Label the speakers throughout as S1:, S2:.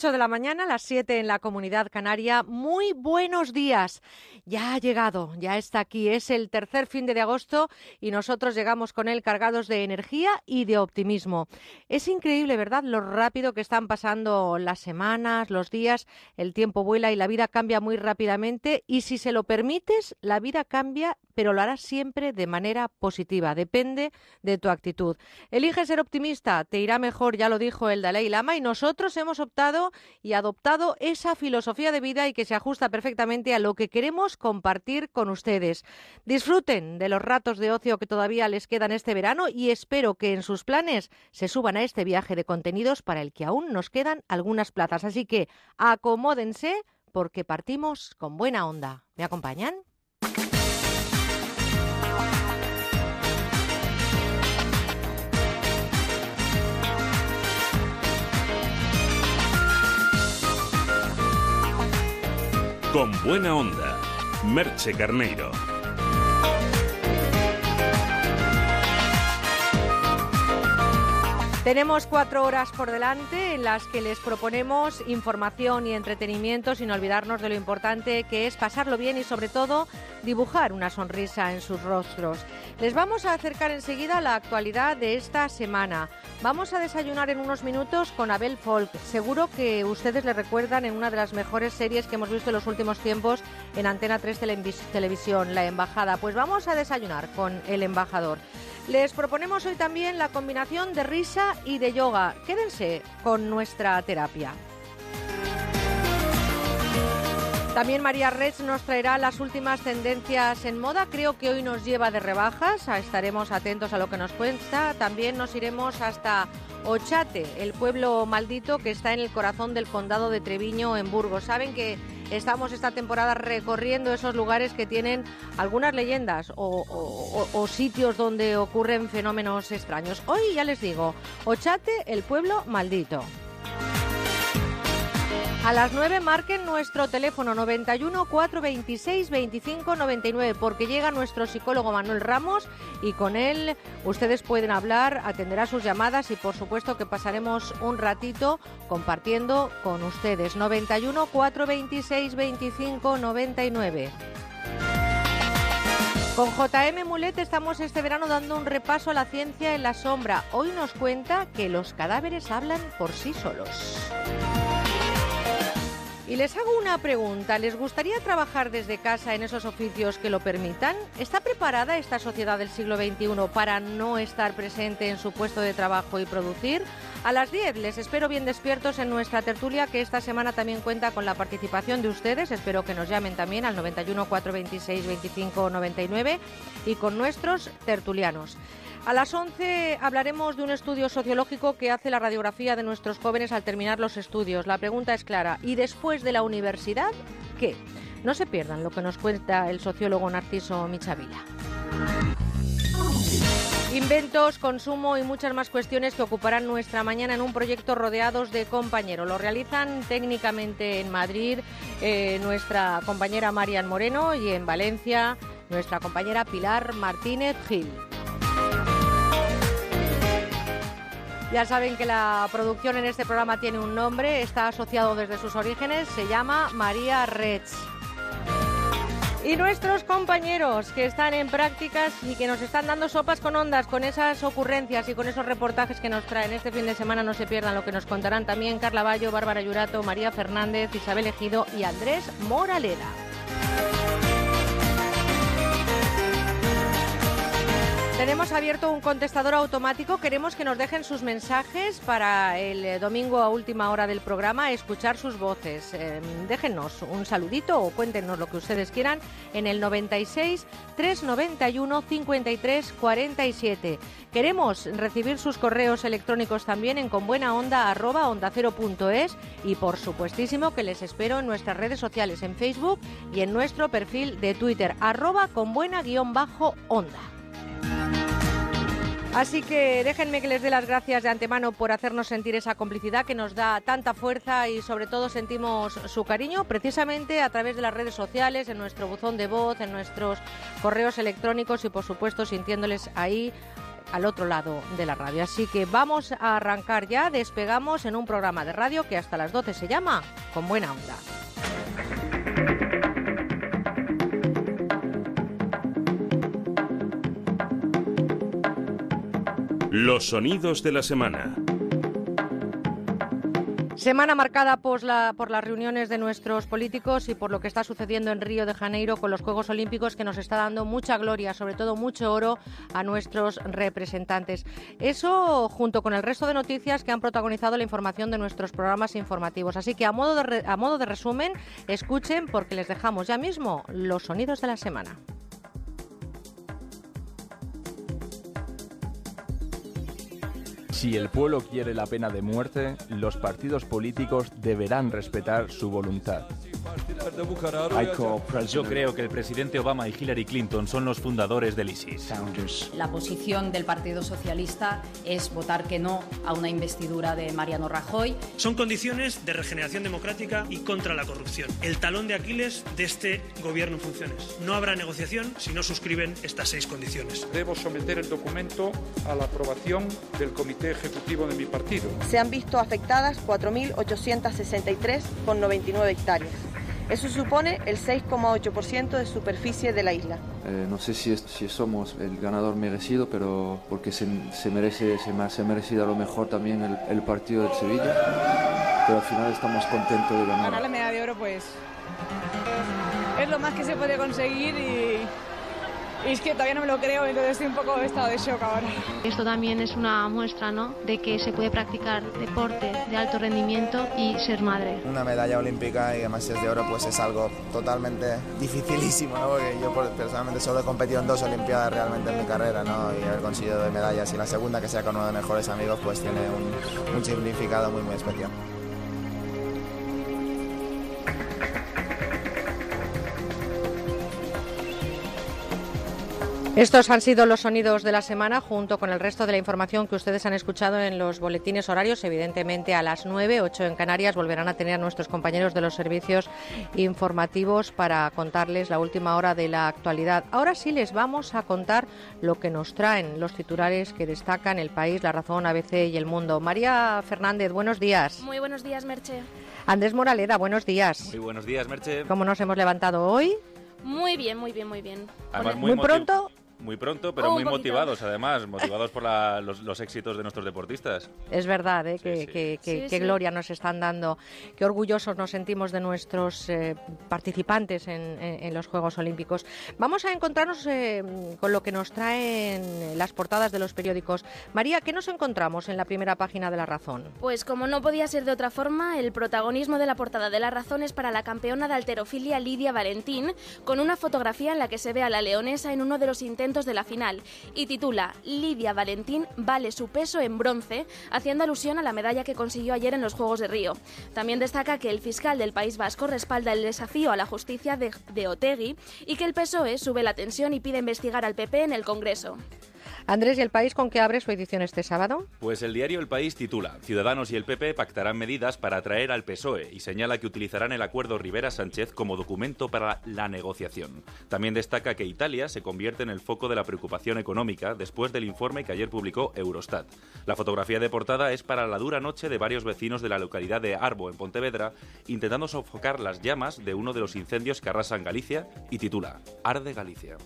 S1: 8 de la mañana, las 7 en la comunidad canaria. Muy buenos días. Ya ha llegado, ya está aquí. Es el tercer fin de agosto y nosotros llegamos con él cargados de energía y de optimismo. Es increíble, ¿verdad? Lo rápido que están pasando las semanas, los días, el tiempo vuela y la vida cambia muy rápidamente. Y si se lo permites, la vida cambia, pero lo harás siempre de manera positiva. Depende de tu actitud. Elige ser optimista, te irá mejor, ya lo dijo el Dalai Lama, y nosotros hemos optado y adoptado esa filosofía de vida y que se ajusta perfectamente a lo que queremos compartir con ustedes. Disfruten de los ratos de ocio que todavía les quedan este verano y espero que en sus planes se suban a este viaje de contenidos para el que aún nos quedan algunas plazas. Así que acomódense porque partimos con buena onda. ¿Me acompañan?
S2: Con buena onda, Merche Carneiro.
S1: Tenemos cuatro horas por delante en las que les proponemos información y entretenimiento sin olvidarnos de lo importante que es pasarlo bien y sobre todo dibujar una sonrisa en sus rostros. Les vamos a acercar enseguida la actualidad de esta semana. Vamos a desayunar en unos minutos con Abel Folk. Seguro que ustedes le recuerdan en una de las mejores series que hemos visto en los últimos tiempos en Antena 3 Televisión, La Embajada. Pues vamos a desayunar con el embajador. Les proponemos hoy también la combinación de risa y de yoga. Quédense con nuestra terapia. También María Rech nos traerá las últimas tendencias en moda. Creo que hoy nos lleva de rebajas. Estaremos atentos a lo que nos cuenta. También nos iremos hasta Ochate, el pueblo maldito que está en el corazón del condado de Treviño, en Burgos. Saben que estamos esta temporada recorriendo esos lugares que tienen algunas leyendas o, sitios donde ocurren fenómenos extraños. Hoy ya les digo, Ochate, el pueblo maldito. A las 9 marquen nuestro teléfono 91 426 25 99 porque llega nuestro psicólogo Manuel Ramos y con él ustedes pueden hablar, atenderá sus llamadas y por supuesto que pasaremos un ratito compartiendo con ustedes. 91 426 25 99. Con JM Mulet estamos este verano dando un repaso a la ciencia en la sombra. Hoy nos cuenta que los cadáveres hablan por sí solos. Y les hago una pregunta. ¿Les gustaría trabajar desde casa en esos oficios que lo permitan? ¿Está preparada esta sociedad del siglo XXI para no estar presente en su puesto de trabajo y producir? A las 10 les espero bien despiertos en nuestra tertulia que esta semana también cuenta con la participación de ustedes. Espero que nos llamen también al 91 426 25 99 y con nuestros tertulianos. A las 11 hablaremos de un estudio sociológico que hace la radiografía de nuestros jóvenes al terminar los estudios. La pregunta es clara. ¿Y después de la universidad qué? No se pierdan lo que nos cuenta el sociólogo Narciso Michavila. Inventos, consumo y muchas más cuestiones que ocuparán nuestra mañana en un proyecto rodeados de compañeros. Lo realizan técnicamente en Madrid eh, nuestra compañera Marian Moreno y en Valencia nuestra compañera Pilar Martínez Gil. Ya saben que la producción en este programa tiene un nombre, está asociado desde sus orígenes, se llama María Rech. Y nuestros compañeros que están en prácticas y que nos están dando sopas con ondas con esas ocurrencias y con esos reportajes que nos traen este fin de semana, no se pierdan lo que nos contarán también Carla Bayo, Bárbara Yurato, María Fernández, Isabel Ejido y Andrés Moraleda. Tenemos abierto un contestador automático. Queremos que nos dejen sus mensajes para el eh, domingo a última hora del programa, escuchar sus voces. Eh, déjenos un saludito o cuéntenos lo que ustedes quieran en el 96 391 53 47. Queremos recibir sus correos electrónicos también en conbuenaonda@ondacero.es y por supuestísimo que les espero en nuestras redes sociales en Facebook y en nuestro perfil de Twitter arroba conbuena-onda. Así que déjenme que les dé las gracias de antemano por hacernos sentir esa complicidad que nos da tanta fuerza y sobre todo sentimos su cariño precisamente a través de las redes sociales, en nuestro buzón de voz, en nuestros correos electrónicos y por supuesto sintiéndoles ahí al otro lado de la radio. Así que vamos a arrancar ya, despegamos en un programa de radio que hasta las 12 se llama Con Buena Onda.
S2: Los sonidos de la semana.
S1: Semana marcada por, la, por, las reuniones de nuestros políticos y por lo que está sucediendo en Río de Janeiro con los Juegos Olímpicos que nos está dando mucha gloria, sobre todo mucho oro a nuestros representantes. Eso junto con el resto de noticias que han protagonizado la información de nuestros programas informativos. Así que a modo de resumen, escuchen porque les dejamos ya mismo los sonidos de la semana.
S3: Si el pueblo quiere la pena de muerte, los partidos políticos deberán respetar su voluntad.
S4: Yo creo que el presidente Obama y Hillary Clinton son los fundadores del ISIS.
S5: La posición del Partido Socialista es votar que no a una investidura de Mariano Rajoy.
S6: Son condiciones de regeneración democrática y contra la corrupción. El talón de Aquiles de este gobierno en funciones. No habrá negociación si no suscriben estas seis condiciones.
S7: Debo someter el documento a la aprobación del Comité Ejecutivo de mi partido.
S8: Se han visto afectadas 4.863,99 hectáreas. Eso supone el 6,8% de superficie de la isla.
S9: Eh, no sé si, es, si, somos el ganador merecido, pero porque se, se merece, se, se ha merecido a lo mejor también el, el, partido del Sevilla. Pero al final estamos contentos de ganar.
S10: Ganar la medalla de oro, pues es lo más que se puede conseguir y y es que todavía no me lo creo, entonces estoy un poco en estado de shock ahora.
S11: Esto también es una muestra ¿no? de que se puede practicar deporte de alto rendimiento y ser madre.
S12: Una medalla olímpica y además es de oro, pues es algo totalmente dificilísimo, ¿no? porque yo personalmente solo he competido en dos Olimpiadas realmente en mi carrera ¿no? y haber conseguido dos medallas y la segunda que sea con uno de mis mejores amigos pues tiene un, un significado muy muy especial.
S1: Estos han sido los sonidos de la semana junto con el resto de la información que ustedes han escuchado en los boletines horarios. Evidentemente a las 9, 8 en Canarias volverán a tener nuestros compañeros de los servicios informativos para contarles la última hora de la actualidad. Ahora sí les vamos a contar lo que nos traen los titulares que destacan el país, la razón, ABC y el mundo. María Fernández, buenos días.
S13: Muy buenos días, Merche.
S1: Andrés Moraleda, buenos días.
S4: Muy buenos días, Merche.
S1: ¿Cómo nos hemos levantado hoy?
S13: Muy bien, muy bien, muy bien.
S4: Además,
S1: muy, muy pronto
S4: muy pronto, pero
S13: Oh,
S4: muy motivados, además, motivados por la- los, los éxitos de nuestros deportistas.
S1: Es verdad, ¿eh? que,
S4: sí.
S1: que- que-
S13: Sí,
S1: qué
S13: sí.
S1: gloria nos están dando, qué orgullosos nos sentimos de nuestros eh, participantes en, en- en los Juegos Olímpicos. Vamos a encontrarnos eh, con lo que nos traen las portadas de los periódicos. María, ¿qué nos encontramos en la primera página de La Razón?
S13: Pues como no podía ser de otra forma, el protagonismo de la portada de La Razón es para la campeona de alterofilia Lidia Valentín, con una fotografía en la que se ve a la leonesa en uno de los intentos de la final, y titula Lidia Valentín vale su peso en bronce, haciendo alusión a la medalla que consiguió ayer en los Juegos de Río. También destaca que el fiscal del País Vasco respalda el desafío a la justicia de, de Otegui y que el PSOE sube la tensión y pide investigar al PP en el Congreso.
S1: Andrés, ¿y el país con qué abre su edición este sábado?
S4: Pues el diario El País titula Ciudadanos y el PP pactarán medidas para atraer al PSOE y señala que utilizarán el acuerdo Rivera-Sánchez como documento para la negociación. También destaca que Italia se convierte en el foco de la preocupación económica después del informe que ayer publicó Eurostat. La fotografía de portada es para la dura noche de varios vecinos de la localidad de Arbo, en Pontevedra, intentando sofocar las llamas de uno de los incendios que arrasan Galicia y titula Arde Galicia.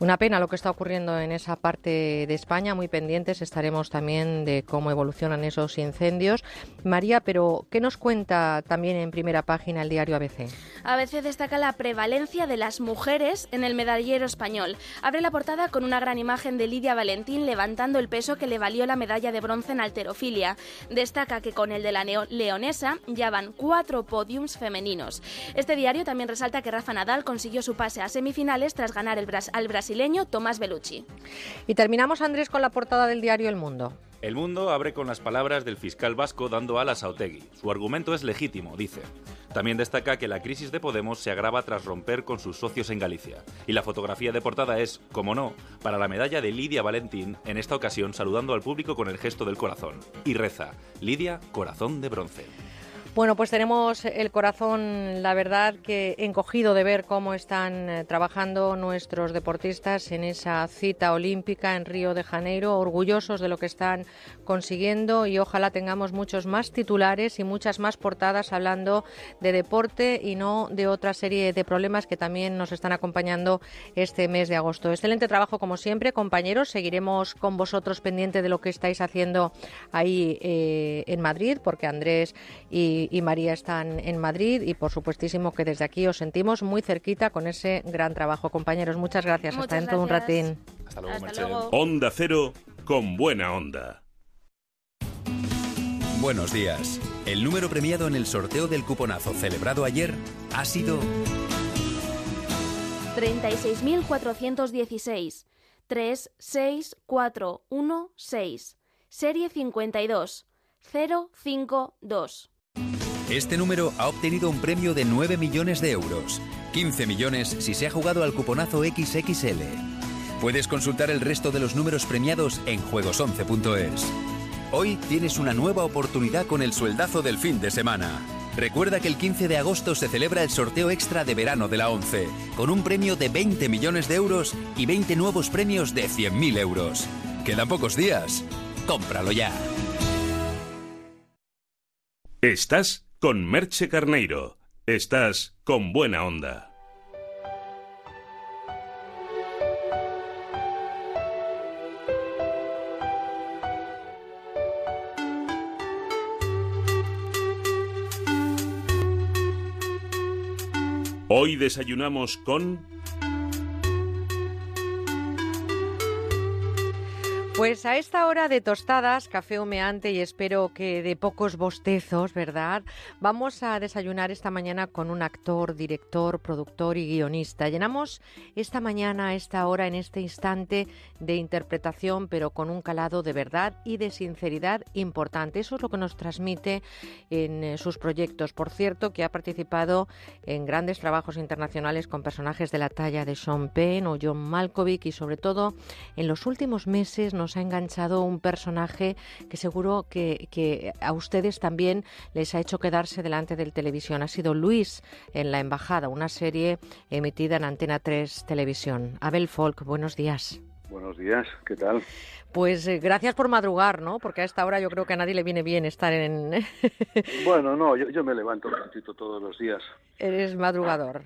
S1: Una pena lo que está ocurriendo en esa parte de España, muy pendientes estaremos también de cómo evolucionan esos incendios. María, pero ¿qué nos cuenta también en primera página el diario ABC?
S13: ABC destaca la prevalencia de las mujeres en el medallero español. Abre la portada con una gran imagen de Lidia Valentín levantando el peso que le valió la medalla de bronce en alterofilia. Destaca que con el de la leonesa ya van cuatro podiums femeninos. Este diario también resalta que Rafa Nadal consiguió su pase a semifinales tras ganar el bras- al brasileño Tomás Bellucci.
S1: Y terminamos, Andrés, con la portada del diario El Mundo.
S4: El mundo abre con las palabras del fiscal vasco dando alas a Otegui. Su argumento es legítimo, dice. También destaca que la crisis de Podemos se agrava tras romper con sus socios en Galicia. Y la fotografía de portada es, como no, para la medalla de Lidia Valentín, en esta ocasión saludando al público con el gesto del corazón. Y reza, Lidia, corazón de bronce.
S1: Bueno, pues tenemos el corazón, la verdad, que encogido de ver cómo están eh, trabajando nuestros deportistas en esa cita olímpica en Río de Janeiro, orgullosos de lo que están consiguiendo y ojalá tengamos muchos más titulares y muchas más portadas hablando de deporte y no de otra serie de problemas que también nos están acompañando este mes de agosto. Excelente trabajo como siempre, compañeros. Seguiremos con vosotros pendiente de lo que estáis haciendo ahí eh, en Madrid, porque Andrés y y, María están en Madrid y por supuestísimo que desde aquí os sentimos muy cerquita con ese gran trabajo. Compañeros, muchas gracias. Hasta dentro de un ratín.
S2: Hasta luego, Onda Cero con buena onda.
S14: Buenos días. El número premiado en el sorteo del cuponazo celebrado ayer ha sido
S13: 36.416 36416 Serie 52 052
S14: este número ha obtenido un premio de 9 millones de euros, 15 millones si se ha jugado al cuponazo XXL. Puedes consultar el resto de los números premiados en juegos11.es. Hoy tienes una nueva oportunidad con el sueldazo del fin de semana. Recuerda que el 15 de agosto se celebra el sorteo extra de verano de la 11, con un premio de 20 millones de euros y 20 nuevos premios de 100.000 euros. Quedan pocos días. Cómpralo ya.
S2: Estás con Merche Carneiro. Estás con buena onda. Hoy desayunamos con...
S1: Pues a esta hora de tostadas, café humeante y espero que de pocos bostezos, ¿verdad? Vamos a desayunar esta mañana con un actor, director, productor y guionista. Llenamos esta mañana, esta hora, en este instante de interpretación, pero con un calado de verdad y de sinceridad importante. Eso es lo que nos transmite en eh, sus proyectos. Por cierto, que ha participado en grandes trabajos internacionales con personajes de la talla de Sean Penn o John Malkovich y sobre todo en los últimos meses nos ha enganchado un personaje que seguro que, a ustedes también les ha hecho quedarse delante del televisión. Ha sido Luis en La Embajada, una serie emitida en Antena 3 Televisión. Abel Folk, buenos días.
S15: Buenos días, ¿qué tal?
S1: Pues eh, gracias por madrugar, ¿no? Porque a esta hora yo creo que a nadie le viene bien estar en...
S15: bueno, no, yo, me levanto un ratito todos los días.
S1: Eres madrugador.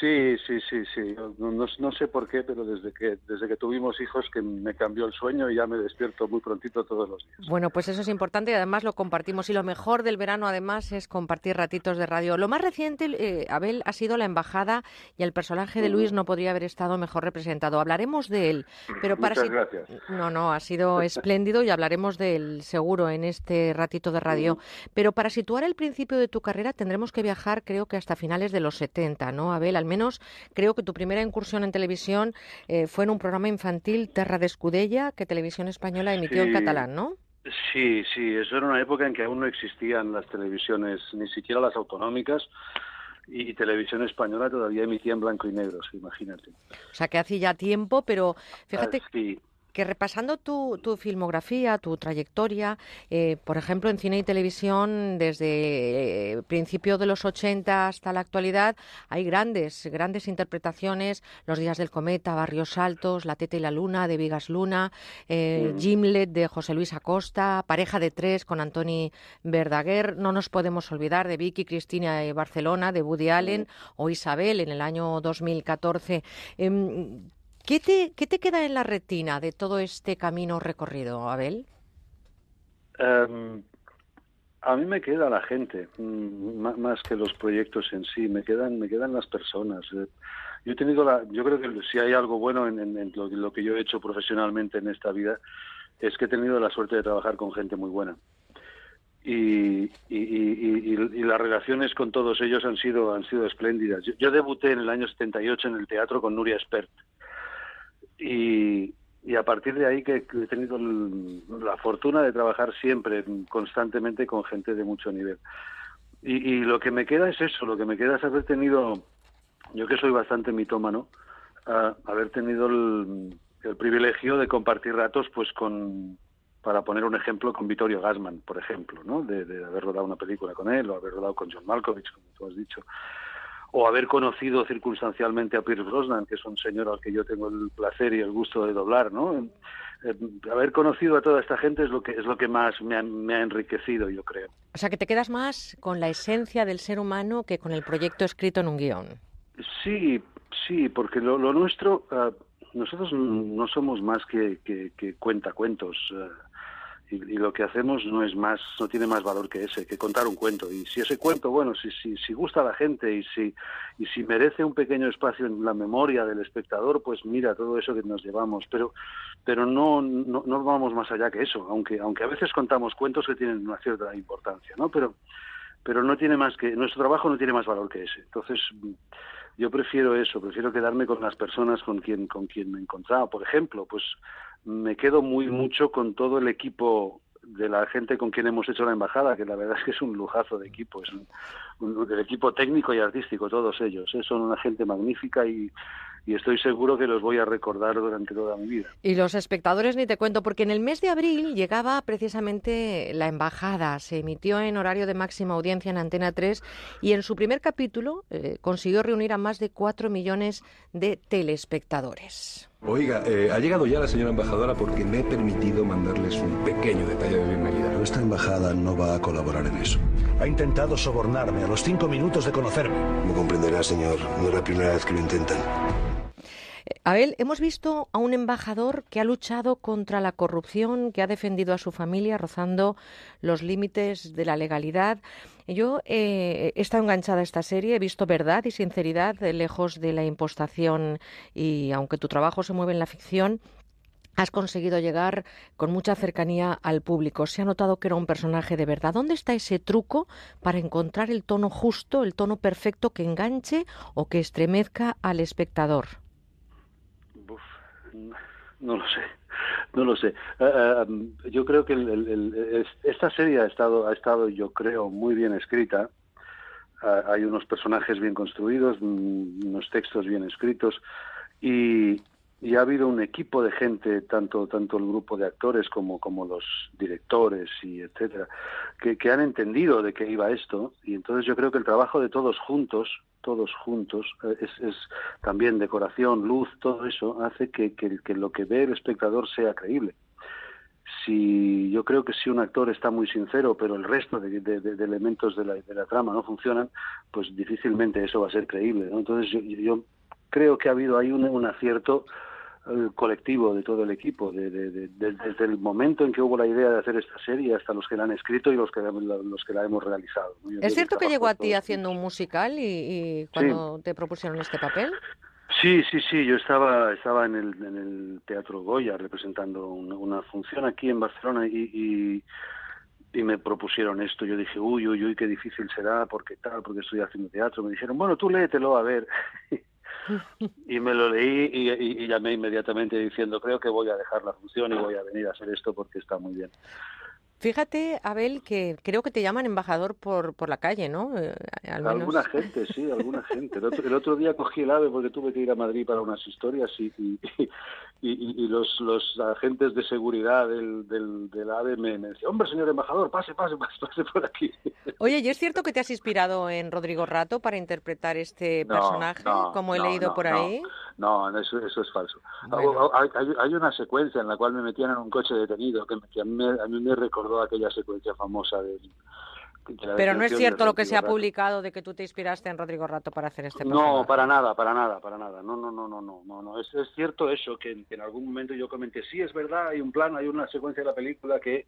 S15: Sí, sí, sí, sí. No, sé por qué, pero desde que desde que tuvimos hijos que me cambió el sueño y ya me despierto muy prontito todos los días.
S1: Bueno, pues eso es importante y además lo compartimos. Y lo mejor del verano además es compartir ratitos de radio. Lo más reciente, eh, Abel, ha sido la embajada y el personaje de Luis no podría haber estado mejor representado. Hablaremos de él, pero para
S15: Muchas gracias.
S1: No, no, ha sido espléndido y hablaremos del seguro en este ratito de radio. Pero para situar el principio de tu carrera tendremos que viajar, creo que hasta finales de los 70, ¿no, Abel? Al menos creo que tu primera incursión en televisión eh, fue en un programa infantil, Terra de Escudella, que Televisión Española emitió en catalán, ¿no?
S15: Sí, sí, eso era una época en que aún no existían las televisiones, ni siquiera las autonómicas, y televisión española todavía emitía en blanco y negro, imagínate.
S1: O sea, que hace ya tiempo, pero fíjate...
S15: Ah, sí
S1: que repasando tu, tu filmografía, tu trayectoria, eh, por ejemplo, en cine y televisión, desde eh, principio de los 80 hasta la actualidad, hay grandes, grandes interpretaciones, Los días del cometa, Barrios Altos, La teta y la luna, de Vigas Luna, eh, mm. Gimlet, de José Luis Acosta, Pareja de tres, con Antoni Verdaguer, no nos podemos olvidar de Vicky Cristina de Barcelona, de Woody Allen, mm. o Isabel, en el año 2014. ¿Qué te, ¿Qué te queda en la retina de todo este camino recorrido, Abel?
S15: Em, a mí me queda la gente, mm, más que los proyectos en sí, me quedan, me quedan las personas. Eh, yo he tenido la, yo creo que si hay algo bueno en, lo, que yo he hecho profesionalmente en esta vida, es que he tenido la suerte de trabajar con gente muy buena. Y, las relaciones con todos ellos han sido, han sido espléndidas. Yo, yo, debuté en el año 78 en el teatro con Nuria Espert y, a partir de ahí que he tenido la fortuna de trabajar siempre, constantemente con gente de mucho nivel. Y, y, lo que me queda es eso, lo que me queda es haber tenido, yo que soy bastante mitómano, haber tenido el, el, privilegio de compartir ratos pues con, para poner un ejemplo con Vittorio Gassman, por ejemplo, ¿no? De, de haber rodado una película con él o haber rodado con John Malkovich, como tú has dicho o haber conocido circunstancialmente a Pierce Brosnan, que es un señor al que yo tengo el placer y el gusto de doblar, ¿no? Eh, haber conocido a toda esta gente es lo que es lo que más me ha, me ha, enriquecido, yo creo.
S1: O sea, que te quedas más con la esencia del ser humano que con el proyecto escrito en un guion.
S15: Sí, sí, porque lo, lo nuestro, uh, nosotros no somos más que, que, que cuentacuentos. Uh, y, lo que hacemos no es más, no tiene más valor que ese, que contar un cuento. Y si ese cuento, bueno, si, si, si gusta a la gente y si, y si merece un pequeño espacio en la memoria del espectador, pues mira todo eso que nos llevamos. Pero, pero no, no, no vamos más allá que eso, aunque, aunque a veces contamos cuentos que tienen una cierta importancia, ¿no? Pero, pero no tiene más que, nuestro trabajo no tiene más valor que ese. Entonces, yo prefiero eso, prefiero quedarme con las personas con quien, con quien me encontraba. Por ejemplo, pues me quedo muy mucho con todo el equipo de la gente con quien hemos hecho la embajada, que la verdad es que es un lujazo de equipo, es un, un, del equipo técnico y artístico, todos ellos. ¿eh? Son una gente magnífica y, y estoy seguro que los voy a recordar durante toda mi vida.
S1: Y los espectadores ni te cuento, porque en el mes de abril llegaba precisamente la embajada, se emitió en horario de máxima audiencia en Antena 3 y en su primer capítulo eh, consiguió reunir a más de 4 millones de telespectadores.
S16: Oiga, eh, ha llegado ya la señora embajadora porque me he permitido mandarles un pequeño detalle de bienvenida.
S17: Nuestra embajada no va a colaborar en eso. Ha intentado sobornarme a los cinco minutos de conocerme.
S16: Me comprenderá, señor. No es la primera vez que lo intentan.
S1: Abel, hemos visto a un embajador que ha luchado contra la corrupción, que ha defendido a su familia rozando los límites de la legalidad. Yo eh, he estado enganchada a esta serie, he visto verdad y sinceridad eh, lejos de la impostación y aunque tu trabajo se mueve en la ficción, has conseguido llegar con mucha cercanía al público. Se ha notado que era un personaje de verdad. ¿Dónde está ese truco para encontrar el tono justo, el tono perfecto que enganche o que estremezca al espectador?
S15: No lo sé, no lo sé. Uh, um, yo creo que el, esta serie ha estado, ha estado, yo creo, muy bien escrita. Hay unos personajes bien construidos, unos textos bien escritos y, y ha habido un equipo de gente, tanto tanto el grupo de actores como como los directores y etcétera, que, han entendido de qué iba esto y entonces yo creo que el trabajo de todos juntos, todos juntos, es, es también decoración, luz, todo eso hace que, lo que ve el espectador sea creíble si yo creo que si un actor está muy sincero pero el resto de, de, elementos de la, de la, trama no funcionan pues difícilmente eso va a ser creíble ¿no? entonces yo, yo, creo que ha habido ahí un, acierto colectivo de todo el equipo, de, de, de, desde el momento en que hubo la idea de hacer esta serie hasta los que la han escrito y los que, los que la hemos realizado.
S1: ¿no? ¿Es cierto que llegó a ti haciendo un musical y, y cuando sí. te propusieron este papel?
S15: Sí, sí, sí, yo estaba, estaba en, el, en el Teatro Goya representando una, una función aquí en Barcelona y, y y me propusieron esto. Yo dije, uy, uy, uy, qué difícil será, porque tal, porque estoy haciendo teatro. Me dijeron, bueno, tú léetelo a ver. Y me lo leí y, y, y, llamé inmediatamente diciendo creo que voy a dejar la función y voy a venir a hacer esto porque está muy bien.
S1: Fíjate, Abel, que creo que te llaman embajador por, por la calle, ¿no? Eh,
S15: al menos... Alguna gente, sí, alguna gente. El otro, el otro, día cogí el AVE porque tuve que ir a Madrid para unas historias y, y, y los, los, agentes de seguridad del, del, del AVE me, me, decían, hombre, señor embajador, pase, pase, pase, pase por aquí.
S1: Oye, ¿y es cierto que te has inspirado en Rodrigo Rato para interpretar este personaje,
S15: no,
S1: como he
S15: no,
S1: leído por ahí?
S15: No, eso, eso es falso. Bueno. Hay, hay, una secuencia en la cual me metían en un coche detenido que, que a, mí, a mí me recordó aquella secuencia famosa de
S1: Pero no es cierto lo que se ha publicado de que tú te inspiraste en Rodrigo Rato para hacer este
S15: personaje. No, para nada, para nada, para nada. No, no, no, no, no, no, no. Es, es cierto eso que, que en algún momento yo comenté. Sí, es verdad, hay un plan, hay una secuencia de la película que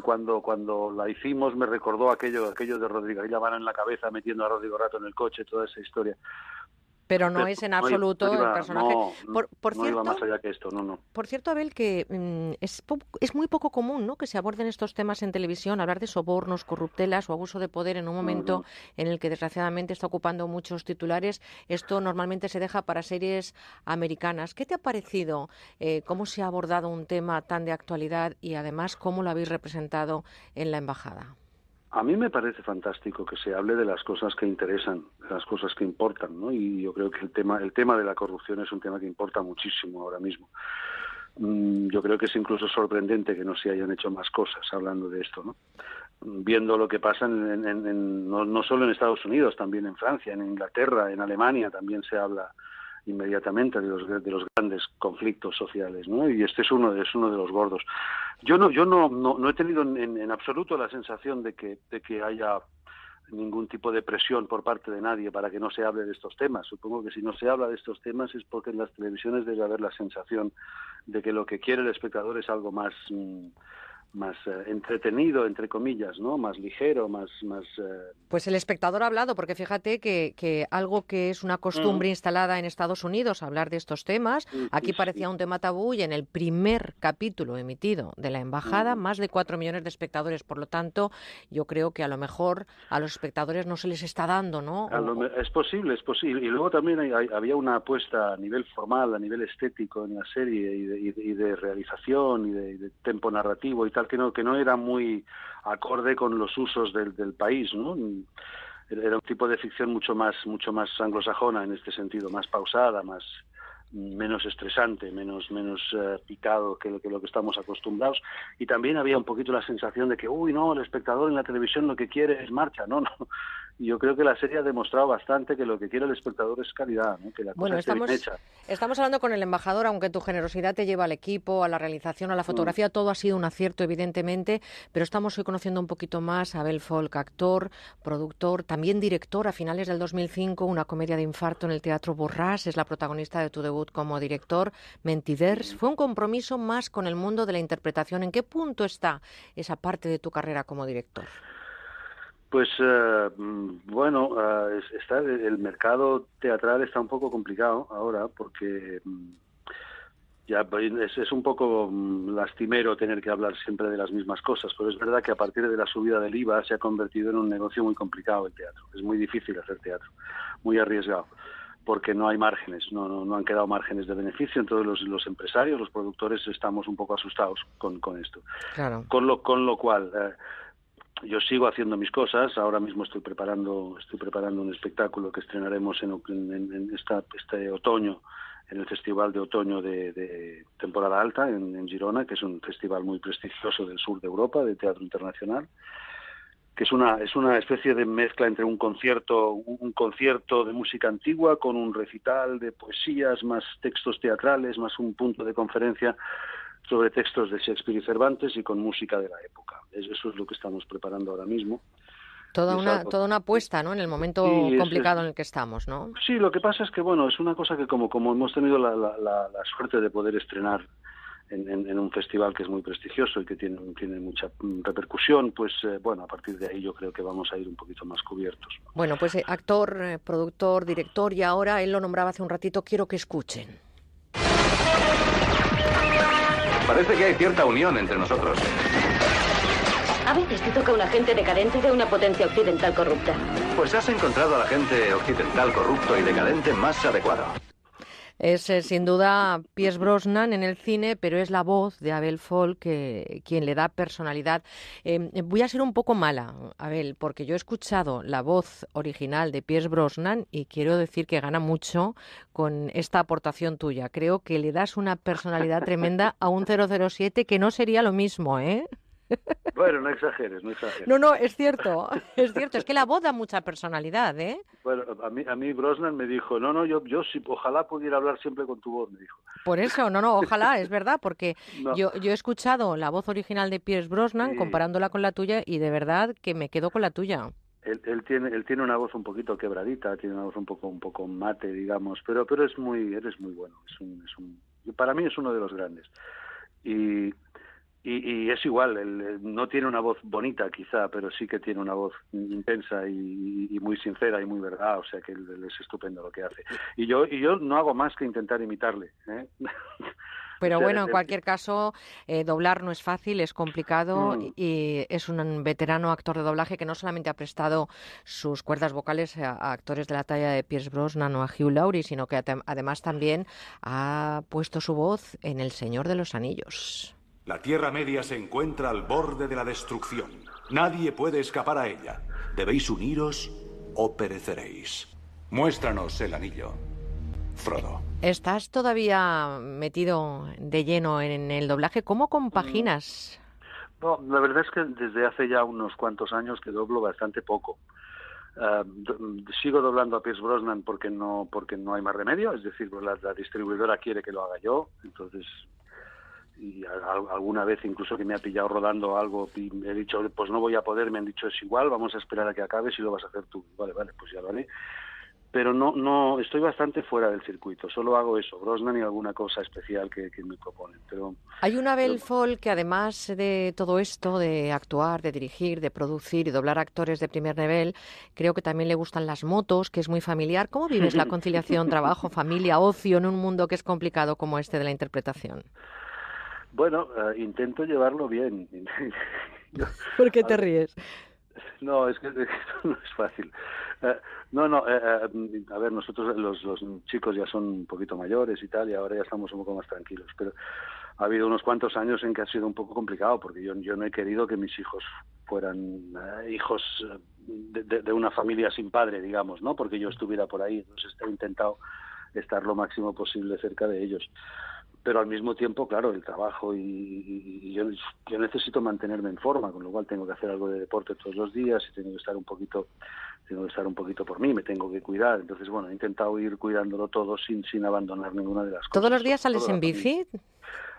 S15: cuando cuando la hicimos me recordó aquello aquello de Rodrigo, aquella mano en la cabeza metiendo a Rodrigo Rato en el coche, toda esa historia
S1: pero no es en absoluto
S15: no
S1: el personaje.
S15: No,
S1: por, cierto,
S15: iba más allá que esto, no, no.
S1: Por cierto, Abel, que mm, es, es muy poco común ¿no? que se aborden estos temas en televisión, hablar de sobornos, corruptelas o abuso de poder en un momento en el que desgraciadamente está ocupando muchos titulares. Esto normalmente se deja para series americanas. ¿Qué te ha parecido? Eh, ¿Cómo se ha abordado un tema tan de actualidad y además cómo lo habéis representado en la embajada?
S15: A mí me parece fantástico que se hable de las cosas que interesan, de las cosas que importan, ¿no? Y yo creo que el tema, el tema de la corrupción es un tema que importa muchísimo ahora mismo. mm, yo creo que es incluso sorprendente que no se hayan hecho más cosas hablando de esto, ¿no? Viendo lo que pasa en, en, no, no solo en Estados Unidos, también en Francia, en Inglaterra, en Alemania también se habla inmediatamente de los, de los grandes conflictos sociales, ¿no? Y este es uno es uno de los gordos. Yo no, yo no, no, no he tenido en, en, absoluto la sensación de que, de que haya ningún tipo de presión por parte de nadie para que no se hable de estos temas. Supongo que si no se habla de estos temas es porque en las televisiones debe haber la sensación de que lo que quiere el espectador es algo más... Mmm, más eh, entretenido, entre comillas, ¿no? Más ligero, más... más eh...
S1: Pues el espectador ha hablado, porque fíjate que, que algo que es una costumbre mm. instalada en Estados Unidos, hablar de estos temas, sí, aquí sí, parecía sí. un tema tabú y en el primer capítulo emitido de la Embajada, mm. más de cuatro millones de espectadores. Por lo tanto, yo creo que a lo mejor a los espectadores no se les está dando, ¿no?
S15: Lo, es posible, es posible. Y luego también hay, hay, había una apuesta a nivel formal, a nivel estético en la serie y de, y de, y de realización y de, de tempo narrativo y tal que no, que no era muy acorde con los usos del, del país, ¿no? Era un tipo de ficción mucho más, mucho más anglosajona en este sentido, más pausada, más menos estresante, menos menos uh, picado que que lo que estamos acostumbrados y también había un poquito la sensación de que uy no el espectador en la televisión lo que quiere es marcha no no y yo creo que la serie ha demostrado bastante que lo que quiere el espectador es calidad, ¿no? que la
S1: bueno,
S15: cosa
S1: estamos,
S15: bien hecha.
S1: Estamos hablando con el embajador, aunque tu generosidad te lleva al equipo, a la realización, a la fotografía, mm. todo ha sido un acierto, evidentemente, pero estamos hoy conociendo un poquito más a Abel Folk, actor, productor, también director a finales del 2005, una comedia de infarto en el Teatro Borràs, es la protagonista de tu debut como director, Mentiders. Mm. Fue un compromiso más con el mundo de la interpretación. ¿En qué punto está esa parte de tu carrera como director?
S15: Pues uh, bueno, uh, está el mercado teatral está un poco complicado ahora porque mm, ya es, es, un poco mm, lastimero tener que hablar siempre de las mismas cosas, pero es verdad que a partir de la subida del IVA se ha convertido en un negocio muy complicado el teatro. Es muy difícil hacer teatro, muy arriesgado porque no hay márgenes, no, no, no han quedado márgenes de beneficio, entonces los, los empresarios, los productores estamos un poco asustados con, con esto.
S1: Claro.
S15: Con lo, con lo cual, eh, yo sigo haciendo mis cosas. Ahora mismo estoy preparando, estoy preparando un espectáculo que estrenaremos en, esta, este otoño en el Festival de Otoño de, de Temporada Alta en, en, Girona, que es un festival muy prestigioso del sur de Europa, de teatro internacional, que es una, es una especie de mezcla entre un concierto, un concierto de música antigua con un recital de poesías, más textos teatrales, más un punto de conferencia sobre textos de Shakespeare y Cervantes y con música de la época. Eso es lo que estamos preparando ahora mismo.
S1: Toda una, toda una apuesta, ¿no? En el momento sí, complicado es, en el que estamos, ¿no?
S15: Sí, lo que pasa es que, bueno, es una cosa que como, como hemos tenido la, la, la, la suerte de poder estrenar en, en, en, un festival que es muy prestigioso y que tiene, tiene mucha repercusión, pues eh, bueno, a partir de ahí yo creo que vamos a ir un poquito más cubiertos.
S1: Bueno, pues eh, actor, eh, productor, director y ahora él lo nombraba hace un ratito, quiero que escuchen.
S18: Parece que hay cierta unión entre nosotros.
S19: A veces te toca un agente decadente de una potencia occidental corrupta.
S18: Pues has encontrado al agente occidental corrupto y decadente más adecuado.
S1: Es eh, sin duda Piers Brosnan en el cine, pero es la voz de Abel Folk que, quien le da personalidad. Eh, voy a ser un poco mala, Abel, porque yo he escuchado la voz original de Piers Brosnan y quiero decir que gana mucho con esta aportación tuya. Creo que le das una personalidad tremenda a un 007 que no sería lo mismo, ¿eh?
S15: Bueno, no exageres, no exageres.
S1: No, no, es cierto, es cierto. Es que la voz da mucha personalidad, ¿eh?
S15: Bueno, a mí, a mí Brosnan me dijo, no, no, yo, yo sí, ojalá pudiera hablar siempre con tu voz, me dijo.
S1: Por eso, no, no, ojalá, es verdad, porque no. yo, yo he escuchado la voz original de Pierce Brosnan sí. comparándola con la tuya y de verdad que me quedo con la tuya.
S15: Él, él, tiene él tiene una voz un poquito quebradita tiene una voz un poco un poco mate digamos pero pero es muy eres muy bueno es un, es un para mí es uno de los grandes y y, y, es igual, él no tiene una voz bonita quizá, pero sí que tiene una voz intensa y, y muy sincera y muy verdad, o sea que él, él, es estupendo lo que hace. Y yo, y yo no hago más que intentar imitarle. ¿eh?
S1: Pero bueno, en cualquier caso, eh, doblar no es fácil, es complicado mm. y es un veterano actor de doblaje que no solamente ha prestado sus cuerdas vocales a, a actores de la talla de Pierce Brosnan o a Hugh Laurie, sino que además también ha puesto su voz en El Señor de los Anillos.
S20: La Tierra Media se encuentra al borde de la destrucción. Nadie puede escapar a ella. Debéis uniros o pereceréis. Muéstranos el anillo.
S21: Frodo.
S1: ¿Estás todavía metido de lleno en el doblaje? ¿Cómo compaginas?
S15: No, la verdad es que desde hace ya unos cuantos años que doblo bastante poco. Uh, sigo doblando a Pierce Brosnan porque no porque no hay más remedio, es decir, pues la, la distribuidora quiere que lo haga yo, entonces y a, alguna vez incluso que me ha pillado rodando algo y he dicho pues no voy a poder, me han dicho es igual, vamos a esperar a que acabe si lo vas a hacer tú. Vale, vale, pues ya lo haré pero no, no, estoy bastante fuera del circuito. Solo hago eso, Brosnan y alguna cosa especial que, que me proponen. Pero
S1: hay una Abel Fall que además de todo esto, de actuar, de dirigir, de producir y doblar actores de primer nivel, creo que también le gustan las motos, que es muy familiar. ¿Cómo vives la conciliación trabajo, familia, ocio en un mundo que es complicado como este de la interpretación?
S15: Bueno, uh, intento llevarlo bien.
S1: ¿Por qué te ríes?
S15: No, es que esto no es fácil. Uh, no, no, eh, eh, a ver, nosotros los, los chicos ya son un poquito mayores y tal, y ahora ya estamos un poco más tranquilos, pero ha habido unos cuantos años en que ha sido un poco complicado, porque yo, yo no he querido que mis hijos fueran eh, hijos de, de, de, una familia sin padre, digamos, ¿no? Porque yo estuviera por ahí, entonces he intentado estar lo máximo posible cerca de ellos pero al mismo tiempo, claro, el trabajo y, y, y yo, yo, necesito mantenerme en forma, con lo cual tengo que hacer algo de deporte todos los días y tengo que estar un poquito, tengo que estar un poquito por mí, me tengo que cuidar. Entonces, bueno, he intentado ir cuidándolo todo sin, sin abandonar ninguna de las cosas.
S1: ¿Todos los días sales en bici?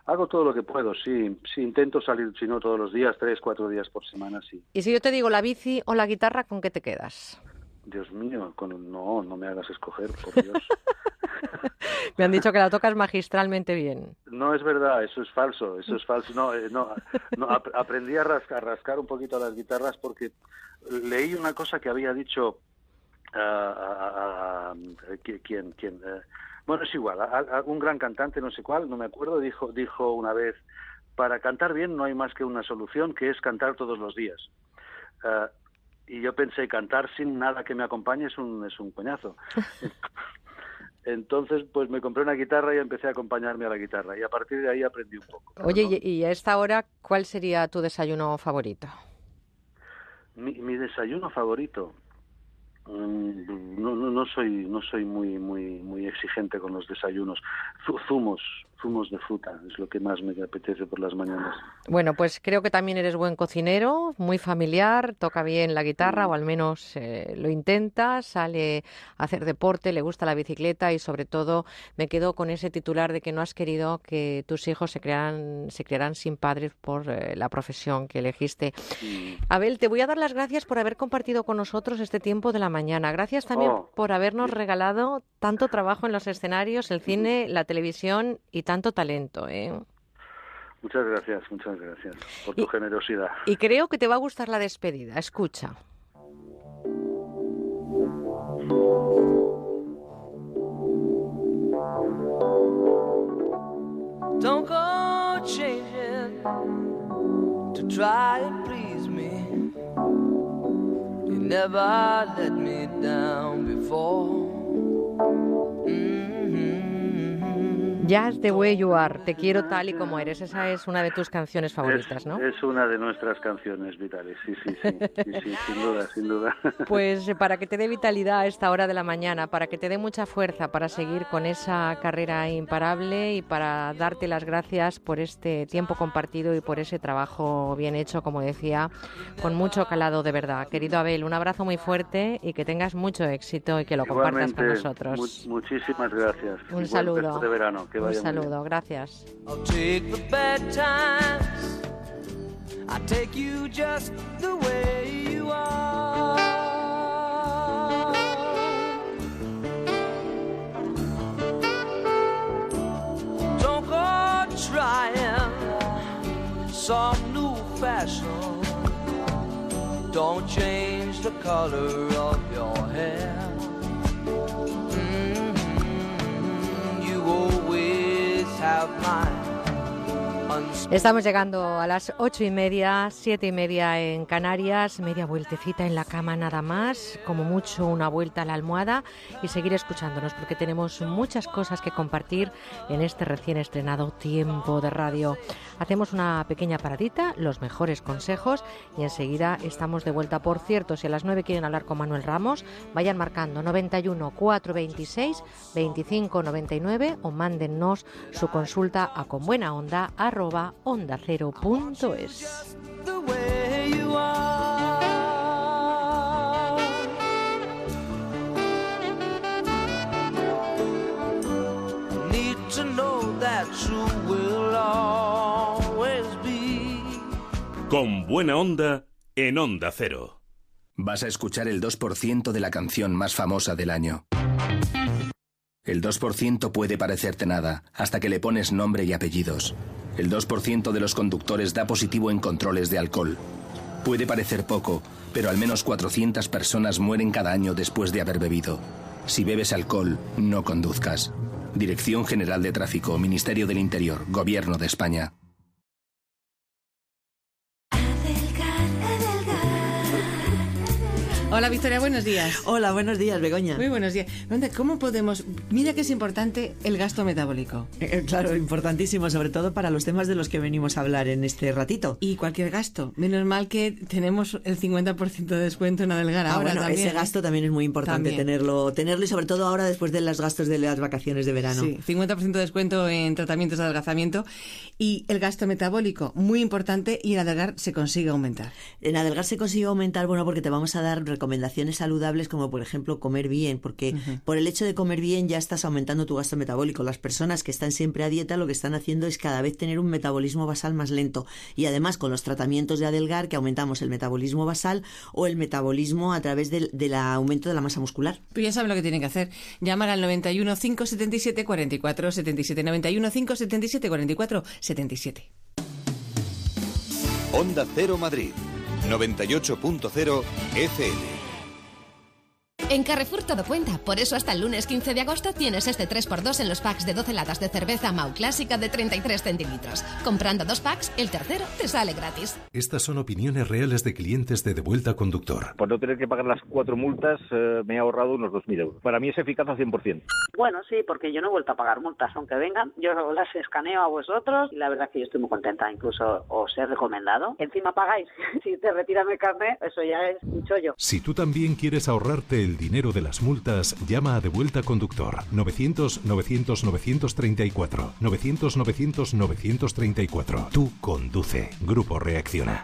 S15: Hago todo lo que puedo, sí. Sí, intento salir, si no todos los días, tres, cuatro días por semana, sí.
S1: Y si yo te digo la bici o la guitarra, ¿con qué te quedas?
S15: Dios mío, con... no, no me hagas escoger, por Dios.
S1: Me han dicho que la tocas magistralmente bien.
S15: No es verdad, eso es falso, eso es falso. No, eh, no, no ap aprendí a rascar, a rascar un poquito las guitarras porque leí una cosa que había dicho uh, a, quién, quién. Uh, bueno, es igual. A, a, un gran cantante, no sé cuál, no me acuerdo, dijo, dijo una vez: para cantar bien no hay más que una solución, que es cantar todos los días. Uh, y yo pensé cantar sin nada que me acompañe es un es un coñazo. Entonces, pues me compré una guitarra y empecé a acompañarme a la guitarra. Y a partir de ahí aprendí un poco.
S1: Oye, ¿no? y a esta hora, ¿cuál sería tu desayuno favorito?
S15: Mi, mi desayuno favorito. Mm, no, no, no soy no soy muy muy muy exigente con los desayunos. Zumos, zumos de fruta es lo que más me apetece por las mañanas.
S1: Bueno, pues creo que también eres buen cocinero, muy familiar, toca bien la guitarra mm. o al menos eh, lo intenta, sale a hacer deporte, le gusta la bicicleta y sobre todo me quedo con ese titular de que no has querido que tus hijos se crearan se crearan sin padres por eh, la profesión que elegiste. Mm. Abel, te voy a dar las gracias por haber compartido con nosotros este tiempo de la mañana. Gracias también oh. por habernos regalado tanto trabajo en los escenarios, el cine, la televisión y tanto talento. ¿eh?
S15: Muchas gracias, muchas gracias por tu
S1: y,
S15: generosidad.
S1: Y creo que te va a gustar la despedida. Escucha.
S22: Don't go changing to try and please me. You never let me down before.
S1: Just the way you are, te quiero tal y como eres. Esa es una de tus canciones favoritas, ¿no?
S15: Es una de nuestras canciones vitales, sí, sí, sí, sí, sí sin duda, sin duda.
S1: Pues eh, para que te dé vitalidad a esta hora de la mañana, para que te dé mucha fuerza para seguir con esa carrera imparable y para darte las gracias por este tiempo compartido y por ese trabajo bien hecho, como decía, con mucho calado de verdad. Querido Abel, un abrazo muy fuerte y que tengas mucho éxito y que lo compartas con nosotros.
S15: Mu muchísimas gracias.
S1: Un saludo.
S15: de verano. Que
S1: Un saludo, gracias.
S22: I take you just the way you are. Don't go trying some new fashion. Don't change the color of your hair. have mine.
S1: Estamos llegando a las ocho y media, siete y media en Canarias, media vueltecita en la cama nada más, como mucho una vuelta a la almohada y seguir escuchándonos porque tenemos muchas cosas que compartir en este recién estrenado tiempo de radio. Hacemos una pequeña paradita, los mejores consejos y enseguida estamos de vuelta. Por cierto, si a las nueve quieren hablar con Manuel Ramos, vayan marcando 91 426 25 99 o mándennos su consulta a con onda arroba ondacero.es.
S22: the way you are. Need to know that you will always be.
S2: Con buena onda en Onda Cero.
S23: Vas a escuchar el 2% de la canción más famosa del año. El 2% puede parecerte nada, hasta que le pones nombre y apellidos. El 2% de los conductores da positivo en controles de alcohol. Puede parecer poco, pero al menos 400 personas mueren cada año después de haber bebido. Si bebes alcohol, no conduzcas. Dirección General de Tráfico, Ministerio del Interior, Gobierno de España.
S24: Hola Victoria, buenos días.
S25: Hola, buenos días, Begoña.
S24: Muy buenos días. ¿Cómo podemos...? Mira que es importante el gasto metabólico.
S25: Eh, claro, importantísimo, sobre todo para los temas de los que venimos a hablar en este ratito.
S24: Y cualquier gasto. Menos mal que tenemos el 50% de descuento en Adelgar
S25: Ah,
S24: ahora
S25: bueno,
S24: también.
S25: ese gasto también es muy importante
S24: También.
S25: tenerlo, tenerlo y sobre todo ahora después de los gastos de las vacaciones de verano.
S24: Sí, 50% de descuento en tratamientos de adelgazamiento y el gasto metabólico, muy importante, y en Adelgar se consigue aumentar.
S25: En Adelgar se consigue aumentar, bueno, porque te vamos a dar recomendaciones saludables como por ejemplo comer bien, porque por el hecho de comer bien ya estás aumentando tu gasto metabólico. Las personas que están siempre a dieta lo que están haciendo es cada vez tener un metabolismo basal más lento y además con los tratamientos de Adelgar que aumentamos el metabolismo basal o el metabolismo a través del, del aumento de la masa muscular.
S24: Pues ya saben lo que tienen que hacer. Llamar al 91 577 44 77 91 577 44 77.
S26: Onda Cero Madrid, 98.0 FM.
S27: En Carrefour todo cuenta, por eso hasta el lunes 15 de agosto tienes este 3x2 en los packs de 12 latas de cerveza Mau Clásica de 33 centilitros. Comprando dos packs, el tercero te sale gratis.
S28: Estas son opiniones reales de clientes de Devuelta Conductor.
S29: Por no tener que pagar las cuatro multas, eh, me he ahorrado unos 2.000 euros. Para mí es eficaz al 100%.
S30: Bueno, sí, porque yo no he vuelto a pagar multas, aunque vengan. Yo las escaneo a vosotros y la verdad que yo estoy muy contenta. Incluso os he recomendado. Encima pagáis. si te retiran el carnet, eso ya es un chollo.
S28: Si tú también quieres ahorrarte el dinero de las multas, llama a Devuelta Conductor 900 900 934 900 900 934. Tú conduce. Grupo Reacciona.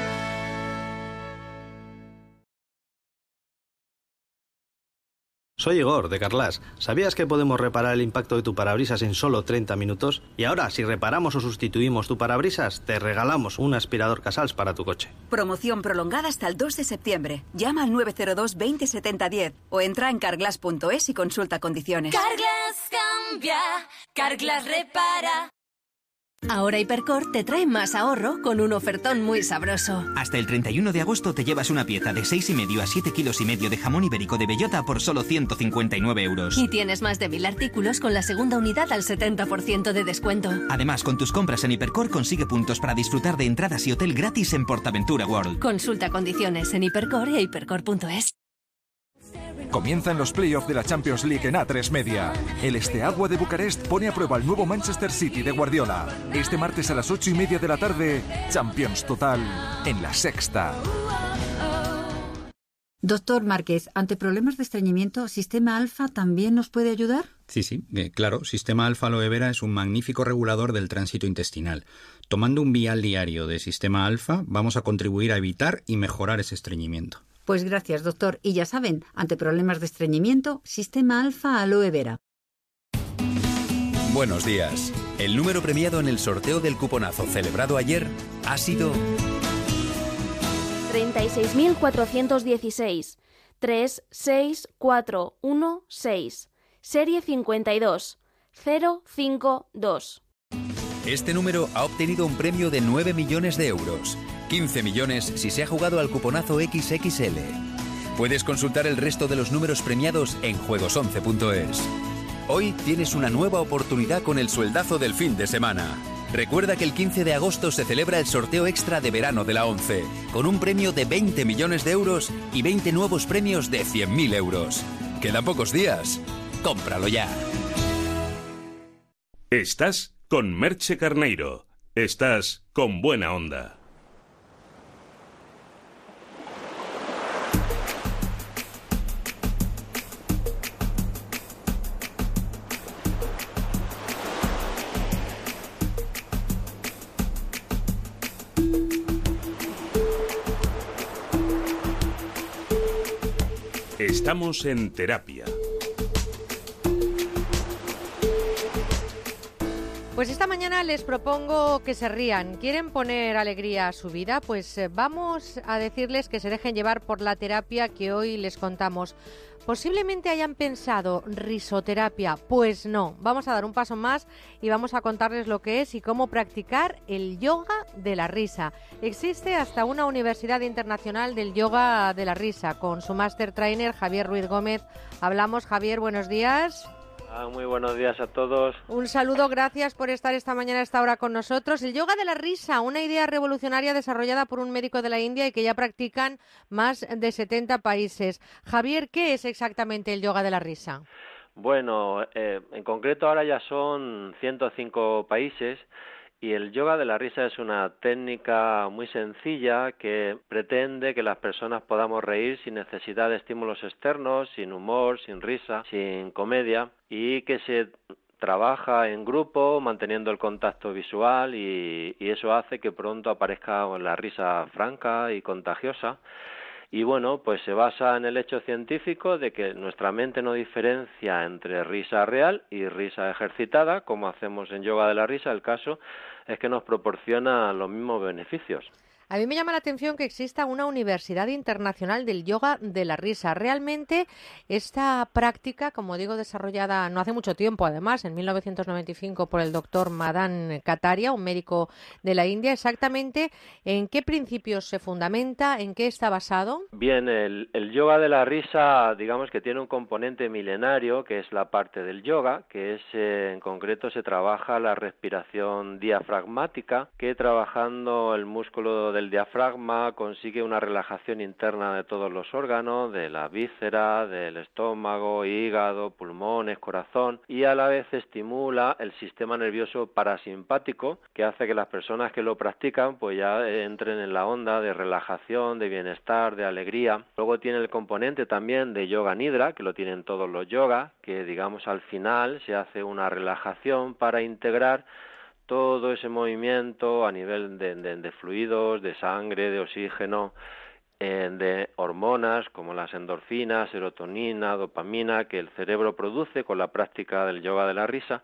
S31: Soy Igor, de Carlas. ¿Sabías que podemos reparar el impacto de tu parabrisas en solo 30 minutos? Y ahora, si reparamos o sustituimos tu parabrisas, te regalamos un aspirador Casals para tu coche.
S32: Promoción prolongada hasta el 2 de septiembre. Llama al 902 20 70 10 o entra en carglass.es y consulta condiciones.
S33: Carglass cambia, Carglass repara.
S27: Ahora Hipercor te trae más ahorro con un ofertón muy sabroso.
S32: Hasta el 31 de agosto te llevas una pieza de 6,5 a 7 kilos y medio de jamón ibérico de bellota por solo 159 euros.
S27: Y tienes más de mil artículos con la segunda unidad al 70% de descuento.
S32: Además, con tus compras en Hipercor consigue puntos para disfrutar de entradas y hotel gratis en Portaventura World.
S27: Consulta condiciones en Hipercor y hipercor.es.
S34: Comienzan los playoffs de la Champions League en A3 Media. El Esteagua de Bucarest pone a prueba el nuevo Manchester City de Guardiola. Este martes a las 8 y media de la tarde, Champions Total en la sexta.
S35: Doctor Márquez, ante problemas de estreñimiento, ¿Sistema Alfa también nos puede ayudar?
S31: Sí, sí, eh, claro. Sistema Alfa Aloe Vera es un magnífico regulador del tránsito intestinal. Tomando un vial diario de Sistema Alfa, vamos a contribuir a evitar y mejorar ese estreñimiento.
S35: Pues gracias, doctor. Y ya saben, ante problemas de estreñimiento, Sistema Alfa Aloe Vera.
S14: Buenos días. El número premiado en el sorteo del cuponazo celebrado ayer ha sido
S13: 36.416 36416 Serie 52 052
S14: Este número ha obtenido un premio de 9 millones de euros. 15 millones si se ha jugado al cuponazo XXL. Puedes consultar el resto de los números premiados en juegos11.es. Hoy tienes una nueva oportunidad con el sueldazo del fin de semana. Recuerda que el 15 de agosto se celebra el sorteo extra de verano de la 11, con un premio de 20 millones de euros y 20 nuevos premios de 100.000 euros. Quedan pocos días. Cómpralo ya.
S2: Estás con Merche Carneiro. Estás con buena onda. Estamos en terapia.
S1: Pues esta mañana les propongo que se rían. ¿Quieren poner alegría a su vida? Pues eh, vamos a decirles que se dejen llevar por la terapia que hoy les contamos. Posiblemente hayan pensado risoterapia. Pues no, vamos a dar un paso más y vamos a contarles lo que es y cómo practicar el yoga de la risa. Existe hasta una Universidad Internacional del Yoga de la Risa con su master trainer Javier Ruiz Gómez. Hablamos, Javier, buenos días.
S36: Ah, muy buenos días a todos.
S1: Un saludo, gracias por estar esta mañana a esta hora con nosotros. El yoga de la risa, una idea revolucionaria desarrollada por un médico de la India y que ya practican más de 70 países. Javier, ¿qué es exactamente el yoga de la risa?
S36: Bueno, eh, en concreto ahora ya son 105 países y el yoga de la risa es una técnica muy sencilla que pretende que las personas podamos reír sin necesidad de estímulos externos, sin humor, sin risa, sin comedia y que se trabaja en grupo manteniendo el contacto visual y, eso hace que pronto aparezca la risa franca y contagiosa y bueno, pues se basa en el hecho científico de que nuestra mente no diferencia entre risa real y risa ejercitada, como hacemos en yoga de la risa. El caso es que nos proporciona los mismos beneficios.
S1: A mí me llama la atención que exista una Universidad Internacional del Yoga de la Risa. Realmente esta práctica, como digo, desarrollada no hace mucho tiempo, además, en 1995 por el doctor Madan Kataria, un médico de la India, exactamente en qué principios se fundamenta, en qué está basado.
S36: Bien, el, yoga de la risa, digamos que tiene un componente milenario, que es la parte del yoga, que es, eh, en concreto, se trabaja la respiración diafragmática, que trabajando el músculo de el diafragma consigue una relajación interna de todos los órganos, de la víscera, del estómago, hígado, pulmones, corazón y a la vez estimula el sistema nervioso parasimpático que hace que las personas que lo practican pues ya entren en la onda de relajación, de bienestar, de alegría. Luego tiene el componente también de yoga nidra, que lo tienen todos los yogas, que digamos al final se hace una relajación para integrar todo ese movimiento a nivel de, fluidos, de sangre, de oxígeno, eh, de hormonas como las endorfinas, serotonina, dopamina que el cerebro produce con la práctica del yoga de la risa,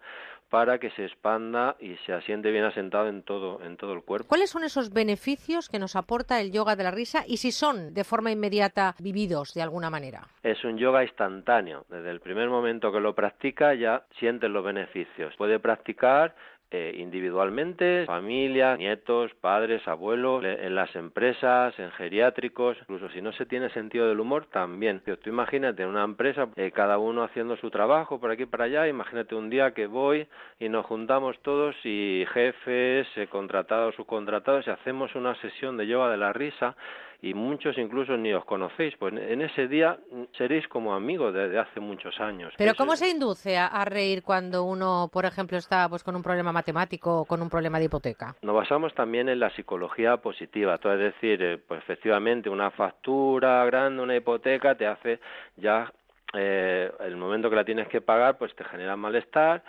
S36: para que se expanda y se asiente bien asentado en todo, en todo el cuerpo.
S1: ¿Cuáles son esos beneficios que nos aporta el yoga de la risa y si son de forma inmediata vividos de alguna manera?
S36: Es un yoga instantáneo. Desde el primer momento que lo practica ya sientes los beneficios. Puede practicar eh, individualmente, familias, nietos, padres, abuelos, en las empresas, en geriátricos, incluso si no se tiene sentido del humor, también. Tú imagínate una empresa, eh, cada uno haciendo su trabajo por aquí para allá, imagínate un día que voy y nos juntamos todos y jefes, eh, contratados, subcontratados y hacemos una sesión de yoga de la risa y muchos incluso ni os conocéis, pues en ese día seréis como amigos desde hace muchos años.
S1: Pero ¿cómo se induce a, reír cuando uno, por ejemplo, está pues con un problema matemático o con un problema de hipoteca?
S36: Nos basamos también en la psicología positiva, es decir, eh, pues efectivamente una factura grande, una hipoteca te hace ya eh, el momento que la tienes que pagar, pues te genera malestar,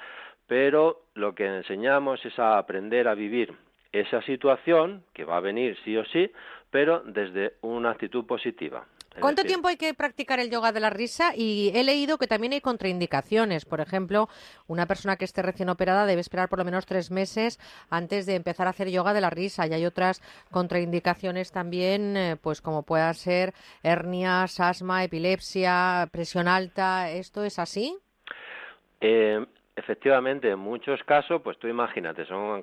S36: pero lo que enseñamos es a aprender a vivir esa situación que va a venir sí o sí, pero desde una actitud positiva.
S1: ¿Cuánto tiempo hay que practicar el yoga de la risa? Y he leído que también hay contraindicaciones. Por ejemplo, una persona que esté recién operada debe esperar por lo menos tres meses antes de empezar a hacer yoga de la risa. Y hay otras contraindicaciones también, eh, pues como pueda ser hernias, asma, epilepsia, presión alta. ¿Esto es así?
S36: Eh, efectivamente, en muchos casos, pues tú imagínate, son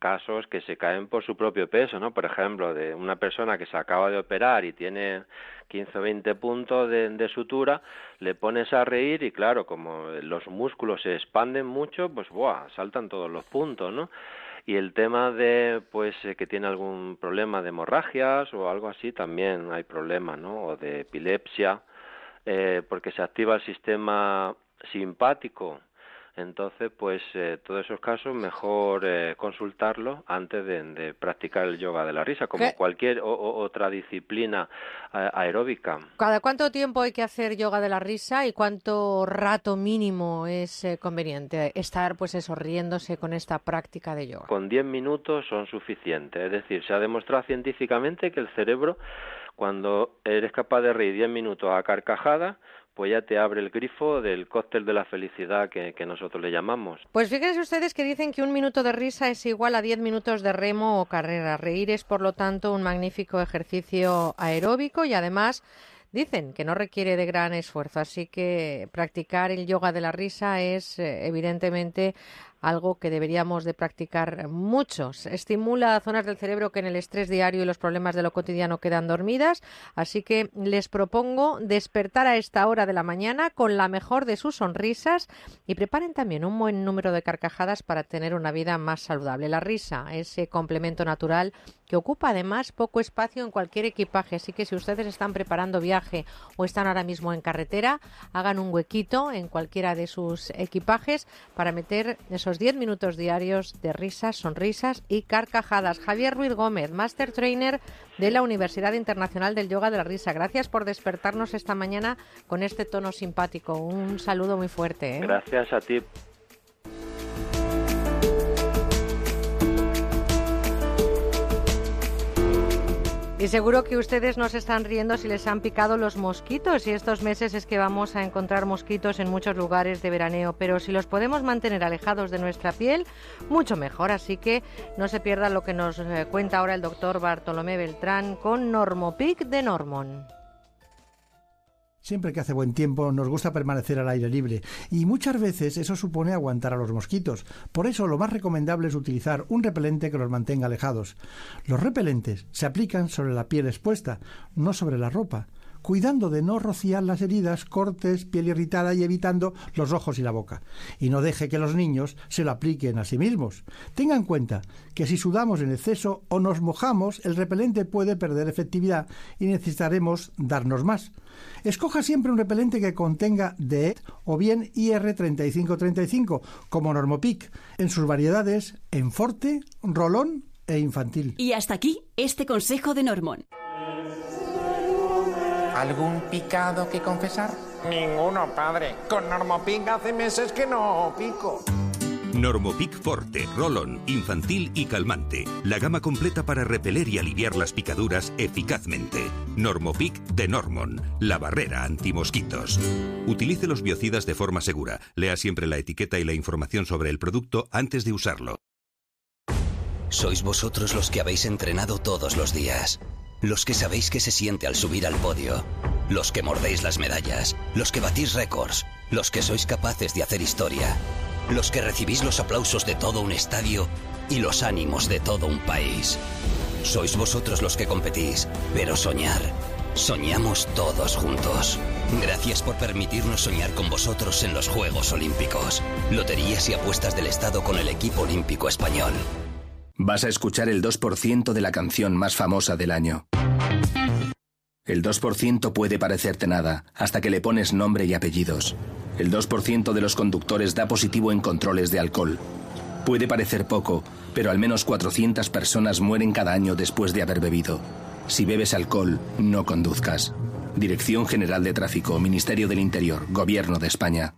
S36: casos que se caen por su propio peso, ¿no? Por ejemplo, de una persona que se acaba de operar y tiene 15 o 20 puntos de, sutura, le pones a reír y claro, como los músculos se expanden mucho, pues ¡buah! saltan todos los puntos, ¿no? Y el tema de, pues, eh, que tiene algún problema de hemorragias o algo así, también hay problemas, ¿no? O de epilepsia, eh, porque se activa el sistema simpático entonces, pues eh, todos esos casos mejor eh, consultarlo antes de, practicar el yoga de la risa, como cualquier otra disciplina aeróbica.
S1: ¿Cada cuánto tiempo hay que hacer yoga de la risa y cuánto rato mínimo es eh, conveniente estar, pues eso, riéndose con esta práctica de yoga?
S36: Con 10 minutos son suficientes. Es decir, se ha demostrado científicamente que el cerebro, cuando eres capaz de reír 10 minutos a carcajada, pues ya te abre el grifo del cóctel de la felicidad que, nosotros le llamamos.
S1: Pues fíjense ustedes que dicen que un minuto de risa es igual a 10 minutos de remo o carrera. Reír es, por lo tanto, un magnífico ejercicio aeróbico y además dicen que no requiere de gran esfuerzo, así que practicar el yoga de la risa es eh, evidentemente algo que deberíamos de practicar muchos. Estimula zonas del cerebro que en el estrés diario y los problemas de lo cotidiano quedan dormidas, así que les propongo despertar a esta hora de la mañana con la mejor de sus sonrisas y preparen también un buen número de carcajadas para tener una vida más saludable. La risa, ese complemento natural que ocupa además poco espacio en cualquier equipaje, así que si ustedes están preparando viaje o están ahora mismo en carretera, hagan un huequito en cualquiera de sus equipajes para meter esos 10 minutos diarios de risas, sonrisas y carcajadas. Javier Ruiz Gómez, Master Trainer de la Universidad Internacional del Yoga de la Risa. Gracias por despertarnos esta mañana con este tono simpático. Un saludo muy fuerte.
S36: ¿eh? Gracias a ti.
S1: Y seguro que ustedes no se están riendo si les han picado los mosquitos y estos meses es que vamos a encontrar mosquitos en muchos lugares de veraneo, pero si los podemos mantener alejados de nuestra piel, mucho mejor. Así que no se pierda lo que nos eh, cuenta ahora el doctor Bartolomé Beltrán con Normopic de Normon.
S37: Siempre que hace buen tiempo nos gusta permanecer al aire libre y muchas veces eso supone aguantar a los mosquitos. Por eso lo más recomendable es utilizar un repelente que los mantenga alejados. Los repelentes se aplican sobre la piel expuesta, no sobre la ropa cuidando de no rociar las heridas, cortes, piel irritada y evitando los ojos y la boca. Y no deje que los niños se lo apliquen a sí mismos. Tenga en cuenta que si sudamos en exceso o nos mojamos, el repelente puede perder efectividad y necesitaremos darnos más. Escoja siempre un repelente que contenga DEET o bien IR3535, como Normopic, en sus variedades en forte, rolón e infantil.
S38: Y hasta aquí este consejo de Normón.
S39: ¿Algún picado que confesar?
S40: Ninguno, padre. Con Normopic hace meses que no pico.
S34: Normopic Forte, Rolon, infantil y calmante. La gama completa para repeler y aliviar las picaduras eficazmente. Normopic de Normon, la barrera antimosquitos. Utilice los biocidas de forma segura. Lea siempre la etiqueta y la información sobre el producto antes de usarlo.
S41: Sois vosotros los que habéis entrenado todos los días. Los que sabéis qué se siente al subir al podio. Los que mordéis las medallas. Los que batís récords. Los que sois capaces de hacer historia. Los que recibís los aplausos de todo un estadio y los ánimos de todo un país. Sois vosotros los que competís, pero soñar. Soñamos todos juntos. Gracias por permitirnos soñar con vosotros en los Juegos Olímpicos. Loterías y apuestas del Estado con el equipo olímpico español.
S23: Vas a escuchar el 2% de la canción más famosa del año. El 2% puede parecerte nada, hasta que le pones nombre y apellidos. El 2% de los conductores da positivo en controles de alcohol. Puede parecer poco, pero al menos 400 personas mueren cada año después de haber bebido. Si bebes alcohol, no conduzcas. Dirección General de Tráfico, Ministerio del Interior, Gobierno de España.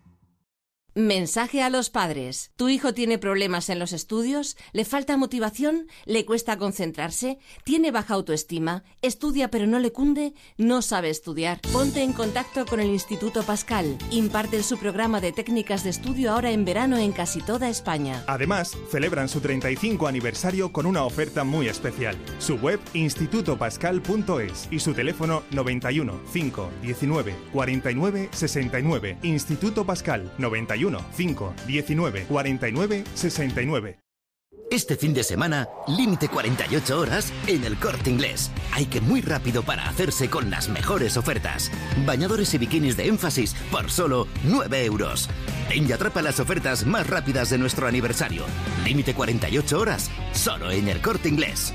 S27: Mensaje a los padres. ¿Tu hijo tiene problemas en los estudios? ¿Le falta motivación? ¿Le cuesta concentrarse? ¿Tiene baja autoestima? ¿Estudia pero no le cunde? ¿No sabe estudiar? Ponte en contacto con el Instituto Pascal. Imparten su programa de técnicas de estudio ahora en verano en casi toda España.
S42: Además, celebran su 35 aniversario con una oferta muy especial. Su web institutopascal.es y su teléfono 91 5 19 49 69. Instituto Pascal 91 5 19 49 69.
S43: Este fin de semana, límite 48 horas en el corte inglés. Hay que muy rápido para hacerse con las mejores ofertas. Bañadores y bikinis de énfasis por solo 9 euros. Ven y atrapa las ofertas más rápidas de nuestro aniversario. Límite 48 horas, solo en el corte inglés.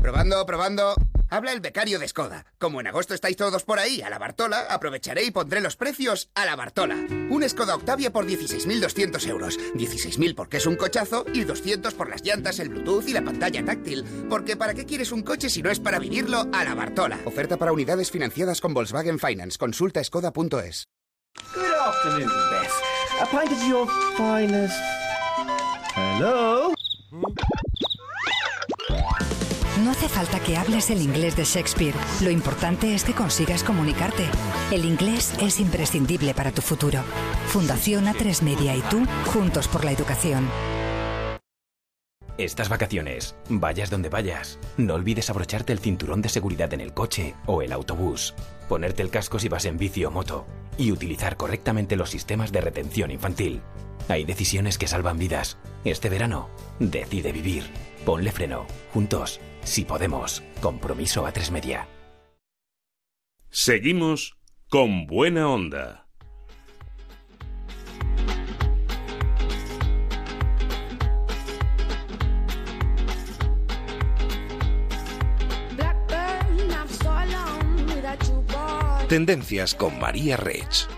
S44: Probando, probando. Habla el becario de Skoda. Como en agosto estáis todos por ahí, a la Bartola, aprovecharé y pondré los precios a la Bartola. Un Skoda Octavia por 16.200 euros. 16.000 porque es un cochazo y 200 por las llantas, el Bluetooth y la pantalla táctil. Porque ¿para qué quieres un coche si no es para vivirlo a la Bartola? Oferta para unidades financiadas con Volkswagen Finance. Consulta skoda.es.
S45: Good afternoon, Beth. A pint of your finest. Hello?
S46: No hace falta que hables el inglés de Shakespeare. Lo importante es que consigas comunicarte. El inglés es imprescindible para tu futuro. Fundación A3 Media y tú, juntos por la educación.
S47: Estas vacaciones, vayas donde vayas, no olvides abrocharte el cinturón de seguridad en el coche o el autobús, ponerte el casco si vas en bici o moto y utilizar correctamente los sistemas de retención infantil. Hay decisiones que salvan vidas. Este verano, decide vivir. Ponle freno. Juntos, si podemos. Compromiso a tres media.
S2: Seguimos con buena onda.
S48: Tendencias con María Rech.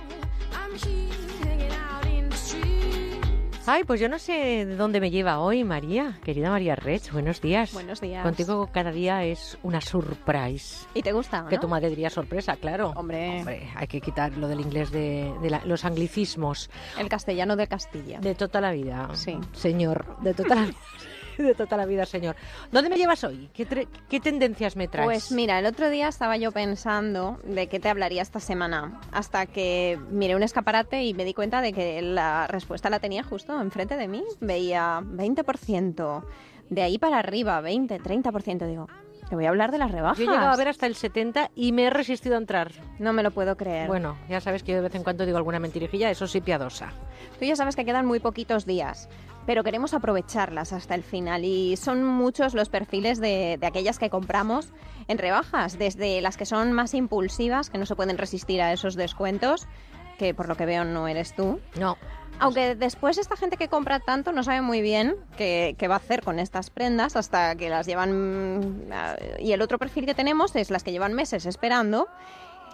S1: Ay, pues yo no sé de dónde me lleva hoy María, querida María Rech. Buenos días.
S49: Buenos días.
S1: Contigo cada día es una surprise.
S49: ¿Y te gusta?
S1: Que
S49: ¿no?
S1: tu madre diría sorpresa, claro.
S49: Hombre.
S1: Hombre, hay que quitar lo del inglés de, de la- los anglicismos.
S49: El castellano de Castilla.
S1: De toda la vida.
S49: Sí.
S1: Señor, de toda la vida. De toda la vida, señor. ¿Dónde me llevas hoy? ¿Qué, qué tendencias me traes?
S49: Pues mira, el otro día estaba yo pensando de qué te hablaría esta semana, hasta que miré un escaparate y me di cuenta de que la respuesta la tenía justo enfrente de mí. Veía 20%, de ahí para arriba, 20, 30%. Digo, te voy a hablar de las rebajas.
S1: Yo he llegado a ver hasta el 70 y me he resistido a entrar.
S49: No me lo puedo creer.
S1: Bueno, ya sabes que yo de vez en cuando digo alguna mentirijilla, eso sí piadosa.
S49: Tú ya sabes que quedan muy poquitos días, pero queremos aprovecharlas hasta el final y son muchos los perfiles de, de aquellas que compramos en rebajas, desde las que son más impulsivas, que no se pueden resistir a esos descuentos, que por lo que veo no eres tú.
S1: No.
S49: Aunque después esta gente que compra tanto no sabe muy bien qué, qué va a hacer con estas prendas hasta que las llevan... mm, Y el otro perfil que tenemos es las que llevan meses esperando.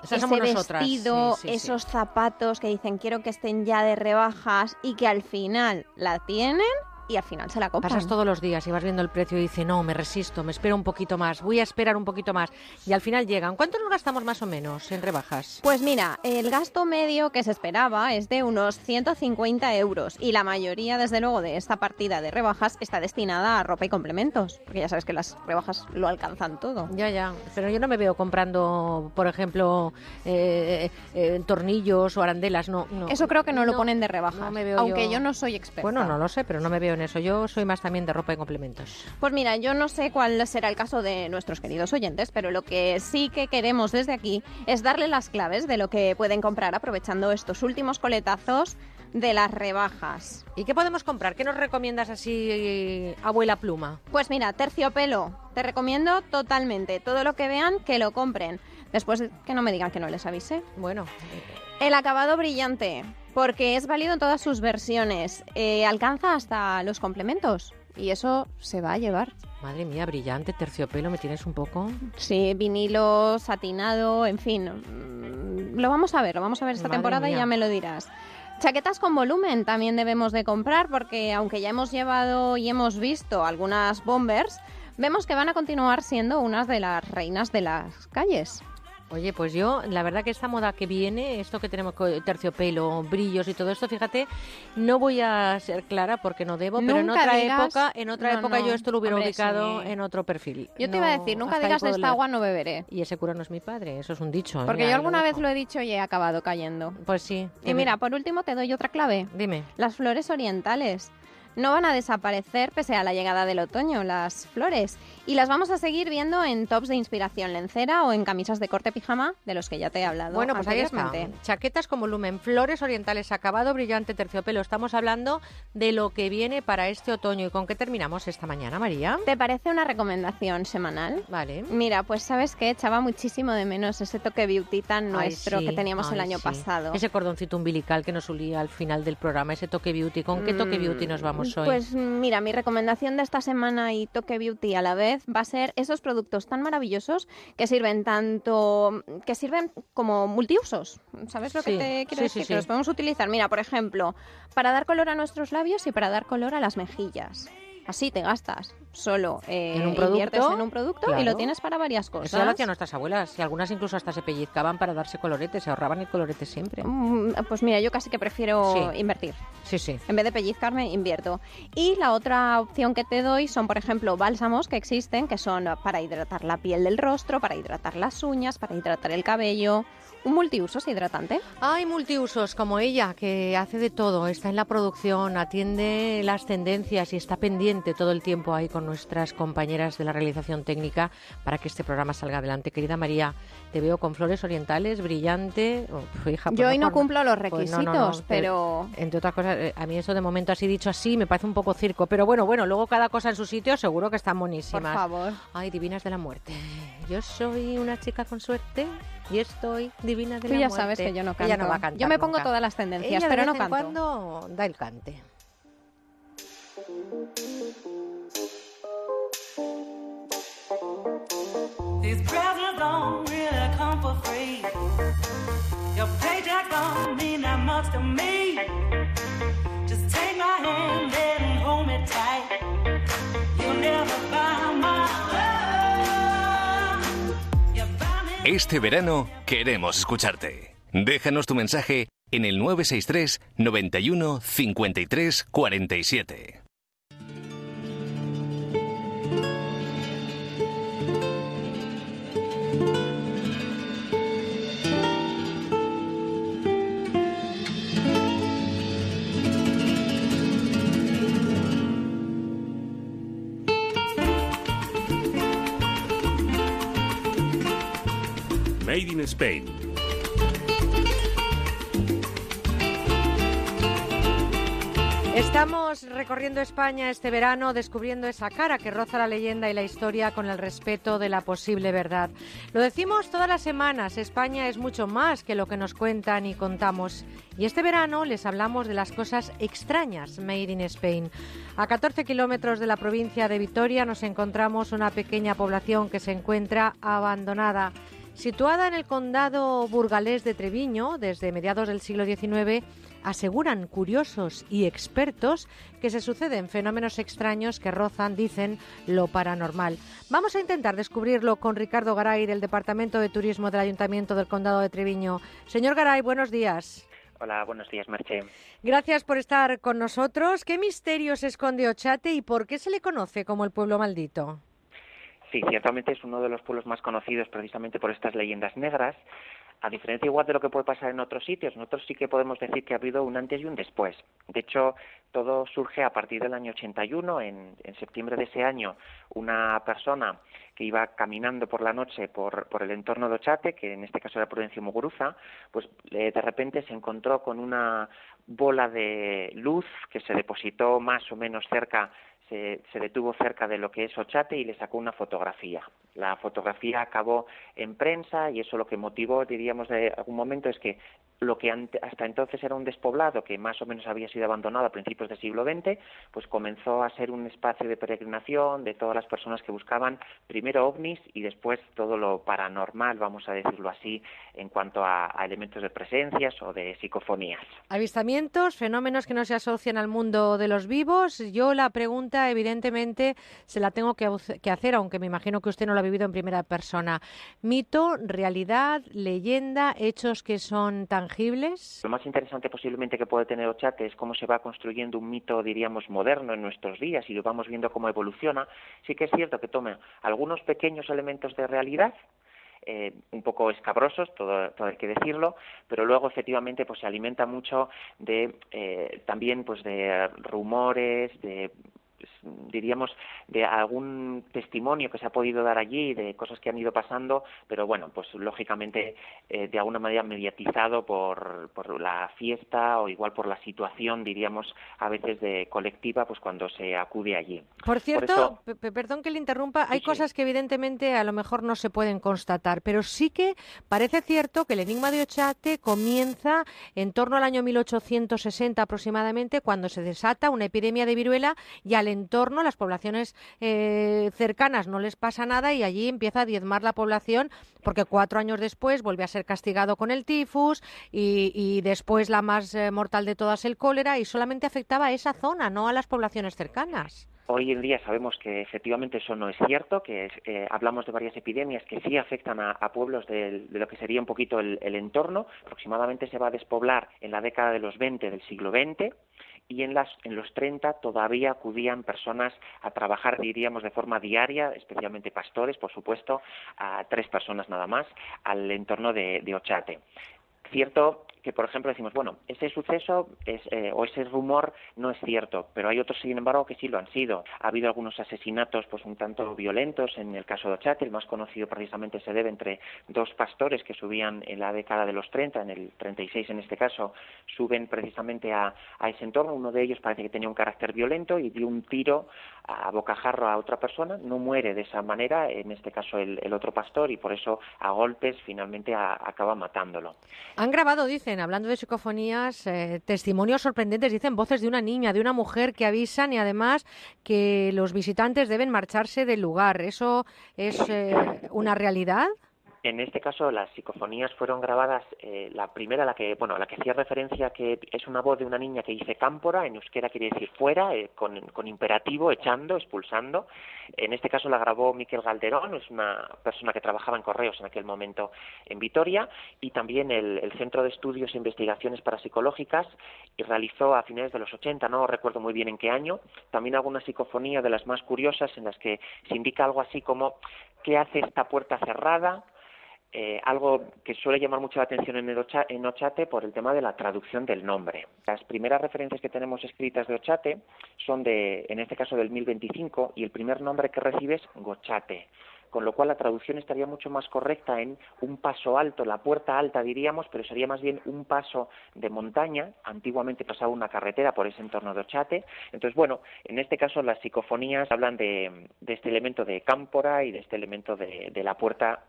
S49: Ese
S1: somos
S49: vestido,
S1: sí, sí, sí.
S49: esos zapatos que dicen quiero que estén ya de rebajas y que al final la tienen y al final se la compran.
S1: Pasas todos los días y vas viendo el precio y dices, no, me resisto, me espero un poquito más, voy a esperar un poquito más. Y al final llegan. ¿Cuánto nos gastamos más o menos en rebajas?
S49: Pues mira, el gasto medio que se esperaba es de unos 150 euros y la mayoría, desde luego, de esta partida de rebajas está destinada a ropa y complementos, porque ya sabes que las rebajas lo alcanzan todo.
S1: Ya, ya, pero yo no me veo comprando, por ejemplo, eh, eh, tornillos o arandelas, no, no.
S49: Eso creo que no, lo ponen de rebajas,
S1: no me veo
S49: aunque
S1: yo-
S49: yo... no soy experta.
S1: Bueno, no lo sé, pero no me veo Yo soy más también de ropa y complementos.
S49: Pues mira, yo no sé cuál será el caso de nuestros queridos oyentes, pero lo que sí que queremos desde aquí es darle las claves de lo que pueden comprar aprovechando estos últimos coletazos de las rebajas.
S1: ¿Y qué podemos comprar? ¿Qué nos recomiendas así, abuela pluma?
S49: Pues mira, terciopelo, te recomiendo totalmente. Todo lo que vean, que lo compren. Después que no me digan que no les avise.
S1: Bueno.
S49: El acabado brillante, porque es válido en todas sus versiones. Eh, alcanza hasta los complementos. Y eso se va a llevar.
S1: Madre mía, brillante, terciopelo, ¿me tienes un poco?
S49: Sí, vinilo, satinado, en fin. mm, Lo vamos a ver, lo vamos a ver esta
S1: Madre
S49: temporada y ya me lo dirás. Chaquetas con volumen también debemos de comprar porque aunque ya hemos llevado y hemos visto algunas bombers, vemos que van a continuar siendo unas de las reinas de las calles.
S1: Oye, pues yo, la verdad que esta moda que viene, esto que tenemos co- terciopelo, brillos y todo esto, fíjate, no voy a ser clara porque no debo, pero en otra
S49: digas-
S1: época, en otra
S49: No,
S1: época
S49: no,
S1: yo esto lo hubiera
S49: hombre,
S1: ubicado
S49: sí.
S1: en otro perfil.
S49: Yo te iba a decir, nunca digas de esta
S1: leer.
S49: agua no beberé.
S1: Y ese cura no es mi padre, eso es un dicho. ¿eh?
S49: Porque yo alguna vez lo he dicho y he acabado cayendo.
S1: Pues sí.
S49: Y mira, por último te doy otra clave.
S1: Dime.
S49: Las flores orientales. No van a desaparecer pese a la llegada del otoño, las flores. Y las vamos a seguir viendo en tops de inspiración lencera o en camisas de corte pijama, de los que ya te he hablado
S1: Bueno, pues ahí está. Chaquetas con volumen, flores orientales, acabado brillante, terciopelo. Estamos hablando de lo que viene para este otoño. ¿Y con qué terminamos esta mañana, María?
S49: ¿Te parece una recomendación semanal?
S1: Vale.
S49: Mira, pues sabes que echaba muchísimo de menos ese toque beauty tan
S1: Ay,
S49: nuestro
S1: sí,
S49: que teníamos el año
S1: sí.
S49: pasado.
S1: Ese cordoncito umbilical que nos unía al final del programa, ese toque beauty. ¿Con qué toque
S49: Mm,
S1: beauty nos vamos hoy?
S49: Pues mira, mi recomendación de esta semana y toque beauty a la vez va a ser esos productos tan maravillosos que sirven tanto que sirven como multiusos. ¿Sabes lo
S1: Sí,
S49: que te quiero
S1: sí,
S49: decir?
S1: sí,
S49: Que los podemos utilizar, mira, por ejemplo, para dar color a nuestros labios y para dar color a las mejillas. Así te gastas solo eh,
S1: En un producto,
S49: inviertes en un producto y lo tienes para varias cosas.
S1: Eso lo hacían nuestras abuelas y algunas incluso hasta se pellizcaban para darse colorete, se ahorraban el colorete siempre.
S49: Mm, Pues mira, yo casi que prefiero
S1: Sí.
S49: invertir.
S1: Sí, sí.
S49: En vez de pellizcarme, invierto. Y la otra opción que te doy son, por ejemplo, bálsamos que existen, que son para hidratar la piel del rostro, para hidratar las uñas, para hidratar el cabello. Un multiusos hidratante.
S1: Hay multiusos como ella, que hace de todo, está en la producción, atiende las tendencias y está pendiente todo el tiempo ahí con nuestras compañeras de la realización técnica para que este programa salga adelante. Querida María, te veo con flores orientales, brillante. Uf, hija, pues
S49: Yo hoy no cumplo los
S1: Pues no, no, no,
S49: requisitos, pero...
S1: Entre otras cosas, eh, a mí eso de momento así dicho así me parece un poco circo, pero bueno, bueno, luego cada cosa en su sitio seguro que están buenísimas.
S49: Por favor.
S1: Ay, divinas de la muerte. Yo soy una chica con suerte y estoy divina de
S49: Tú
S1: la
S49: ya
S1: muerte.
S49: sabes que yo no canto.
S1: Ella no va a cantar
S49: Yo me pongo
S1: nunca.
S49: todas las tendencias,
S1: Ella de
S49: pero
S1: vez
S49: no
S1: en
S49: canto.
S1: cuando da el cante.
S42: These presents don't really come for free. Your paycheck don't mean that much to me.
S47: Este verano queremos escucharte. Déjanos tu mensaje en el 963 91 53 47.
S2: Made in Spain.
S1: Estamos recorriendo España este verano, descubriendo esa cara que roza la leyenda y la historia con el respeto de la posible verdad. Lo decimos todas las semanas, España es mucho más que lo que nos cuentan y contamos. Y este verano les hablamos de las cosas extrañas made in Spain. A 14 kilómetros de la provincia de Vitoria nos encontramos una pequeña población que se encuentra abandonada. Situada en el condado burgalés de Treviño desde mediados del siglo XIX, aseguran curiosos y expertos que se suceden fenómenos extraños que rozan, dicen, lo paranormal. Vamos a intentar descubrirlo con Ricardo Garay del Departamento de Turismo del Ayuntamiento del Condado de Treviño. Señor Garay, buenos días.
S50: Hola, buenos días, Merche.
S1: Gracias por estar con nosotros. ¿Qué misterios esconde Ochate y por qué se le conoce como el pueblo maldito?
S50: Sí, ciertamente es uno de los pueblos más conocidos precisamente por estas leyendas negras. A diferencia igual de lo que puede pasar en otros sitios, nosotros sí que podemos decir que ha habido un antes y un después. De hecho, todo surge a partir del año 81. En, en septiembre de ese año, una persona que iba caminando por la noche por, por el entorno de Ochate, que en este caso era Prudencio Muguruza, pues de repente se encontró con una bola de luz que se depositó más o menos cerca se, se, detuvo cerca de lo que es Ochate y le sacó una fotografía. La fotografía acabó en prensa y eso lo que motivó, diríamos, de algún momento es que lo que hasta entonces era un despoblado que más o menos había sido abandonado a principios del siglo XX, pues comenzó a ser un espacio de peregrinación de todas las personas que buscaban primero ovnis y después todo lo paranormal, vamos a decirlo así, en cuanto a, elementos de presencias o de psicofonías.
S1: Avistamientos, fenómenos que no se asocian al mundo de los vivos. Yo la pregunta, evidentemente, se la tengo que, hacer, aunque me imagino que usted no lo ha vivido en primera persona. Mito, realidad, leyenda, hechos que son
S50: lo más interesante posiblemente que puede tener Ochate es cómo se va construyendo un mito, diríamos, moderno en nuestros días y lo vamos viendo cómo evoluciona. Sí que es cierto que toma algunos pequeños elementos de realidad, eh, un poco escabrosos, todo, todo, hay que decirlo, pero luego efectivamente pues se alimenta mucho de eh, también pues de rumores, de diríamos, de algún testimonio que se ha podido dar allí, de cosas que han ido pasando, pero bueno, pues lógicamente eh, de alguna manera mediatizado por, por la fiesta o igual por la situación, diríamos, a veces de colectiva, pues cuando se acude allí.
S1: Por cierto, por eso... perdón que le interrumpa, hay sí, cosas sí. que evidentemente a lo mejor no se pueden constatar, pero sí que parece cierto que el enigma de Ochate comienza en torno al año 1860 aproximadamente, cuando se desata una epidemia de viruela y al entorno, las poblaciones eh, cercanas no les pasa nada y allí empieza a diezmar la población porque cuatro años después vuelve a ser castigado con el tifus y, después la más eh, mortal de todas el cólera y solamente afectaba a esa zona, no a las poblaciones cercanas.
S50: Hoy en día sabemos que efectivamente eso no es cierto, que eh, hablamos de varias epidemias que sí afectan a, pueblos de, de, lo que sería un poquito el, el, entorno. Aproximadamente se va a despoblar en la década de los 20 del siglo XX y en, las, en los 30 todavía acudían personas a trabajar, diríamos, de forma diaria, especialmente pastores, por supuesto, a tres personas nada más, al entorno de, de Ochate. Cierto que, por ejemplo, decimos, bueno, ese suceso es, eh, o ese rumor no es cierto, pero hay otros, sin embargo, que sí lo han sido. Ha habido algunos asesinatos, pues un tanto violentos, en el caso de Ochate, el más conocido precisamente se debe entre dos pastores que subían en la década de los 30, en el 36 en este caso, suben precisamente a, a ese entorno. Uno de ellos parece que tenía un carácter violento y dio un tiro a bocajarro a otra persona, no muere de esa manera, en este caso el, el otro pastor, y por eso a golpes finalmente a, acaba matándolo.
S1: Han grabado, dicen, hablando de psicofonías, eh, testimonios sorprendentes, dicen voces de una niña, de una mujer que avisan y además que los visitantes deben marcharse del lugar. ¿Eso es eh, una realidad?
S50: En este caso, las psicofonías fueron grabadas, eh, la primera, la que, bueno, la que hacía referencia que es una voz de una niña que dice cámpora, en euskera quiere decir fuera, eh, con, imperativo, echando, expulsando. En este caso la grabó Miquel Galderón, es una persona que trabajaba en correos en aquel momento en Vitoria, y también el, el Centro de Estudios e Investigaciones Parapsicológicas, y realizó a finales de los 80, no recuerdo muy bien en qué año, también alguna psicofonía de las más curiosas en las que se indica algo así como ¿qué hace esta puerta cerrada? Eh, algo que suele llamar mucho la atención en, Ochate por el tema de la traducción del nombre. Las primeras referencias que tenemos escritas de Ochate son de, en este caso, del 1025 y el primer nombre que recibe es Gochate con lo cual la traducción estaría mucho más correcta en un paso alto, la puerta alta diríamos, pero sería más bien un paso de montaña. Antiguamente pasaba una carretera por ese entorno de Ochate. Entonces, bueno, en este caso las psicofonías hablan de, de este elemento de cámpora y de este elemento de, de la puerta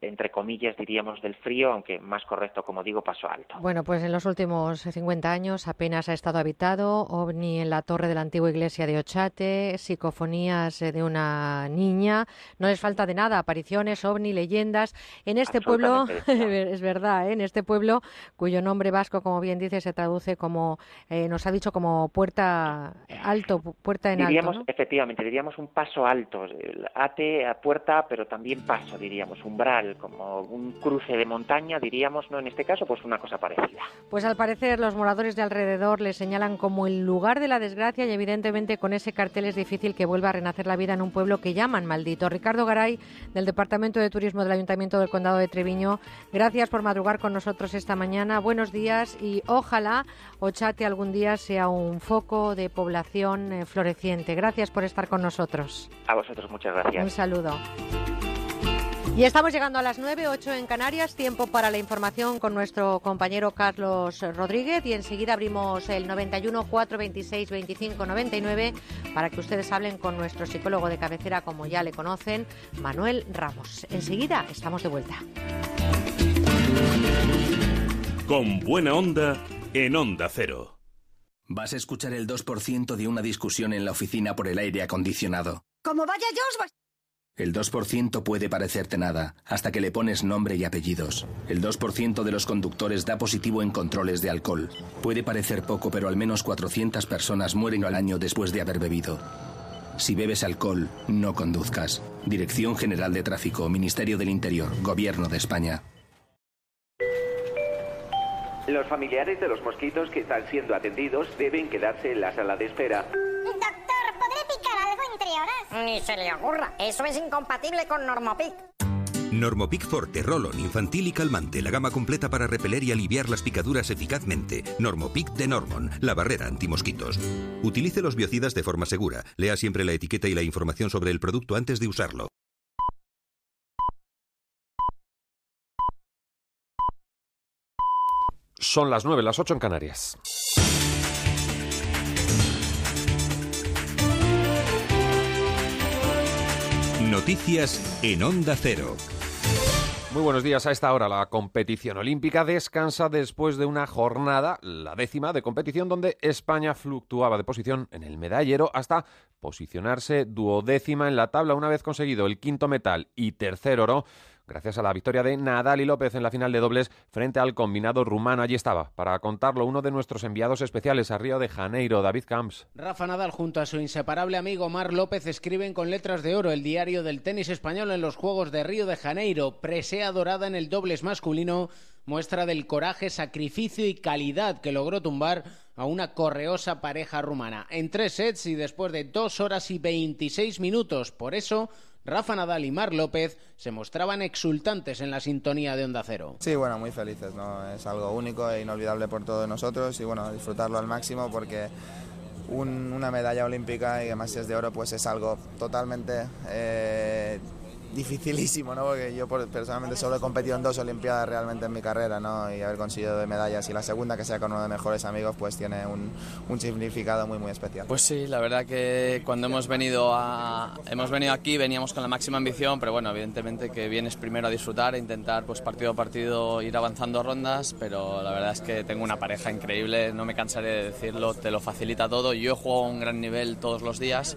S50: entre comillas diríamos del frío, aunque más correcto, como digo, paso alto.
S1: Bueno, pues en los últimos 50 años apenas ha estado habitado, ovni en la torre de la antigua iglesia de Ochate, psicofonías eh, de una niña, no les falta de nada, apariciones, ovni, leyendas. En este pueblo, es verdad, ¿eh? en este pueblo cuyo nombre vasco, como bien dice, se traduce como, eh, nos ha dicho como puerta alto, puerta en
S50: diríamos,
S1: alto. ¿no?
S50: Efectivamente, diríamos un paso alto, ate a puerta, pero también paso, diríamos, umbral, como un cruce de montaña, diríamos, ¿no? En este caso, pues una cosa parecida.
S1: Pues al parecer los moradores de alrededor le señalan como el lugar de la desgracia y evidentemente con ese cartel es difícil que vuelva a renacer la vida en un pueblo que llaman maldito. Ricardo Garay, del Departamento de Turismo del Ayuntamiento del Condado de Treviño, gracias por madrugar con nosotros esta mañana. Buenos días y ojalá Ochate algún día sea un foco de población eh, floreciente. Gracias por estar con nosotros.
S50: A vosotros, muchas gracias.
S1: Un saludo. Y estamos llegando a las 9, 8 en Canarias, tiempo para la información con nuestro compañero Carlos Rodríguez y enseguida abrimos el 91 426 25 99 para que ustedes hablen con nuestro psicólogo de cabecera, como ya le conocen, Manuel Ramos. Enseguida estamos de vuelta.
S2: Con buena onda en Onda Cero.
S23: Vas a escuchar el 2% de una discusión en la oficina por el aire acondicionado.
S51: Como vaya yo, os.
S23: El 2% puede parecerte nada, hasta que le pones nombre y apellidos. El 2% de los conductores da positivo en controles de alcohol. Puede parecer poco, pero al menos 400 personas mueren al año después de haber bebido. Si bebes alcohol, no conduzcas. Dirección General de Tráfico, Ministerio del Interior, Gobierno de España.
S14: Los familiares de los mosquitos que están siendo atendidos deben quedarse en la sala de espera.
S51: Doctor,
S52: Ni se le ocurra. Eso es incompatible con Normopic.
S34: Normopic Forte, Rolon, infantil y calmante. La gama completa para repeler y aliviar las picaduras eficazmente. Normopic de Normon, la barrera antimosquitos. Utilice los biocidas de forma segura. Lea siempre la etiqueta y la información sobre el producto antes de usarlo.
S53: Son las 9, las 8 en Canarias.
S34: Noticias en Onda Cero.
S53: Muy buenos días. A esta hora la competición olímpica descansa después de una jornada, la décima de competición, donde España fluctuaba de posición en el medallero hasta posicionarse duodécima en la tabla una vez conseguido el quinto metal y tercer oro gracias a la victoria de Nadal y López en la final de dobles frente al combinado rumano. Allí estaba, para contarlo, uno de nuestros enviados especiales a Río de Janeiro, David Camps.
S54: Rafa Nadal junto a su inseparable amigo Mar López escriben con letras de oro el diario del tenis español en los Juegos de Río de Janeiro. Presea dorada en el dobles masculino, muestra del coraje, sacrificio y calidad que logró tumbar a una correosa pareja rumana en tres sets y después de dos horas y 26 minutos. Por eso, Rafa Nadal y Mar López se mostraban exultantes en la sintonía de Onda Cero.
S12: Sí, bueno, muy felices, ¿no? Es algo único e inolvidable por todos nosotros y bueno, disfrutarlo al máximo porque un- una medalla olímpica y además si es de oro pues es algo totalmente eh, dificilísimo, ¿no? Porque yo personalmente solo he competido en dos olimpiadas realmente en mi carrera, ¿no? Y haber conseguido de medallas y la segunda que sea con uno de mejores amigos pues tiene un, un significado muy muy especial.
S40: Pues sí, la verdad que cuando hemos venido a hemos venido aquí veníamos con la máxima ambición, pero bueno, evidentemente que vienes primero a disfrutar e intentar pues partido a partido ir avanzando rondas, pero la verdad es que tengo una pareja increíble, no me cansaré de decirlo, te lo facilita todo. Yo jugado a un gran nivel todos los días,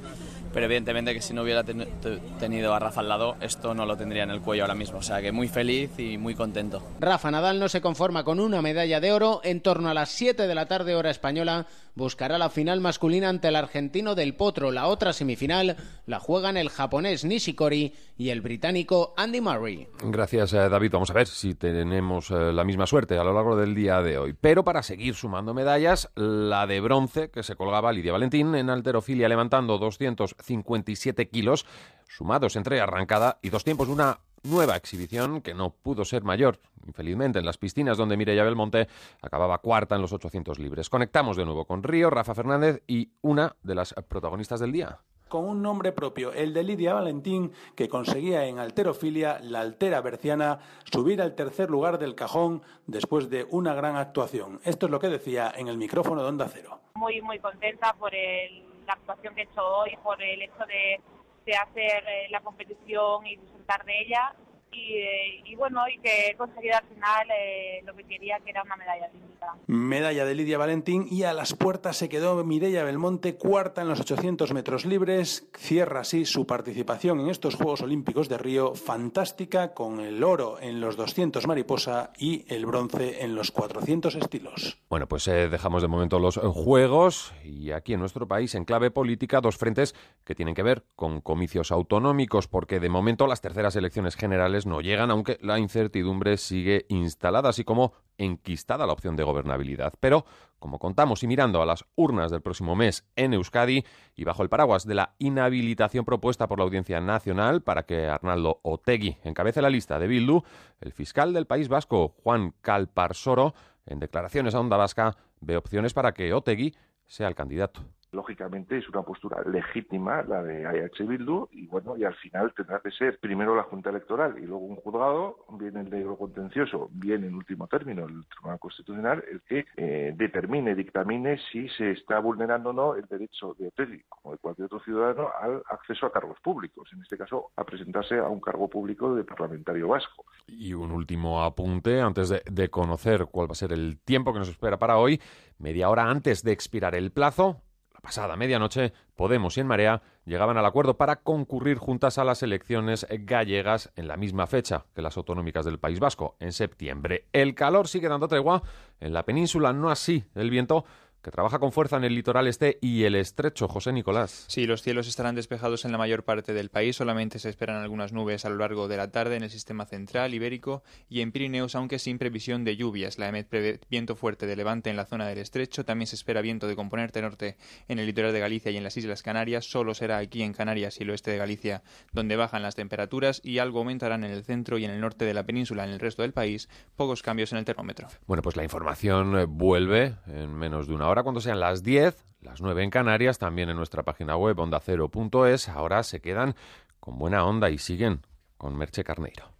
S40: pero evidentemente que si no hubiera ten- te- tenido a Rafa al lado, esto no lo tendría en el cuello ahora mismo, o sea que muy feliz y muy contento.
S54: Rafa Nadal no se conforma con una medalla de oro. En torno a las 7 de la tarde hora española buscará la final masculina ante el argentino del Potro. La otra semifinal la juegan el japonés Nishikori y el británico Andy Murray.
S53: Gracias, eh, David. Vamos a ver si tenemos eh, la misma suerte a lo largo del día de hoy. Pero para seguir sumando medallas, la de bronce que se colgaba Lidia Valentín en alterofilia levantando 257 kilos, sumados entre arrancada y dos tiempos. Una nueva exhibición que no pudo ser mayor, infelizmente, en las piscinas donde Mireia Belmonte acababa cuarta en los 800 libres. Conectamos de nuevo con Río, Rafa Fernández y una de las protagonistas del día.
S55: con un nombre propio, el de Lidia Valentín, que conseguía en alterofilia, la altera berciana, subir al tercer lugar del cajón después de una gran actuación. Esto es lo que decía en el micrófono de Onda Cero.
S56: muy muy contenta por el- la actuación que he hecho hoy, por el hecho de, de hacer eh, la competición y disfrutar de ella.
S57: Y, eh, y bueno, y que he conseguido al final eh, lo que quería, que era una medalla olímpica.
S58: Medalla de Lidia Valentín y a las puertas se quedó Mireia Belmonte, cuarta en los 800 metros libres. Cierra así su participación en estos Juegos Olímpicos de Río, fantástica, con el oro en los 200 mariposa y el bronce en los 400 estilos.
S53: Bueno, pues eh, dejamos de momento los juegos y aquí en nuestro país, en clave política, dos frentes que tienen que ver con comicios autonómicos, porque de momento las terceras elecciones generales no llegan, aunque la incertidumbre sigue instalada, así como enquistada la opción de gobernabilidad. Pero, como contamos y mirando a las urnas del próximo mes en Euskadi y bajo el paraguas de la inhabilitación propuesta por la Audiencia Nacional para que Arnaldo Otegui encabece la lista de Bildu, el fiscal del País Vasco, Juan Calparsoro, en declaraciones a Onda Vasca, ve opciones para que Otegui sea el candidato.
S59: Lógicamente es una postura legítima la de AH Bildu y bueno, y al final tendrá que ser primero la Junta Electoral y luego un juzgado, bien el de lo contencioso, bien en último término el Tribunal Constitucional, el que eh, determine, dictamine si se está vulnerando o no el derecho de Otegui, como de cualquier otro ciudadano, al acceso a cargos públicos, en este caso a presentarse a un cargo público de parlamentario vasco.
S53: Y un último apunte antes de conocer cuál va a ser el tiempo que nos espera para hoy. Media hora antes de expirar el plazo, la pasada medianoche, Podemos y En Marea llegaban al acuerdo para concurrir juntas a las elecciones gallegas en la misma fecha que las autonómicas del País Vasco, en septiembre. El calor sigue dando tregua en la península, no así el viento que trabaja con fuerza en el litoral este y el estrecho. José Nicolás.
S56: Sí, los cielos estarán despejados en la mayor parte del país. Solamente se esperan algunas nubes a lo largo de la tarde en el sistema central ibérico y en Pirineos, aunque sin previsión de lluvias. La EMET prevé viento fuerte de levante en la zona del estrecho. También se espera viento de componente norte en el litoral de Galicia y en las Islas Canarias. Solo será aquí en Canarias y el oeste de Galicia donde bajan las temperaturas y algo aumentarán en el centro y en el norte de la península. En el resto del país, pocos cambios en el termómetro.
S53: Bueno, pues la información eh, vuelve en menos de una hora cuando sean las 10, las 9 en Canarias, también en nuestra página web ondacero.es. Ahora se quedan con buena onda y siguen con Merche Carneiro.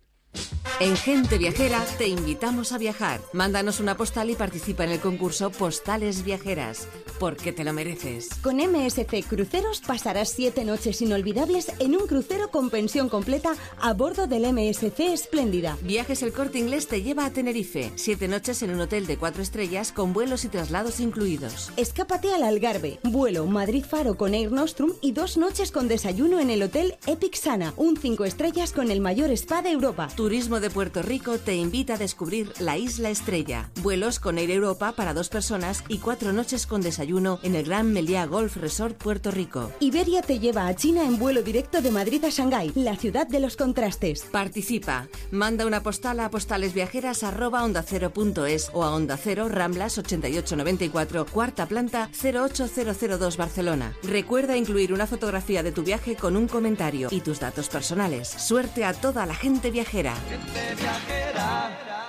S27: En Gente Viajera te invitamos a viajar. Mándanos una postal y participa en el concurso Postales Viajeras, porque te lo mereces.
S60: Con MSC Cruceros pasarás siete noches inolvidables en un crucero con pensión completa a bordo del MSC Espléndida.
S27: Viajes El Corte Inglés te lleva a Tenerife. Siete noches en un hotel de cuatro estrellas con vuelos y traslados incluidos.
S60: Escápate al Algarve. Vuelo Madrid-Faro con Air Nostrum y dos noches con desayuno en el hotel Epic Sana, un cinco estrellas con el mayor spa de Europa.
S27: Turismo de Puerto Rico te invita a descubrir la Isla Estrella. Vuelos con Air Europa para dos personas y cuatro noches con desayuno en el Gran Meliá Golf Resort Puerto Rico.
S60: Iberia te lleva a China en vuelo directo de Madrid a Shanghái, la ciudad de los contrastes.
S27: Participa. Manda una postal a postalesviajeras@ondacero.es o a Onda Cero Ramblas 8894, cuarta planta 08002 Barcelona. Recuerda incluir una fotografía de tu viaje con un comentario y tus datos personales. Suerte a toda la gente viajera viajera. Gente viajera.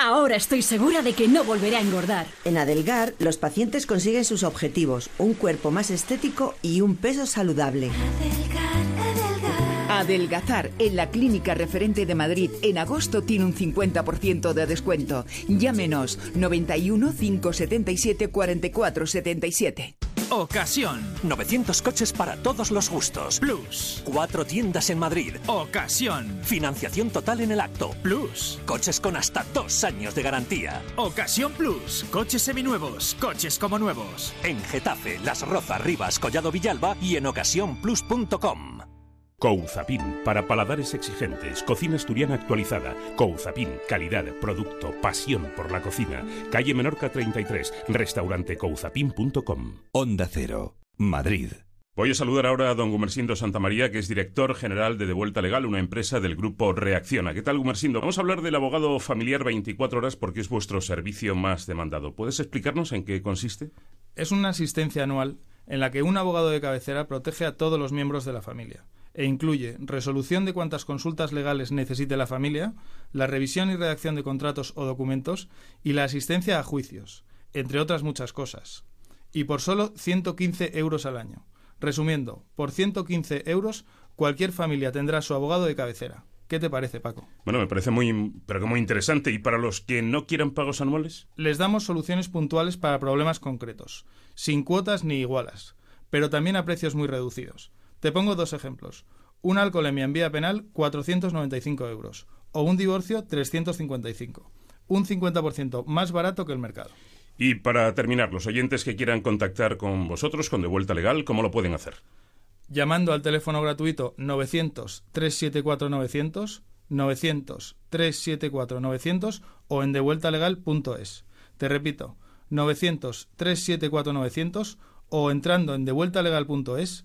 S27: Ahora estoy segura de que no volveré a engordar.
S25: En Adelgar, los pacientes consiguen sus objetivos, un cuerpo más estético y un peso saludable.
S32: Adelgazar en la clínica referente de Madrid en agosto tiene un 50% de descuento. Llámenos 91 577 44 77.
S61: Ocasión. 900 coches para todos los gustos. Plus. Cuatro tiendas en Madrid. Ocasión. Financiación total en el acto. Plus. Coches con hasta dos años de garantía. Ocasión Plus. Coches seminuevos. Coches como nuevos. En Getafe, Las Rozas, Rivas, Collado Villalba y en ocasiónplus.com.
S2: Couzapin, para paladares exigentes, cocina asturiana actualizada. Couzapin, calidad, producto, pasión por la cocina. Calle Menorca 33, restaurante couzapin.com.
S48: Onda Cero, Madrid.
S2: Voy a saludar ahora a don Gumersindo Santamaría, que es director general de Devuelta Legal, una empresa del grupo Reacciona. ¿Qué tal, Gumersindo? Vamos a hablar del abogado familiar 24 horas porque es vuestro servicio más demandado. ¿Puedes explicarnos en qué consiste?
S62: Es una asistencia anual en la que un abogado de cabecera protege a todos los miembros de la familia e incluye resolución de cuantas consultas legales necesite la familia, la revisión y redacción de contratos o documentos y la asistencia a juicios, entre otras muchas cosas. Y por solo 115 euros al año. Resumiendo, por 115 euros cualquier familia tendrá su abogado de cabecera. ¿Qué te parece, Paco?
S2: Bueno, me parece muy, pero que muy interesante. ¿Y para los que no quieran pagos anuales?
S62: Les damos soluciones puntuales para problemas concretos, sin cuotas ni igualas, pero también a precios muy reducidos. Te pongo dos ejemplos. Una alcoholemia en vía penal, 495 euros. O un divorcio, 355. Un 50% más barato que el mercado.
S2: Y para terminar, los oyentes que quieran contactar con vosotros, con Devuelta Legal, ¿cómo lo pueden hacer?
S62: Llamando al teléfono gratuito 900-374-900, 900-374-900 o en devueltalegal.es. Te repito, 900-374-900 o entrando en devueltalegal.es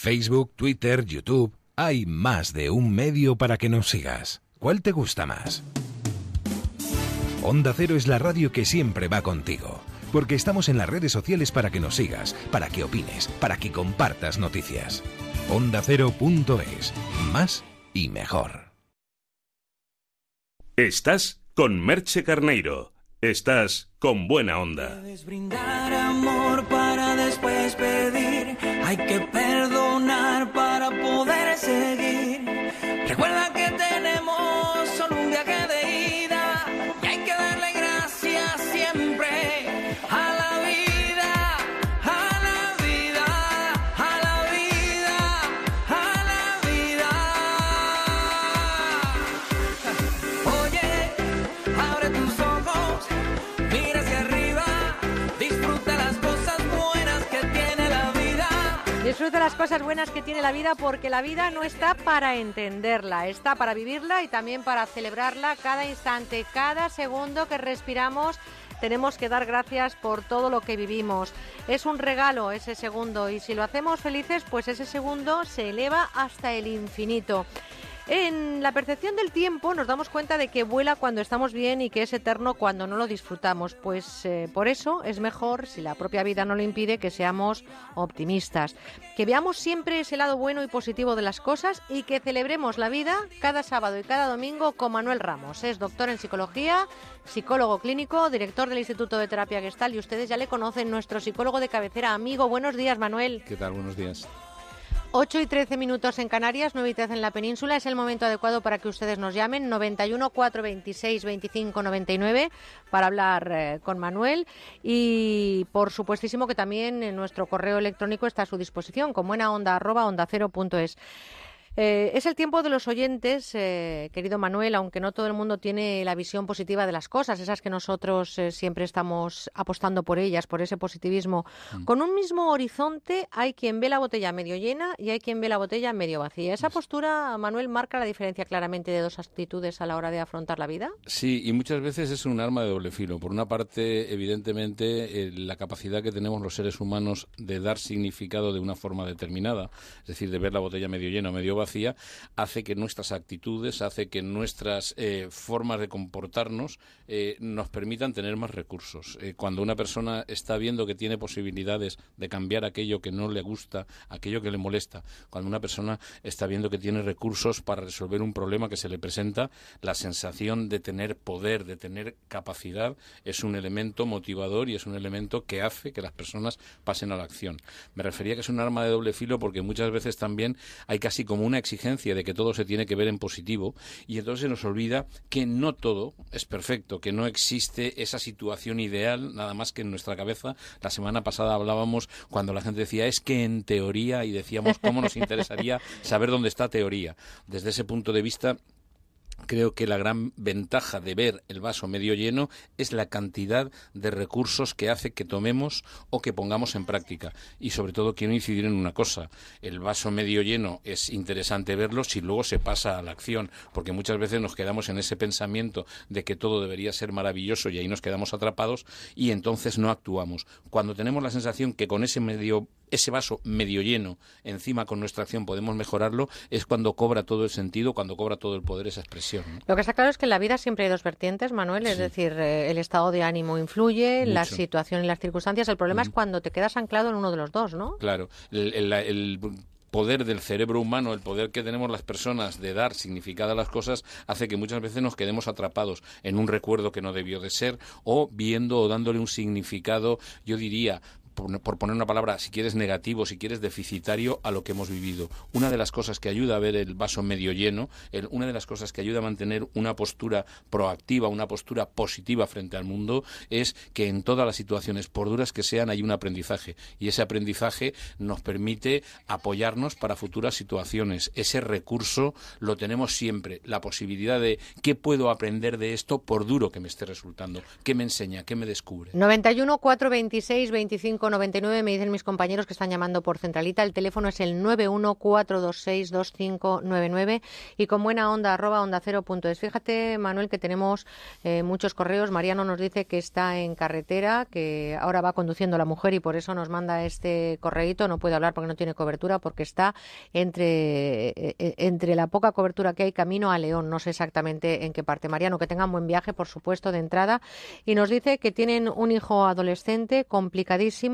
S48: Facebook, Twitter, YouTube. Hay más de un medio para que nos sigas. ¿Cuál te gusta más? Onda Cero es la radio que siempre va contigo. Porque estamos en las redes sociales para que nos sigas, para que opines, para que compartas noticias. OndaCero.es. Más y mejor.
S2: Estás con Merche Carneiro. Estás con buena onda.
S63: Puedes brindar amor para después pedir. Hay que
S1: Disfrute las cosas buenas que tiene la vida porque la vida no está para entenderla, está para vivirla y también para celebrarla cada instante, cada segundo que respiramos. Tenemos que dar gracias por todo lo que vivimos. Es un regalo ese segundo y si lo hacemos felices, pues ese segundo se eleva hasta el infinito. En la percepción del tiempo nos damos cuenta de que vuela cuando estamos bien y que es eterno cuando no lo disfrutamos. Pues eh, por eso es mejor, si la propia vida no lo impide, que seamos optimistas. Que veamos siempre ese lado bueno y positivo de las cosas y que celebremos la vida cada sábado y cada domingo con Manuel Ramos. Es doctor en psicología, psicólogo clínico, director del Instituto de Terapia Gestal y ustedes ya le conocen, nuestro psicólogo de cabecera, amigo. Buenos días, Manuel.
S64: ¿Qué tal? Buenos días.
S1: 8 y 13 minutos en Canarias, 9 y 13 en la península. Es el momento adecuado para que ustedes nos llamen 91 426 25 99 para hablar eh, con Manuel. Y por supuestísimo que también en nuestro correo electrónico está a su disposición con buena onda arroba onda cero punto es. Eh, es el tiempo de los oyentes, eh, querido Manuel, aunque no todo el mundo tiene la visión positiva de las cosas, esas que nosotros eh, siempre estamos apostando por ellas, por ese positivismo. Mm. Con un mismo horizonte hay quien ve la botella medio llena y hay quien ve la botella medio vacía. ¿Esa postura, Manuel, marca la diferencia claramente de dos actitudes a la hora de afrontar la vida?
S64: Sí, y muchas veces es un arma de doble filo. Por una parte, evidentemente, la capacidad que tenemos los seres humanos de dar significado de una forma determinada, es decir, de ver la botella medio llena o medio vacía hace que nuestras actitudes, hace que nuestras eh, formas de comportarnos eh, nos permitan tener más recursos. Eh, cuando una persona está viendo que tiene posibilidades de cambiar aquello que no le gusta, aquello que le molesta, cuando una persona está viendo que tiene recursos para resolver un problema que se le presenta, la sensación de tener poder, de tener capacidad, es un elemento motivador y es un elemento que hace que las personas pasen a la acción. Me refería que es un arma de doble filo porque muchas veces también hay casi como una exigencia de que todo se tiene que ver en positivo y entonces se nos olvida que no todo es perfecto, que no existe esa situación ideal nada más que en nuestra cabeza. La semana pasada hablábamos cuando la gente decía es que en teoría y decíamos cómo nos interesaría saber dónde está teoría. Desde ese punto de vista creo que la gran ventaja de ver el vaso medio lleno es la cantidad de recursos que hace que tomemos o que pongamos en práctica. Y sobre todo quiero incidir en una cosa. El vaso medio lleno es interesante verlo si luego se pasa a la acción, porque muchas veces nos quedamos en ese pensamiento de que todo debería ser maravilloso y ahí nos quedamos atrapados y entonces no actuamos. Cuando tenemos la sensación que con ese medio ese vaso medio lleno encima con nuestra acción podemos mejorarlo, es cuando cobra todo el sentido, cuando cobra todo el poder esa expresión.
S1: Lo que está claro es que en la vida siempre hay dos vertientes, Manuel, es decir, eh, el estado de ánimo influye, la situación y las circunstancias. El problema es cuando te quedas anclado en uno de los dos, ¿no?
S64: Claro. el, poder del cerebro humano, el poder que tenemos las personas de dar significado a las cosas, hace que muchas veces nos quedemos atrapados en un recuerdo que no debió de ser o viendo o dándole un significado, yo diría, por, poner una palabra, si quieres negativo, si quieres deficitario, a lo que hemos vivido. Una de las cosas que ayuda a ver el vaso medio lleno, una de las cosas que ayuda a mantener una postura proactiva, una postura positiva frente al mundo, es que en todas las situaciones, por duras que sean, hay un aprendizaje. Y ese aprendizaje nos permite apoyarnos para futuras situaciones. Ese recurso lo tenemos siempre. La posibilidad de qué puedo aprender de esto, por duro que me esté resultando. ¿Qué me enseña? ¿Qué me descubre?
S1: 91 426 25 99 me dicen mis compañeros que están llamando por centralita. El teléfono es el 914262599 y con buena onda arroba onda cero punto es. Fíjate, Manuel, que tenemos eh, muchos correos. Mariano nos dice que está en carretera, que ahora va conduciendo la mujer y por eso nos manda este correíto. No puede hablar porque no tiene cobertura, porque está entre, eh, eh, entre la poca cobertura que hay camino a León. No sé exactamente en qué parte. Mariano, que tengan buen viaje, por supuesto, de entrada. Y nos dice que tienen un hijo adolescente complicadísimo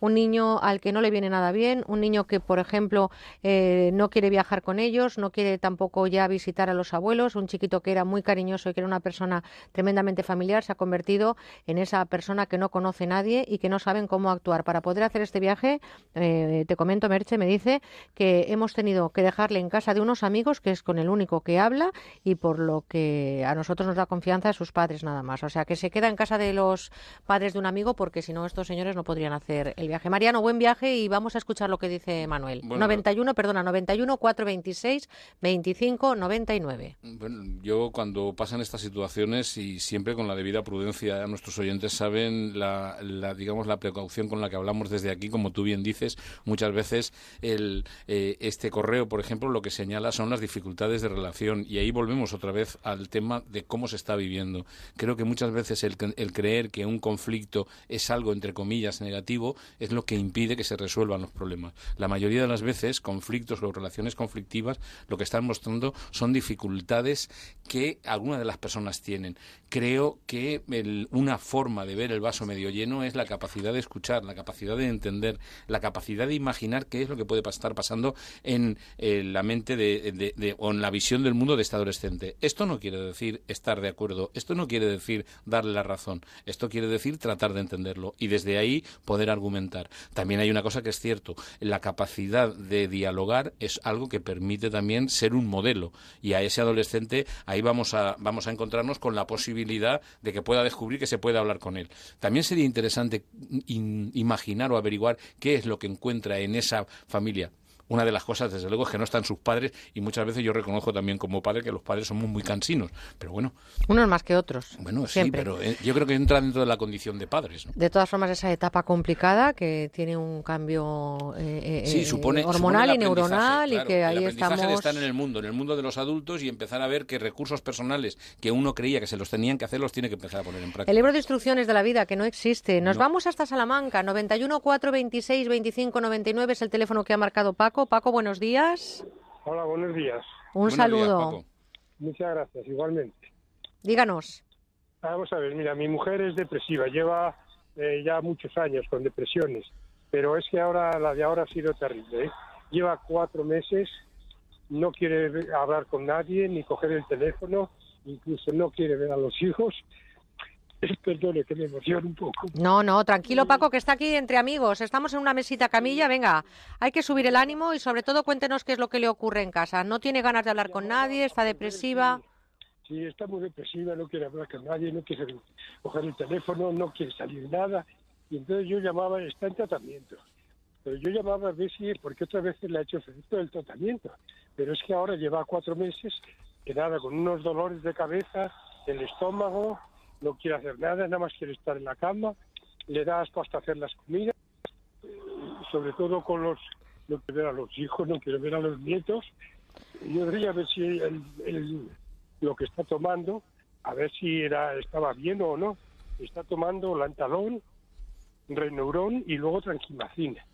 S1: un niño al que no le viene nada bien, un niño que, por ejemplo, eh, no quiere viajar con ellos, no quiere tampoco ya visitar a los abuelos, un chiquito que era muy cariñoso y que era una persona tremendamente familiar, se ha convertido en esa persona que no conoce nadie y que no saben cómo actuar. Para poder hacer este viaje, eh, te comento, Merche me dice que hemos tenido que dejarle en casa de unos amigos, que es con el único que habla y por lo que a nosotros nos da confianza a sus padres nada más. O sea, que se queda en casa de los padres de un amigo porque si no estos señores no podrían hacer el viaje. Mariano, buen viaje y vamos a escuchar lo que dice Manuel. 91, perdona, 91 426 25 99.
S64: Bueno, yo cuando pasan estas situaciones y siempre con la debida prudencia, nuestros oyentes saben la, la, digamos la precaución con la que hablamos desde aquí, como tú bien dices, muchas veces el, eh, este correo, por ejemplo, lo que señala son las dificultades de relación y ahí volvemos otra vez al tema de cómo se está viviendo. Creo que muchas veces el, el creer que un conflicto es algo entre comillas negativo es lo que impide que se resuelvan los problemas. La mayoría de las veces conflictos o relaciones conflictivas lo que están mostrando son dificultades que algunas de las personas tienen. Creo que una forma de ver el vaso medio lleno es la capacidad de escuchar, la capacidad de entender, la capacidad de imaginar qué es lo que puede estar pasando en eh, la mente de, o en la visión del mundo de este adolescente. Esto no quiere decir estar de acuerdo, esto no quiere decir darle la razón, esto quiere decir tratar de entenderlo y desde ahí poder argumentar. También hay una cosa que es cierto, la capacidad de dialogar es algo que permite también ser un modelo y a ese adolescente ahí vamos a, vamos a encontrarnos con la posibilidad de que pueda descubrir que se puede hablar con él. También sería interesante imaginar o averiguar qué es lo que encuentra en esa familia una de las cosas, desde luego, es que no están sus padres y muchas veces yo reconozco también como padre que los padres somos muy cansinos. Pero bueno.
S1: Unos más que otros.
S64: Bueno, sí, pero eh, yo creo que entra dentro de la condición de padres.
S1: De todas formas, esa etapa complicada que tiene un cambio eh,
S64: eh, supone,
S1: hormonal y neuronal y que ahí
S64: el
S1: estamos.
S64: de estar en el mundo, en el mundo de los adultos y empezar a ver que recursos personales que uno creía que se los tenían que hacer los tiene que empezar a poner en práctica.
S1: El libro de instrucciones de la vida que no existe. Nos vamos hasta Salamanca. 91 426 25 99 es el teléfono que ha marcado Paco. Paco, buenos días.
S65: Hola, buenos días.
S1: Un saludo.
S65: Muchas gracias, igualmente.
S1: Díganos.
S65: Vamos a ver, mira, mi mujer es depresiva, lleva eh, ya muchos años con depresiones, pero es que ahora la de ahora ha sido terrible. ¿eh? Lleva cuatro meses, no quiere hablar con nadie, ni coger el teléfono, incluso no quiere ver a los hijos Perdone que me emocione un poco.
S1: No, no, tranquilo Paco, que está aquí entre amigos. Estamos en una mesita camilla, venga, hay que subir el ánimo y sobre todo cuéntenos qué es lo que le ocurre en casa. No tiene ganas de hablar con nadie, está depresiva.
S65: Sí, está muy depresiva, no quiere hablar con nadie, no quiere coger el teléfono, no quiere salir nada. Y entonces yo llamaba, está en tratamiento. Pero yo llamaba a ver si, porque otras veces le ha hecho efecto el tratamiento. Pero es que ahora lleva cuatro meses, que nada, con unos dolores de cabeza, el estómago, no quiere hacer nada, nada más quiere estar en la cama, le da asco hasta hacer las comidas, sobre todo con los, no quiere ver a los hijos, no quiere ver a los nietos. Yo debería ver si el, lo que está tomando, a ver si era estaba bien o no. Está tomando lantalón, reneurón y luego tranquilacina.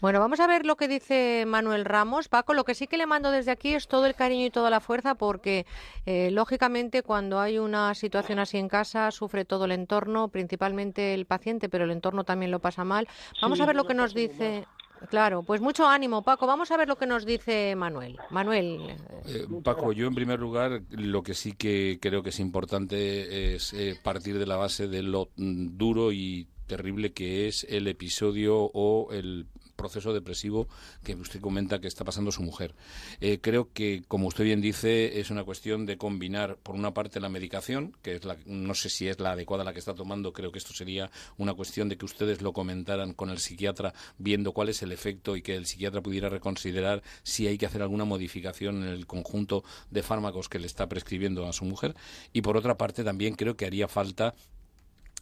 S1: Bueno, vamos a ver lo que dice Manuel Ramos. Paco, lo que sí que le mando desde aquí es todo el cariño y toda la fuerza porque, eh, lógicamente, cuando hay una situación así en casa, sufre todo el entorno, principalmente el paciente, pero el entorno también lo pasa mal. Vamos a ver lo que nos dice. Claro, pues mucho ánimo, Paco. Vamos a ver lo que nos dice Manuel. Manuel.
S64: Eh, Paco, yo en primer lugar lo que sí que creo que es importante es eh, partir de la base de lo mm, duro y terrible que es el episodio o el proceso depresivo que usted comenta que está pasando su mujer. Eh, creo que, como usted bien dice, es una cuestión de combinar, por una parte, la medicación, que es la, no sé si es la adecuada la que está tomando, creo que esto sería una cuestión de que ustedes lo comentaran con el psiquiatra, viendo cuál es el efecto y que el psiquiatra pudiera reconsiderar si hay que hacer alguna modificación en el conjunto de fármacos que le está prescribiendo a su mujer. Y por otra parte, también creo que haría falta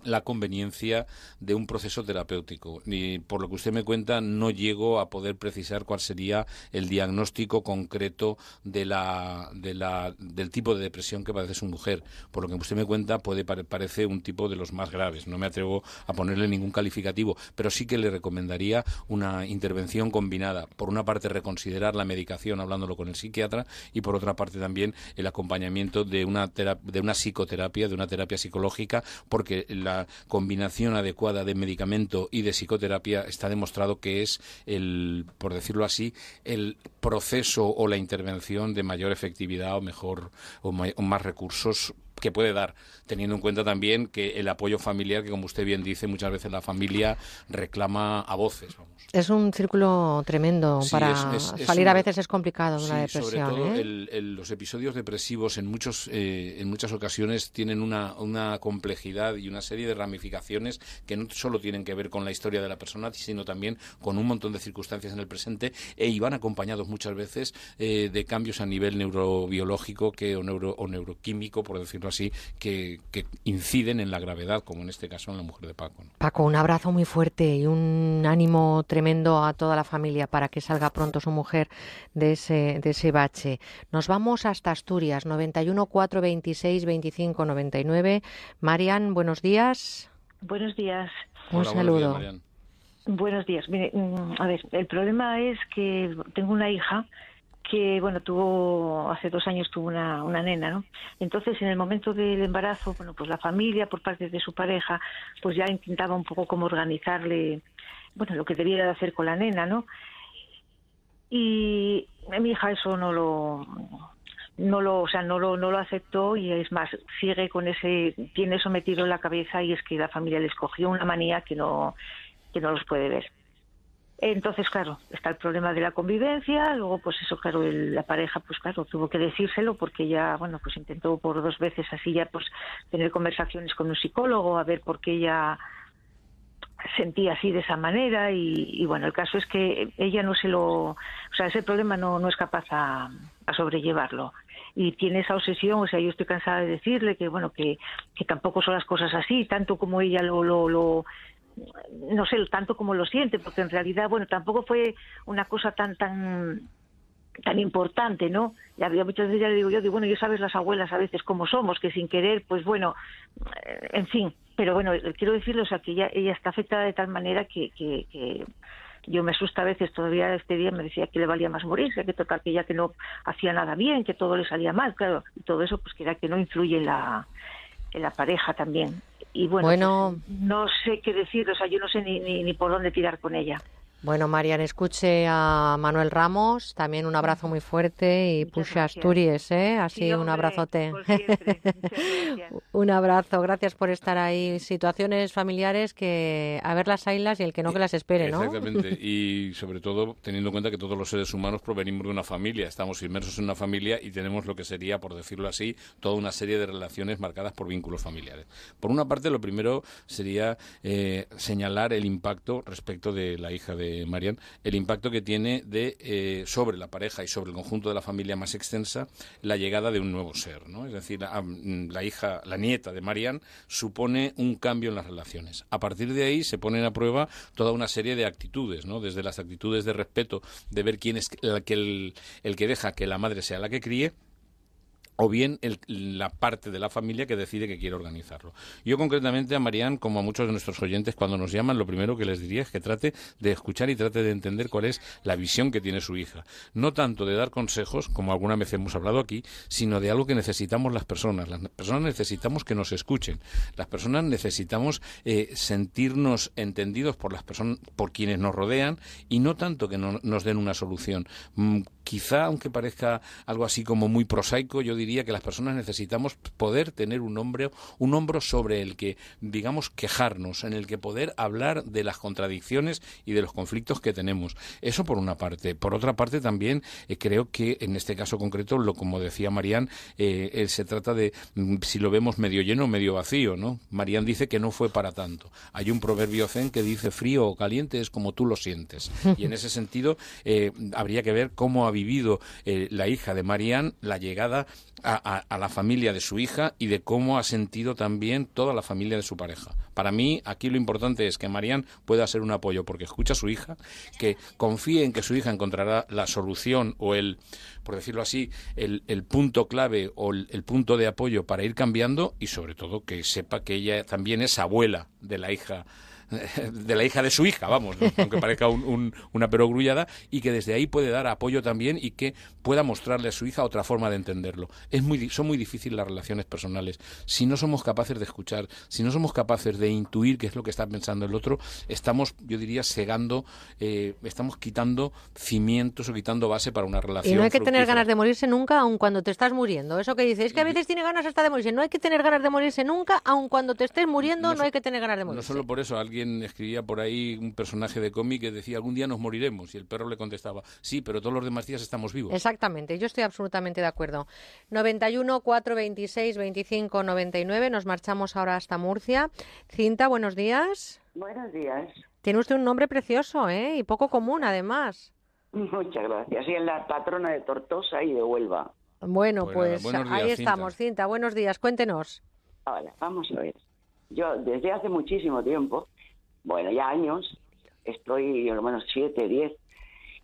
S64: la conveniencia de un proceso terapéutico. Y por lo que usted me cuenta, no llego a poder precisar cuál sería el diagnóstico concreto de la, de la, del tipo de depresión que padece su mujer. Por lo que usted me cuenta, puede parece un tipo de los más graves. No me atrevo a ponerle ningún calificativo, pero sí que le recomendaría una intervención combinada. Por una parte, reconsiderar la medicación hablándolo con el psiquiatra y por otra parte también el acompañamiento de una, de una psicoterapia, de una terapia psicológica, porque la combinación adecuada de medicamento y de psicoterapia está demostrado que es el, por decirlo así, el proceso o la intervención de mayor efectividad o mejor o, más recursos que puede dar, teniendo en cuenta también que el apoyo familiar, que como usted bien dice, muchas veces la familia reclama a voces. Vamos.
S1: Es un círculo tremendo
S64: Sí,
S1: para
S64: es- es- es
S1: salir
S64: una-
S1: a veces es complicado de una depresión.
S64: sobre todo
S1: ¿eh?
S64: el- el- los episodios depresivos en muchos eh, en muchas ocasiones tienen una, una complejidad y una serie de ramificaciones que no solo tienen que ver con la historia de la persona, sino también con un montón de circunstancias en el presente e iban acompañados muchas veces eh, de cambios a nivel neurobiológico que, o, neuro, o neuroquímico, por decirlo así, que, que inciden en la gravedad, como en este caso en la mujer de Paco. ¿no?
S1: Paco, un abrazo muy fuerte y un ánimo tremendo a toda la familia para que salga pronto su mujer de ese, de ese bache. Nos vamos hasta Asturias, 91 426 25 99. Marian, buenos días.
S66: Buenos días.
S1: Un saludo.
S66: Buenos días. Mire, mm, a ver, el problema es que tengo una hija que, bueno, tuvo, hace dos años tuvo una, una nena, ¿no? Entonces, en el momento del embarazo, bueno, pues la familia, por parte de su pareja, pues ya intentaba un poco como organizarle, bueno, lo que debiera de hacer con la nena, ¿no? Y mi hija eso no lo, no lo, o sea, no lo, no lo aceptó y es más, sigue con ese, tiene eso metido en la cabeza y es que la familia les cogió una manía que no, que no los puede ver. Entonces, claro, está el problema de la convivencia, luego pues eso, claro, el- la pareja, pues claro, tuvo que decírselo porque ya, bueno, pues intentó por dos veces así ya, pues tener conversaciones con un psicólogo, a ver por qué ella sentía así de esa manera y, y, bueno, el caso es que ella no se lo, o sea, ese problema no, no es capaz a, sobrellevarlo. Y tiene esa obsesión, o sea, yo estoy cansada de decirle que bueno, que, que tampoco son las cosas así, tanto como ella lo, lo, lo no sé, tanto como lo siente, porque en realidad, bueno, tampoco fue una cosa tan, tan, tan importante, ¿no? Y había muchas veces ya le digo yo, digo, bueno, yo sabes las abuelas a veces cómo somos, que sin querer, pues bueno, eh, en fin, pero bueno, eh, quiero decirle, o sea, que ella, ella está afectada de tal manera que, que, yo me asusta a veces, todavía este día me decía que le valía más morirse, que total, que ya que no hacía nada bien, que todo le salía mal, claro, y todo eso, pues que era que no influye la, en la pareja también. Y bueno,
S1: Bueno.
S66: no sé qué decir, o sea, yo no sé ni, ni, ni por dónde tirar con ella.
S1: Bueno, Marian, escuche a Manuel Ramos, también un abrazo muy fuerte y Pusha Asturias, ¿eh? Así
S66: Sí,
S1: un abrazote. un abrazo, gracias por estar ahí. Situaciones familiares que a ver las ailas y el que no que las espere, ¿no?
S64: Exactamente. Y sobre todo teniendo en cuenta que todos los seres humanos provenimos de una familia, estamos inmersos en una familia y tenemos lo que sería, por decirlo así, toda una serie de relaciones marcadas por vínculos familiares. Por una parte, lo primero sería eh, señalar el impacto respecto de la hija de Marian, el impacto que tiene de eh, sobre la pareja y sobre el conjunto de la familia más extensa la llegada de un nuevo ser, ¿no? Es decir, la, hija, la nieta de Marian supone un cambio en las relaciones. A partir de ahí se ponen a prueba toda una serie de actitudes, ¿no? Desde las actitudes de respeto, de ver quién es el, el que deja que la madre sea la que críe, o bien el- la parte de la familia que decide que quiere organizarlo. Yo concretamente a Marian, como a muchos de nuestros oyentes, cuando nos llaman, lo primero que les diría es que trate de escuchar y trate de entender cuál es la visión que tiene su hija. No tanto de dar consejos, como alguna vez hemos hablado aquí, sino de algo que necesitamos las personas. Las personas necesitamos que nos escuchen. Las personas necesitamos eh, sentirnos entendidos por las personas, por quienes nos rodean y no tanto que no- nos den una solución. Mm, quizá, aunque parezca algo así como muy prosaico, yo diría que las personas necesitamos poder tener un hombro, un hombro sobre el que, digamos, quejarnos, en el que poder hablar de las contradicciones y de los conflictos que tenemos. Eso por una parte. Por otra parte, también eh, creo que en este caso concreto, lo como decía Marían, eh, eh, se trata de mm, si lo vemos medio lleno o medio vacío, ¿no? Marían dice que no fue para tanto. Hay un proverbio zen que dice frío o caliente es como tú lo sientes. Y en ese sentido, habría que ver cómo ha vivido la hija de Marían la llegada a, a- la familia de su hija y de cómo ha sentido también toda la familia de su pareja. Para mí, aquí lo importante es que Marían pueda ser un apoyo porque escucha a su hija, que confíe en que su hija encontrará la solución o el, por decirlo así, el, punto clave o el punto de apoyo para ir cambiando y sobre todo que sepa que ella también es abuela de la hija de la hija de su hija, vamos, ¿no? aunque parezca un- un- una perogrullada, y que desde ahí puede dar apoyo también y que pueda mostrarle a su hija otra forma de entenderlo. Es muy, son muy difíciles las relaciones personales. Si no somos capaces de escuchar, si no somos capaces de intuir qué es lo que está pensando el otro, estamos, yo diría, segando, eh, estamos quitando cimientos o quitando base para una relación.
S1: Y no hay que tener ganas de morirse nunca, aun cuando te estás muriendo. Eso que dices, es que a veces tiene ganas hasta de morirse. No hay que tener ganas de morirse nunca, aun cuando te estés muriendo, no, hay que tener ganas de
S64: No
S1: morirse.
S64: solo por eso, alguien escribía por ahí un personaje de cómic que decía algún día nos moriremos y el perro le contestaba sí, pero todos los demás días estamos vivos.
S1: Exactamente, yo estoy absolutamente de acuerdo. 91 426 25 99, nos marchamos ahora hasta Murcia. Cinta, buenos días.
S67: Buenos días.
S1: Tiene usted un nombre precioso, ¿eh? Y poco común, además.
S67: Muchas gracias. Y en la patrona de Tortosa y de Huelva.
S1: Bueno,
S67: Pues
S1: pues,
S67: nada, buenos
S1: ahí
S67: días, Cinta.
S1: estamos, Cinta. Buenos días, cuéntenos.
S67: Ahora, vamos a ver. Yo desde hace muchísimo tiempo, bueno, ya años, estoy, por lo menos siete, diez,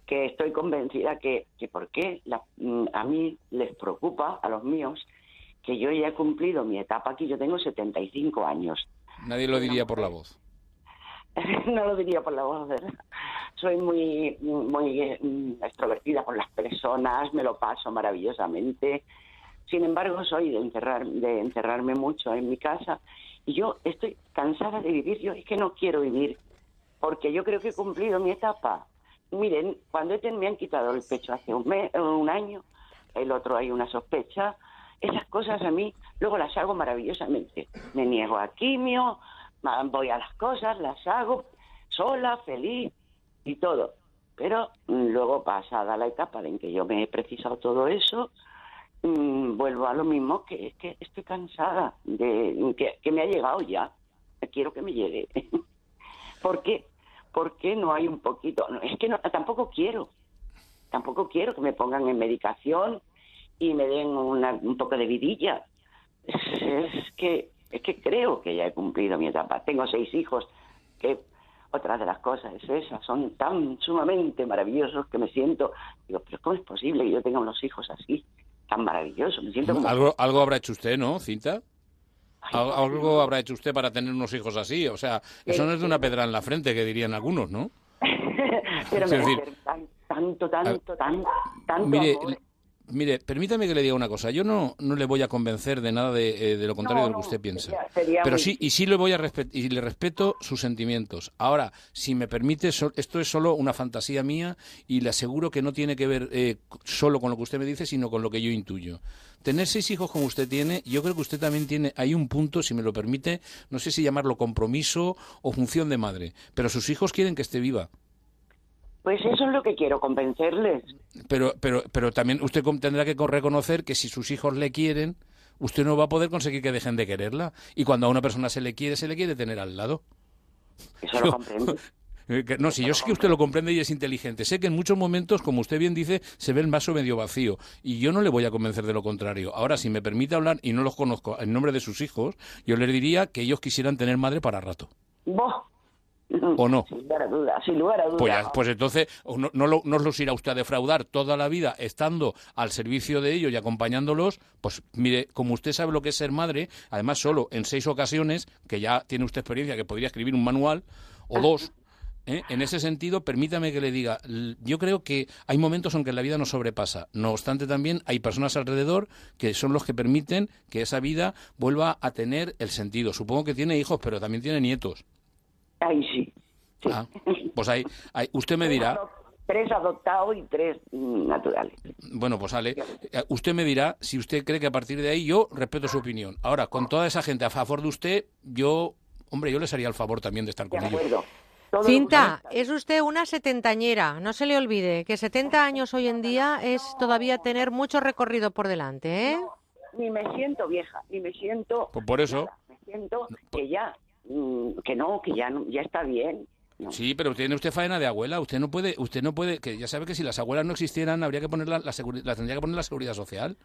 S67: que estoy convencida que, que por qué la- mm, a mí les preocupa, a los míos, que yo ya he cumplido mi etapa aquí, yo tengo 75 años.
S64: Nadie lo diría por la voz.
S67: no lo diría por la voz, ¿verdad? Soy muy, muy mm, extrovertida con las personas, me lo paso maravillosamente. Sin embargo, soy de, encerrar, de encerrarme mucho en mi casa yo estoy cansada de vivir. Yo es que no quiero vivir porque yo creo que he cumplido mi etapa. Miren, cuando este me han quitado el pecho hace un, mes, un año, el otro hay una sospecha, esas cosas a mí luego las hago maravillosamente. Me niego a quimio, voy a las cosas, las hago sola, feliz y todo. Pero luego pasada la etapa en que yo me he precisado todo eso, mm, vuelvo a lo mismo, que que estoy cansada de que, me ha llegado ya. Quiero que me llegue. ¿Por qué? ¿Por qué no hay un poquito? Es que no, tampoco quiero. Tampoco quiero que me pongan en medicación y me den una- un poco de vidilla. Es, es que es que creo que ya he cumplido mi etapa. Tengo seis hijos que otra de las cosas es esa, son tan sumamente maravillosos que me siento, digo, pero ¿cómo es posible que yo tenga unos hijos así, tan maravillosos? Me siento como...
S64: Algo, algo habrá hecho usted, ¿no, Cinta? Al- Algo habrá hecho usted para tener unos hijos así. O sea, eso no es de una pedra en la frente, que dirían algunos, ¿no?
S67: pero me
S64: decir,
S67: tanto, tanto, tanto, tanto
S64: Mire,
S67: amor.
S64: Mire, permítame que le diga una cosa. Yo no, no le voy a convencer de nada de, eh, de lo contrario
S67: No,
S64: de lo que usted piensa.
S67: sería- sería
S64: Pero
S67: muy-
S64: sí, y sí le voy a y le respeto sus sentimientos. Ahora, si me permite, so- esto es solo una fantasía mía y le aseguro que no tiene que ver eh, solo con lo que usted me dice, sino con lo que yo intuyo. Tener seis hijos como usted tiene, yo creo que usted también tiene, hay un punto, si me lo permite, no sé si llamarlo compromiso o función de madre, pero sus hijos quieren que esté viva.
S67: Pues eso es lo que quiero, convencerles.
S64: Pero, pero, pero también usted tendrá que co- reconocer que si sus hijos le quieren, usted no va a poder conseguir que dejen de quererla. Y cuando a una persona se le quiere, se le quiere tener al lado.
S67: Eso lo comprendo.
S64: Eh, No, si yo sé que usted lo comprende y es inteligente. Sé que en muchos momentos, como usted bien dice, se ve el vaso medio vacío. Y yo no le voy a convencer de lo contrario. Ahora, si me permite hablar, y no los conozco en nombre de sus hijos, yo les diría que ellos quisieran tener madre para rato.
S67: Boh.
S64: ¿O no?
S67: Sin lugar a dudas, sin lugar a dudas.
S64: Pues, pues entonces no, no, lo- no los irá usted a defraudar toda la vida estando al servicio de ellos y acompañándolos. Pues mire, como usted sabe lo que es ser madre, además solo en seis ocasiones, que ya tiene usted experiencia, que podría escribir un manual o dos. ¿eh? En ese sentido, permítame que le diga, yo creo que hay momentos en que la vida nos sobrepasa. No obstante, también hay personas alrededor que son los que permiten que esa vida vuelva a tener el sentido. Supongo que tiene hijos, pero también tiene nietos.
S67: Ay, sí.
S64: Ah, pues ahí, ahí- usted me dirá,
S67: Tres adoptados y tres naturales.
S64: bueno, pues sale, eh, usted me dirá si usted cree que a partir de ahí yo respeto su opinión. Ahora, con toda esa gente a favor de usted, yo, hombre, yo les haría el favor también de estar con ellos.
S1: Cinta, es usted una setentañera. No se le olvide que 70 años hoy en día es todavía tener mucho recorrido por delante, ¿eh?
S67: Ni me siento vieja, ni me siento...
S64: Pues por eso.
S67: Me siento que ya, mm, que no, que ya, no- ya está bien.
S64: Sí, pero tiene usted faena de abuela. Usted no puede, usted no puede, que ya sabe que si las abuelas no existieran, habría que poner la, la, la tendría que poner la seguridad social.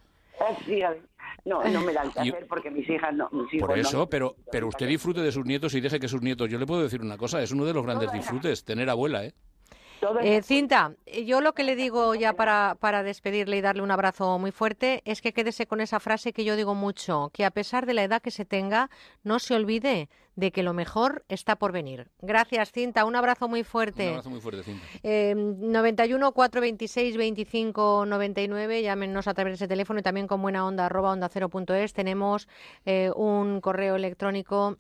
S67: Ver. No, no me da el placer porque mis hijas no... Mis hijos
S64: Por
S67: no-
S64: eso, pero, pero usted disfrute de sus nietos y deje que sus nietos. Yo le puedo decir una cosa, es uno de los grandes disfrutes, tener abuela, ¿eh?
S1: Eh, Cinta, yo lo que le digo ya para, para despedirle y darle un abrazo muy fuerte es que quédese con esa frase que yo digo mucho, que a pesar de la edad que se tenga, no se olvide de que lo mejor está por venir. Gracias, Cinta. Un abrazo muy fuerte. Un
S64: abrazo muy fuerte, Cinta.
S1: Eh, 91 426 25 99. Llámenos a través de ese teléfono y también con buena onda arroba onda cero punto es. Tenemos eh, un correo electrónico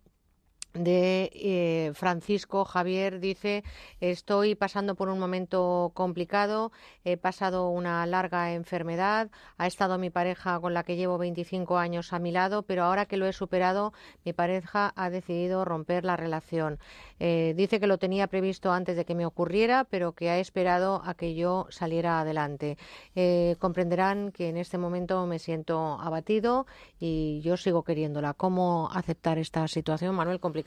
S1: de eh, Francisco Javier dice estoy pasando por un momento complicado he pasado una larga enfermedad ha estado mi pareja con la que llevo 25 años a mi lado pero ahora que lo he superado mi pareja ha decidido romper la relación eh, dice que lo tenía previsto antes de que me ocurriera pero que ha esperado a que yo saliera adelante. Eh, comprenderán que en este momento me siento abatido y yo sigo queriéndola. Cómo aceptar esta situación Manuel complicado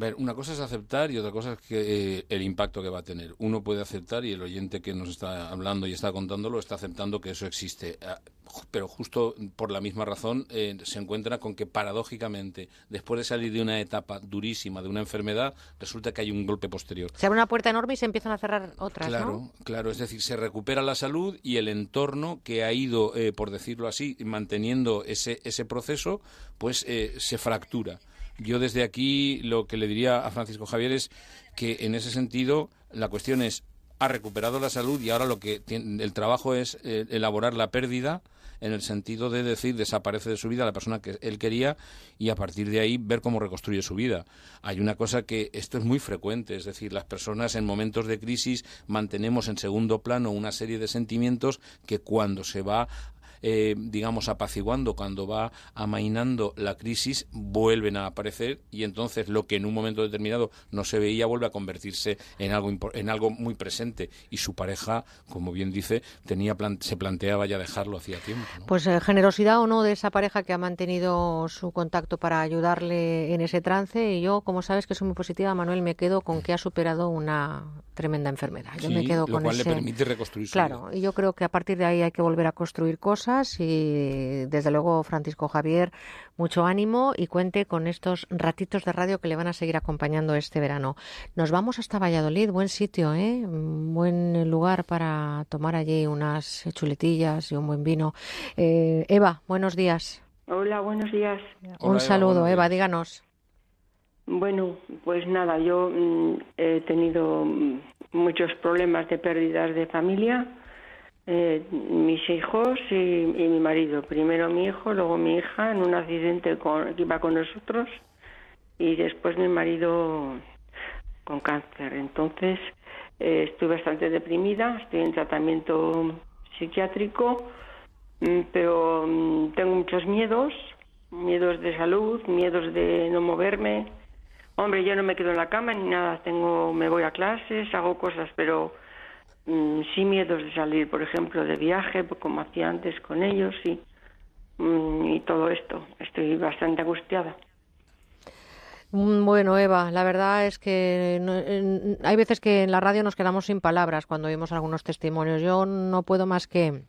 S64: Ver, una cosa es aceptar y otra cosa es que eh, el impacto que va a tener. Uno puede aceptar y el oyente que nos está hablando y está contándolo está aceptando que eso existe. Ah, pero justo por la misma razón eh, se encuentra con que paradójicamente, después de salir de una etapa durísima de una enfermedad, resulta que hay un golpe posterior.
S1: Se abre una puerta enorme y se empiezan a cerrar otras.
S64: Claro, claro. Es decir, se recupera la salud y el entorno que ha ido, eh, por decirlo así, manteniendo ese, ese proceso, pues se fractura. Yo desde aquí lo que le diría a Francisco Javier es que en ese sentido la cuestión es ha recuperado la salud y ahora lo que el trabajo es eh, elaborar la pérdida en el sentido de decir desaparece de su vida la persona que él quería y a partir de ahí ver cómo reconstruye su vida. Hay una cosa que esto es muy frecuente, es decir, las personas en momentos de crisis mantenemos en segundo plano una serie de sentimientos que cuando se va eh, digamos, apaciguando, cuando va amainando la crisis, vuelven a aparecer y entonces lo que en un momento determinado no se veía vuelve a convertirse en algo, en algo muy presente. Y su pareja, como bien dice, tenía se planteaba ya dejarlo hacía tiempo.
S1: Pues eh, generosidad o no de esa pareja que ha mantenido su contacto para ayudarle en ese trance. Y yo, como sabes que soy muy positiva, Manuel, me quedo con que ha superado una tremenda enfermedad. Yo me quedo
S64: lo
S1: cual
S64: le permite reconstruir su
S1: Claro, y yo creo que a partir de ahí hay que volver a construir cosas y desde luego Francisco Javier, mucho ánimo y cuente con estos ratitos de radio que le van a seguir acompañando este verano. Nos vamos hasta Valladolid, buen sitio, ¿eh? buen lugar para tomar allí unas chuletillas y un buen vino. Eh, Eva, buenos días.
S68: Hola, buenos días.
S1: un saludo, Eva, díganos.
S68: Bueno, pues nada, yo mm, he tenido mm, muchos problemas de pérdidas de familia eh, mis hijos y, mi marido. Primero mi hijo, luego mi hija en un accidente con, que iba con nosotros y después mi marido con cáncer. Entonces eh, estoy bastante deprimida, estoy en tratamiento psiquiátrico, mm, pero mm, tengo muchos miedos, miedos de salud, miedos de no moverme. Hombre, yo no me quedo en la cama ni nada, tengo, me voy a clases, hago cosas, pero Mm, sí miedos de salir, por ejemplo, de viaje, como hacía antes con ellos y, mm, y todo esto. Estoy bastante angustiada.
S1: Mm, bueno, Eva, la verdad es que hay veces que en la radio nos quedamos sin palabras cuando oímos algunos testimonios. Yo no puedo más que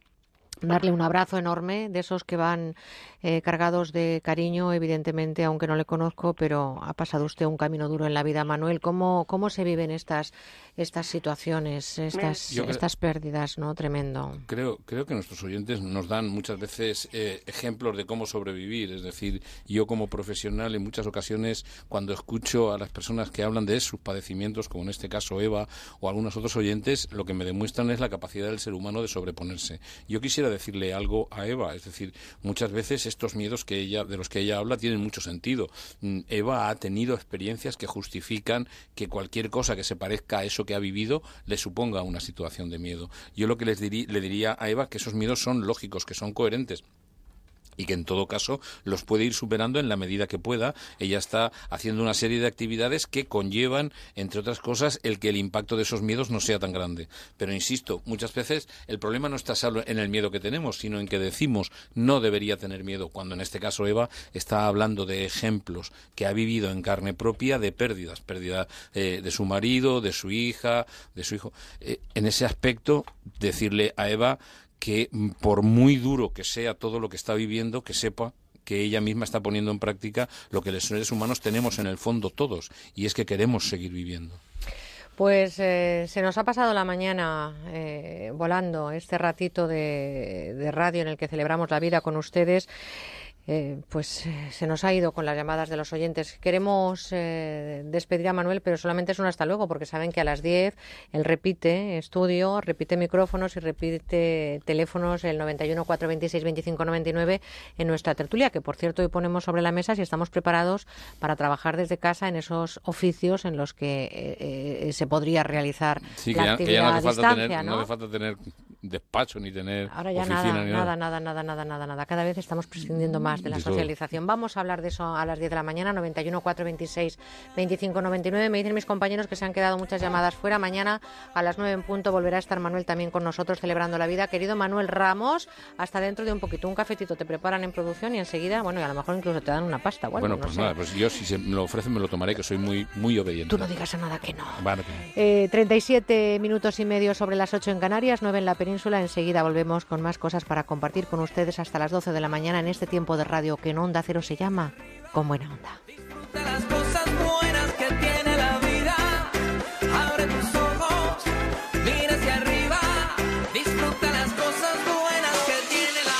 S1: darle un abrazo enorme de esos que van eh, cargados de cariño, evidentemente, aunque no le conozco, pero ha pasado usted un camino duro en la vida, Manuel. ¿Cómo, cómo se viven estas, estas situaciones, estas, estas pérdidas, no? Tremendo.
S64: Creo, creo que nuestros oyentes nos dan muchas veces eh, ejemplos de cómo sobrevivir. Es decir, yo como profesional en muchas ocasiones, cuando escucho a las personas que hablan de sus padecimientos, como en este caso Eva o algunos otros oyentes, lo que me demuestran es la capacidad del ser humano de sobreponerse. Yo quisiera decirle algo a Eva, es decir, muchas veces estos miedos que ella, de los que ella habla tienen mucho sentido. Mm, Eva ha tenido experiencias que justifican que cualquier cosa que se parezca a eso que ha vivido le suponga una situación de miedo. Yo lo que les le diría a Eva que esos miedos son lógicos, que son coherentes y que en todo caso los puede ir superando en la medida que pueda. Ella está haciendo una serie de actividades que conllevan, entre otras cosas, el que el impacto de esos miedos no sea tan grande. Pero insisto, muchas veces el problema no está solo en el miedo que tenemos, sino en que decimos no debería tener miedo, cuando en este caso Eva está hablando de ejemplos que ha vivido en carne propia de pérdidas, pérdida eh, de su marido, de su hija, de su hijo. Eh, en ese aspecto, decirle a Eva que mm, por muy duro que sea todo lo que está viviendo, que sepa que ella misma está poniendo en práctica lo que los seres humanos tenemos en el fondo todos, y es que queremos seguir viviendo.
S1: Pues eh, se nos ha pasado la mañana eh, volando este ratito de, de radio en el que celebramos la vida con ustedes. Eh, pues eh, se nos ha ido con las llamadas de los oyentes. Queremos eh, despedir a Manuel, pero solamente es un hasta luego, porque saben que a las 10 él repite estudio, repite micrófonos y repite teléfonos el 91 426 25 99 en nuestra tertulia, que por cierto hoy ponemos sobre la mesa si estamos preparados para trabajar desde casa en esos oficios en los que se podría realizar
S64: sí,
S1: la
S64: que ya,
S1: actividad
S64: no, hace
S1: a
S64: falta
S1: distancia,
S64: tener,
S1: ¿no?
S64: hace falta tener despacho ni tener
S1: Ahora ya
S64: oficina
S1: nada,
S64: ni
S1: nada, nada, nada, nada, nada, nada. Cada vez estamos prescindiendo más de la
S64: De todo.
S1: socialización. Vamos a hablar de eso a las 10 de la mañana, 91 426 25 99. Me dicen mis compañeros que se han quedado muchas llamadas fuera. Mañana a las 9 en punto volverá a estar Manuel también con nosotros celebrando la vida. Querido Manuel Ramos, hasta dentro de un poquito. Un cafetito te preparan en producción y enseguida, bueno, y a lo mejor incluso te dan una pasta.
S64: Bueno,
S1: no
S64: pues
S1: sé.
S64: nada, pues yo si se me lo ofrecen me lo tomaré, que soy muy muy obediente.
S1: Tú no digas a nada que no.
S64: Vale, no.
S1: Eh, 37 minutos y medio sobre las 8 en Canarias, 9 en la península. Enseguida volvemos con más cosas para compartir con ustedes hasta las 12 de la mañana en este tiempo de radio que en Onda Cero se llama Con Buena Onda.
S69: de las cosas buenas que tiene la vida. Abre tus ojos, mira hacia arriba, disfruta las cosas buenas que tiene la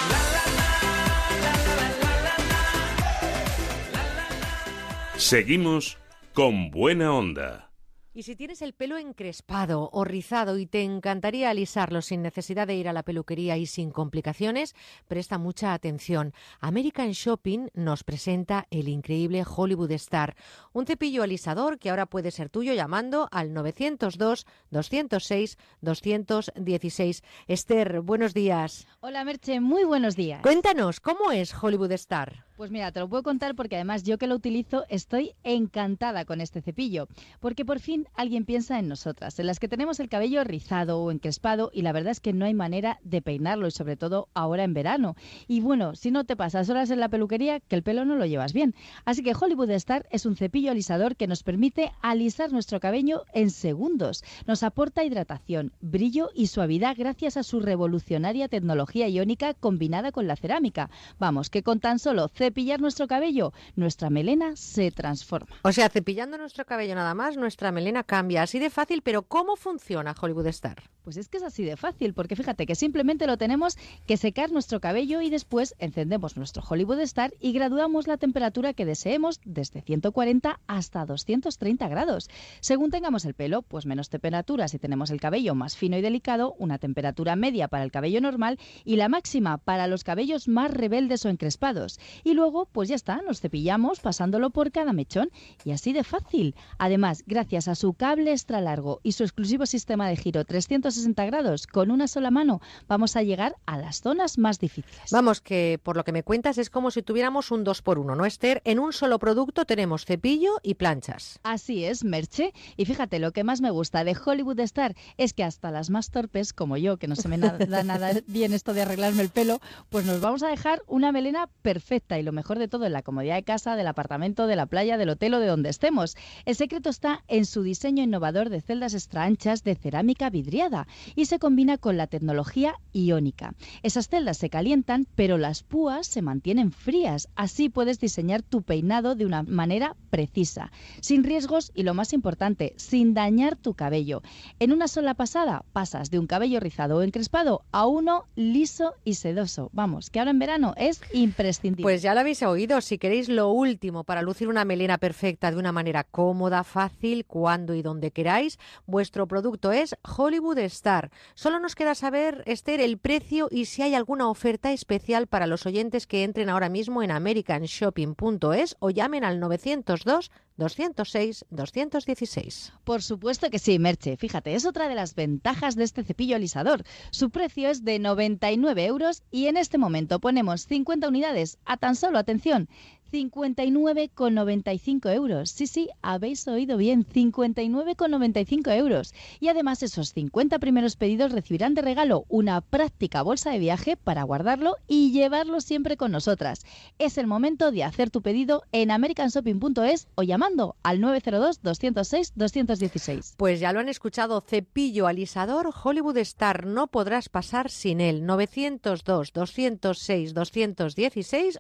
S2: Seguimos con buena onda.
S1: Y si tienes el pelo encrespado o rizado y te encantaría alisarlo sin necesidad de ir a la peluquería y sin complicaciones, presta mucha atención. American Shopping nos presenta el increíble Hollywood Star, un cepillo alisador que ahora puede ser tuyo llamando al 902 206 216. Esther, buenos días.
S70: Hola Merche, muy buenos días.
S1: Cuéntanos, ¿cómo es Hollywood Star?
S70: Pues mira, te lo puedo contar porque además yo que lo utilizo estoy encantada con este cepillo, porque por fin alguien piensa en nosotras, en las que tenemos el cabello rizado o encrespado y la verdad es que no hay manera de peinarlo y sobre todo ahora en verano. Y bueno, si no te pasas horas en la peluquería, que el pelo no lo llevas bien. Así que Hollywood Star es un cepillo alisador que nos permite alisar nuestro cabello en segundos. Nos aporta hidratación, brillo y suavidad gracias a su revolucionaria tecnología iónica combinada con la cerámica. Vamos, que con tan solo cepillar nuestro cabello, nuestra melena se transforma.
S1: O sea, cepillando nuestro cabello nada más, nuestra melena cambia. Así de fácil, pero ¿cómo funciona Hollywood Star?
S70: Pues es que es así de fácil, porque fíjate que simplemente lo tenemos que secar nuestro cabello y después encendemos nuestro Hollywood Star y graduamos la temperatura que deseemos desde 140 hasta 230 grados. Según tengamos el pelo, pues menos temperatura si tenemos el cabello más fino y delicado, una temperatura media para el cabello normal y la máxima para los cabellos más rebeldes o encrespados. Y luego, pues ya está, nos cepillamos pasándolo por cada mechón y así de fácil. Además, gracias a su cable extra largo y su exclusivo sistema de giro 360 grados con una sola mano, vamos a llegar a las zonas más difíciles.
S1: Vamos, que por lo que me cuentas es como si tuviéramos un 2 por 1 ¿no, Esther? En un solo producto tenemos cepillo y planchas.
S70: Así es, Merche. Y fíjate, lo que más me gusta de Hollywood Star es que hasta las más torpes, como yo, que no se me da nada bien esto de arreglarme el pelo, pues nos vamos a dejar una melena perfecta y lo mejor de todo en la comodidad de casa, del apartamento, de la playa, del hotel o de donde estemos. El secreto está en su diseño innovador de celdas extra anchas de cerámica vidriada y se combina con la tecnología iónica. Esas celdas se calientan, pero las púas se mantienen frías. Así puedes diseñar tu peinado de una manera precisa, sin riesgos y lo más importante, sin dañar tu cabello. En una sola pasada pasas de un cabello rizado o encrespado a uno liso y sedoso. Vamos, que ahora en verano es imprescindible.
S1: Pues ya lo habéis oído, si queréis lo último para lucir una melena perfecta de una manera cómoda, fácil, cuando y donde queráis, vuestro producto es Hollywood Star. Solo nos queda saber, Esther, el precio y si hay alguna oferta especial para los oyentes que entren ahora mismo en americanshopping.es o llamen al 902 206 216.
S70: Por supuesto que sí, Merche. Fíjate, es otra de las ventajas de este cepillo alisador. Su precio es de 99 euros y en este momento ponemos 50 unidades a tan solo, atención, 59,95 euros. Sí, sí, habéis oído bien, 59,95 euros. Y además esos 50 primeros pedidos recibirán de regalo una práctica bolsa de viaje para guardarlo y llevarlo siempre con nosotras. Es el momento de hacer tu pedido en americanshopping.es o llamando al 902 206 216.
S1: Pues ya lo han escuchado, cepillo alisador Hollywood Star, no podrás pasar sin él. 902 206 216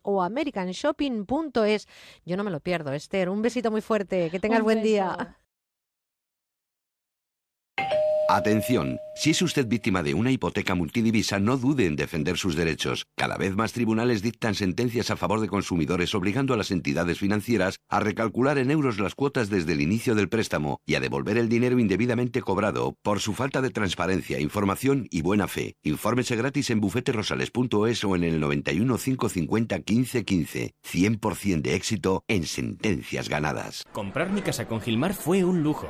S1: o americanshopping.es. Yo no me lo pierdo, Esther. Un besito muy fuerte, que tengas
S70: Un
S1: buen
S70: beso.
S1: día.
S71: Atención, si es usted víctima de una hipoteca multidivisa, no dude en defender sus derechos. Cada vez más tribunales dictan sentencias a favor de consumidores obligando a las entidades financieras a recalcular en euros las cuotas desde el inicio del préstamo y a devolver el dinero indebidamente cobrado por su falta de transparencia, información y buena fe. Infórmese gratis en bufeterosales.es o en el 91 550 1515. 100% de éxito en sentencias ganadas.
S72: Comprar mi casa con Gilmar fue un lujo.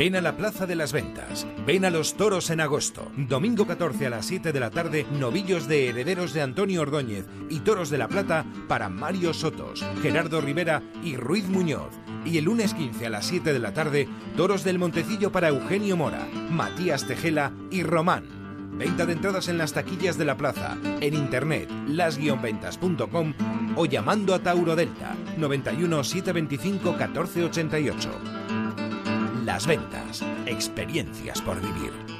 S48: Ven a la Plaza de las Ventas. Ven a los toros en agosto. Domingo 14 a las 7 de la tarde, novillos de herederos de Antonio Ordóñez y toros de la Plata para Mario Sotos, Gerardo Rivera y Ruiz Muñoz. Y el lunes 15 a las 7 de la tarde, toros del Montecillo para Eugenio Mora, Matías Tejela y Román. Venta de entradas en las taquillas de la plaza, en internet, las-ventas.com o llamando a Tauro Delta 91 725 1488. Las ventas, experiencias por vivir.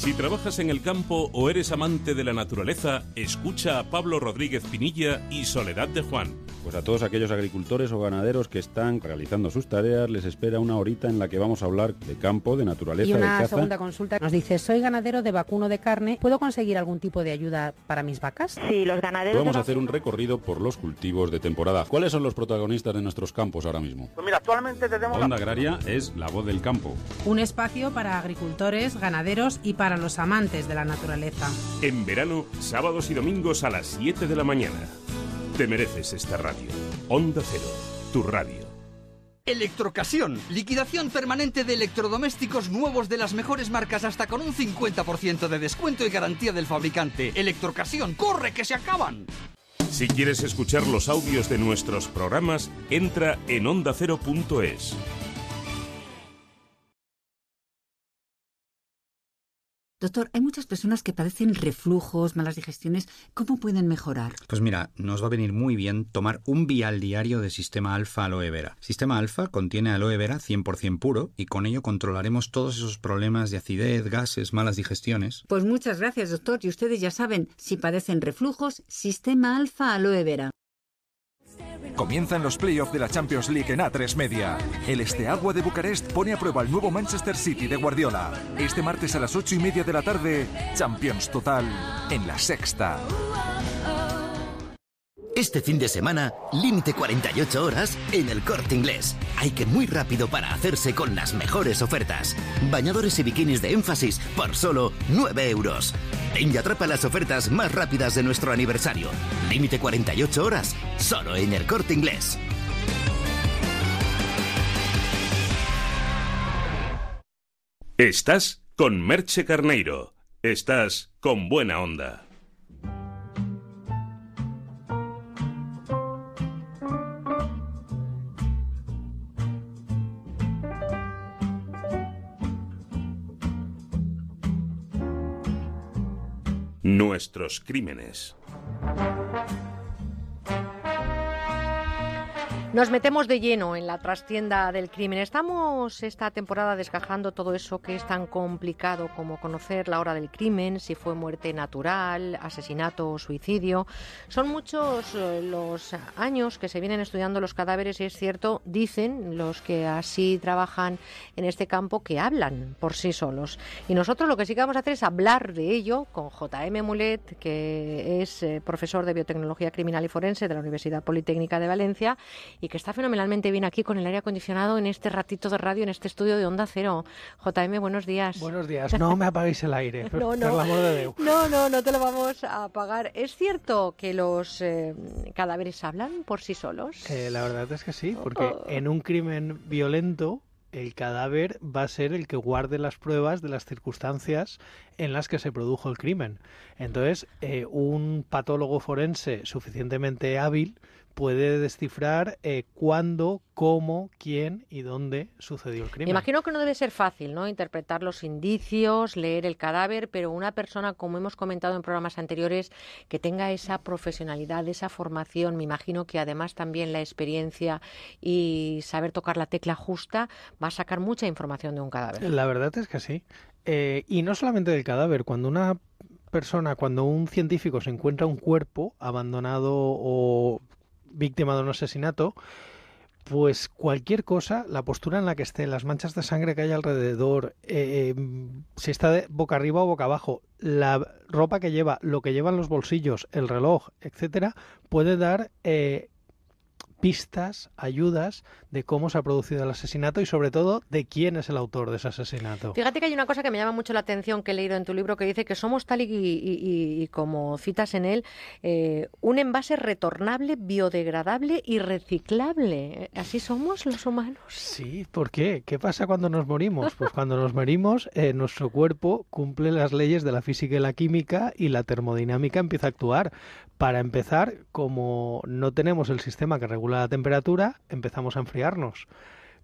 S2: Si trabajas en el campo o eres amante de la naturaleza, escucha a Pablo Rodríguez Pinilla y Soledad de Juan.
S73: Pues a todos aquellos agricultores o ganaderos que están realizando sus tareas les espera una horita en la que vamos a hablar de campo, de naturaleza,
S74: Y
S73: de
S74: una
S73: caza.
S74: segunda consulta nos dice, soy ganadero de vacuno de carne, ¿puedo conseguir algún tipo de ayuda para mis vacas?
S66: Sí, los ganaderos
S73: Vamos a hacer un recorrido por los cultivos de temporada. ¿Cuáles son los protagonistas de nuestros campos ahora mismo?
S66: Pues mira, actualmente tenemos...
S73: Onda Agraria es la voz del campo.
S74: Un espacio para agricultores, ganaderos y para los amantes de la naturaleza.
S2: En verano, sábados y domingos a las 7 de la mañana. Te mereces esta radio. Onda Cero, tu radio.
S75: Electrocasión, liquidación permanente de electrodomésticos nuevos de las mejores marcas hasta con un 50% de descuento y garantía del fabricante. Electrocasión, corre que se acaban.
S2: Si quieres escuchar los audios de nuestros programas, entra en ondacero.es.
S76: Doctor, hay muchas personas que padecen reflujos, malas digestiones. ¿Cómo pueden mejorar?
S77: Pues mira, nos va a venir muy bien tomar un vial diario de Sistema Alfa Aloe Vera. Sistema Alfa contiene aloe vera 100% puro y con ello controlaremos todos esos problemas de acidez, gases, malas digestiones.
S76: Pues muchas gracias, doctor. Y ustedes ya saben, si padecen reflujos, Sistema Alfa Aloe Vera.
S78: Comienzan los playoffs de la Champions League en A3 Media. El Esteagua de Bucarest pone a prueba el nuevo Manchester City de Guardiola. Este martes a las ocho y media de la tarde, Champions Total en la sexta.
S79: Este fin de semana, límite 48 horas en el corte inglés. Hay que muy rápido para hacerse con las mejores ofertas. Bañadores y bikinis de énfasis por solo 9 euros. Ven y atrapa las ofertas más rápidas de nuestro aniversario. Límite 48 horas, solo en el corte inglés.
S2: Estás con Merche Carneiro. Estás con buena onda. Nuestros crímenes.
S1: Nos metemos de lleno en la trastienda del crimen. Estamos esta temporada desgajando todo eso que es tan complicado como conocer la hora del crimen, si fue muerte natural, asesinato o suicidio. Son muchos eh, los años que se vienen estudiando los cadáveres y es cierto, dicen los que así trabajan en este campo, que hablan por sí solos. Y nosotros lo que sí que vamos a hacer es hablar de ello con JM Mulet, que es eh, profesor de biotecnología criminal y forense de la Universidad Politécnica de Valencia y que está fenomenalmente bien aquí con el aire acondicionado en este ratito de radio, en este estudio de Onda Cero. JM, buenos días.
S80: Buenos días. No me apaguéis el aire, por,
S1: No, no.
S80: por el amor de Dios.
S1: No, no, no te lo vamos a apagar. ¿Es cierto que los eh, cadáveres hablan por sí solos?
S80: Eh, la verdad es que sí, porque
S1: Oh.
S80: en un crimen violento el cadáver va a ser el que guarde las pruebas de las circunstancias en las que se produjo el crimen. Entonces, eh, un patólogo forense suficientemente hábil puede descifrar eh, cuándo, cómo, quién y dónde sucedió el crimen.
S1: Imagino que no debe ser fácil, ¿no? Interpretar los indicios, leer el cadáver, pero una persona, como hemos comentado en programas anteriores, que tenga esa profesionalidad, esa formación, me imagino que además también la experiencia y saber tocar la tecla justa, va a sacar mucha información de un cadáver.
S80: La verdad es que sí. Eh, y no solamente del cadáver, cuando una persona, cuando un científico se encuentra un cuerpo abandonado o víctima de un asesinato, pues cualquier cosa, la postura en la que esté, las manchas de sangre que hay alrededor, eh, eh, si está de boca arriba o boca abajo, la ropa que lleva, lo que lleva en los bolsillos, el reloj, etcétera, puede dar eh, pistas, ayudas de cómo se ha producido el asesinato y sobre todo de quién es el autor de ese asesinato.
S1: Fíjate que hay una cosa que me llama mucho la atención que he leído en tu libro que dice que somos tal y, y- como citas en él, eh, un envase retornable, biodegradable y reciclable. ¿Así somos los humanos?
S80: Sí, ¿por qué? ¿Qué pasa cuando nos morimos? Pues cuando nos morimos, eh, nuestro cuerpo cumple las leyes de la física y la química y la termodinámica empieza a actuar. Para empezar, como no tenemos el sistema que regula la temperatura, empezamos a enfriarnos.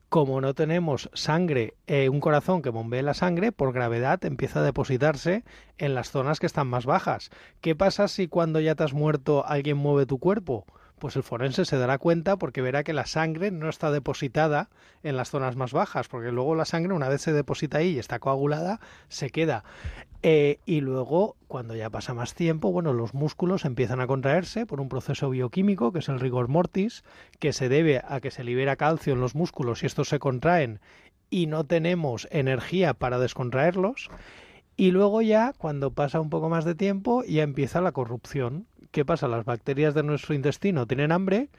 S80: Como no tenemos sangre, eh, un corazón que bombee la sangre, por gravedad empieza a depositarse en las zonas que están más bajas. ¿Qué pasa si cuando ya te has muerto alguien mueve tu cuerpo? Pues el forense se dará cuenta porque verá que la sangre no está depositada en las zonas más bajas, porque luego la sangre una vez se deposita ahí y está coagulada, se queda. Eh, y luego, cuando ya pasa más tiempo, bueno, los músculos empiezan a contraerse por un proceso bioquímico que es el rigor mortis, que se debe a que se libera calcio en los músculos y estos se contraen y no tenemos energía para descontraerlos. Y luego ya, cuando pasa un poco más de tiempo, ya empieza la corrupción. ¿Qué pasa? Las bacterias de nuestro intestino tienen hambre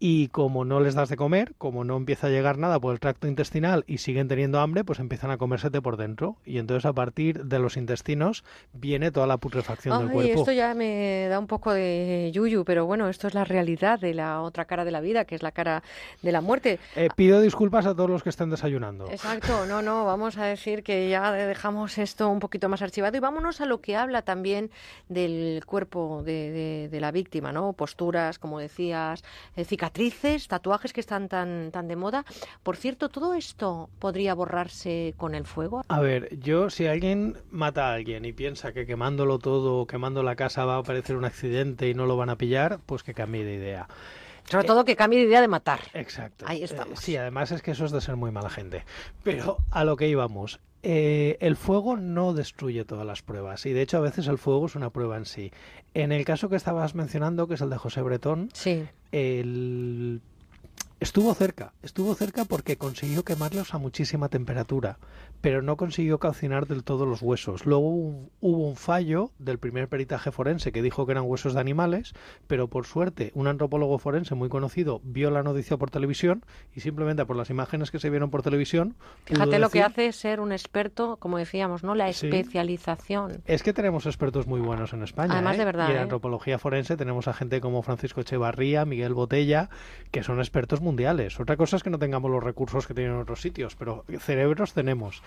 S80: y como no les das de comer, como no empieza a llegar nada por el tracto intestinal y siguen teniendo hambre, pues empiezan a comérsete por dentro. Y entonces a partir de los intestinos viene toda la putrefacción del cuerpo.
S1: esto ya me da un poco de yuyu, pero bueno, esto es la realidad de la otra cara de la vida, que es la cara de la muerte.
S80: Eh, pido disculpas a todos los que estén desayunando.
S1: Exacto, no, no, vamos a decir que ya dejamos esto un poquito más archivado y vámonos a lo que habla también del cuerpo de, de- de la víctima, ¿no? Posturas, como decías, eh, cicatrices, tatuajes que están tan, tan de moda. Por cierto, ¿todo esto podría borrarse con el fuego?
S80: A ver, yo si alguien mata a alguien y piensa que quemándolo todo, quemando la casa va a aparecer un accidente y no lo van a pillar, pues que cambie de idea.
S1: Sobre todo que cambie de idea de matar.
S80: Exacto.
S1: Ahí
S80: Eh,
S1: estamos.
S80: sí, además es que eso es de ser muy mala gente. Pero a lo que íbamos. Eh, el fuego no destruye todas las pruebas y de hecho a veces el fuego es una prueba en sí. En el caso que estabas mencionando, que es el de José Bretón,
S1: sí.
S80: el... estuvo cerca, estuvo cerca porque consiguió quemarlos a muchísima temperatura, pero no consiguió calcinar del todo los huesos. Luego hubo, hubo un fallo del primer peritaje forense que dijo que eran huesos de animales, pero por suerte un antropólogo forense muy conocido vio la noticia por televisión y simplemente por las imágenes que se vieron por televisión...
S1: Fíjate lo que hace ser un experto, como decíamos, ¿no? La
S80: Sí.
S1: especialización.
S80: Es que tenemos expertos muy buenos en España.
S1: Además
S80: ¿eh?
S1: de verdad,
S80: Y en
S1: ¿eh?
S80: antropología forense tenemos a gente como Francisco Echevarría, Miguel Botella, que son expertos mundiales. Otra cosa es que no tengamos los recursos que tienen en otros sitios, pero cerebros tenemos.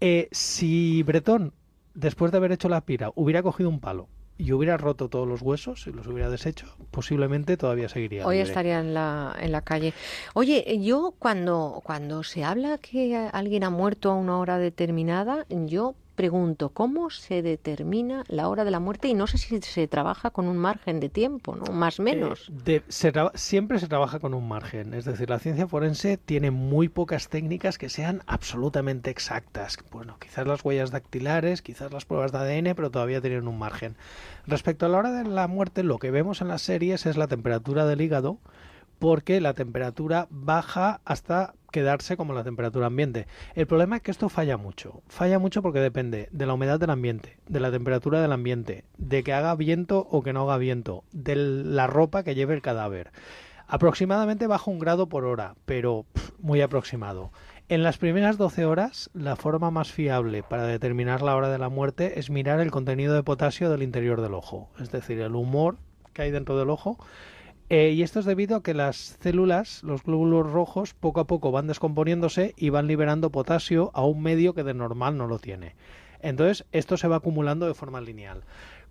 S80: Eh, si Bretón, después de haber hecho la pira, hubiera cogido un palo y hubiera roto todos los huesos y los hubiera deshecho, posiblemente todavía seguiría.
S1: Hoy estaría en la, en la calle. Oye, eh, yo cuando, cuando se habla que alguien ha muerto a una hora determinada, yo pregunto, ¿cómo se determina la hora de la muerte? Y no sé si se trabaja con un margen de tiempo, ¿no? Más o menos.
S80: Eh, de- se siempre se trabaja con un margen, es decir, la ciencia forense tiene muy pocas técnicas que sean absolutamente exactas. Bueno, quizás las huellas dactilares, quizás las pruebas de ADN, pero todavía tienen un margen. Respecto a la hora de la muerte, lo que vemos en las series es la temperatura del hígado, porque la temperatura baja hasta quedarse como la temperatura ambiente. El problema es que esto falla mucho. Falla mucho porque depende de la humedad del ambiente, de la temperatura del ambiente, de que haga viento o que no haga viento, de la ropa que lleve el cadáver. Aproximadamente bajo un grado por hora, pero muy aproximado. En las primeras 12 horas, la forma más fiable para determinar la hora de la muerte es mirar el contenido de potasio del interior del ojo, es decir, el humor que hay dentro del ojo. Eh, y esto es debido a que las células, los glóbulos rojos, poco a poco van descomponiéndose y van liberando potasio a un medio que de normal no lo tiene. Entonces, esto se va acumulando de forma lineal.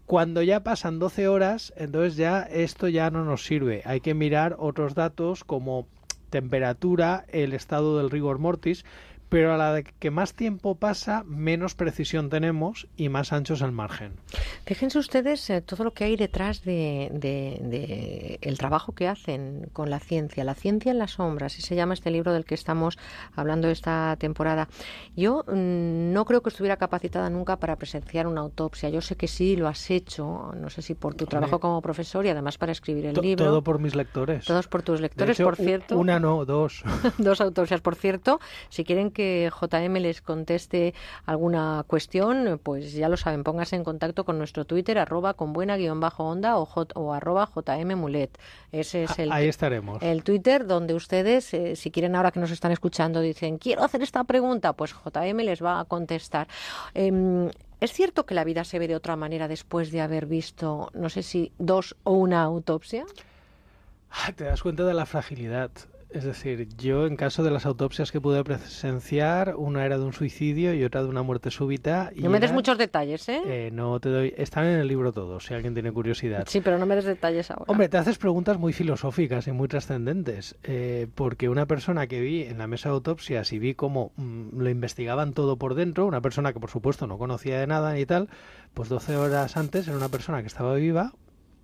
S80: Cuando ya pasan 12 horas, entonces ya esto ya no nos sirve. Hay que mirar otros datos como temperatura, el estado del rigor mortis, pero a la de que más tiempo pasa, menos precisión tenemos y más ancho es el margen.
S1: Fíjense ustedes eh, todo lo que hay detrás de, el trabajo que hacen con la ciencia, la ciencia en las sombras, así se llama este libro del que estamos hablando esta temporada. Yo mm, no creo que estuviera capacitada nunca para presenciar una autopsia. Yo sé que sí lo has hecho, no sé si por tu trabajo como profesor y además para escribir el libro.
S80: Todo por mis lectores.
S1: Todos por tus lectores, por cierto.
S80: Una no, dos.
S1: dos autopsias, por cierto. Si quieren que que JM les conteste alguna cuestión, pues ya lo saben, póngase en contacto con nuestro Twitter, arroba con buena guion bajo onda o, o arroba JM Mulet. Ese es el,
S80: Ahí estaremos.
S1: el Twitter donde ustedes, eh, si quieren ahora que nos están escuchando, dicen, quiero hacer esta pregunta, pues JM les va a contestar. Em, ¿Es cierto que la vida se ve de otra manera después de haber visto, no sé si dos o una autopsia?
S80: Ah, te das cuenta de la fragilidad. Es decir, yo en caso de las autopsias que pude presenciar, una era de un suicidio y otra de una muerte súbita.
S1: no me des muchos detalles, ¿eh?
S80: ¿eh? No te doy. Están en el libro todos, si alguien tiene curiosidad.
S1: Sí, pero no me des detalles ahora.
S80: Hombre, te haces preguntas muy filosóficas y muy trascendentes, eh, porque una persona que vi en la mesa de autopsias y vi cómo mm, lo investigaban todo por dentro, una persona que por supuesto no conocía de nada ni tal, pues 12 horas antes era una persona que estaba viva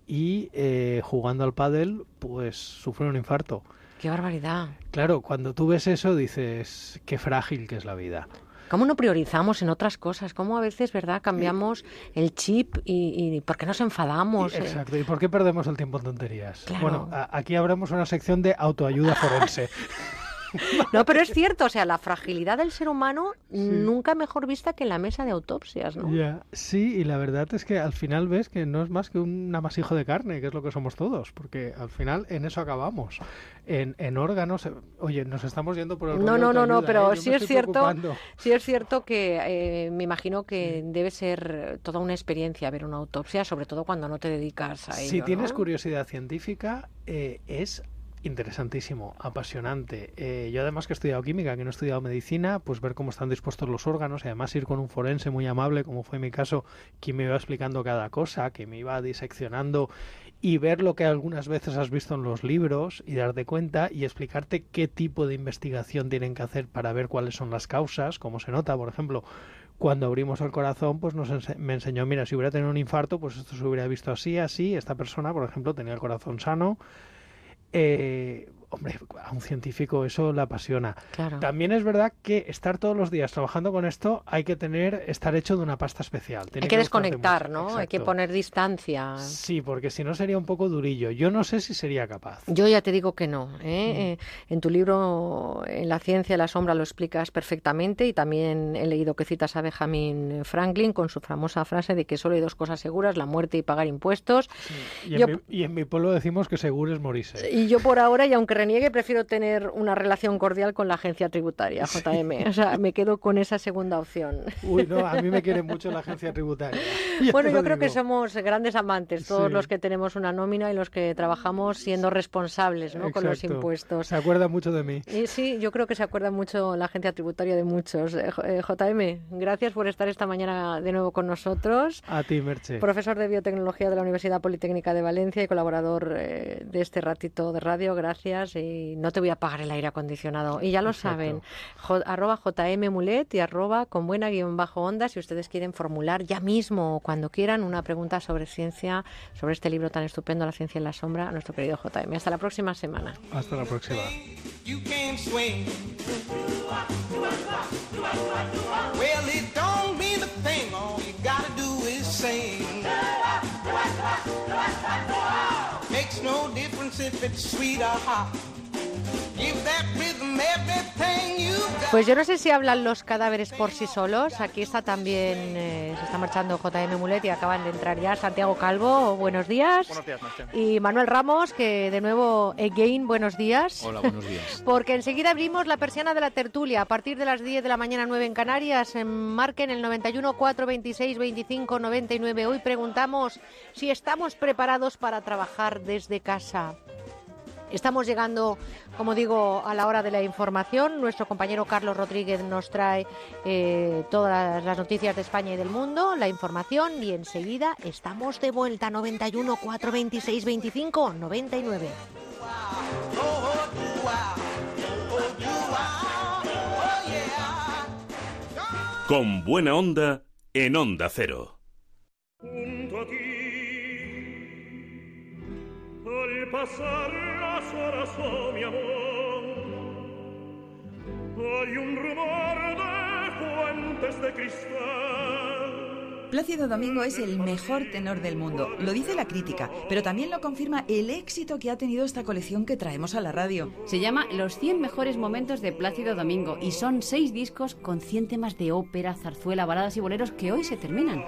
S80: y eh, jugando al pádel, pues sufrió un infarto.
S1: Qué barbaridad.
S80: Claro, cuando tú ves eso dices, qué frágil que es la vida.
S1: ¿Cómo no priorizamos en otras cosas? ¿Cómo a veces, verdad, cambiamos el chip y, por qué nos enfadamos?
S80: Eh? exacto, ¿y por qué perdemos el tiempo en tonterías? Bueno, aquí habremos una sección de autoayuda forense.
S1: No, pero es cierto, o sea, la fragilidad del ser humano nunca mejor vista que en la mesa de autopsias, ¿no?
S80: Sí, y la verdad es que al final ves que no es más que un amasijo de carne, que es lo que somos todos, porque al final en eso acabamos. En, en órganos, oye, nos estamos yendo por el
S1: No, no, no, no, pero ¿eh? sí es cierto, sí es cierto que eh, me imagino que debe ser toda una experiencia ver una autopsia, sobre todo cuando no te dedicas a ello.
S80: Si tienes curiosidad científica, eh, es interesantísimo, apasionante. Eh, yo además que he estudiado química, que no he estudiado medicina, pues ver cómo están dispuestos los órganos y además ir con un forense muy amable, como fue mi caso, que me iba explicando cada cosa, que me iba diseccionando y ver lo que algunas veces has visto en los libros y darte cuenta y explicarte qué tipo de investigación tienen que hacer para ver cuáles son las causas, como se nota, por ejemplo, cuando abrimos el corazón, pues nos me enseñó, mira, si hubiera tenido un infarto, pues esto se hubiera visto así, así, esta persona, por ejemplo, tenía el corazón sano, eh, hombre, a un científico eso le apasiona. También es verdad que estar todos los días trabajando con esto hay que tener, estar hecho de una pasta especial.
S1: hay que, desconectar, ¿no? Hay que poner distancia.
S80: Sí, porque si no sería un poco durillo. Yo no sé si sería capaz.
S1: Yo ya te digo que no. ¿eh? Mm. Eh, en tu libro, En la ciencia de la sombra, lo explicas perfectamente y también he leído que citas a Benjamin Franklin con su famosa frase de que solo hay dos cosas seguras, la muerte y pagar impuestos.
S80: Y, en mi, y, en mi, pueblo decimos que seguro es morirse.
S1: Y yo por ahora, y aunque reniegue, prefiero tener una relación cordial con la agencia tributaria, JM. O sea, me quedo con esa segunda opción.
S80: Uy, no, a mí me quiere mucho la agencia tributaria.
S1: bueno, yo creo que somos grandes amantes, todos los que tenemos una nómina y los que trabajamos siendo responsables ¿no? con los impuestos.
S80: Se acuerda mucho de mí.
S1: Y sí, yo creo que se acuerda mucho la agencia tributaria de muchos. JM, eh, gracias por estar esta mañana de nuevo con nosotros.
S80: A ti, Merche.
S1: Profesor de Biotecnología de la Universidad Politécnica de Valencia y colaborador eh, de este ratito de radio. Gracias y no te voy a pagar el aire acondicionado. Y ya lo saben, arroba jmmulet y arroba con buena guion bajo onda si ustedes quieren formular ya mismo o cuando quieran una pregunta sobre ciencia, sobre este libro tan estupendo, La ciencia en la sombra, a nuestro querido JM. Hasta la próxima semana.
S80: Hasta la próxima.
S81: Makes no difference
S1: Pues yo no sé si hablan los cadáveres por sí solos. Aquí está también, eh, se está marchando JM Mulet y acaban de entrar ya Santiago Calvo. Buenos días.
S82: Buenos días,
S1: Y Manuel Ramos, que de nuevo, again, buenos días.
S82: Hola, buenos días.
S1: Porque enseguida abrimos la persiana de la tertulia. A partir de las 10 de la mañana, 9 en Canarias, en marquen el 91 426 25 99. Hoy preguntamos si estamos preparados para trabajar desde casa. Estamos llegando, como digo, a la hora de la información. Nuestro compañero Carlos Rodríguez nos trae eh, todas las noticias de España y del mundo, la información y enseguida estamos de vuelta 91 426 25 99.
S2: Con buena onda en Onda Cero.
S83: Junto a ti, pasar las horas, oh mi amor, hay un rumor de fuentes de cristal.
S84: Plácido Domingo es el mejor tenor del mundo, lo dice la crítica, pero también lo confirma el éxito que ha tenido esta colección que traemos a la radio.
S85: Se llama Los 100 mejores momentos de Plácido Domingo y son seis discos con 100 temas de ópera, zarzuela, baladas y boleros que hoy se terminan.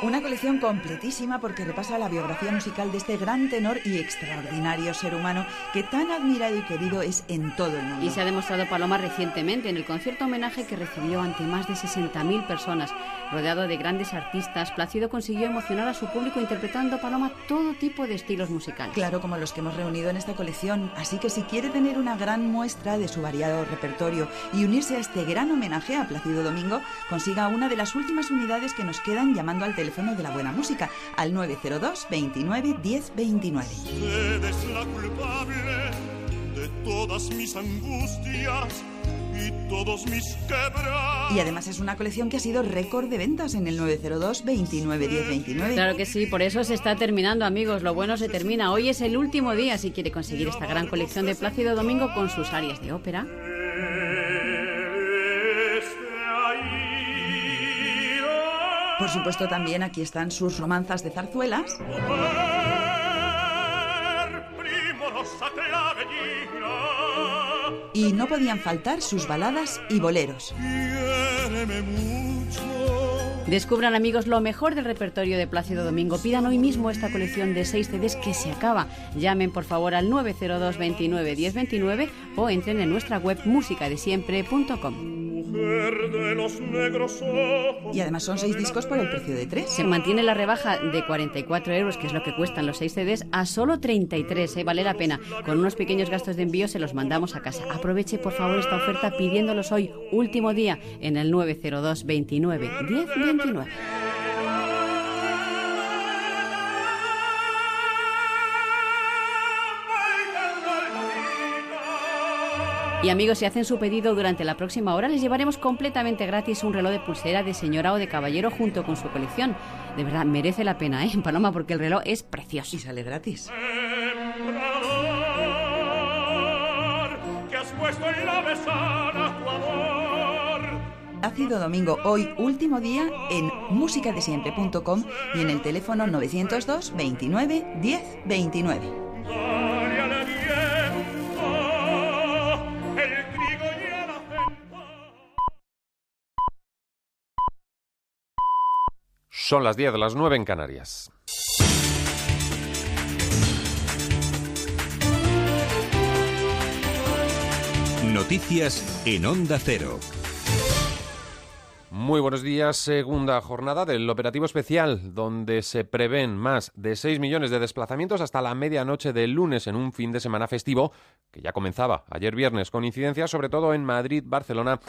S84: Una colección completísima porque repasa la biografía musical de este gran tenor y extraordinario ser humano que tan admirado y querido es en todo el mundo.
S85: Y se ha demostrado Paloma recientemente en el concierto homenaje que recibió ante más de 60.000 personas. Rodeado de grandes artistas, Plácido consiguió emocionar a su público interpretando Paloma todo tipo de estilos musicales.
S84: Claro, como los que hemos reunido en esta colección. Así que si quiere tener una gran muestra de su variado repertorio y unirse a este gran homenaje a Plácido Domingo, consiga una de las últimas unidades que nos quedan llamando al teléfono de la buena música al 902 29 10 29.
S83: Usted es la culpable de todas mis angustias y todos mis quebrantos.
S84: Y además es una colección que ha sido récord de ventas en el 902 29 10 29.
S85: Claro que sí, por eso se está terminando, amigos. Lo bueno se termina. Hoy es el último día si quiere conseguir esta gran colección de Plácido Domingo con sus áreas de ópera.
S84: Por supuesto, también aquí están sus romanzas de zarzuelas. Y no podían faltar sus baladas y boleros.
S85: Descubran amigos lo mejor del repertorio de Plácido Domingo. Pidan hoy mismo esta colección de 6 CDs que se acaba. Llamen por favor al 902 29 1029 o entren en nuestra web musicadesiempre.com.
S84: Y además son seis discos por el precio de tres.
S85: Se mantiene la rebaja de 44 euros, que es lo que cuestan los 6 CDs, a solo 33. ¿eh? Vale la pena. Con unos pequeños gastos de envío se los mandamos a casa. Aproveche por favor esta oferta pidiéndolos hoy, último día, en el 902 29 10 29. Y amigos, si hacen su pedido durante la próxima hora, les llevaremos completamente gratis un reloj de pulsera de señora o de caballero junto con su colección. De verdad, merece la pena, ¿eh? Paloma, porque el reloj es precioso.
S84: Y sale gratis.
S83: Que has puesto en la mesana tu amor.
S84: Ácido Domingo, hoy último día en musicadesiempre.com y en el teléfono 902 29 10 29.
S83: Dale al viento el trigo y el acento.
S53: Son las 10 de las 9 en Canarias.
S14: Noticias en Onda Cero.
S53: Muy buenos días. Segunda jornada del operativo especial, donde se prevén más de 6 millones de desplazamientos hasta la medianoche del lunes en un fin de semana festivo que ya comenzaba ayer viernes, con incidencias sobre todo en Madrid, Barcelona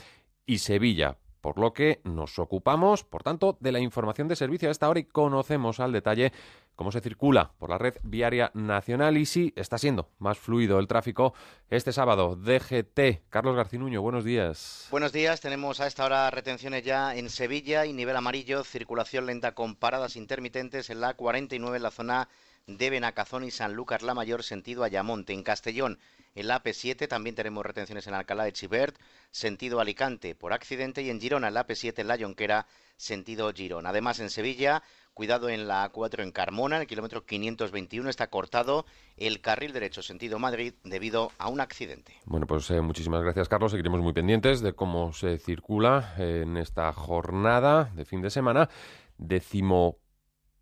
S53: y Sevilla. Por lo que nos ocupamos, por tanto, de la información de servicio a esta hora y conocemos al detalle cómo se circula por la red viaria nacional y si está siendo más fluido el tráfico este sábado. DGT, Carlos Garcinuño, buenos días.
S86: Buenos días, tenemos a esta hora retenciones ya en Sevilla y nivel amarillo, circulación lenta con paradas intermitentes en la 49 en la zona de Benacazón y Sanlúcar la Mayor, sentido Ayamonte. En Castellón, en la AP7 también tenemos retenciones en Alcalá de Chivert, sentido Alicante por accidente y en Girona, en la AP7 en la Jonquera,
S87: sentido Girón. Además, en Sevilla, cuidado en la A4 en Carmona, en el kilómetro 521, está cortado el carril derecho sentido Madrid debido a un accidente.
S53: Bueno, pues eh, muchísimas gracias, Carlos. Seguiremos muy pendientes de cómo se circula en esta jornada de fin de semana. Décimo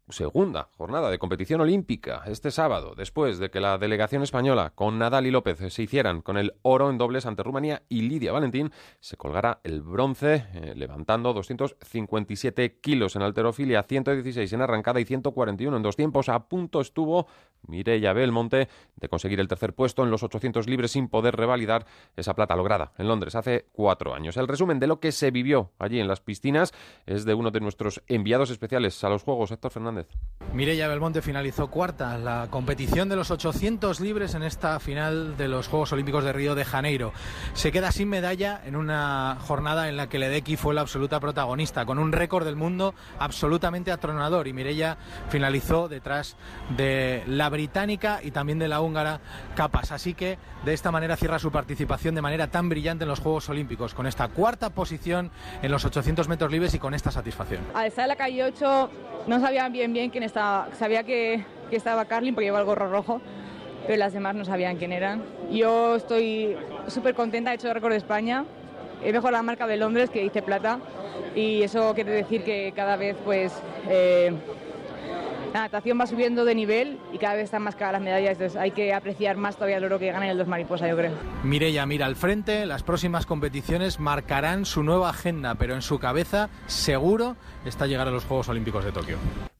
S53: segunda jornada de competición olímpica este sábado, después de que la delegación española con Nadal y López se hicieran con el oro en dobles ante Rumanía y Lidia Valentín, se colgará el bronce eh, levantando 257 kilos en alterofilia, 116 en arrancada y 141 en dos tiempos. A punto estuvo Mireia Belmonte de conseguir el tercer puesto en los 800 libres sin poder revalidar esa plata lograda en Londres hace cuatro años. El resumen de lo que se vivió allí en las piscinas es de uno de nuestros enviados especiales a los Juegos, Héctor Fernández.
S81: Mireia Belmonte finalizó cuarta la competición de los 800 libres en esta final de los Juegos Olímpicos de Río de Janeiro. Se queda sin medalla en una jornada en la que Ledecky fue la absoluta protagonista, con un récord del mundo absolutamente atronador y Mireia finalizó detrás de la británica y también de la húngara Capas. Así que de esta manera cierra su participación de manera tan brillante en los Juegos Olímpicos, con esta cuarta posición en los 800 metros libres y con esta satisfacción.
S88: Al estar en la calle 8 no sabían bien bien quién estaba. Sabía que, que estaba Carlin porque llevaba el gorro rojo, pero las demás no sabían quién eran. Yo estoy súper contenta, he hecho el récord de España. He mejorado la marca de Londres, que hice plata, y eso quiere decir que cada vez pues eh, la natación va subiendo de nivel y cada vez están más caras las medallas, entonces hay que apreciar más todavía el oro que gana el dos mariposa, yo creo.
S81: Mireia mira al frente, las próximas competiciones marcarán su nueva agenda, pero en su cabeza seguro está llegar a los Juegos Olímpicos de Tokio.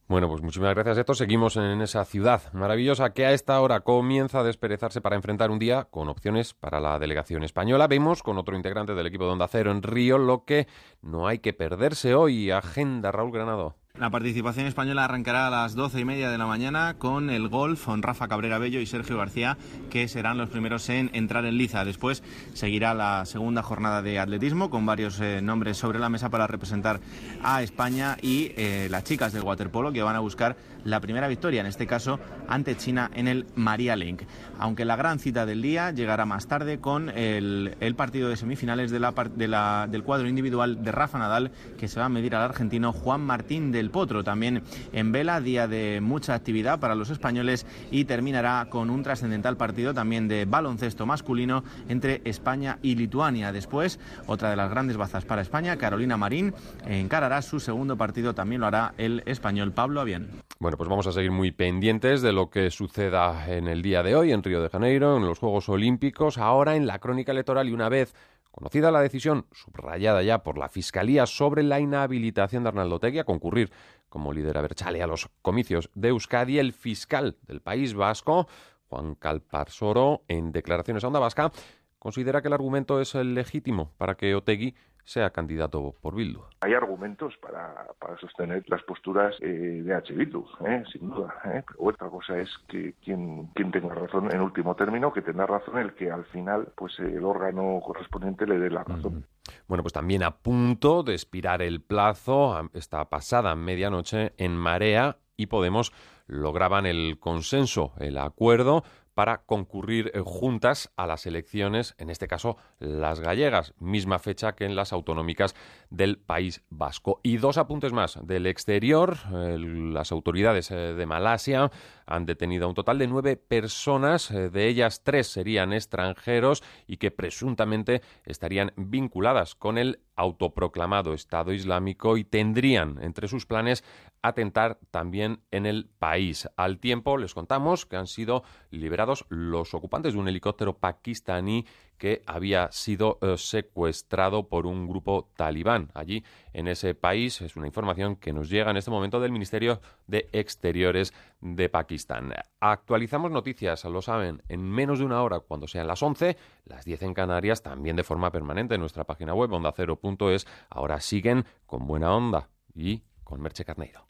S53: Bueno, pues muchísimas gracias, Héctor. Seguimos en esa ciudad maravillosa que a esta hora comienza a desperezarse para enfrentar un día con opciones para la delegación española. Vemos con otro integrante del equipo de Onda Cero en Río lo que no hay que perderse hoy. Agenda, Raúl Granado.
S89: La participación española arrancará a las doce y media de la mañana con el golf con Rafa Cabrera Bello y Sergio García, que serán los primeros en entrar en liza. Después seguirá la segunda jornada de atletismo con varios eh, nombres sobre la mesa para representar a España y eh, las chicas del waterpolo que van a buscar la primera victoria, en este caso ante China en el María Link. Aunque la gran cita del día llegará más tarde con el, partido de semifinales del cuadro individual de Rafa Nadal, que se va a medir al argentino Juan Martín del Potro. También en vela, día de mucha actividad para los españoles y terminará con un trascendental partido también de baloncesto masculino entre España y Lituania. Después, otra de las grandes bazas para España, Carolina Marín, encarará su segundo partido, también lo hará el español Pablo Avián.
S53: Bueno, pues vamos a seguir muy pendientes de lo que suceda en el día de hoy en Río de Janeiro, en los Juegos Olímpicos, ahora en la crónica electoral y una vez conocida la decisión, subrayada ya por la Fiscalía, sobre la inhabilitación de Arnaldo Tegui a concurrir como líder a Berchale a los comicios de Euskadi, el fiscal del País Vasco, Juan Calparsoro, en declaraciones a Onda Vasca, considera que el argumento es legítimo para que Otegui sea candidato por Bildu.
S90: Hay argumentos para, para sostener las posturas eh, de H. Bildu, ¿eh? sin duda. ¿eh? Pero otra cosa es que quien, quien tenga razón en último término, que tenga razón el que al final pues el órgano correspondiente le dé la razón.
S53: Bueno, pues también a punto de expirar el plazo, esta pasada medianoche en Marea y Podemos lograban el consenso, el acuerdo para concurrir eh, juntas a las elecciones, en este caso las gallegas, misma fecha que en las autonómicas del País Vasco. Y dos apuntes más del exterior. Eh, las autoridades eh, de Malasia han detenido a un total de nueve personas, de ellas tres serían extranjeros y que presuntamente estarían vinculadas con el autoproclamado Estado Islámico y tendrían entre sus planes atentar también en el país. Al tiempo les contamos que han sido liberados los ocupantes de un helicóptero pakistaní que había sido eh, secuestrado por un grupo talibán allí en ese país. Es una información que nos llega en este momento del Ministerio de Exteriores de Pakistán. Actualizamos noticias, lo saben, en menos de una hora cuando sean las 11, las 10 en Canarias, también de forma permanente en nuestra página web ondacero.es. Ahora siguen con buena onda y con Merche Carneiro.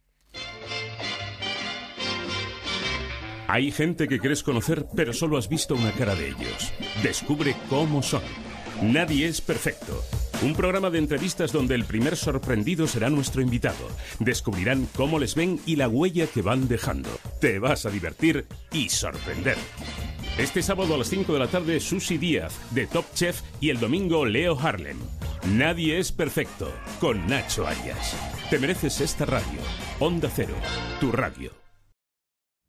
S2: Hay gente que quieres conocer, pero solo has visto una cara de ellos. Descubre cómo son. Nadie es perfecto. Un programa de entrevistas donde el primer sorprendido será nuestro invitado. Descubrirán cómo les ven y la huella que van dejando. Te vas a divertir y sorprender. Este sábado a las 5 de la tarde, Susi Díaz, de Top Chef, y el domingo, Leo Harlem. Nadie es perfecto, con Nacho Arias. Te mereces esta radio. Onda Cero, tu radio.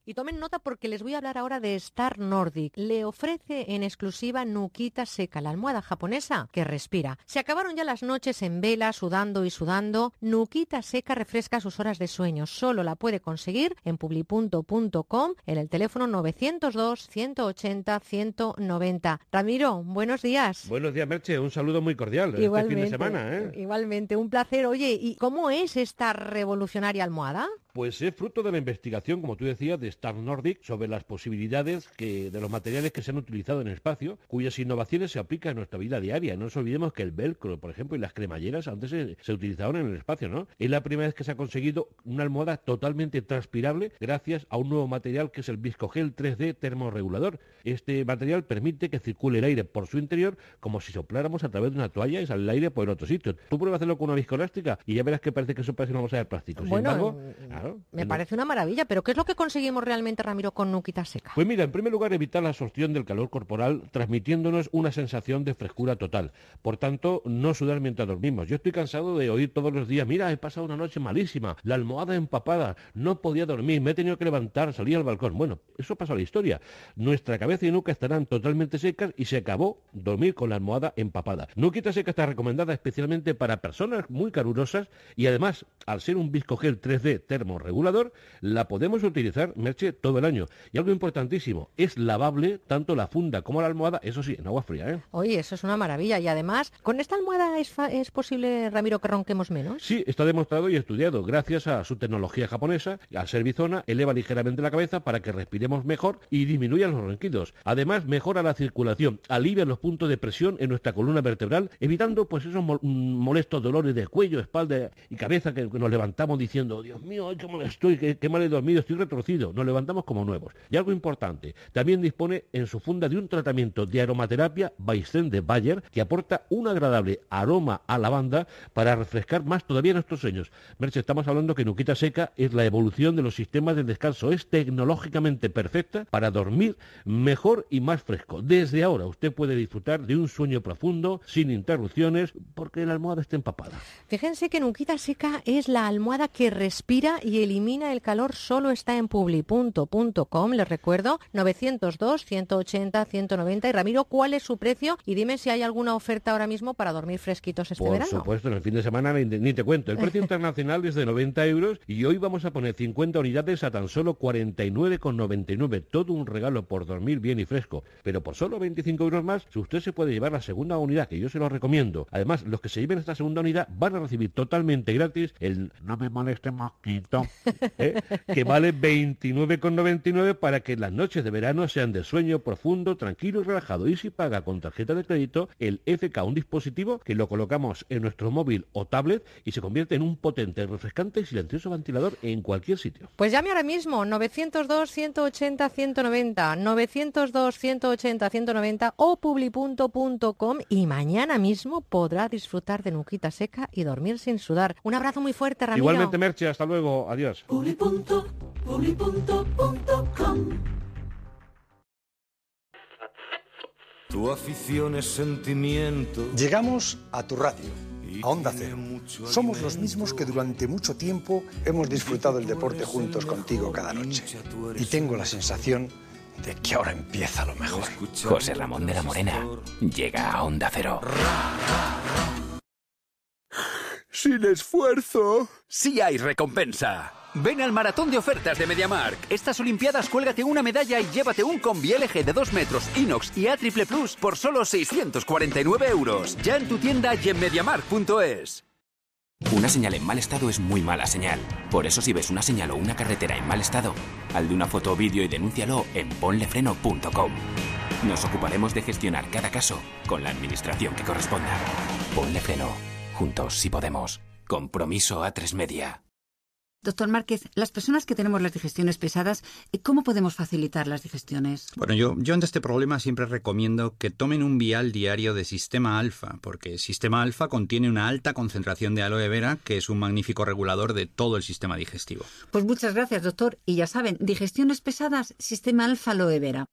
S1: Y tomen nota porque les voy a hablar ahora de Star Nordic. Le ofrece en exclusiva Nukita Seca, la almohada japonesa que respira. Se acabaron ya las noches en vela, sudando y sudando. Nukita Seca refresca sus horas de sueño. Solo la puede conseguir en publipunto.com en el teléfono 902 180 190. Ramiro, buenos días.
S91: Buenos días, Merche. Un saludo muy cordial este fin de semana. ¿eh?
S1: Igualmente, un placer. Oye, ¿y cómo es esta revolucionaria almohada?
S91: Pues es fruto de la investigación, como tú decías, de Star Nordic sobre las posibilidades que, de los materiales que se han utilizado en el espacio, cuyas innovaciones se aplican en nuestra vida diaria. No nos olvidemos que el velcro, por ejemplo, y las cremalleras antes se, se utilizaban en el espacio, ¿no? Es la primera vez que se ha conseguido una almohada totalmente transpirable gracias a un nuevo material que es el viscogel 3D termorregulador. Este material permite que circule el aire por su interior como si sopláramos a través de una toalla y sale el aire por el otro sitio. Tú pruebas hacerlo con una viscoelástica y ya verás que parece que eso parece una bolsa de plástico. Sin
S1: Bueno,
S91: embargo,
S1: mm,
S91: claro,
S1: Me parece una maravilla, pero ¿qué es lo que conseguimos realmente, Ramiro, con Nukita Seca?
S91: Pues mira, en primer lugar, evitar la absorción del calor corporal, transmitiéndonos una sensación de frescura total. Por tanto, no sudar mientras dormimos. Yo estoy cansado de oír todos los días, mira, he pasado una noche malísima, la almohada empapada, no podía dormir, me he tenido que levantar, salir al balcón. Bueno, eso pasa a la historia. Nuestra cabeza y nuca estarán totalmente secas y se acabó dormir con la almohada empapada. Nukita Seca está recomendada especialmente para personas muy calurosas y además, al ser un viscogel 3D termorregulador, la podemos utilizar, Merche, todo el año. Y algo importantísimo, es lavable tanto la funda como la almohada, eso sí, en agua fría, ¿eh?
S1: Oye, eso es una maravilla. Y además, ¿con esta almohada es, fa- es posible, Ramiro, que ronquemos menos?
S91: Sí, está demostrado y estudiado. Gracias a su tecnología japonesa, al ser bizona, eleva ligeramente la cabeza para que respiremos mejor y disminuya los ronquidos. Además, mejora la circulación, alivia los puntos de presión en nuestra columna vertebral, evitando pues esos mol- molestos dolores de cuello, espalda y cabeza que nos levantamos diciendo, Dios mío, qué mal estoy, qué, mal he dormido, estoy retorcido. Nos levantamos como nuevos. Y algo importante, también dispone en su funda de un tratamiento de aromaterapia Weizen de Bayer que aporta un agradable aroma a lavanda para refrescar más todavía nuestros sueños. Merche, estamos hablando que Nuquita Seca es la evolución de los sistemas de descanso. Es tecnológicamente perfecta para dormir mejor y más fresco. Desde ahora usted puede disfrutar de un sueño profundo, sin interrupciones, porque la almohada está empapada.
S1: Fíjense que Nukita Seca es la almohada que respira elimina el calor. Solo está en publi.com, les recuerdo, 902 180 190. Y Ramiro, ¿cuál es su precio? Y dime si hay alguna oferta ahora mismo para dormir fresquitos este
S91: Por
S1: verano.
S91: supuesto, en el fin de semana ni, te cuento. El precio internacional es de 90 euros y hoy vamos a poner 50 unidades a tan solo 49,99. Todo un regalo por dormir bien y fresco. Pero por solo 25 euros más, usted se puede llevar la segunda unidad, que yo se lo recomiendo. Además, los que se lleven esta segunda unidad van a recibir totalmente gratis el No me moleste mosquito, ¿eh? que vale 29,99 para que las noches de verano sean de sueño profundo, tranquilo y relajado. Y si paga con tarjeta de crédito, el FK, un dispositivo que lo colocamos en nuestro móvil o tablet y se convierte en un potente, refrescante y silencioso ventilador en cualquier sitio.
S1: Pues llame ahora mismo, 902 180 190, 902 180 190 o publi.com y mañana mismo podrá disfrutar de Nuquita Seca y dormir sin sudar. Un abrazo muy fuerte, Ramiro.
S91: Igualmente, Merche, hasta luego. Adiós.
S92: Tu afición es sentimiento.
S93: Llegamos a tu radio, a Onda Cero. Somos los mismos que durante mucho tiempo hemos disfrutado el deporte juntos contigo cada noche. Y tengo la sensación de que ahora empieza lo mejor.
S94: José Ramón de la Morena llega a Onda Cero.
S95: Sin esfuerzo. Sí hay recompensa. Ven al maratón de ofertas de MediaMark. Estas Olimpiadas cuélgate una medalla y llévate un combi LG de 2 metros inox y A triple plus por solo 649 euros. Ya en tu tienda y en MediaMark.es.
S94: Una señal en mal estado es muy mala señal. Por eso si ves una señal o una carretera en mal estado, haz de una foto o vídeo y denúncialo en ponlefreno.com. Nos ocuparemos de gestionar cada caso con la administración que corresponda. Ponle freno. Juntos si podemos. Compromiso a tres media.
S76: Doctor Márquez, las personas que tenemos las digestiones pesadas, eh, ¿cómo podemos facilitar las digestiones?
S77: Bueno, yo, yo ante este problema siempre recomiendo que tomen un vial diario de Sistema Alfa, porque Sistema Alfa contiene una alta concentración de aloe vera, que es un magnífico regulador de todo el sistema digestivo.
S76: Pues muchas gracias, doctor. Y ya saben, digestiones pesadas, sistema alfa aloe vera.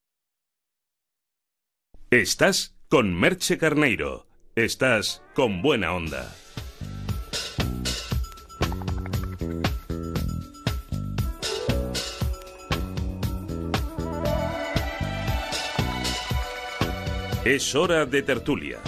S2: Estás con Merche Carneiro. Estás con buena onda. Es hora de tertulia.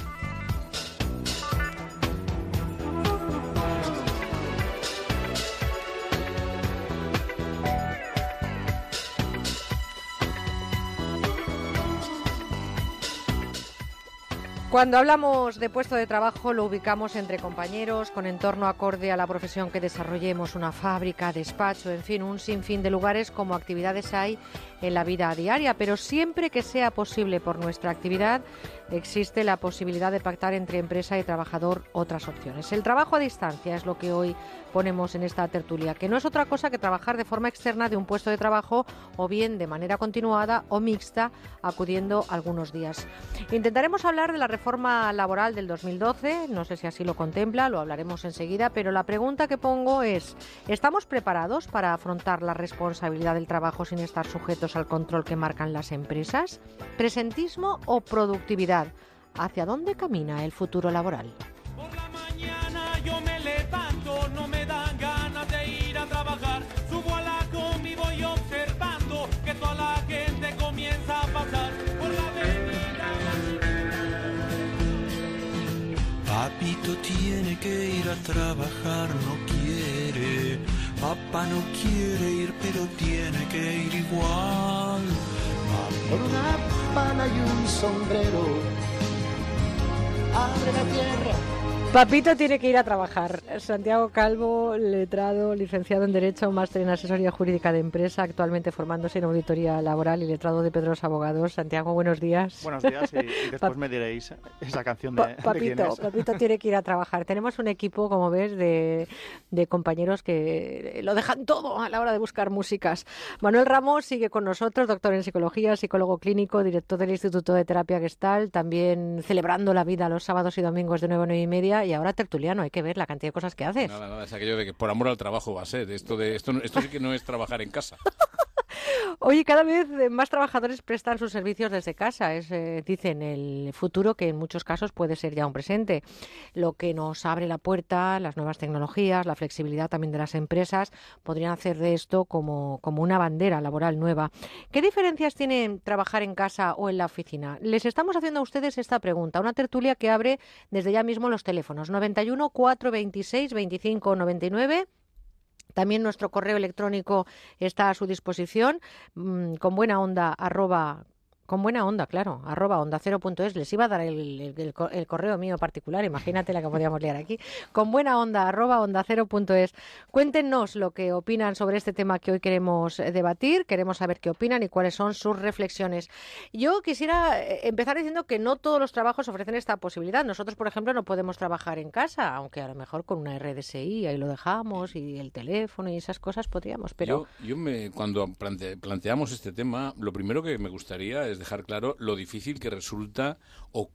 S1: Cuando hablamos de puesto de trabajo lo ubicamos entre compañeros, con entorno acorde a la profesión que desarrollemos, una fábrica, despacho, en fin, un sinfín de lugares como actividades hay en la vida diaria, pero siempre que sea posible por nuestra actividad, existe la posibilidad de pactar entre empresa y trabajador otras opciones. El trabajo a distancia es lo que hoy ponemos en esta tertulia, que no es otra cosa que trabajar de forma externa de un puesto de trabajo o bien de manera continuada o mixta, acudiendo algunos días. Intentaremos hablar de la reforma laboral del 2012, no sé si así lo contempla, lo hablaremos enseguida, pero la pregunta que pongo es, ¿estamos preparados para afrontar la responsabilidad del trabajo sin estar sujetos al control que marcan las empresas? ¿Presentismo o productividad? ¿Hacia dónde camina el futuro laboral?
S81: yo me levanto, no me dan ganas de ir a trabajar. Subo a la combi, voy observando que toda la gente comienza a pasar por la avenida.
S96: Papito tiene que ir a trabajar, no. Papá no quiere ir, pero tiene que ir igual.
S93: Con una pala y un sombrero, abre la tierra
S1: Papito tiene que ir a trabajar. Santiago Calvo, letrado, licenciado en Derecho, máster en Asesoría Jurídica de Empresa, actualmente formándose en Auditoría Laboral y letrado de Pedros Abogados. Santiago, buenos días.
S97: Buenos días y, después me diréis esa canción de,
S1: Papito, Papito tiene que ir a trabajar. Tenemos un equipo, como ves, de, de compañeros que lo dejan todo a la hora de buscar músicas. Manuel Ramos sigue con nosotros, doctor en Psicología, psicólogo clínico, director del Instituto de Terapia Gestal, también celebrando la vida los sábados y domingos de 9 a 9 y media y ahora tertuliano. Hay que ver la cantidad de cosas que haces.
S64: Nada, nada, es aquello de que por amor al trabajo va a ser. Esto, de, esto, esto sí que no es trabajar en casa.
S1: Oye, cada vez más trabajadores prestan sus servicios desde casa. Es, eh, dicen, el futuro que en muchos casos puede ser ya un presente. Lo que nos abre la puerta, las nuevas tecnologías, la flexibilidad también de las empresas, podrían hacer de esto como, como una bandera laboral nueva. ¿Qué diferencias tiene trabajar en casa o en la oficina? Les estamos haciendo a ustedes esta pregunta. Una tertulia que abre desde ya mismo los teléfonos 91 426 25 99 también nuestro correo electrónico está a su disposición, mm, con buena onda arroba con buena onda, claro, arroba onda cero punto es. Les iba a dar el, correo mío particular, imagínate la que podíamos leer aquí. Con buena onda, arroba onda cero punto es. Cuéntenos lo que opinan sobre este tema que hoy queremos eh, debatir. Queremos saber qué opinan y cuáles son sus reflexiones. Yo quisiera eh, empezar diciendo que no todos los trabajos ofrecen esta posibilidad. Nosotros, por ejemplo, no podemos trabajar en casa, aunque a lo mejor con una RDSI ahí lo dejamos y el teléfono y esas cosas podríamos. Pero
S64: cuando planteamos este tema, lo primero que me gustaría es dejar claro lo difícil que resulta o,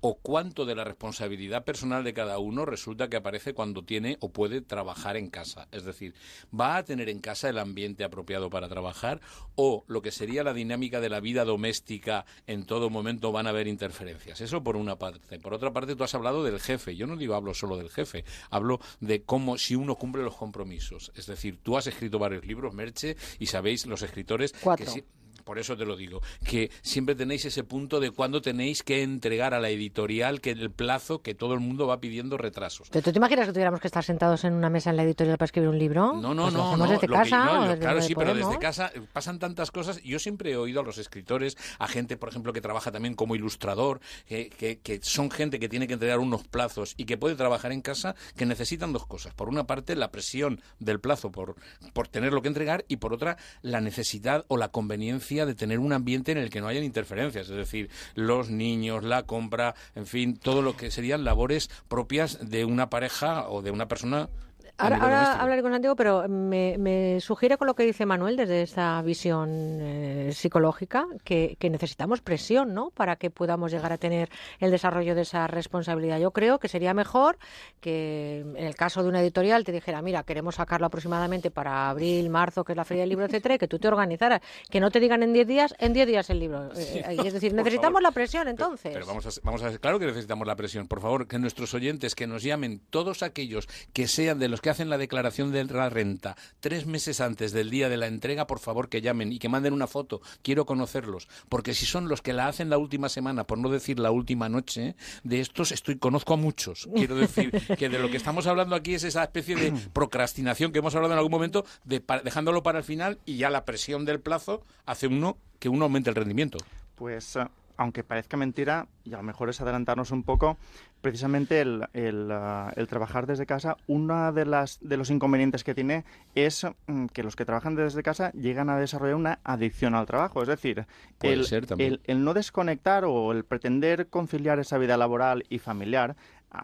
S64: o cuánto de la responsabilidad personal de cada uno resulta que aparece cuando tiene o puede trabajar en casa. Es decir, ¿va a tener en casa el ambiente apropiado para trabajar o lo que sería la dinámica de la vida doméstica en todo momento van a haber interferencias? Eso por una parte. Por otra parte, tú has hablado del jefe. Yo no digo hablo solo del jefe, hablo de cómo si uno cumple los compromisos. Es decir, tú has escrito varios libros, Merche, y sabéis los escritores
S1: Cuatro.
S64: que por eso te lo digo, que siempre tenéis ese punto de cuando tenéis que entregar a la editorial que el plazo que todo el mundo va pidiendo retrasos.
S1: ¿Tú te imaginas que tuviéramos que estar sentados en una mesa en la editorial para escribir un libro?
S64: No, no,
S1: Pues
S64: no. no,
S1: desde
S64: lo que-
S1: casa.
S64: no,
S1: desde
S64: claro, sí, pero desde casa pasan tantas cosas. Yo siempre he oído a los escritores, a gente, por ejemplo, que trabaja también como ilustrador, que, que- que son gente que tiene que entregar unos plazos y que puede trabajar en casa, que necesitan dos cosas. Por una parte, la presión del plazo por, por tener lo que entregar y por otra, la necesidad o la conveniencia de tener un ambiente en el que no hayan interferencias. Es decir, los niños, la compra, en fin, todo lo que serían labores propias de una pareja o de una persona.
S1: Ahora, ahora hablaré con Santiago, pero me, me sugiere con lo que dice Manuel desde esta visión eh, psicológica que, que necesitamos presión, ¿no? Para que podamos llegar a tener el desarrollo de esa responsabilidad. Yo creo que sería mejor que en el caso de una editorial te dijera, mira, queremos sacarlo aproximadamente para abril, marzo, que es la feria del libro, etcétera, y que tú te organizaras. Que no te digan en 10 días, en 10 días el libro. Eh, eh, es decir, necesitamos
S64: favor.
S1: la presión entonces.
S64: Pero vamos a, vamos a claro que necesitamos la presión. Por favor, que nuestros oyentes que nos llamen, todos aquellos que sean de los que hacen la declaración de la renta tres meses antes del día de la entrega, por favor que llamen y que manden una foto. Quiero conocerlos, porque si son los que la hacen la última semana, por no decir la última noche, de estos estoy conozco a muchos. Quiero decir que de lo que estamos hablando aquí es esa especie de procrastinación que hemos hablado en algún momento, de dejándolo para el final y ya la presión del plazo hace uno que uno aumente el rendimiento.
S97: Pues, eh, aunque parezca mentira, y a lo mejor es adelantarnos un poco, precisamente el, el, ah, el trabajar desde casa, uno de, las, de los inconvenientes que tiene es mm, que los que trabajan desde casa llegan a desarrollar una adicción al trabajo. Es decir, el, el- no desconectar o el pretender conciliar esa vida laboral y familiar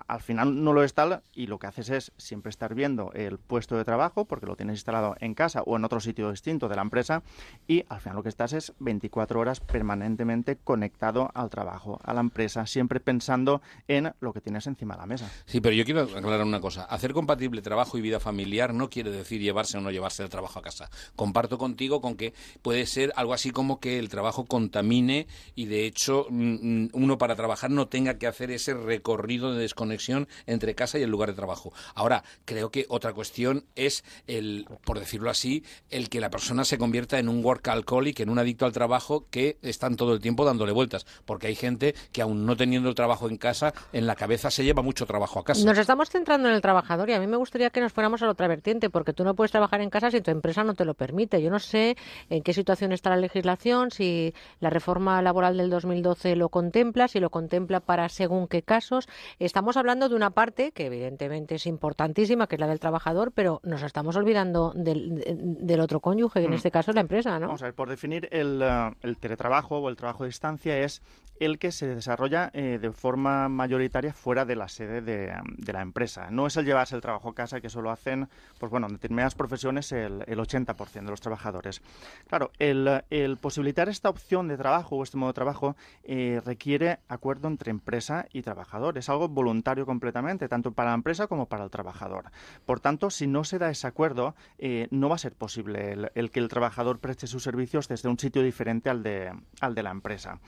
S97: al final no lo es tal y lo que haces es siempre estar viendo el puesto de trabajo porque lo tienes instalado en casa o en otro sitio distinto de la empresa y al final lo que estás es 24 horas permanentemente conectado al trabajo, a la empresa, siempre pensando en lo que tienes encima de la mesa.
S64: Sí, pero yo quiero aclarar una cosa. Hacer compatible trabajo y vida familiar no quiere decir llevarse o no llevarse el trabajo a casa. Comparto contigo con que puede ser algo así como que el trabajo contamine y de hecho mm, mm, uno para trabajar no tenga que hacer ese recorrido de desconexión entre casa y el lugar de trabajo. Ahora, creo que otra cuestión es el, por decirlo así, el que la persona se convierta en un work alcoholic, en un adicto al trabajo que están todo el tiempo dándole vueltas, porque hay gente que aún no teniendo el trabajo en casa, en la cabeza se lleva mucho trabajo a casa.
S1: Nos estamos centrando en el trabajador y a mí me gustaría que nos fuéramos a la otra vertiente, porque tú no puedes trabajar en casa si tu empresa no te lo permite. Yo no sé en qué situación está la legislación, si la reforma laboral del 2012 lo contempla, si lo contempla para según qué casos. Estamos hablando de una parte que evidentemente es importantísima, que es la del trabajador, pero nos estamos olvidando del, de- del otro cónyuge, que en
S97: Mm.
S1: este caso es la empresa, ¿no?
S97: Vamos a ver, por definir el, eh, el teletrabajo o el trabajo a distancia es el que se desarrolla eh, de forma mayoritaria fuera de la sede de, de la empresa. No es el llevarse el trabajo a casa, que eso lo hacen, pues bueno, en determinadas profesiones el, el 80% de los trabajadores. Claro, el, el posibilitar esta opción de trabajo o este modo de trabajo eh, requiere acuerdo entre empresa y trabajador. Es algo voluntario completamente, tanto para la empresa como para el trabajador. Por tanto, si no se da ese acuerdo, eh, no va a ser posible el, que el trabajador preste sus servicios desde un sitio diferente al de, al de la empresa.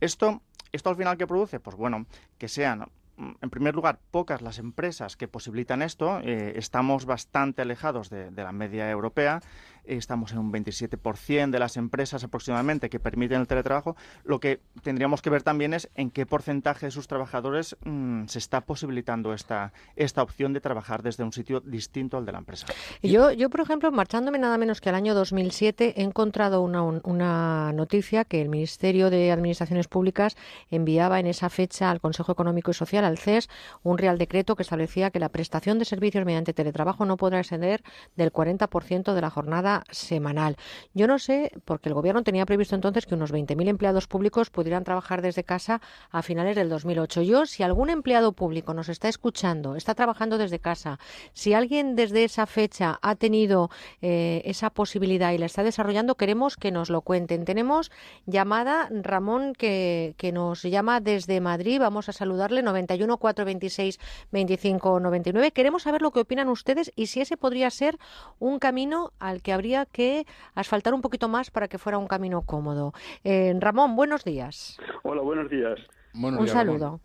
S97: Esto, esto al final, ¿qué produce? Pues bueno, que sean en primer lugar, pocas las empresas que posibilitan esto. Eh, estamos bastante alejados de la media europea. Estamos en un 27% de las empresas aproximadamente que permiten el teletrabajo. Lo que tendríamos que ver también es en qué porcentaje de sus trabajadores mm, se está posibilitando esta, esta opción de trabajar desde un sitio distinto al de la empresa.
S1: Yo, yo, por ejemplo, marchándome nada menos que al año 2007, he encontrado una, un- una noticia que el Ministerio de Administraciones Públicas enviaba en esa fecha al Consejo Económico y Social, al CES, un real decreto que establecía que la prestación de servicios mediante teletrabajo no podrá exceder del 40% de la jornada semanal. Yo no sé, porque el Gobierno tenía previsto entonces que unos 20.000 empleados públicos pudieran trabajar desde casa a finales del 2008. Yo, si algún empleado público nos está escuchando, está trabajando desde casa, si alguien desde esa fecha ha tenido eh, esa posibilidad y la está desarrollando, queremos que nos lo cuenten. Tenemos llamada Ramón que, que nos llama desde Madrid. Vamos a saludarle 91 426 25 99. Queremos saber lo que opinan ustedes y si ese podría ser un camino al que habría que asfaltar un poquito más para que fuera un camino cómodo. Eh, Ramón, buenos días.
S98: Hola, buenos días.
S1: Un días, saludo.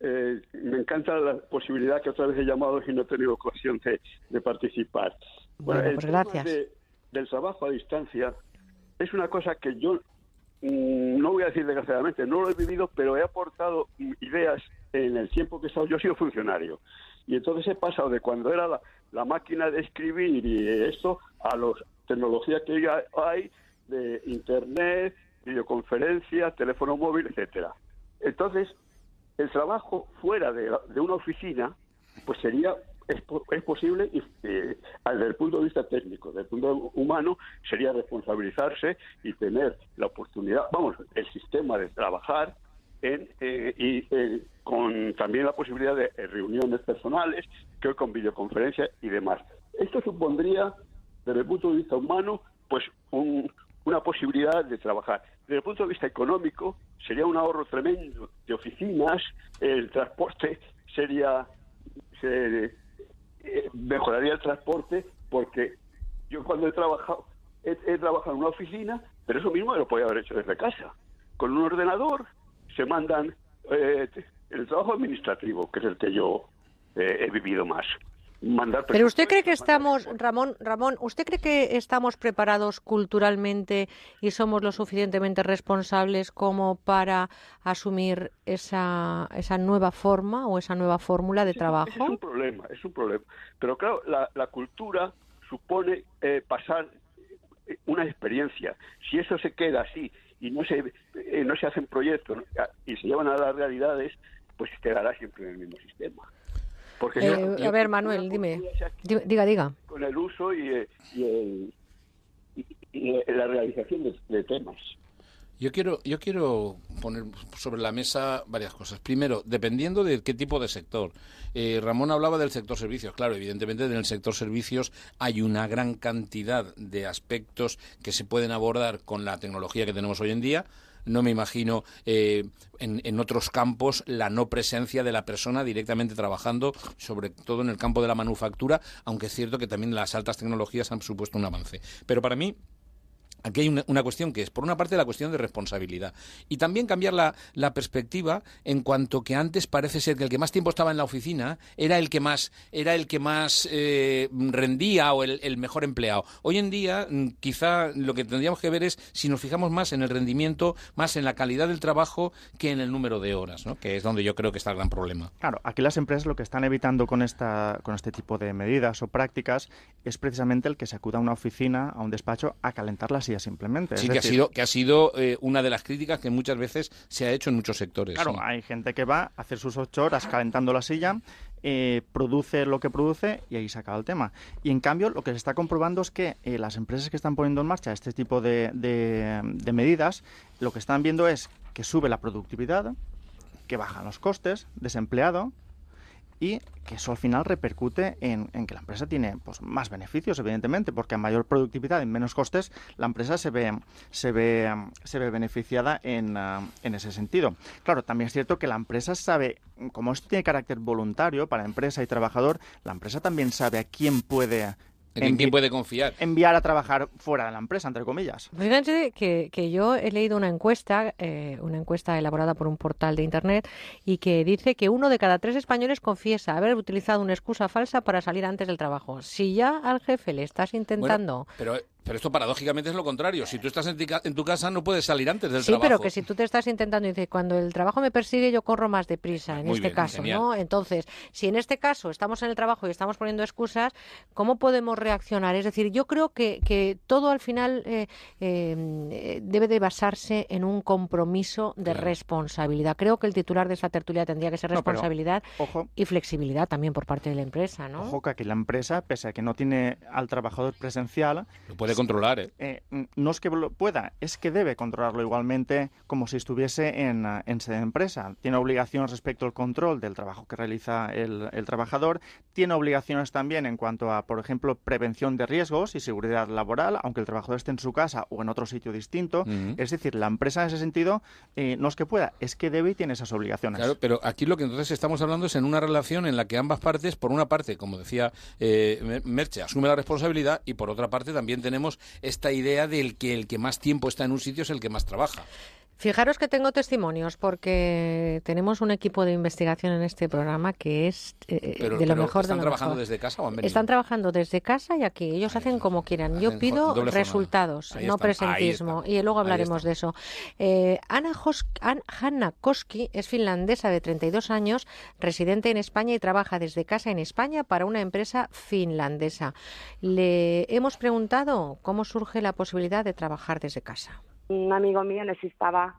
S98: Eh, me encanta la posibilidad que otra vez he llamado y no he tenido ocasión de, de participar.
S1: Bueno,
S98: el
S1: pues
S98: tema
S1: gracias.
S98: de- del trabajo a distancia es una cosa que yo mm, no voy a decir desgraciadamente, no lo he vivido, pero he aportado mm, ideas en el tiempo que he estado. Yo he sido funcionario. Y entonces he pasado de cuando era la, la máquina de escribir y esto a la tecnología que hay de internet, videoconferencia, teléfono móvil, etcétera. Entonces, el trabajo fuera de, de una oficina, pues sería es, es posible y, eh, desde el punto de vista técnico, desde el punto humano, sería responsabilizarse y tener la oportunidad, vamos, el sistema de trabajar en, eh, y eh, con también la posibilidad de eh, reuniones personales, que con videoconferencia y demás. Esto supondría, desde el punto de vista humano, pues un- una posibilidad de trabajar. Desde el punto de vista económico, sería un ahorro tremendo de oficinas, el transporte sería se, eh, mejoraría el transporte porque yo cuando he trabajado he, he trabajado en una oficina pero eso mismo lo podía haber hecho desde casa con un ordenador se mandan eh, el trabajo administrativo que es el que yo eh, he vivido más mandar
S1: Pero usted cree que estamos, Ramón, Ramón, ¿usted cree que estamos preparados culturalmente y somos lo suficientemente responsables como para asumir esa, esa nueva forma o esa nueva fórmula de trabajo?
S98: Es un problema, es un problema. Pero claro, la, la cultura supone eh, pasar eh, una experiencia. Si eso se queda así y no se, eh, no se hacen proyectos ¿no? y se llevan a las realidades, pues quedará siempre en el mismo sistema. Porque
S1: Eh,
S98: yo-
S1: a ver, Manuel, dime. Di- Diga, diga.
S98: con el uso y, eh, y, el- y- y la realización de, de temas.
S64: Yo quiero, yo quiero poner sobre la mesa varias cosas. Primero, dependiendo de qué tipo de sector. Eh, Ramón hablaba del sector servicios. Claro, evidentemente en el sector servicios hay una gran cantidad de aspectos que se pueden abordar con la tecnología que tenemos hoy en día. No me imagino eh, en, en otros campos la no presencia de la persona directamente trabajando, sobre todo en el campo de la manufactura, aunque es cierto que también las altas tecnologías han supuesto un avance. Pero para mí, Aquí hay una, una cuestión que es, por una parte, la cuestión de responsabilidad y también cambiar la, perspectiva en cuanto que antes parece ser que el que más tiempo estaba en la oficina era el que más era el que más eh, rendía o el, mejor empleado. Hoy en día, mm, quizá lo que tendríamos que ver es si nos fijamos más en el rendimiento, más en la calidad del trabajo que en el número de horas, ¿no? que es donde yo creo que está el gran problema.
S97: Claro, aquí las empresas lo que están evitando con, esta, con este tipo de medidas o prácticas es precisamente el que se acuda a una oficina, a un despacho, a calentar la simplemente.
S64: Sí,
S97: Es
S64: que ha sido, que ha sido eh, una de las críticas que muchas veces se ha hecho en muchos sectores.
S97: Claro,
S64: sí.
S97: hay gente que va a hacer sus ocho horas calentando la silla, eh, produce lo que produce y ahí se acaba el tema. Y en cambio, lo que se está comprobando es que eh, las empresas que están poniendo en marcha este tipo de, de- de medidas, lo que están viendo es que sube la productividad, que bajan los costes, desempleado, y que eso al final repercute en, en que la empresa tiene pues, más beneficios, evidentemente, porque a mayor productividad y menos costes, la empresa se ve, se ve, se ve beneficiada en, ah, en ese sentido. Claro, también es cierto que la empresa sabe, como esto tiene carácter voluntario para empresa y trabajador, la empresa también sabe a quién puede
S64: ¿En quién puede confiar?
S97: enviar a trabajar fuera de la empresa, entre comillas.
S1: Fíjense que, que yo he leído una encuesta, eh, una encuesta elaborada por un portal de Internet, y que dice que uno de cada tres españoles confiesa haber utilizado una excusa falsa para salir antes del trabajo. Si ya al jefe le estás intentando...
S64: Bueno, pero, pero esto paradójicamente es lo contrario. Si tú estás en, ti ca- en tu casa no puedes salir antes del
S1: Sí,
S64: trabajo.
S1: pero que si tú te estás intentando, dice, cuando el trabajo me persigue, yo corro más deprisa, en
S64: Muy
S1: este
S64: bien,
S1: caso,
S64: genial.
S1: ¿no? Entonces, si en este caso estamos en el trabajo y estamos poniendo excusas, ¿cómo podemos reaccionar? Es decir, yo creo que, que todo al final eh, eh, debe de basarse en un compromiso de
S97: Claro.
S1: responsabilidad. Creo que el titular de esta tertulia tendría que ser
S97: No, pero,
S1: responsabilidad
S97: ojo.
S1: y flexibilidad también por parte de la empresa, ¿no?
S97: Ojo que la empresa, pese a que no tiene al trabajador presencial,
S64: Lo puede controlar, ¿eh?
S97: eh, no es que lo pueda, es que debe controlarlo igualmente como si estuviese en, ah, en sede de empresa. Tiene obligaciones respecto al control del trabajo que realiza el, el trabajador, tiene obligaciones también en cuanto a, por ejemplo, prevención de riesgos y seguridad laboral, aunque el trabajador esté en su casa o en otro sitio distinto. Es decir, la empresa en ese sentido eh, no es que pueda, es que debe y tiene esas obligaciones.
S64: Claro, pero aquí lo que entonces estamos hablando es en una relación en la que ambas partes, por una parte, como decía eh, Mer- Merche, asume la responsabilidad y por otra parte también tenemos esta idea del que el que más tiempo está en un sitio es el que más trabaja.
S1: Fijaros que tengo testimonios porque tenemos un equipo de investigación en este programa que es eh,
S64: Pero,
S1: de lo
S64: pero
S1: mejor
S64: ¿están
S1: de lo
S64: trabajando
S1: mejor.
S64: desde casa o han venido?
S1: Están trabajando desde casa y aquí. Ellos hacen como quieran. Yo
S64: Hacen
S1: pido resultados, no presentismo. Y luego hablaremos de eso. Eh, Ana Hanna Koski es finlandesa de 32 años, residente en España y trabaja desde casa en España para una empresa finlandesa. Le hemos preguntado cómo surge la posibilidad de trabajar desde casa.
S99: Un amigo mío necesitaba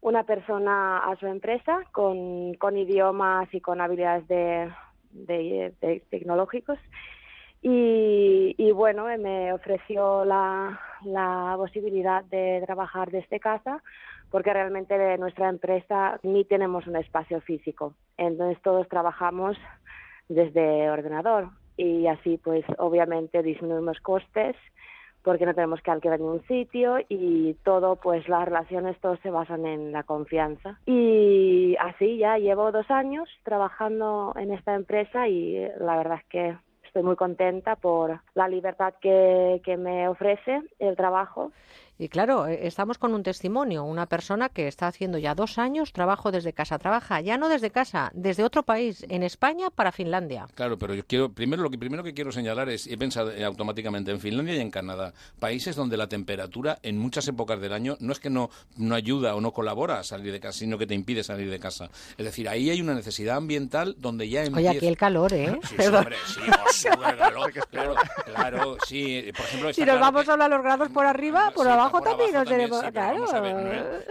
S99: una persona a su empresa con, con idiomas y con habilidades de, de- tecnológicos. Y, y bueno, me ofreció la, la posibilidad de trabajar desde casa porque realmente de nuestra empresa ni tenemos un espacio físico. Entonces todos trabajamos desde ordenador y así pues obviamente disminuimos costes porque no tenemos que alquilar ningún sitio y todo, pues las relaciones, todo se basan en la confianza. Y así ya llevo dos años trabajando en esta empresa y la verdad es que estoy muy contenta por la libertad que, que me ofrece el trabajo
S1: y claro, eh, estamos con un testimonio, una persona que está haciendo ya dos años trabajo desde casa, trabaja ya no desde casa, desde otro país, en España para Finlandia.
S64: Claro, pero yo quiero, primero lo que primero que quiero señalar es, he pensado eh, automáticamente en Finlandia y en Canadá, países donde la temperatura en muchas épocas del año no es que no, no ayuda o no colabora a salir de casa, sino que te impide salir de casa. Es decir, ahí hay una necesidad ambiental donde ya empieza...
S1: Oye, aquí el calor, ¿eh?
S64: Sí, hombre, sí, el calor, claro, claro, sí. Por ejemplo,
S1: si nos vamos a hablar los grados por arriba, por abajo también
S64: nos
S1: tenemos,
S64: claro.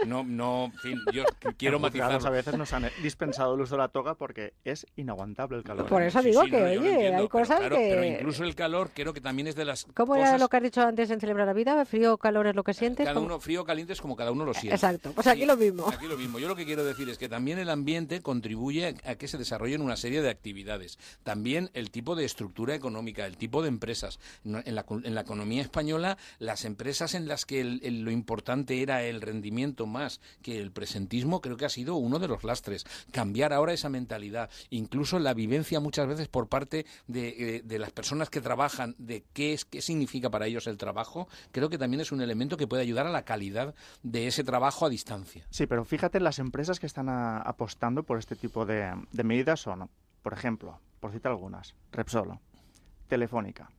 S64: no, no, en fin, yo quiero matizar.
S97: A veces nos han dispensado el uso de la toga porque es inaguantable el calor.
S1: Por eso digo que, oye, hay cosas
S64: que... Pero incluso el calor creo que también es de las
S1: ¿Cómo era lo que has dicho antes en Celebrar la Vida? ¿Frío o calor es lo que sientes?
S64: Cada uno, frío o caliente es como cada uno lo siente.
S1: Exacto, pues aquí lo mismo.
S64: Aquí lo mismo. Yo lo que quiero decir es que también el ambiente contribuye a que se desarrollen una serie de actividades. También el tipo de estructura económica, el tipo de empresas. En la, en la economía española, las empresas en las que lo importante era el rendimiento más que el presentismo, creo que ha sido uno de los lastres. Cambiar ahora esa mentalidad, incluso la vivencia muchas veces por parte de, eh, las personas que trabajan, de qué, es, qué significa para ellos el trabajo, creo que también es un elemento que puede ayudar a la calidad de ese trabajo a distancia.
S97: Sí, pero fíjate, las empresas que están apostando por este tipo de, de medidas son, por ejemplo, por citar algunas, Repsol, Telefónica,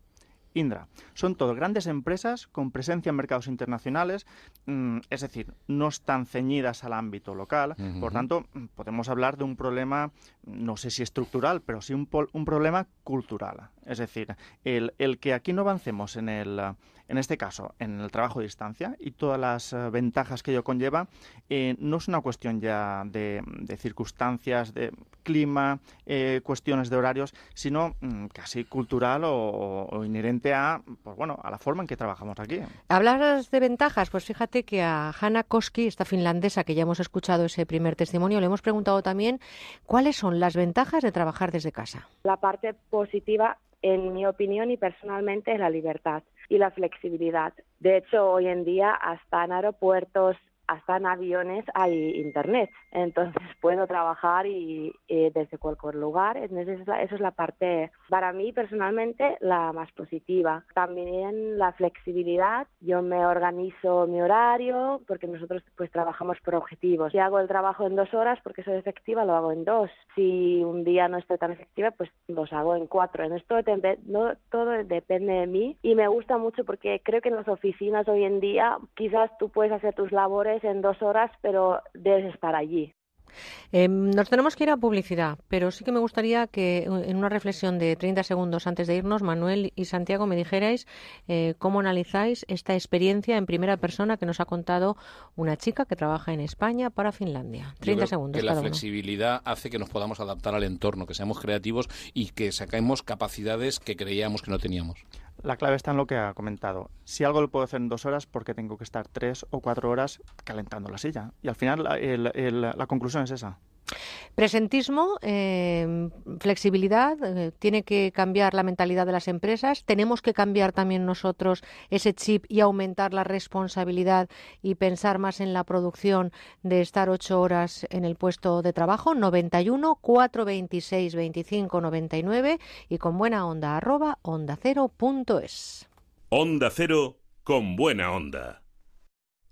S97: Indra. Son todas grandes empresas con presencia en mercados internacionales, mm, es decir, no están ceñidas al ámbito local. Por tanto, mm, podemos hablar de un problema, no sé si estructural, pero sí un, un problema cultural. Es decir, el, el, que aquí no avancemos en el en este caso, en el trabajo a distancia y todas las eh, ventajas que ello conlleva, eh, no es una cuestión ya de, circunstancias, de clima, eh, cuestiones de horarios, sino mm, casi cultural o, inherente a, pues bueno, a la forma en que trabajamos aquí.
S1: Hablas de ventajas, pues fíjate que a Hanna Koski, esta finlandesa que ya hemos escuchado ese primer testimonio, le hemos preguntado también cuáles son las ventajas de trabajar desde casa.
S99: La parte positiva en mi opinión y personalmente, es la libertad y la flexibilidad. De hecho, hoy en día hasta en aeropuertos hasta en aviones hay internet, entonces puedo trabajar y, desde cualquier lugar. Esa es, la, parte, para mí personalmente, la más positiva. También la flexibilidad. Yo me organizo mi horario porque nosotros pues trabajamos por objetivos. Si hago el trabajo en dos horas porque soy efectiva, lo hago en dos. Si un día no estoy tan efectiva, pues los hago en cuatro. En esto no, todo depende de mí y me gusta mucho porque creo que en las oficinas hoy en día quizás tú puedes hacer tus labores en dos horas, pero debes estar allí.
S1: Em, nos tenemos que ir a publicidad, pero sí que me gustaría que en una reflexión de 30 segundos antes de irnos, Manuel y Santiago, me dijerais eh, cómo analizáis esta experiencia en primera persona que nos ha contado una chica que trabaja en España para Finlandia. 30 segundos.
S64: Que la flexibilidad hace que nos podamos adaptar al entorno, que seamos creativos y que saquemos capacidades que creíamos que no teníamos.
S97: La clave está en lo que ha comentado. Si algo lo puedo hacer en dos horas, ¿por qué tengo que estar tres o cuatro horas calentando la silla? Y al final la conclusión es esa.
S1: Presentismo, eh, flexibilidad, eh, tiene que cambiar la mentalidad de las empresas, tenemos que cambiar también nosotros ese chip y aumentar la responsabilidad y pensar más en la producción de estar ocho horas en el puesto de trabajo, 91 426 25 99 y con buena onda arroba onda cero punto es.
S2: Onda cero con buena onda.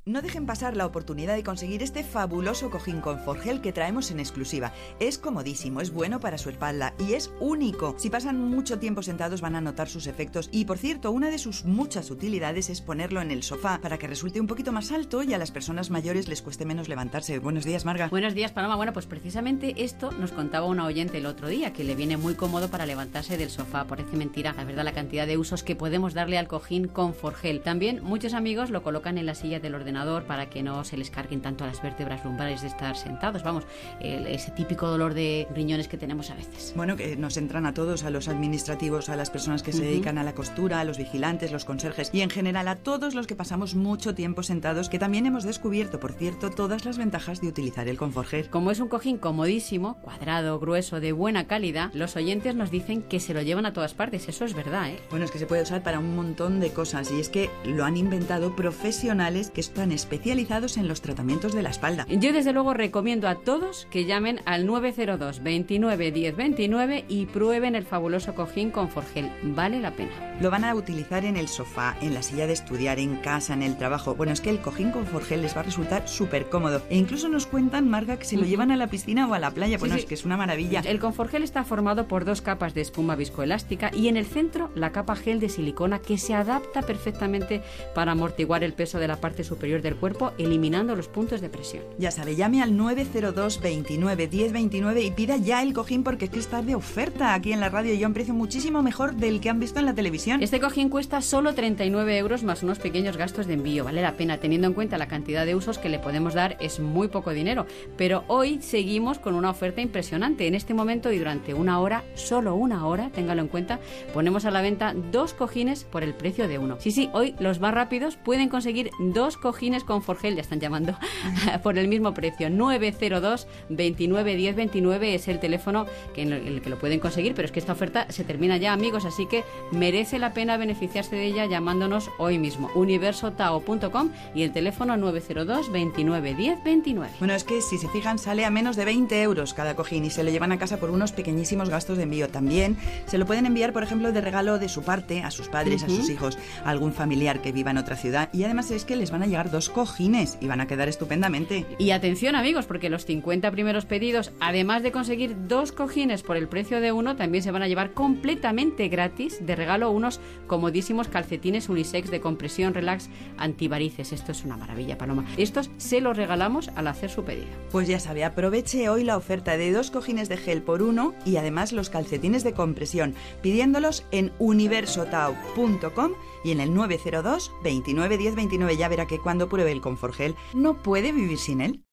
S84: No dejen pasar la oportunidad de conseguir este fabuloso cojín con Forgel que traemos en exclusiva. Es comodísimo, es bueno para su espalda y es único. Si pasan mucho tiempo sentados van a notar sus efectos y por cierto, una de sus muchas utilidades es ponerlo en el sofá para que resulte un poquito más alto y a las personas mayores les cueste menos levantarse. Buenos días, Marga.
S85: Buenos días, Paloma. Bueno, pues precisamente esto nos contaba una oyente el otro día, que le viene muy cómodo para levantarse del sofá. Parece mentira, la verdad, la cantidad de usos que podemos darle al cojín con Forgel. También muchos amigos lo colocan en la silla del ordenador para que no se les carguen tanto las vértebras lumbares de estar sentados. Vamos, ese típico dolor de riñones que tenemos a veces.
S84: Bueno, que nos entran a todos, a los administrativos, a las personas que se dedican a la costura, a los vigilantes, los conserjes y en general a todos los que pasamos mucho tiempo sentados, que también hemos descubierto, por cierto, todas las ventajas de utilizar el Conforger.
S85: Como es un cojín comodísimo, cuadrado, grueso, de buena calidad, los oyentes nos dicen que se lo llevan a todas partes. Eso es verdad, ¿eh?
S84: Bueno, es que se puede usar para un montón de cosas y es que lo han inventado profesionales que es están especializados en los tratamientos de la espalda.
S85: Yo desde luego recomiendo a todos que llamen al 902 29 10 29 y prueben el fabuloso cojín con Forgel. Vale la pena.
S84: Lo van a utilizar en el sofá, en la silla de estudiar, en casa, en el trabajo. Bueno, es que el cojín con Forgel les va a resultar súper cómodo. E incluso nos cuentan, Marga, que se lo llevan a la piscina o a la playa. Bueno,
S85: Sí, sí.
S84: es que es una maravilla.
S85: El Conforgel está formado por dos capas de espuma viscoelástica y en el centro la capa gel de silicona que se adapta perfectamente para amortiguar el peso de la parte superior del cuerpo, eliminando los puntos de presión.
S84: Ya sabe, llame al 902 29 10 29 y pida ya el cojín porque es que está de oferta aquí en la radio y a un precio muchísimo mejor del que han visto en la televisión.
S85: Este cojín cuesta solo 39 euros más unos pequeños gastos de envío. Vale la pena, teniendo en cuenta la cantidad de usos que le podemos dar, es muy poco dinero. Pero hoy seguimos con una oferta impresionante. En este momento y durante una hora, solo una hora, téngalo en cuenta, ponemos a la venta dos cojines por el precio de uno. Sí, sí, hoy los más rápidos pueden conseguir dos cojines con Forgel, ya están llamando, por el mismo precio. 902 29 10 29 es el teléfono que en el que lo pueden conseguir, pero es que esta oferta se termina ya, amigos, así que merece la pena beneficiarse de ella llamándonos hoy mismo. universotao.com y el teléfono 902 29 10 29.
S84: Bueno, es que si se fijan sale a menos de 20 euros cada cojín y se lo llevan a casa por unos pequeñísimos gastos de envío. También se lo pueden enviar, por ejemplo, de regalo de su parte a sus padres, a sus hijos, a algún familiar que viva en otra ciudad. Y además es que les van a llegar dos cojines y van a quedar estupendamente.
S85: Y atención amigos, porque los 50 primeros pedidos, además de conseguir dos cojines por el precio de uno, también se van a llevar completamente gratis de regalo unos comodísimos calcetines unisex de compresión relax antivarices. Esto es una maravilla, Paloma. Estos se los regalamos al hacer su pedido.
S84: Pues ya sabe, aproveche hoy la oferta de dos cojines de gel por uno y además los calcetines de compresión, pidiéndolos en universotau.com y en el 902 29 10 29. Ya verá que cuando pruebe el Conforgel no puede vivir sin él.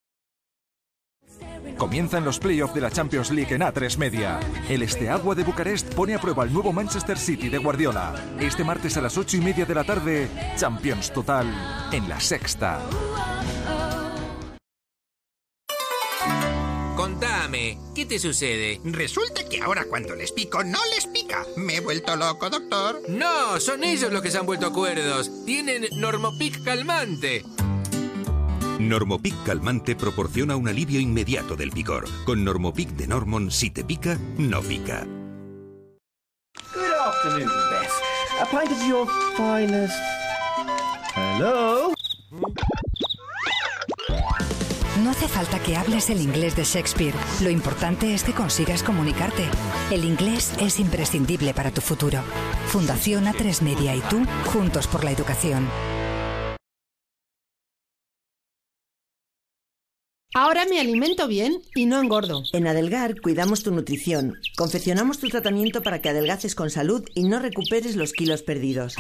S100: Comienzan los playoffs de la Champions League en A3 Media. El Esteagua de Bucarest pone a prueba el nuevo Manchester City de Guardiola. Este martes a las 8 y media de la tarde, Champions Total en la Sexta.
S101: Contame, ¿qué te sucede?
S102: Resulta que ahora cuando les pico no les pica. Me he vuelto loco, doctor.
S101: No, son ellos los que se han vuelto cuerdos. Tienen Normopic calmante.
S48: Normopic calmante proporciona un alivio inmediato del picor. Con Normopic de Normon, si te pica, no pica.
S103: Good afternoon, Bess. A pint of your finest. Hello?
S104: No hace falta que hables el inglés de Shakespeare. Lo importante es que consigas comunicarte. El inglés es imprescindible para tu futuro. Fundación A3 Media y tú, juntos por la educación.
S25: Ahora me alimento bien y no engordo. En Adelgar cuidamos tu nutrición. Confeccionamos tu tratamiento para que adelgaces con salud y no recuperes los kilos perdidos.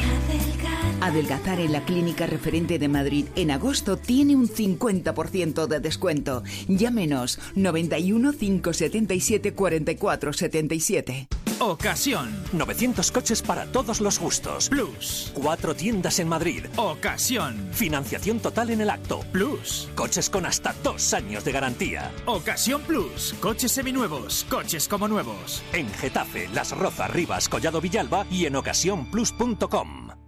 S32: Adelgazar en la clínica referente de Madrid en agosto tiene un 50% de descuento. Llámenos 91 577 44 77.
S105: Ocasión. 900 coches para todos los gustos. Plus. Cuatro tiendas en Madrid. Ocasión. Financiación total en el acto. Plus. Coches con hasta dos años de garantía. Ocasión Plus. Coches seminuevos. Coches como nuevos. En Getafe, Las Rozas, Rivas, Collado Villalba y en ocasiónplus.com.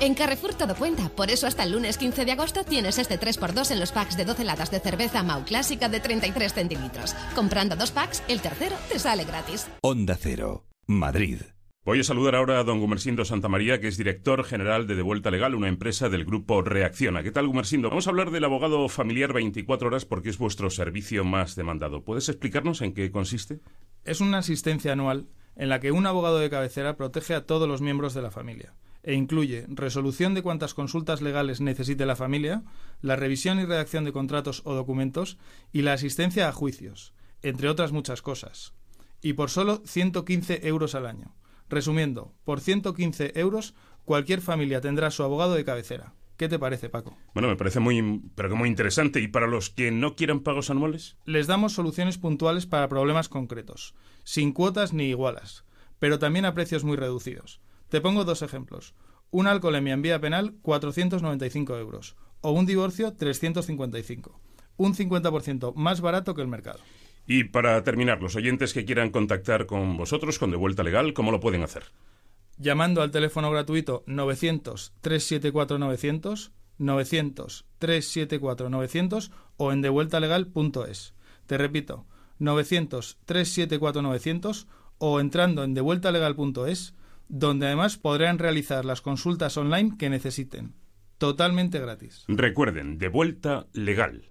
S27: En Carrefour todo cuenta, por eso hasta el lunes 15 de agosto tienes este 3x2 en los packs de 12 latas de cerveza Mau Clásica de 33 centilitros. Comprando dos packs, el tercero te sale gratis.
S48: Onda Cero, Madrid.
S2: Voy a saludar ahora a don Gumersindo Santamaría, que es director general de Devuelta Legal, una empresa del grupo Reacciona. ¿Qué tal, Gumersindo? Vamos a hablar del abogado familiar 24 horas porque es vuestro servicio más demandado. ¿Puedes explicarnos en qué consiste?
S106: Es una asistencia anual en la que un abogado de cabecera protege a todos los miembros de la familia e incluye resolución de cuantas consultas legales necesite la familia, la revisión y redacción de contratos o documentos y la asistencia a juicios, entre otras muchas cosas. Y por solo 115 euros al año. Resumiendo, por 115 euros cualquier familia tendrá su abogado de cabecera. ¿Qué te parece, Paco?
S2: Bueno, me parece muy, pero que muy interesante. ¿Y para los que no quieran pagos anuales?
S106: Les damos soluciones puntuales para problemas concretos, sin cuotas ni igualas, pero también a precios muy reducidos. Te pongo dos ejemplos. Una alcoholemia en vía penal, 495 euros. O un divorcio, 355. Un 50% más barato que el mercado.
S2: Y para terminar, los oyentes que quieran contactar con vosotros, con Devuelta Legal, ¿cómo lo pueden hacer?
S106: Llamando al teléfono gratuito 900-374-900 900-374-900 o en devueltalegal.es. Te repito, 900-374-900 o entrando en devueltalegal.es, donde además podrán realizar las consultas online que necesiten. Totalmente gratis.
S2: Recuerden, de vuelta legal.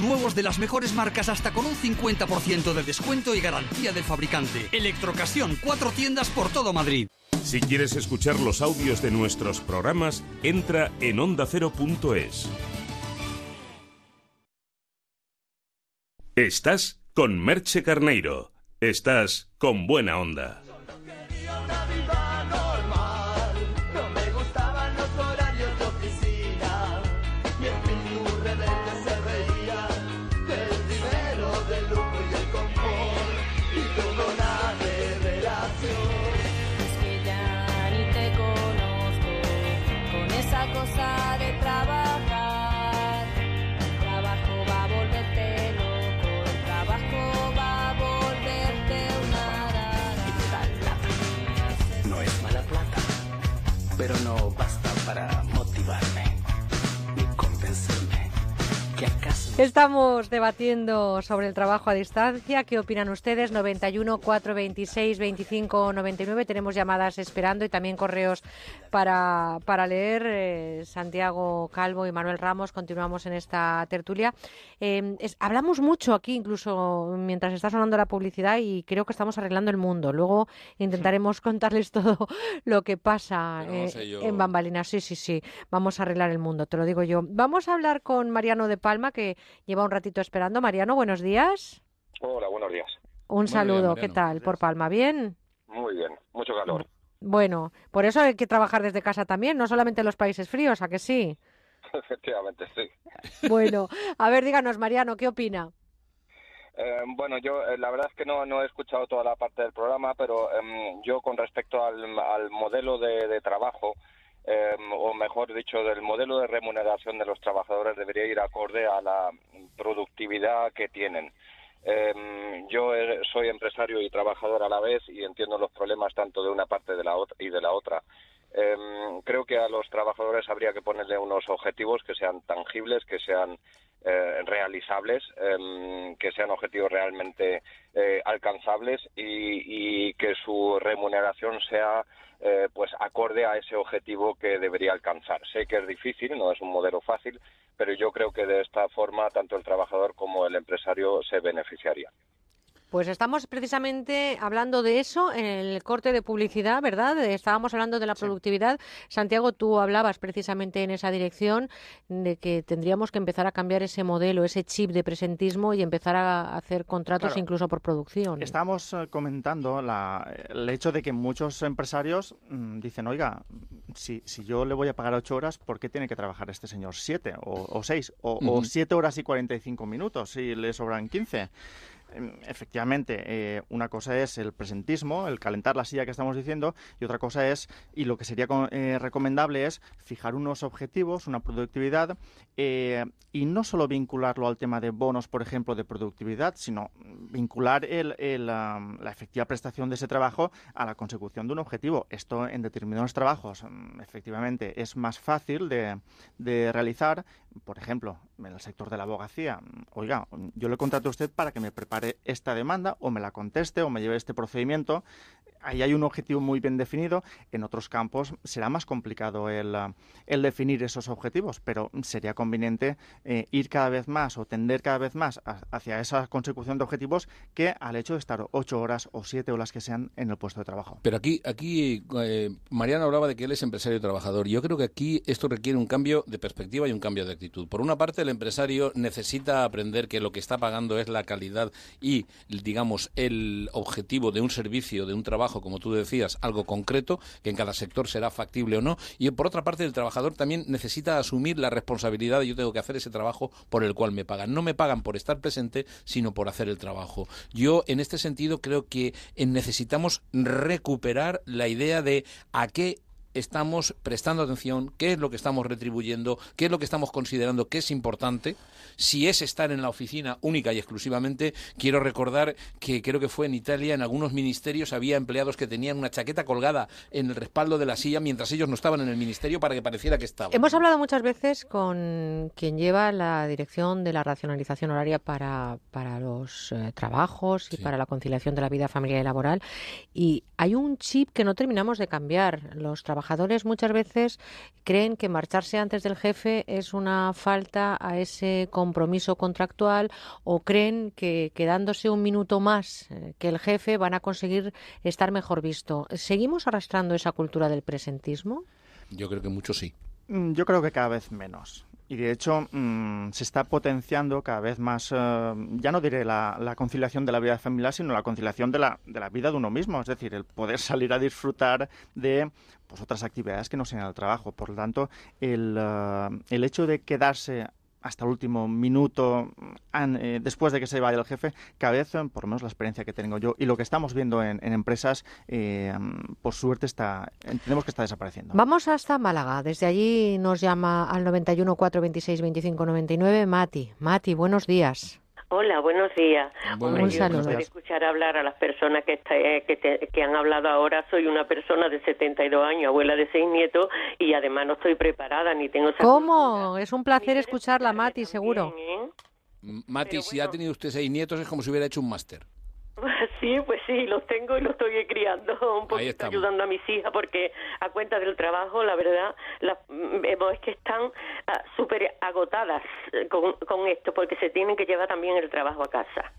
S107: nuevos de las mejores marcas hasta con un 50% de descuento y garantía del fabricante. Electrocasión, cuatro tiendas por todo Madrid.
S2: Si quieres escuchar los audios de nuestros programas, entra en ondacero.es. Estás con Merche Carneiro. Estás con buena onda.
S1: Estamos debatiendo sobre el trabajo a distancia. ¿Qué opinan ustedes? 91 426 25 99. Tenemos llamadas esperando y también correos para, para leer. Eh, Santiago Calvo y Manuel Ramos. Continuamos en esta tertulia. Eh, es- hablamos mucho aquí, incluso mientras está sonando la publicidad, y creo que estamos arreglando el mundo. Luego intentaremos contarles todo lo que pasa
S108: no
S1: eh,
S108: sé yo.
S1: en bambalinas. Sí, sí, sí. Vamos a arreglar el mundo, te lo digo yo. Vamos a hablar con Mariano de Palma, que lleva un ratito esperando. Mariano, buenos días.
S109: Hola, buenos días.
S1: Un saludo, ¿qué tal? Por Palma, ¿bien?
S109: Muy bien, mucho calor.
S1: Bueno, por eso hay que trabajar desde casa también, no solamente en los países fríos, ¿a que sí?
S109: Efectivamente, sí.
S1: Bueno, a ver, díganos, Mariano, ¿qué opina?
S109: Eh, bueno, yo eh, la verdad es que no, no he escuchado toda la parte del programa, pero em, yo con respecto al, al modelo de, de trabajo, em, o mejor dicho, del modelo de remuneración de los trabajadores debería ir acorde a la productividad que tienen. Em, yo eh, soy empresario y trabajador a la vez y entiendo los problemas tanto de una parte de la otra y de la otra. Em, creo que a los trabajadores habría que ponerle unos objetivos que sean tangibles, que sean eh, realizables, em, que sean objetivos realmente eh, alcanzables y, y que su remuneración sea eh, pues acorde a ese objetivo que debería alcanzar. Sé que es difícil, no es un modelo fácil, pero yo creo que de esta forma tanto el trabajador como el empresario se beneficiarían.
S1: Pues estamos precisamente hablando de eso en el corte de publicidad, ¿verdad? Estábamos hablando de la productividad. Santiago, tú hablabas precisamente en esa dirección de que tendríamos que empezar a cambiar ese modelo, ese chip de presentismo y empezar a hacer contratos
S97: Claro.
S1: incluso por producción.
S97: Estábamos eh, comentando la- el hecho de que muchos empresarios mm, dicen, oiga, si, si yo le voy a pagar ocho horas, ¿por qué tiene que trabajar este señor siete o, o seis o, o siete horas y 45 minutos si le sobran 15? Em, Efectivamente, eh, una cosa es el presentismo, el calentar la silla que estamos diciendo, y otra cosa es, y lo que sería eh, recomendable es fijar unos objetivos, una productividad, eh, y no solo vincularlo al tema de bonos, por ejemplo, de productividad, sino vincular el- am, la efectiva prestación de ese trabajo a la consecución de un objetivo. Esto en determinados trabajos, mm, efectivamente, es más fácil de, de realizar. Por ejemplo, en el sector de la abogacía, oiga, yo le contrato a usted para que me prepare esta demanda o me la conteste o me lleve este procedimiento. Ahí hay un objetivo muy bien definido. En otros campos será más complicado el, el definir esos objetivos, pero sería conveniente eh, ir cada vez más o tender cada vez más hacia esa consecución de objetivos que al hecho de estar ocho horas o siete horas que sean en el puesto de trabajo.
S108: Pero aquí, aquí eh, Mariano hablaba de que él es empresario y trabajador. Yo creo que aquí esto requiere un cambio de perspectiva y un cambio de Por una parte, el empresario necesita aprender que lo que está pagando es la calidad y, digamos, el objetivo de un servicio, de un trabajo como tú decías, algo concreto, que en cada sector será factible o no. Y por otra parte, el trabajador también necesita asumir la responsabilidad de yo tengo que hacer ese trabajo por el cual me pagan. No me pagan por estar presente, sino por hacer el trabajo. Yo, en este sentido, creo que necesitamos recuperar la idea de a qué estamos prestando atención, qué es lo que estamos retribuyendo, qué es lo que estamos considerando que es importante. Si es estar en la oficina única y exclusivamente, quiero recordar que creo que fue en Italia, en algunos ministerios había empleados que tenían una chaqueta colgada en el respaldo de la silla mientras ellos no estaban en el ministerio para que pareciera que estaban.
S1: Hemos hablado muchas veces con quien lleva la dirección de la racionalización horaria para, para los eh, trabajos y para la conciliación de la vida familiar y laboral. Y hay un chip que no terminamos de cambiar. Los trabajadores muchas veces creen que marcharse antes del jefe es una falta a ese compromiso contractual o creen que quedándose un minuto más eh, que el jefe van a conseguir estar mejor visto. ¿Seguimos arrastrando esa cultura del presentismo?
S108: Yo creo que mucho sí.
S97: Mm, Yo creo que cada vez menos. Y de hecho mm, se está potenciando cada vez más, eh, ya no diré la, la conciliación de la vida familiar, sino la conciliación de la, de la vida de uno mismo. Es decir, el poder salir a disfrutar de pues, otras actividades que no sean el trabajo. Por lo tanto, el, eh, el hecho de quedarse hasta el último minuto an- eh, después de que se vaya el jefe, cada vez, eh, por lo menos la experiencia que tengo yo y lo que estamos viendo en, en empresas, eh, por suerte está, entendemos que está desapareciendo.
S1: Vamos hasta Málaga. Desde allí nos llama al 91 426 25 99 Mati. Mati, buenos días.
S19: Hola, buenos días.
S1: Buenos
S19: Hombre,
S1: Un
S19: yo de escuchar hablar a las personas que, está- eh, que, te- que han hablado ahora, soy una persona de 72 años, abuela de seis nietos, y además no estoy preparada ni tengo
S1: ¿Cómo? Es un placer escucharla, Mati, seguro.
S108: M- Mati, si ha tenido usted seis nietos es como si hubiera hecho un máster.
S19: Sí, pues sí, los tengo y los estoy criando, un poquito ayudando a mis hijas, porque a cuenta del trabajo, la verdad, la- mm, vemos es que están ah, súper agotadas eh, con, con esto, porque se tienen que llevar también el trabajo a casa.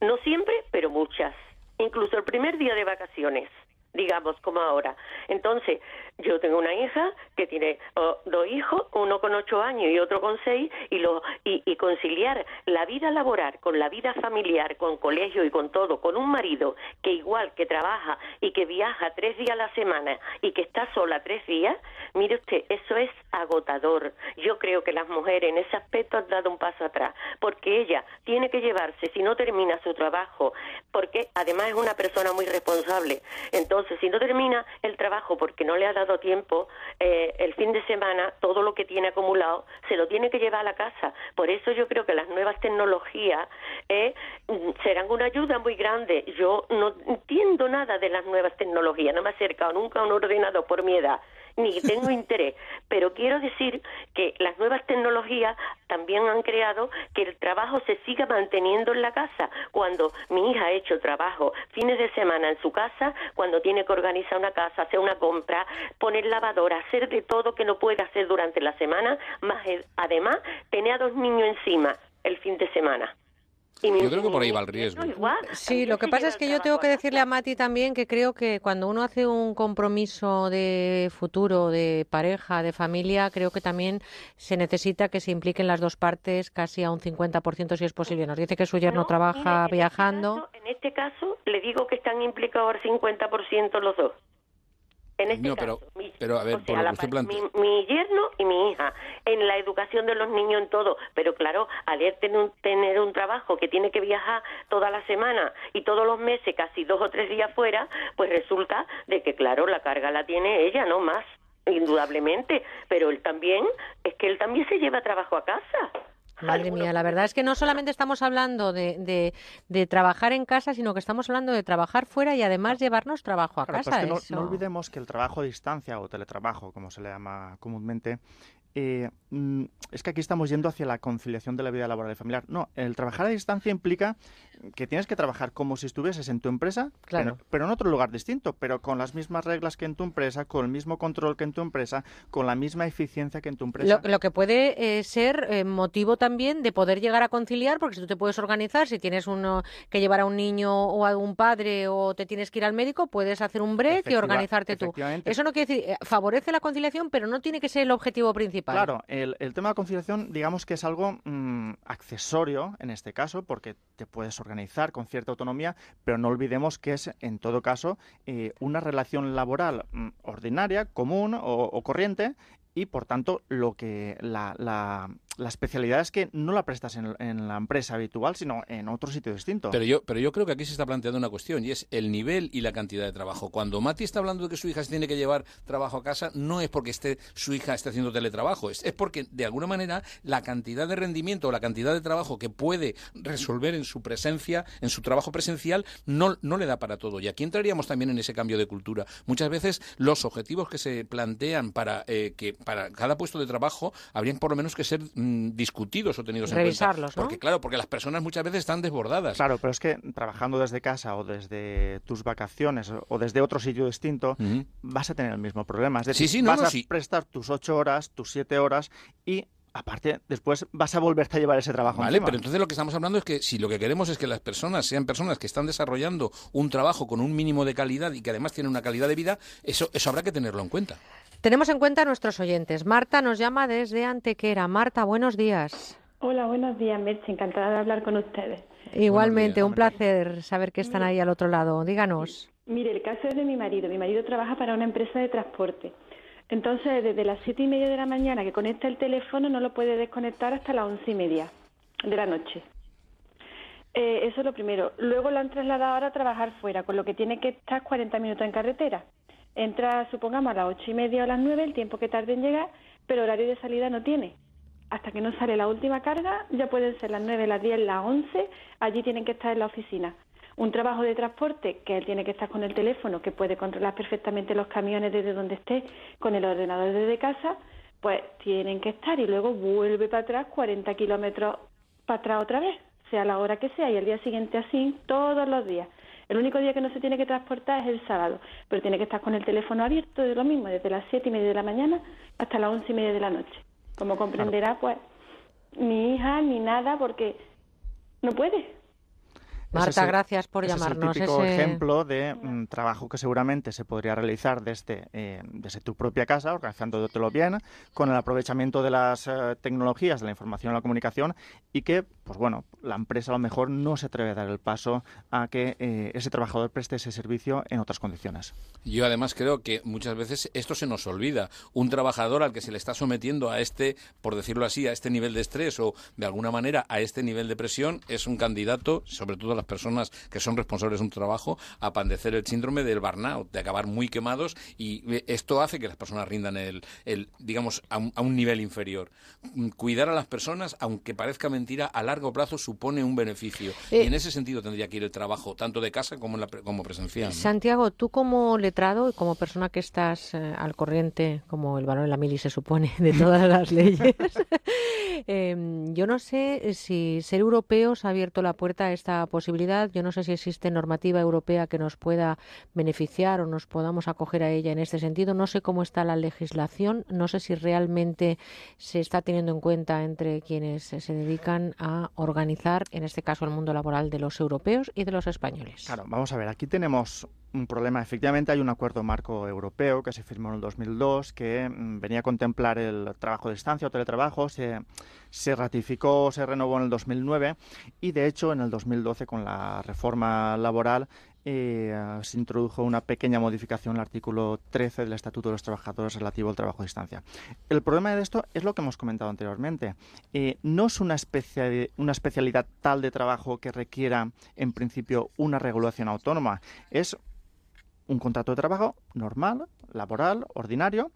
S19: No siempre, pero muchas. Incluso el primer día de vacaciones, digamos, como ahora. Entonces, yo tengo una hija que tiene oh, dos hijos, uno con ocho años y otro con seis, y, lo, y, y conciliar la vida laboral con la vida familiar, con colegio y con todo, con un marido que igual que trabaja y que viaja tres días a la semana y que está sola tres días, mire usted, eso es agotador. Yo creo que las mujeres en ese aspecto han dado un paso atrás, porque ella tiene que llevarse, si no termina su trabajo, porque además es una persona muy responsable. Entonces, si no termina el trabajo porque no le ha dado tiempo, eh, el fin de semana, todo lo que tiene acumulado, se lo tiene que llevar a la casa. Por eso yo creo que las nuevas tecnologías eh, mm, serán una ayuda muy grande. Yo no entiendo nada de las nuevas tecnologías, no me he acercado nunca a un ordenador por mi edad ni tengo interés, pero quiero decir que las nuevas tecnologías también han creado que el trabajo se siga manteniendo en la casa. Cuando mi hija ha hecho trabajo fines de semana en su casa, cuando tiene que organizar una casa, hacer una compra, poner lavadora, hacer de todo que no puede hacer durante la semana, más además tener a dos niños encima el fin de semana. Y mi-
S108: Yo creo que por ahí va el riesgo.
S1: Sí, lo que pasa es que yo tengo que decirle a Mati también que creo que cuando uno hace un compromiso de futuro, de pareja, de familia, creo que también se necesita que se impliquen las dos partes casi a un 50% si es posible. Nos dice que su yerno trabaja viajando.
S19: En este caso, le digo que están implicados al 50% los dos. En este
S108: No, pero,
S19: caso, mi-
S108: pero a ver,
S19: o sea, la mi, mi yerno y mi hija, en la educación de los niños, en todo. Pero claro, al él tener un, tener un trabajo que tiene que viajar toda la semana y todos los meses, casi dos o tres días fuera, pues resulta de que, claro, la carga la tiene ella, no más, indudablemente. Pero él también, es que él también se lleva trabajo a casa.
S1: Madre mía, la verdad es que no solamente estamos hablando de, de, de trabajar en casa, sino que estamos hablando de trabajar fuera y además llevarnos trabajo a
S97: Claro, pues
S1: casa.
S97: que no,
S1: Eso-
S97: no olvidemos que el trabajo a distancia o teletrabajo, como se le llama comúnmente, eh, mm, es que aquí estamos yendo hacia la conciliación de la vida laboral y familiar. No, el trabajar a distancia implica que tienes que trabajar como si estuvieses en tu empresa,
S1: Claro.
S97: pero, pero en otro lugar distinto, pero con las mismas reglas que en tu empresa, con el mismo control que en tu empresa, con la misma eficiencia que en tu empresa.
S1: Lo, lo que puede eh, ser eh, motivo también de poder llegar a conciliar, porque si tú te puedes organizar, si tienes uno que llevar a un niño o a un padre o te tienes que ir al médico, puedes hacer un break y organizarte tú. Eso no quiere decir, eh, favorece la conciliación, pero no tiene que ser el objetivo principal.
S97: Claro, el, tema de la conciliación, digamos que es algo mm, accesorio en este caso, porque te puedes organizar con cierta autonomía, pero no olvidemos que es, en todo caso, eh, una relación laboral mm, ordinaria, común o corriente, y por tanto lo que la, la- especialidad es que no la prestas en, en la empresa habitual, sino en otro sitio distinto.
S64: Pero yo, pero yo creo que aquí se está planteando una cuestión y es el nivel y la cantidad de trabajo. Cuando Mati está hablando de que su hija se tiene que llevar trabajo a casa, no es porque esté, su hija esté haciendo teletrabajo, es, es porque de alguna manera la cantidad de rendimiento o la cantidad de trabajo que puede resolver en su presencia, en su trabajo presencial, no, no le da para todo. Y aquí entraríamos también en ese cambio de cultura. Muchas veces los objetivos que se plantean para eh, que para cada puesto de trabajo habrían por lo menos que ser mm, discutidos o tenidos en
S1: Revisarlos,
S64: cuenta.
S1: ¿no?
S64: Porque claro, porque las personas muchas veces están desbordadas.
S97: Claro, pero es que trabajando desde casa o desde tus vacaciones o- desde otro sitio distinto, vas a tener el mismo problema. Es decir,
S64: Sí, sí, no,
S97: vas
S64: no,
S97: a
S64: sí.
S97: prestar tus ocho horas, tus siete horas y aparte después vas a volverte a llevar ese trabajo
S64: Vale,
S97: encima.
S64: pero entonces lo que estamos hablando es que si lo que queremos es que las personas sean personas que están desarrollando un trabajo con un mínimo de calidad y que además tienen una calidad de vida, eso, eso habrá que tenerlo en cuenta.
S1: Tenemos en cuenta a nuestros oyentes. Marta nos llama desde Antequera. Marta, buenos días.
S110: Hola, buenos días, Merche. Encantada de hablar con ustedes.
S1: Igualmente, un placer saber que están ahí al otro lado. Díganos.
S110: Mire, el caso es de mi marido. Mi marido trabaja para una empresa de transporte. Entonces, desde las siete y media de la mañana que conecta el teléfono, no lo puede desconectar hasta las once y media de la noche. Eh, eso es lo primero. Luego lo han trasladado ahora a trabajar fuera, con lo que tiene que estar 40 minutos en carretera. Entra, supongamos, a las ocho y media o las nueve, el tiempo que tarde en llegar, pero horario de salida no tiene. Hasta que no sale la última carga, ya pueden ser las nueve, las diez, las once, allí tienen que estar en la oficina. Un trabajo de transporte, que él tiene que estar con el teléfono, que puede controlar perfectamente los camiones desde donde esté, con el ordenador desde casa, pues tienen que estar y luego vuelve para atrás 40 kilómetros para atrás otra vez, sea la hora que sea, y el día siguiente así, todos los días. El único día que no se tiene que transportar es el sábado, pero tiene que estar con el teléfono abierto, de lo mismo, desde las siete y media de la mañana hasta las once y media de la noche. Como comprenderá, pues, ni hija ni nada, porque no puede.
S1: Marta,
S97: es
S1: gracias por
S97: ese
S1: llamarnos.
S97: Es el típico
S1: Ese-
S97: ejemplo de mm, trabajo que seguramente se podría realizar desde, eh, desde tu propia casa, organizándotelo bien, con el aprovechamiento de las eh, tecnologías, de la información y la comunicación, y que, pues bueno, la empresa a lo mejor no se atreve a dar el paso a que eh, ese trabajador preste ese servicio en otras condiciones.
S64: Yo además creo que muchas veces esto se nos olvida. Un trabajador al que se le está sometiendo a este, por decirlo así, a este nivel de estrés o de alguna manera a este nivel de presión es un candidato, sobre todo las personas que son responsables de un trabajo, a padecer el síndrome del burnout, de acabar muy quemados y eh, esto hace que las personas rindan el, el digamos, a un, a un nivel inferior. Mm, Cuidar a las personas, aunque parezca mentira, a largo plazo supone un beneficio.
S1: Eh,
S64: y en ese sentido tendría que ir el trabajo, tanto de casa como, en la como presencial. ¿no?
S1: Santiago, tú como letrado y como persona que estás eh, al corriente, como el varón en la mili se supone, de todas las leyes, em, yo no sé si ser europeos ha abierto la puerta a esta posibilidad. Yo no sé si existe normativa europea que nos pueda beneficiar o nos podamos acoger a ella en este sentido. No sé cómo está la legislación. No sé si realmente se está teniendo en cuenta entre quienes se dedican a organizar, en este caso, el mundo laboral de los europeos y de los españoles.
S97: Claro, vamos a ver, aquí tenemos un problema. Efectivamente, hay un acuerdo marco europeo que se firmó en el 2002 que mm, venía a contemplar el trabajo de distancia o teletrabajo. Se, se ratificó, se renovó en el 2009 y, de hecho, en el 2012, con la reforma laboral, eh, se introdujo una pequeña modificación al artículo 13 del Estatuto de los Trabajadores relativo al trabajo a distancia. El problema de esto es lo que hemos comentado anteriormente. Eh, no es una, una especialidad tal de trabajo que requiera, en principio, una regulación autónoma. Es un contrato de trabajo normal, laboral, ordinario,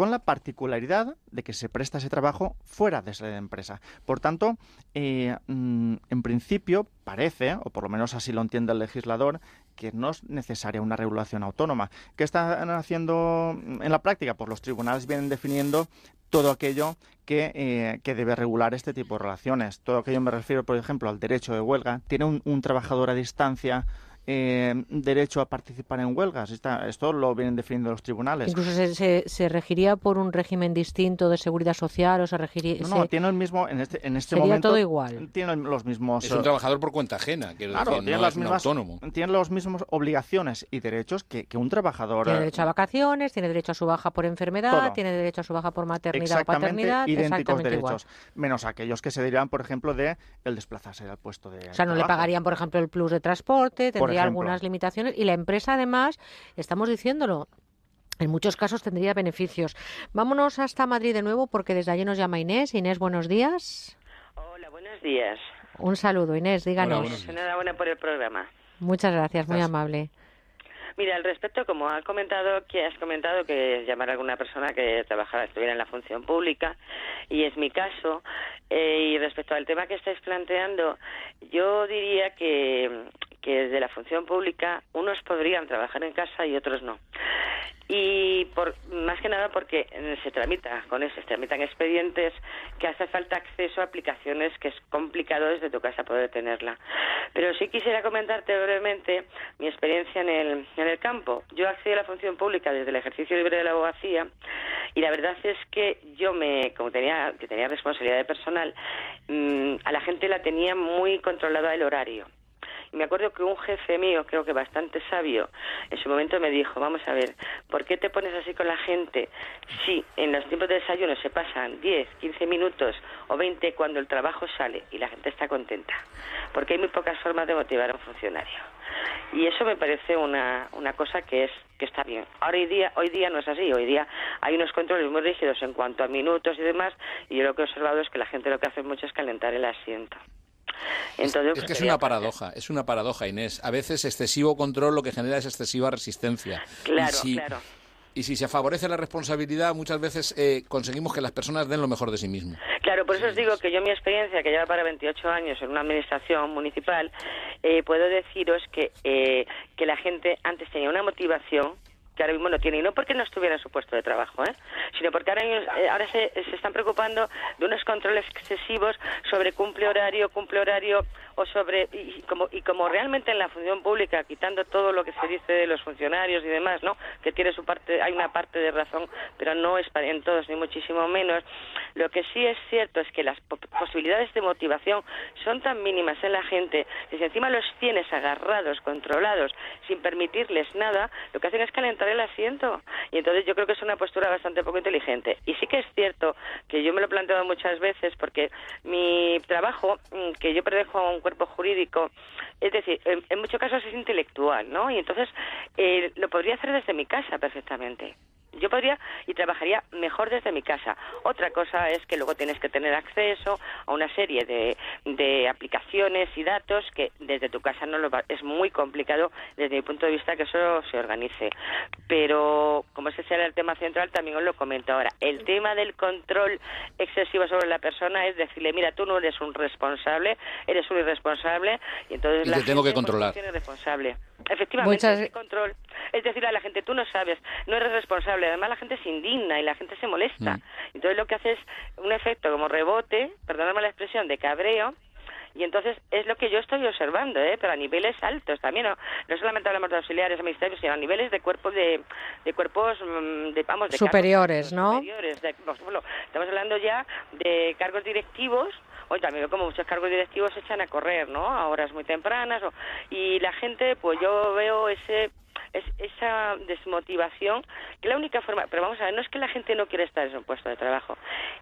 S97: con la particularidad de que se presta ese trabajo fuera de esa empresa. Por tanto, eh, mm, en principio parece, o por lo menos así lo entiende el legislador, que no es necesaria una regulación autónoma. ¿Qué están haciendo en la práctica? Pues los tribunales vienen definiendo todo aquello que, eh, que debe regular este tipo de relaciones. Todo aquello me refiero, por ejemplo, al derecho de huelga. ¿Tiene un trabajador a distancia eh, derecho a participar en huelgas. Esta- esto lo vienen definiendo los tribunales.
S1: Incluso se, se, se regiría por un régimen distinto de seguridad social o se regiría...
S97: No, no,
S1: se-
S97: tiene el mismo, en este, en este
S1: Sería
S97: momento...
S1: todo igual.
S97: Tiene los mismos...
S108: Es un
S97: eh,
S108: trabajador por cuenta ajena, quiero
S97: Claro,
S108: decir,
S97: tiene
S108: no
S97: las
S108: es un
S97: mismas,
S108: autónomo.
S97: tiene las mismas obligaciones y derechos que, que un trabajador.
S1: Tiene
S97: eh,
S1: derecho a vacaciones, tiene derecho a su baja por enfermedad,
S97: Todo.
S1: tiene derecho a su baja por maternidad o paternidad,
S97: idénticos
S1: exactamente igual.
S97: derechos, menos aquellos que se derivan, por ejemplo, de el desplazarse al puesto de
S1: O sea, no le
S97: trabajo.
S1: pagarían, por ejemplo, el plus de transporte,
S97: Por ejemplo.
S1: algunas limitaciones y la empresa, además, estamos diciéndolo, en muchos casos tendría beneficios. Vámonos hasta Madrid de nuevo porque desde allí nos llama Inés. Inés, buenos días.
S111: Buenos días.
S1: Un saludo, Inés, díganos.
S111: Enhorabuena por el programa.
S1: Muchas gracias, muy amable.
S111: Mira, al respecto, como has comentado, que has comentado que llamar a alguna persona que trabajara, estuviera en la función pública, y es mi caso. eh, y respecto al tema que estáis planteando, yo diría que, que desde la función pública unos podrían trabajar en casa y otros no. Y por, más que nada porque se tramita con eso, se tramitan expedientes que hace falta acceso a aplicaciones que es complicado desde tu casa poder tenerla. Pero sí quisiera comentarte brevemente mi experiencia en el, en el campo. Yo accedí a la función pública desde el ejercicio libre de la abogacía y la verdad es que yo me, como tenía, que tenía responsabilidad de personal, mm, a la gente la tenía muy controlada el horario. Me acuerdo que un jefe mío, creo que bastante sabio, en su momento me dijo, vamos a ver, ¿por qué te pones así con la gente si en los tiempos de desayuno se pasan 10, 15 minutos o 20 cuando el trabajo sale y la gente está contenta? Porque hay muy pocas formas de motivar a un funcionario. Y eso me parece una, una cosa que es que está bien. Ahora hoy día, hoy día no es así. Hoy día hay unos controles muy rígidos en cuanto a minutos y demás. Y yo lo que he observado es que la gente lo que hace mucho es calentar el asiento. Entonces,
S108: Es
S111: pues,
S108: que es una paradoja, es una paradoja, Inés. A veces excesivo control lo que genera es excesiva resistencia.
S111: Claro,
S108: y si,
S111: claro.
S108: Y si se favorece la responsabilidad, muchas veces eh, conseguimos que las personas den lo mejor de sí mismas.
S111: Claro, por eso os digo que yo mi experiencia, que lleva para 28 años en una administración municipal, eh, puedo deciros que, eh, que la gente antes tenía una motivación que ahora mismo no tiene, y no porque no estuviera en su puesto de trabajo, ¿eh? sino porque ahora, eh, ahora se, se están preocupando de unos controles excesivos sobre cumple horario, cumple horario, o sobre, y, como, y como realmente en la función pública, quitando todo lo que se dice de los funcionarios y demás, ¿no? que tiene su parte, hay una parte de razón, pero no es para en todos, ni muchísimo menos, lo que sí es cierto es que las po- posibilidades de motivación son tan mínimas en la gente que si encima los tienes agarrados, controlados, sin permitirles nada, lo que hacen es calentar el asiento. Y entonces yo creo que es una postura bastante poco inteligente. Y sí que es cierto que yo me lo he planteado muchas veces porque mi trabajo, mm, que yo pertenezco a un cuerpo jurídico, es decir, en, en muchos casos es intelectual, ¿no? Y entonces eh, lo podría hacer desde mi casa perfectamente. Yo podría y trabajaría mejor desde mi casa. Otra cosa es que luego tienes que tener acceso a una serie de, de aplicaciones y datos que desde tu casa no lo va- es muy complicado desde mi punto de vista que eso se organice. Pero como ese será el tema central, también os lo comento ahora. El tema del control excesivo sobre la persona es decirle, mira, tú no eres un responsable, eres un irresponsable y entonces
S108: Y
S111: la
S108: te tengo
S111: gente,
S108: que
S111: pues,
S108: controlar.
S111: responsable. Efectivamente,
S1: Muchas-
S111: ese control. Es decir, a la gente, tú no sabes, no eres responsable. Además, la gente se indigna y la gente se molesta.
S108: Mm.
S111: Entonces, lo que hace es un efecto como rebote, perdóname la expresión, de cabreo. Y entonces es lo que yo estoy observando, ¿eh? pero a niveles altos también. No, no solamente hablamos de auxiliares administrativos, sino a niveles de cuerpos de, de cuerpos mm, de, vamos, de cargos
S1: Superiores, ¿no?
S111: superiores. De- estamos hablando ya de cargos directivos. Hoy también veo como muchos cargos directivos se echan a correr, ¿no? A horas muy tempranas. o- y la gente, pues yo veo ese es esa desmotivación que la única forma pero vamos a ver no es que la gente no quiera estar en su puesto de trabajo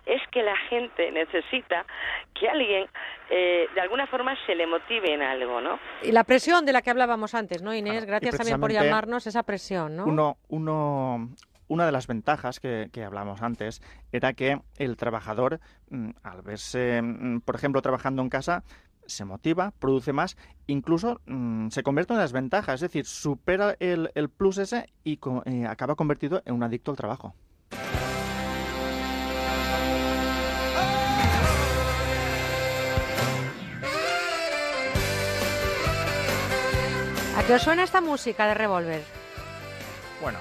S111: es que la gente necesita que alguien eh, de alguna forma se le motive en algo no
S1: Y la presión de la que hablábamos antes, ¿no, Inés? Gracias también por llamarnos esa presión, ¿no?
S97: Uno, uno, una de las ventajas que, que hablamos antes era que el trabajador, mm, al verse, mm, por ejemplo, trabajando en casa, se motiva, produce más, incluso mm, se convierte en las ventajas, es decir, supera el, el plus ese y co- eh, acaba convertido en un adicto al trabajo.
S1: ¿A qué os suena esta música de Revolver?
S97: Bueno.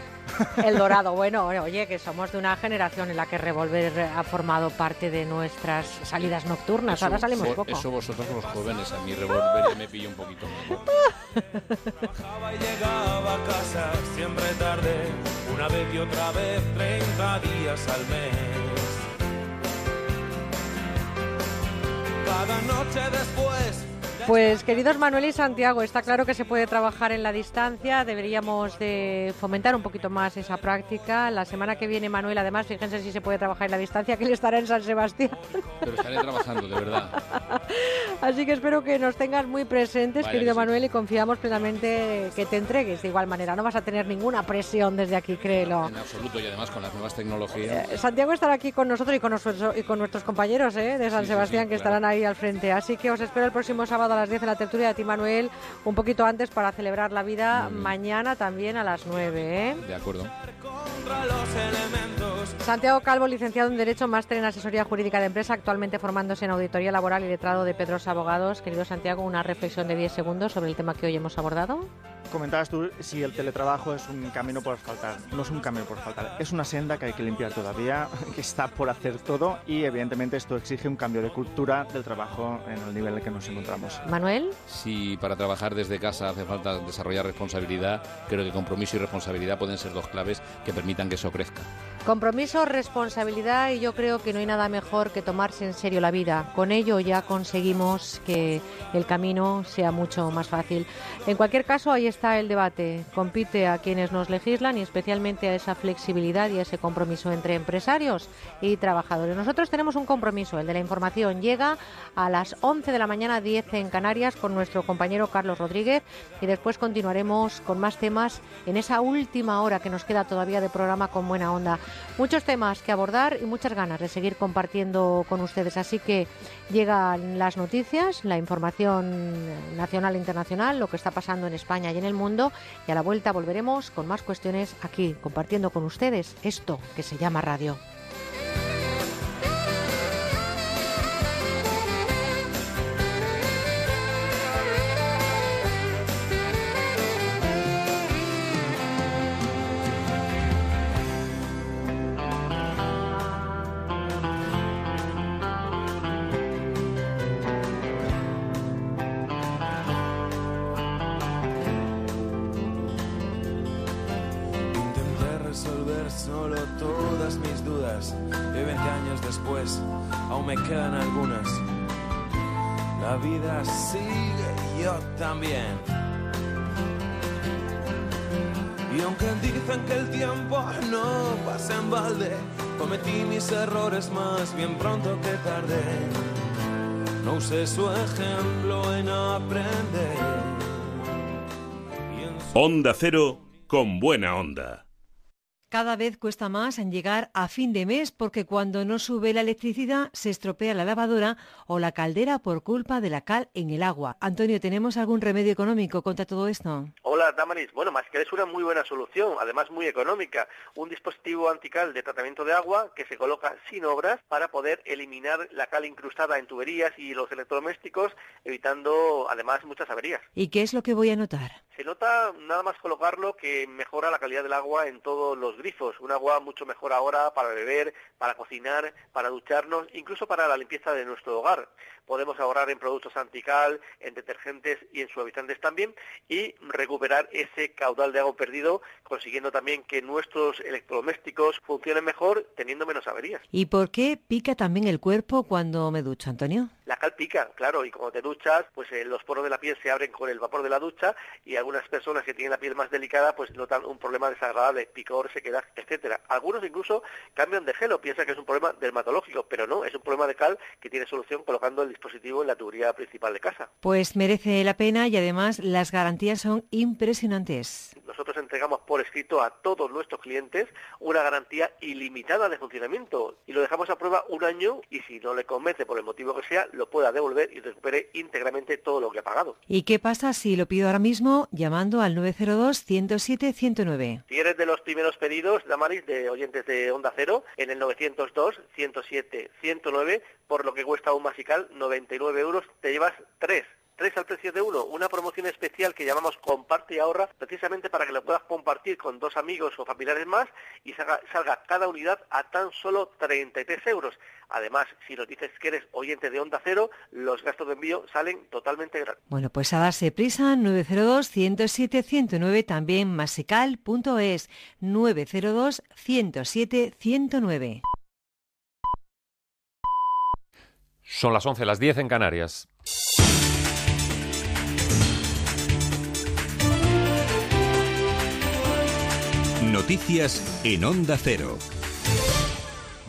S1: El dorado, bueno, oye, que somos de una generación en la que Revolver ha formado parte de nuestras salidas nocturnas. Ahora salimos poco.
S108: Eso vosotros los jóvenes, a mí revolver ya me pillo un poquito mejor.
S112: y llegaba a casa siempre tarde, una vez y otra vez, 30 días al mes. Cada noche después
S1: Pues queridos Manuel y Santiago, está claro que se puede trabajar en la distancia, deberíamos de fomentar un poquito más esa práctica. La semana que viene Manuel, además, fíjense si se puede trabajar en la distancia, que él estará en San Sebastián.
S108: Pero estaré trabajando, de verdad.
S1: Así que espero que nos tengas muy presentes,
S108: Vaya
S1: querido
S108: sí.
S1: Manuel, y confiamos plenamente que te entregues de igual manera. No vas a tener ninguna presión desde aquí, créelo.
S108: En absoluto, y además con las nuevas tecnologías.
S1: Eh, Santiago estará aquí con nosotros y con, nuestros, y con nuestros compañeros eh, de San
S108: Sí,
S1: Sebastián
S108: sí,
S1: que
S108: claro.
S1: estarán ahí al frente. Así que os espero el próximo sábado las 10 en la tertulia de ti, Manuel, un poquito antes para celebrar la vida. Mañana también a las 9. ¿eh?
S108: De acuerdo.
S112: contra los elementos.
S1: Santiago Calvo, licenciado en Derecho, máster en Asesoría Jurídica de Empresa, actualmente formándose en Auditoría Laboral y letrado de Pedros Abogados. Querido Santiago, una reflexión de 10 segundos sobre el tema que hoy hemos abordado.
S97: Comentabas tú si el teletrabajo es un camino por asfaltar. No es un camino por asfaltar, es una senda que hay que limpiar todavía, que está por hacer todo y evidentemente esto exige un cambio de cultura del trabajo en el nivel en el que nos encontramos.
S1: Manuel.
S108: Si para trabajar desde casa hace falta desarrollar responsabilidad, creo que compromiso y responsabilidad pueden ser dos claves que permitan que eso crezca.
S1: Compromiso, responsabilidad y yo creo que no hay nada mejor que tomarse en serio la vida. Con ello ya conseguimos que el camino sea mucho más fácil. En cualquier caso, ahí está el debate. Compite a quienes nos legislan y especialmente a esa flexibilidad y ese compromiso entre empresarios y trabajadores. Nosotros tenemos un compromiso, el de la información. Llega a las 11 de la mañana, 10 en Canarias, con nuestro compañero Carlos Rodríguez y después continuaremos con más temas en esa última hora que nos queda todavía de programa con buena onda. Muchos temas que abordar y muchas ganas de seguir compartiendo con ustedes. Así que llegan las noticias, la información nacional e internacional, lo que está pasando en España y en el mundo. Y a la vuelta volveremos con más cuestiones aquí, compartiendo con ustedes esto que se llama radio.
S112: Su ejemplo en aprender.
S2: Onda Cero con buena onda.
S113: Cada vez cuesta más en llegar a fin de mes porque cuando no sube la electricidad se estropea la lavadora o la caldera por culpa de la cal en el agua. Antonio, ¿tenemos algún remedio económico contra todo esto?
S114: Hola, Damaris. Bueno, más que es una muy buena solución, además muy económica. Un dispositivo antical de tratamiento de agua que se coloca sin obras para poder eliminar la cal incrustada en tuberías y los electrodomésticos, evitando además muchas averías.
S113: ¿Y qué es lo que voy a notar?
S114: Se nota nada más colocarlo que mejora la calidad del agua en todos los grifos. Un agua mucho mejor ahora para beber, para cocinar, para ducharnos, incluso para la limpieza de nuestro hogar. Podemos ahorrar en productos antical, en detergentes y en suavizantes también y recuperar ese caudal de agua perdido, consiguiendo también que nuestros electrodomésticos funcionen mejor teniendo menos averías.
S113: ¿Y por qué pica también el cuerpo cuando me ducho, Antonio?
S114: La cal pica, claro, y cuando te duchas, pues eh, los poros de la piel se abren con el vapor de la ducha y algunas personas que tienen la piel más delicada pues notan un problema desagradable, picor, sequedad, etcétera. Algunos incluso cambian de gelo, piensan que es un problema dermatológico, pero no, es un problema de cal que tiene solución colocando el dispositivo en la tubería principal de casa.
S113: Pues merece la pena y además las garantías son impresionantes.
S114: Nosotros entregamos por escrito a todos nuestros clientes una garantía ilimitada de funcionamiento y lo dejamos a prueba un año y si no le convence por el motivo que sea, lo pueda devolver y recupere íntegramente todo lo que ha pagado.
S113: ¿Y qué pasa si lo pido ahora mismo llamando al 902-107-109?
S114: Si eres de los primeros pedidos, Damaris, de oyentes de Onda Cero, en el 902-107-109, por lo que cuesta un masical 99 euros, te llevas tres
S115: tres al precio de uno, una promoción especial que llamamos Comparte y Ahorra, precisamente para que lo puedas compartir con dos amigos o familiares más y salga, salga cada unidad a tan solo 33 euros. Además, si nos dices que eres oyente de Onda Cero, los gastos de envío salen totalmente gratis.
S113: Bueno, pues a darse prisa, 902-107-109, también masical.es, 902-107-109.
S53: Son las 11, las 10 en Canarias.
S14: Noticias en Onda Cero.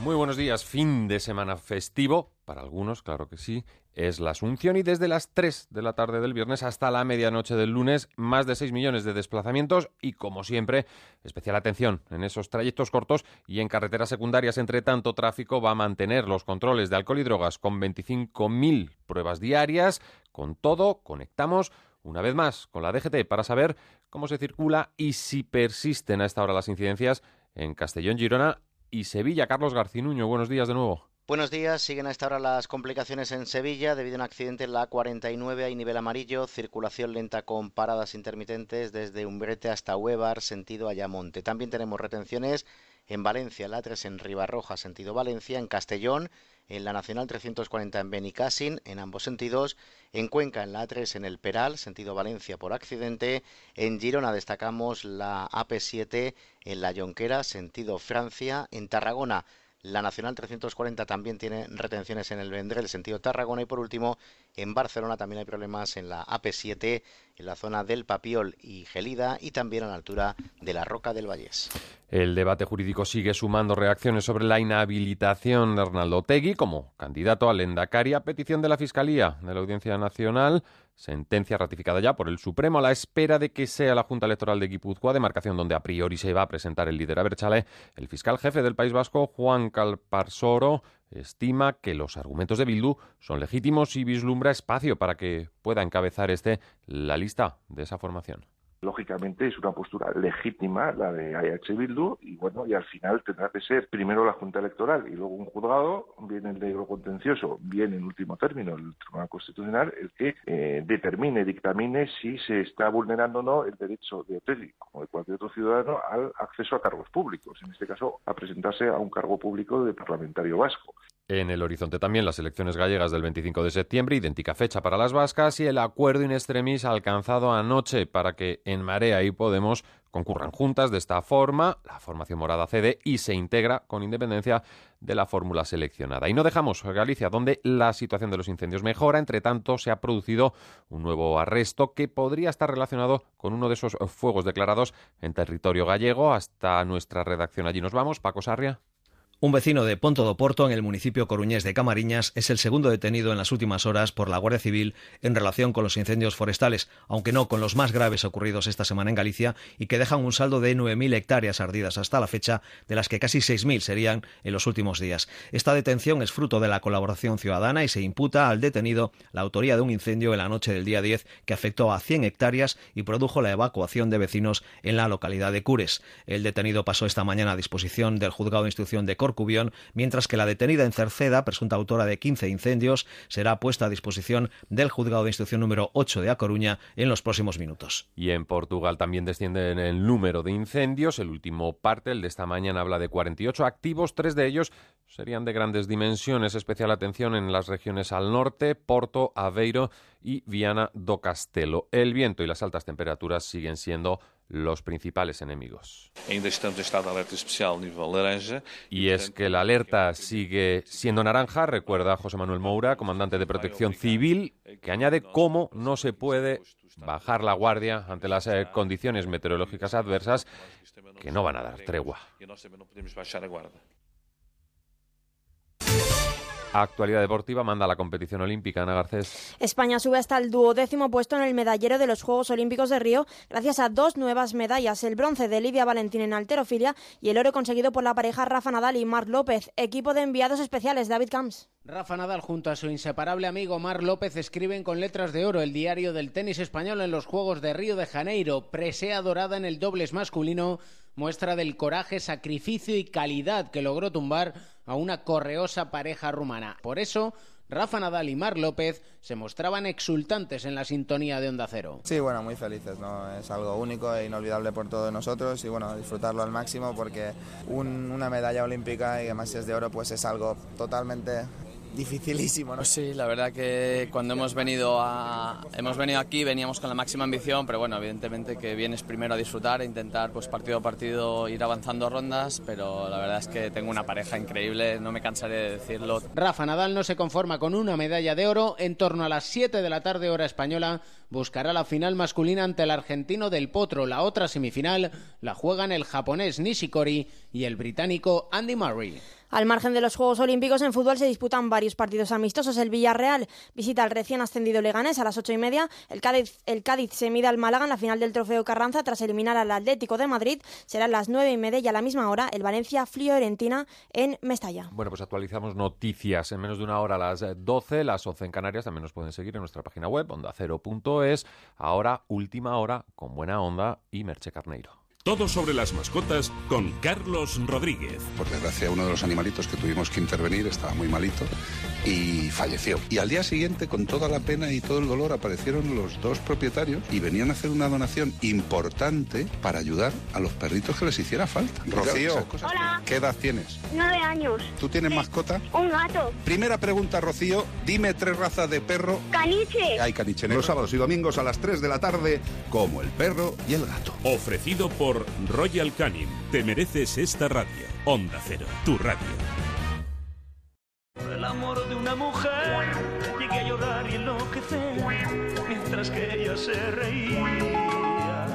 S53: Muy buenos días, fin de semana festivo, para algunos, claro que sí, es la Asunción y desde las 3 de la tarde del viernes hasta la medianoche del lunes, más de 6 millones de desplazamientos y, como siempre, especial atención en esos trayectos cortos y en carreteras secundarias. Entre tanto tráfico va a mantener los controles de alcohol y drogas con 25.000 pruebas diarias. Con todo, conectamos una vez más con la DGT para saber cómo se circula y si persisten a esta hora las incidencias en Castellón, Girona y Sevilla. Carlos Garcinuño, buenos días de nuevo.
S86: Buenos días, siguen a esta hora las complicaciones en Sevilla debido a un accidente en la A49 hay nivel amarillo, circulación lenta con paradas intermitentes desde Umbrete hasta Huevar, sentido Ayamonte. También tenemos retenciones en Valencia, la 3 en Ribarroja, sentido Valencia, en Castellón, en la Nacional 340 en Benicassin, en ambos sentidos, en Cuenca, en la A3 en el Peral, sentido Valencia por accidente, en Girona destacamos la AP7 en la Jonquera, sentido Francia, en Tarragona la Nacional 340 también tiene retenciones en el Vendrell, sentido Tarragona. Y por último, en Barcelona también hay problemas en la AP7, en la zona del Papiol y Gelida y también a la altura de la Roca del Vallés.
S53: El debate jurídico sigue sumando reacciones sobre la inhabilitación de Arnaldo Tegui como candidato al Endacari a petición de la Fiscalía de la Audiencia Nacional. Sentencia ratificada ya por el Supremo a la espera de que sea la Junta Electoral de Guipúzcoa, demarcación donde a priori se va a presentar el líder Aberchale. El fiscal jefe del País Vasco, Juan Calparsoro, estima que los argumentos de Bildu son legítimos y vislumbra espacio para que pueda encabezar este la lista de esa formación.
S59: Lógicamente es una postura legítima la de AH Bildu y bueno, y al final tendrá que ser primero la Junta Electoral y luego un juzgado, bien el negro contencioso, bien en último término el Tribunal Constitucional, el que eh, determine, dictamine si se está vulnerando o no el derecho de Otegi, como de cualquier otro ciudadano, al acceso a cargos públicos, en este caso a presentarse a un cargo público de parlamentario vasco.
S53: En el horizonte también las elecciones gallegas del 25 de septiembre, idéntica fecha para las vascas, y el acuerdo in extremis alcanzado anoche para que en Marea y Podemos concurran juntas de esta forma, la formación morada cede y se integra con independencia de la fórmula seleccionada. Y no dejamos Galicia, donde la situación de los incendios mejora. Entre tanto, se ha producido un nuevo arresto que podría estar relacionado con uno de esos fuegos declarados en territorio gallego. Hasta nuestra redacción allí nos vamos. Paco Sarria.
S116: Un vecino de Ponto do Porto, en el municipio coruñés de Camariñas, es el segundo detenido en las últimas horas por la Guardia Civil en relación con los incendios forestales, aunque no con los más graves ocurridos esta semana en Galicia y que dejan un saldo de 9.000 hectáreas ardidas hasta la fecha, de las que casi 6.000 serían en los últimos días. Esta detención es fruto de la colaboración ciudadana y se imputa al detenido la autoría de un incendio en la noche del día 10 que afectó a 100 hectáreas y produjo la evacuación de vecinos en la localidad de Cures. El detenido pasó esta mañana a disposición del juzgado de instrucción de Corcubión, mientras que la detenida en Cerceda, presunta autora de 15 incendios, será puesta a disposición del juzgado de instrucción número 8 de A Coruña en los próximos minutos.
S53: Y en Portugal también desciende en el número de incendios. El último parte, el de esta mañana, habla de 48 activos. Tres de ellos serían de grandes dimensiones. Especial atención en las regiones al norte, Porto, Aveiro y Viana do Castelo. El viento y las altas temperaturas siguen siendo los principales enemigos.
S117: Laranja.
S53: Y es que la alerta sigue siendo naranja, recuerda José Manuel Moura, comandante de Protección Civil, que añade cómo no se puede bajar la guardia ante las eh, condiciones meteorológicas adversas que no van a dar tregua. Actualidad deportiva manda la competición olímpica, Ana Garcés.
S118: España sube hasta el duodécimo puesto en el medallero de los Juegos Olímpicos de Río gracias a dos nuevas medallas, el bronce de Livia Valentín en alterofilia y el oro conseguido por la pareja Rafa Nadal y Marc López, equipo de enviados especiales David Camps.
S114: Rafa Nadal junto a su inseparable amigo Mar López escriben con letras de oro el diario del tenis español en los Juegos de Río de Janeiro, presea dorada en el dobles masculino, muestra del coraje, sacrificio y calidad que logró tumbar a una correosa pareja rumana. Por eso Rafa Nadal y Mar López se mostraban exultantes en la sintonía de Onda Cero.
S119: Sí, bueno, muy felices, ¿no? Es algo único e inolvidable por todos nosotros y bueno, disfrutarlo al máximo porque una medalla olímpica y además si es de oro pues es algo totalmente dificilísimo, ¿no?
S120: Sí, la verdad que cuando hemos venido a hemos venido aquí veníamos con la máxima ambición, pero bueno, evidentemente que vienes primero a disfrutar e intentar pues partido a partido ir avanzando rondas, pero la verdad es que tengo una pareja increíble, no me cansaré de decirlo.
S114: Rafa Nadal no se conforma con una medalla de oro, en torno a las 7 de la tarde hora española buscará la final masculina ante el argentino del Potro, la otra semifinal la juegan el japonés Nishikori y el británico Andy Murray.
S118: Al margen de los Juegos Olímpicos, en fútbol se disputan varios partidos amistosos. El Villarreal visita al recién ascendido Leganés a las ocho y media. El Cádiz, se mide al Málaga en la final del Trofeo Carranza tras eliminar al Atlético de Madrid. Serán las nueve y media y a la misma hora el Valencia Fiorentina en Mestalla.
S53: Bueno, pues actualizamos noticias en menos de una hora a las 12. Las 11 en Canarias también nos pueden seguir en nuestra página web ondacero.es. Ahora, última hora con buena onda y Merche Carneiro.
S2: Todo sobre las mascotas con Carlos Rodríguez.
S117: Por desgracia, uno de los animalitos que tuvimos que intervenir estaba muy malito y falleció. Y al día siguiente, con toda la pena y todo el dolor, aparecieron los dos propietarios y venían a hacer una donación importante para ayudar a los perritos que les hiciera falta. Rocío,
S121: Hola.
S117: ¿qué edad tienes?
S121: Nueve años.
S117: ¿Tú tienes mascota?
S121: Un gato.
S117: Primera pregunta, Rocío. Dime tres razas de perro.
S121: Caniche.
S117: Hay caniche Los sábados y domingos a las 3 de la tarde, como el perro y el gato.
S2: Ofrecido por Royal Canin. Te mereces esta radio. Onda Cero, tu radio.
S122: El amor de una mujer, llegué a llorar y enloquecer, mientras que ella se reía.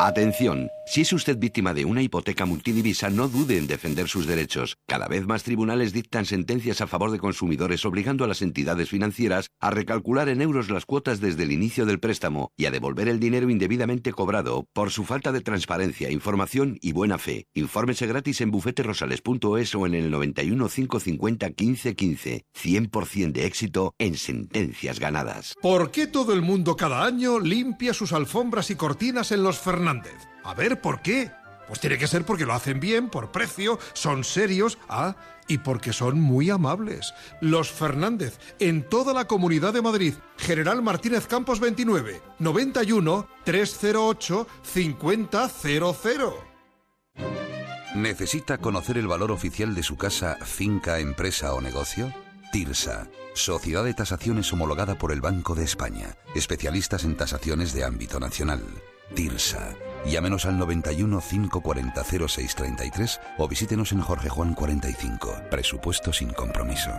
S117: Atención, si es usted víctima de una hipoteca multidivisa, no dude en defender sus derechos. Cada vez más tribunales dictan sentencias a favor de consumidores obligando a las entidades financieras a recalcular en euros las cuotas desde el inicio del préstamo y a devolver el dinero indebidamente cobrado por su falta de transparencia, información y buena fe. Infórmese gratis en bufeterosales.es o en el 91 550 1515. 100% de éxito en sentencias ganadas.
S123: ¿Por qué todo el mundo cada año limpia sus alfombras y cortinas en los Fernández? A ver, ¿por qué? Pues tiene que ser porque lo hacen bien, por precio, son serios, ah, y porque son muy amables. Los Fernández, en toda la comunidad de Madrid. General Martínez Campos 29, 91 308 5000.
S124: ¿Necesita conocer el valor oficial de su casa, finca, empresa o negocio? TIRSA, Sociedad de Tasaciones homologada por el Banco de España, especialistas en tasaciones de ámbito nacional. TIRSA. Llámenos al 91 540 0633 o visítenos en Jorge Juan 45. Presupuesto sin compromiso.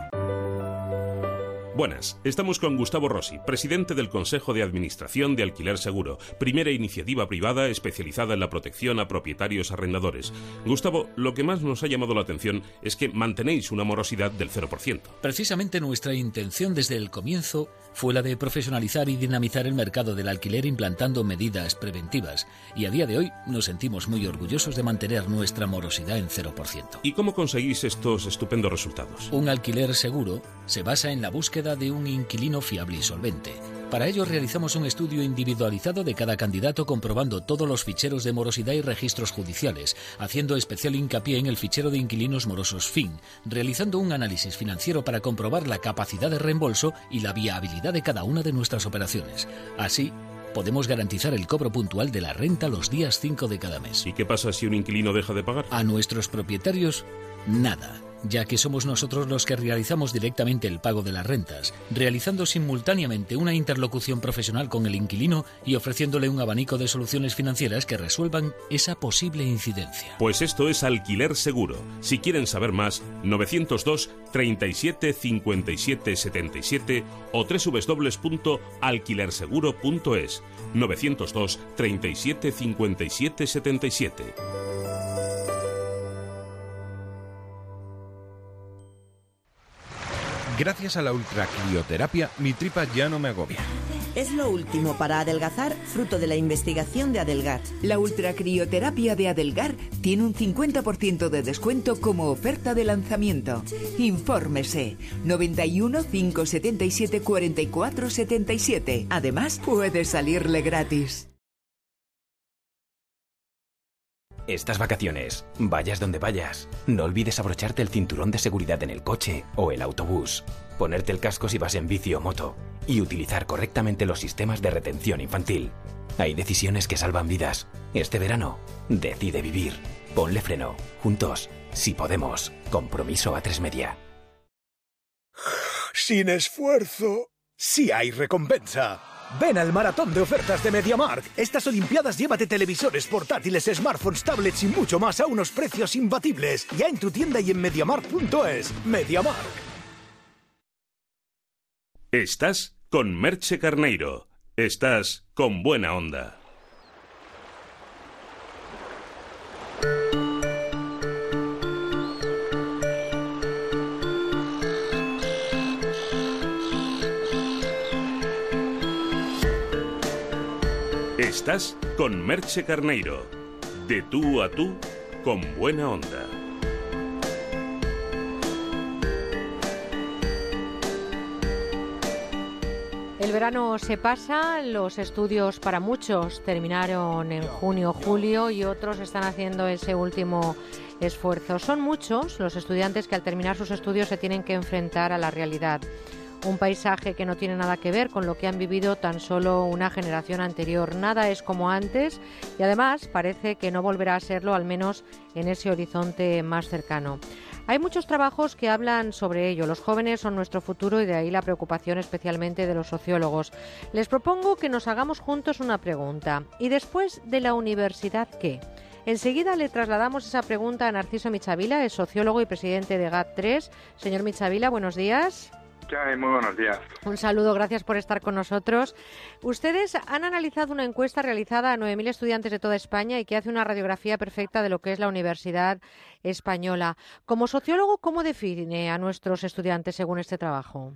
S2: Buenas, estamos con Gustavo Rossi, presidente del Consejo de Administración de Alquiler Seguro, primera iniciativa privada especializada en la protección a propietarios arrendadores. Gustavo, lo que más nos ha llamado la atención es que mantenéis una morosidad del 0%.
S125: Precisamente nuestra intención desde el comienzo fue la de profesionalizar y dinamizar el mercado del alquiler implantando medidas preventivas, y a día de hoy nos sentimos muy orgullosos de mantener nuestra morosidad en 0%.
S2: ¿Y cómo conseguís estos estupendos resultados?
S125: Un alquiler seguro se basa en la búsqueda de un inquilino fiable y solvente. Para ello realizamos un estudio individualizado de cada candidato comprobando todos los ficheros de morosidad y registros judiciales, haciendo especial hincapié en el fichero de inquilinos morosos FIN, realizando un análisis financiero para comprobar la capacidad de reembolso y la viabilidad de cada una de nuestras operaciones. Así, podemos garantizar el cobro puntual de la renta los días 5 de cada mes.
S2: ¿Y qué pasa si un inquilino deja de pagar?
S125: A nuestros propietarios, nada ya que somos nosotros los que realizamos directamente el pago de las rentas, realizando simultáneamente una interlocución profesional con el inquilino y ofreciéndole un abanico de soluciones financieras que resuelvan esa posible incidencia.
S2: Pues esto es alquiler seguro. Si quieren saber más, 902 37 57 77 o www.alquilerseguro.es 902 37 57 77.
S126: Gracias a la ultracrioterapia, mi tripa ya no me agobia.
S127: Es lo último para adelgazar, fruto de la investigación de Adelgar.
S128: La ultracrioterapia de Adelgar tiene un 50% de descuento como oferta de lanzamiento. Infórmese 91 577 44 77. Además, puede salirle gratis.
S129: Estas vacaciones, vayas donde vayas, no olvides abrocharte el cinturón de seguridad en el coche o el autobús, ponerte el casco si vas en bici o moto y utilizar correctamente los sistemas de retención infantil. Hay decisiones que salvan vidas. Este verano, decide vivir. Ponle freno. Juntos, si podemos. Compromiso a tres media.
S130: Sin esfuerzo, sí hay recompensa. Ven al maratón de ofertas de MediaMark. Estas Olimpiadas llévate televisores, portátiles, smartphones, tablets y mucho más a unos precios imbatibles. Ya en tu tienda y en MediaMark.es. MediaMark.
S2: Estás con Merche Carneiro. Estás con buena onda. Estás con Merche Carneiro. De tú a tú, con buena onda.
S1: El verano se pasa, los estudios para muchos terminaron en junio julio y otros están haciendo ese último esfuerzo. Son muchos los estudiantes que al terminar sus estudios se tienen que enfrentar a la realidad un paisaje que no tiene nada que ver con lo que han vivido tan solo una generación anterior. Nada es como antes y además parece que no volverá a serlo, al menos en ese horizonte más cercano. Hay muchos trabajos que hablan sobre ello. Los jóvenes son nuestro futuro y de ahí la preocupación especialmente de los sociólogos. Les propongo que nos hagamos juntos una pregunta. ¿Y después de la universidad qué? Enseguida le trasladamos esa pregunta a Narciso Michavila, es sociólogo y presidente de GAT3. Señor Michavila, buenos días.
S131: Muy buenos días.
S1: Un saludo, gracias por estar con nosotros. Ustedes han analizado una encuesta realizada a 9.000 estudiantes de toda España y que hace una radiografía perfecta de lo que es la Universidad Española. Como sociólogo, ¿cómo define a nuestros estudiantes según este trabajo?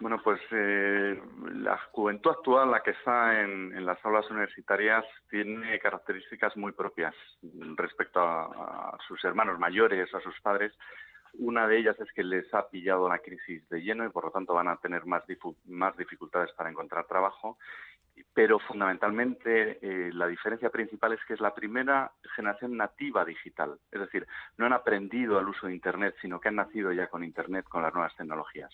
S131: Bueno, pues eh, la juventud actual, la que está en, las aulas universitarias, tiene características muy propias respecto a, sus hermanos mayores, a sus padres. Una de ellas es que les ha pillado la crisis de lleno y por lo tanto van a tener más, más dificultades para encontrar trabajo. Pero fundamentalmente eh, la diferencia principal es que es la primera generación nativa digital. Es decir, no han aprendido el uso de Internet, sino que han nacido ya con Internet, con las nuevas tecnologías.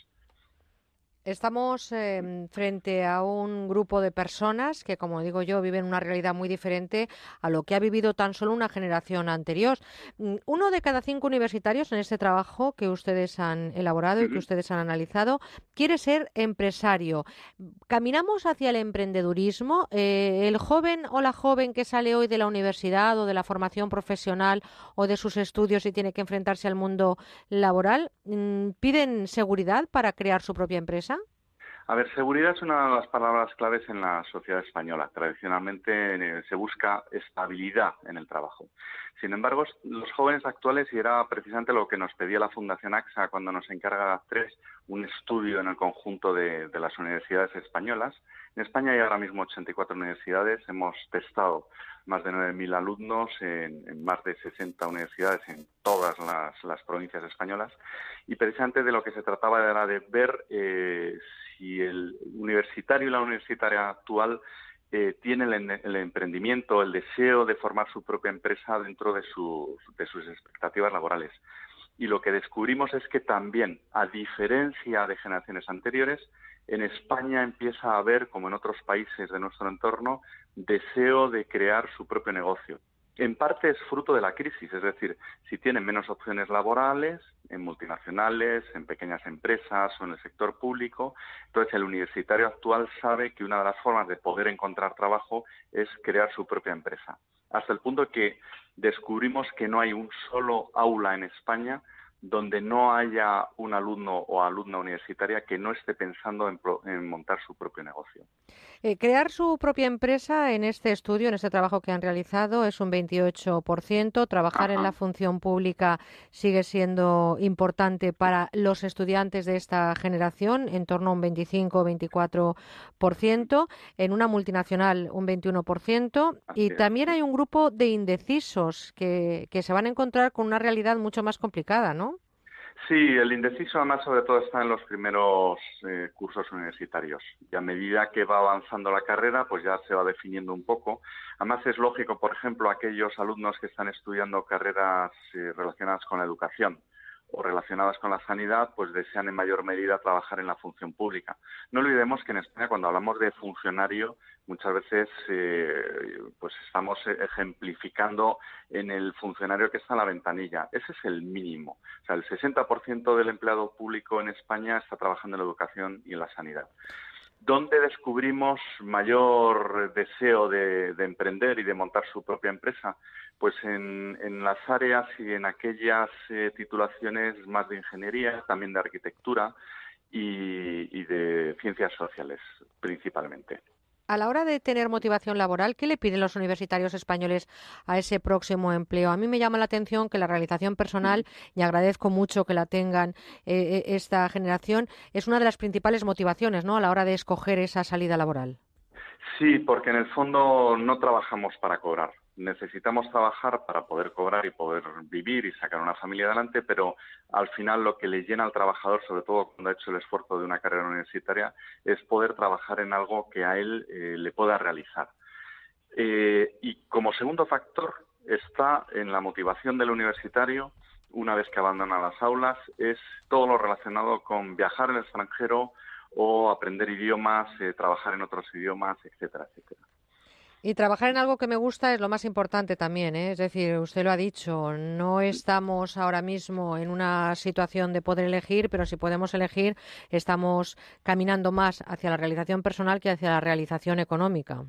S1: Estamos em, frente a un grupo de personas que, como digo yo, viven una realidad muy diferente a lo que ha vivido tan solo una generación anterior. Mm, uno de cada cinco universitarios en este trabajo que ustedes han elaborado y que ustedes han analizado quiere ser empresario. ¿Caminamos hacia el emprendedurismo? Eh, ¿El joven o la joven que sale hoy de la universidad o de la formación profesional o de sus estudios y tiene que enfrentarse al mundo laboral, mm, piden seguridad para crear su propia empresa?
S131: A ver, seguridad es una de las palabras claves en la sociedad española. Tradicionalmente eh, se busca estabilidad en el trabajo. Sin embargo, los jóvenes actuales, y era precisamente lo que nos pedía la Fundación AXA cuando nos encarga de tres un estudio en el conjunto de, las universidades españolas. En España hay ahora mismo 84 universidades. Hemos testado más de 9.000 alumnos en, más de 60 universidades en todas las, provincias españolas. Y precisamente de lo que se trataba era de ver eh, si el universitario y la universitaria actual eh, tiene el, emprendimiento, el deseo de formar su propia empresa dentro de, de sus expectativas laborales. Y lo que descubrimos es que también, a diferencia de generaciones anteriores, en España empieza a haber, como en otros países de nuestro entorno, deseo de crear su propio negocio en parte es fruto de la crisis, es decir, si tienen menos opciones laborales en multinacionales, en pequeñas empresas o en el sector público, entonces el universitario actual sabe que una de las formas de poder encontrar trabajo es crear su propia empresa. Hasta el punto que descubrimos que no hay un solo aula en España donde no haya un alumno o alumna universitaria que no esté pensando en, montar su propio negocio.
S1: Eh, crear su propia empresa en este estudio, en este trabajo que han realizado, es un 28%. Trabajar en la función pública sigue siendo importante para los estudiantes de esta generación, en torno a un 25-24%. En una multinacional, un 21%. y también hay un grupo de indecisos que, que se van a encontrar con una realidad mucho más complicada, ¿no?
S131: Sí, el indeciso además sobre todo está en los primeros eh, cursos universitarios y a medida que va avanzando la carrera pues ya se va definiendo un poco. Además es lógico, por ejemplo, aquellos alumnos que están estudiando carreras eh, relacionadas con la educación o relacionadas con la sanidad, pues desean en mayor medida trabajar en la función pública. No olvidemos que en España, cuando hablamos de funcionario, muchas veces eh, pues estamos ejemplificando en el funcionario que está en la ventanilla. Ese es el mínimo. O sea, el 60% del empleado público en España está trabajando en la educación y en la sanidad. ¿Dónde descubrimos mayor deseo de, emprender y de montar su propia empresa? Pues en, las áreas y en aquellas eh, titulaciones más de ingeniería, también de arquitectura y de ciencias sociales principalmente.
S1: A la hora de tener motivación laboral, ¿qué le piden los universitarios españoles a ese próximo empleo? A mí me llama la atención que la realización personal, y agradezco mucho que la tengan eh, eh, esta generación, es una de las principales motivaciones ¿no? a la hora de escoger esa salida laboral.
S131: Sí, porque en el fondo no trabajamos para cobrar necesitamos trabajar para poder cobrar y poder vivir y sacar una familia adelante, pero al final lo que le llena al trabajador, sobre todo cuando ha hecho el esfuerzo de una carrera universitaria, es poder trabajar en algo que a él eh, le pueda realizar. Eh, y como segundo factor está en la motivación del universitario, una vez que abandona las aulas, es todo lo relacionado con viajar el extranjero o aprender idiomas, eh, trabajar en otros idiomas, etcétera, etcétera.
S1: Y trabajar en algo que me gusta es lo más importante también, ¿eh? es decir, usted lo ha dicho, no estamos ahora mismo en una situación de poder elegir, pero si podemos elegir, estamos caminando más hacia la realización personal que hacia la realización económica.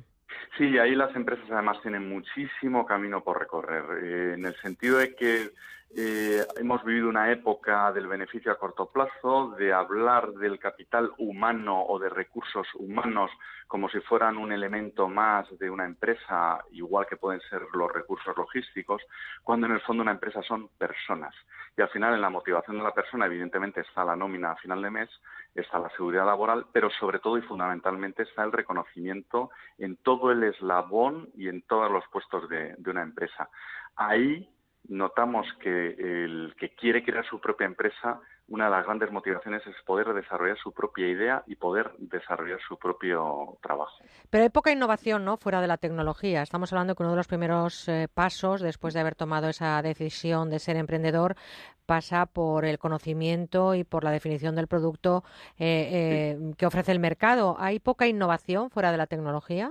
S131: Sí, ahí las empresas además tienen muchísimo camino por recorrer, eh, en el sentido de que eh, hemos vivido una época del beneficio a corto plazo, de hablar del capital humano o de recursos humanos como si fueran un elemento más de una empresa, igual que pueden ser los recursos logísticos, cuando en el fondo una empresa son personas. Y al final en la motivación de la persona evidentemente está la nómina a final de mes, está la seguridad laboral, pero sobre todo y fundamentalmente está el reconocimiento en todo el eslabón y en todos los puestos de, de una empresa. Ahí notamos que el que quiere crear su propia empresa, una de las grandes motivaciones es poder desarrollar su propia idea y poder desarrollar su propio trabajo.
S1: Pero hay poca innovación, ¿no? Fuera de la tecnología. Estamos hablando que uno de los primeros eh, pasos después de haber tomado esa decisión de ser emprendedor pasa por el conocimiento y por la definición del producto eh, eh, que ofrece el mercado. ¿Hay poca innovación fuera de la tecnología?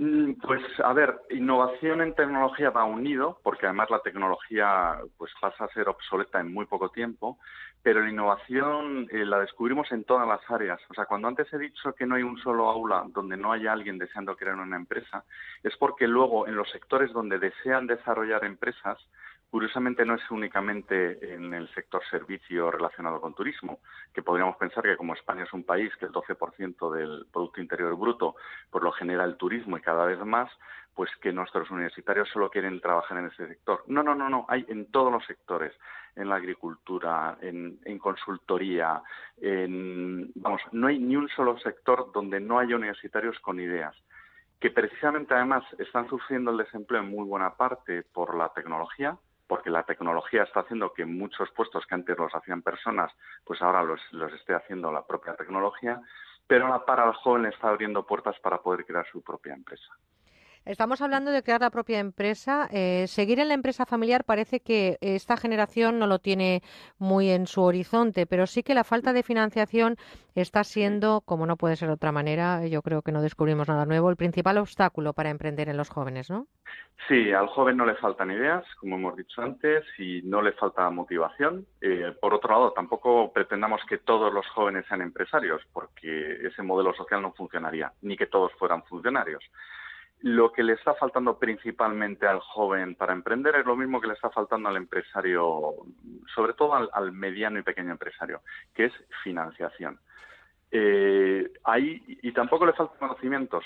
S131: Mm, pues a ver, innovación en tecnología va unido, porque además la tecnología pues pasa a ser obsoleta en muy poco tiempo, pero la innovación eh, la descubrimos en todas las áreas. O sea, cuando antes he dicho que no hay un solo aula donde no haya alguien deseando crear una empresa, es porque luego en los sectores donde desean desarrollar empresas, Curiosamente no es únicamente en el sector servicio relacionado con turismo, que podríamos pensar que como España es un país que el 12% del Producto Interior Bruto por lo genera el turismo y cada vez más, pues que nuestros universitarios solo quieren trabajar en ese sector. No, no, no, no, hay en todos los sectores, en la agricultura, en, en consultoría, en, vamos, no hay ni un solo sector donde no haya universitarios con ideas que precisamente además están sufriendo el desempleo en muy buena parte por la tecnología, porque la tecnología está haciendo que muchos puestos que antes los hacían personas, pues ahora los, los esté haciendo la propia tecnología, pero para el joven está abriendo puertas para poder crear su propia empresa.
S1: Estamos hablando de crear la propia empresa. Eh, seguir en la empresa familiar parece que esta generación no lo tiene muy en su horizonte, pero sí que la falta de financiación está siendo, como no puede ser de otra manera, yo creo que no descubrimos nada nuevo, el principal obstáculo para emprender en los jóvenes, ¿no?
S131: Sí, al joven no le faltan ideas, como hemos dicho antes, y no le falta motivación. Eh, por otro lado, tampoco pretendamos que todos los jóvenes sean empresarios, porque ese modelo social no funcionaría, ni que todos fueran funcionarios. Lo que le está faltando principalmente al joven para emprender es lo mismo que le está faltando al empresario, sobre todo al, mediano y pequeño empresario, que es financiación. Eh, ahí, y tampoco le faltan conocimientos.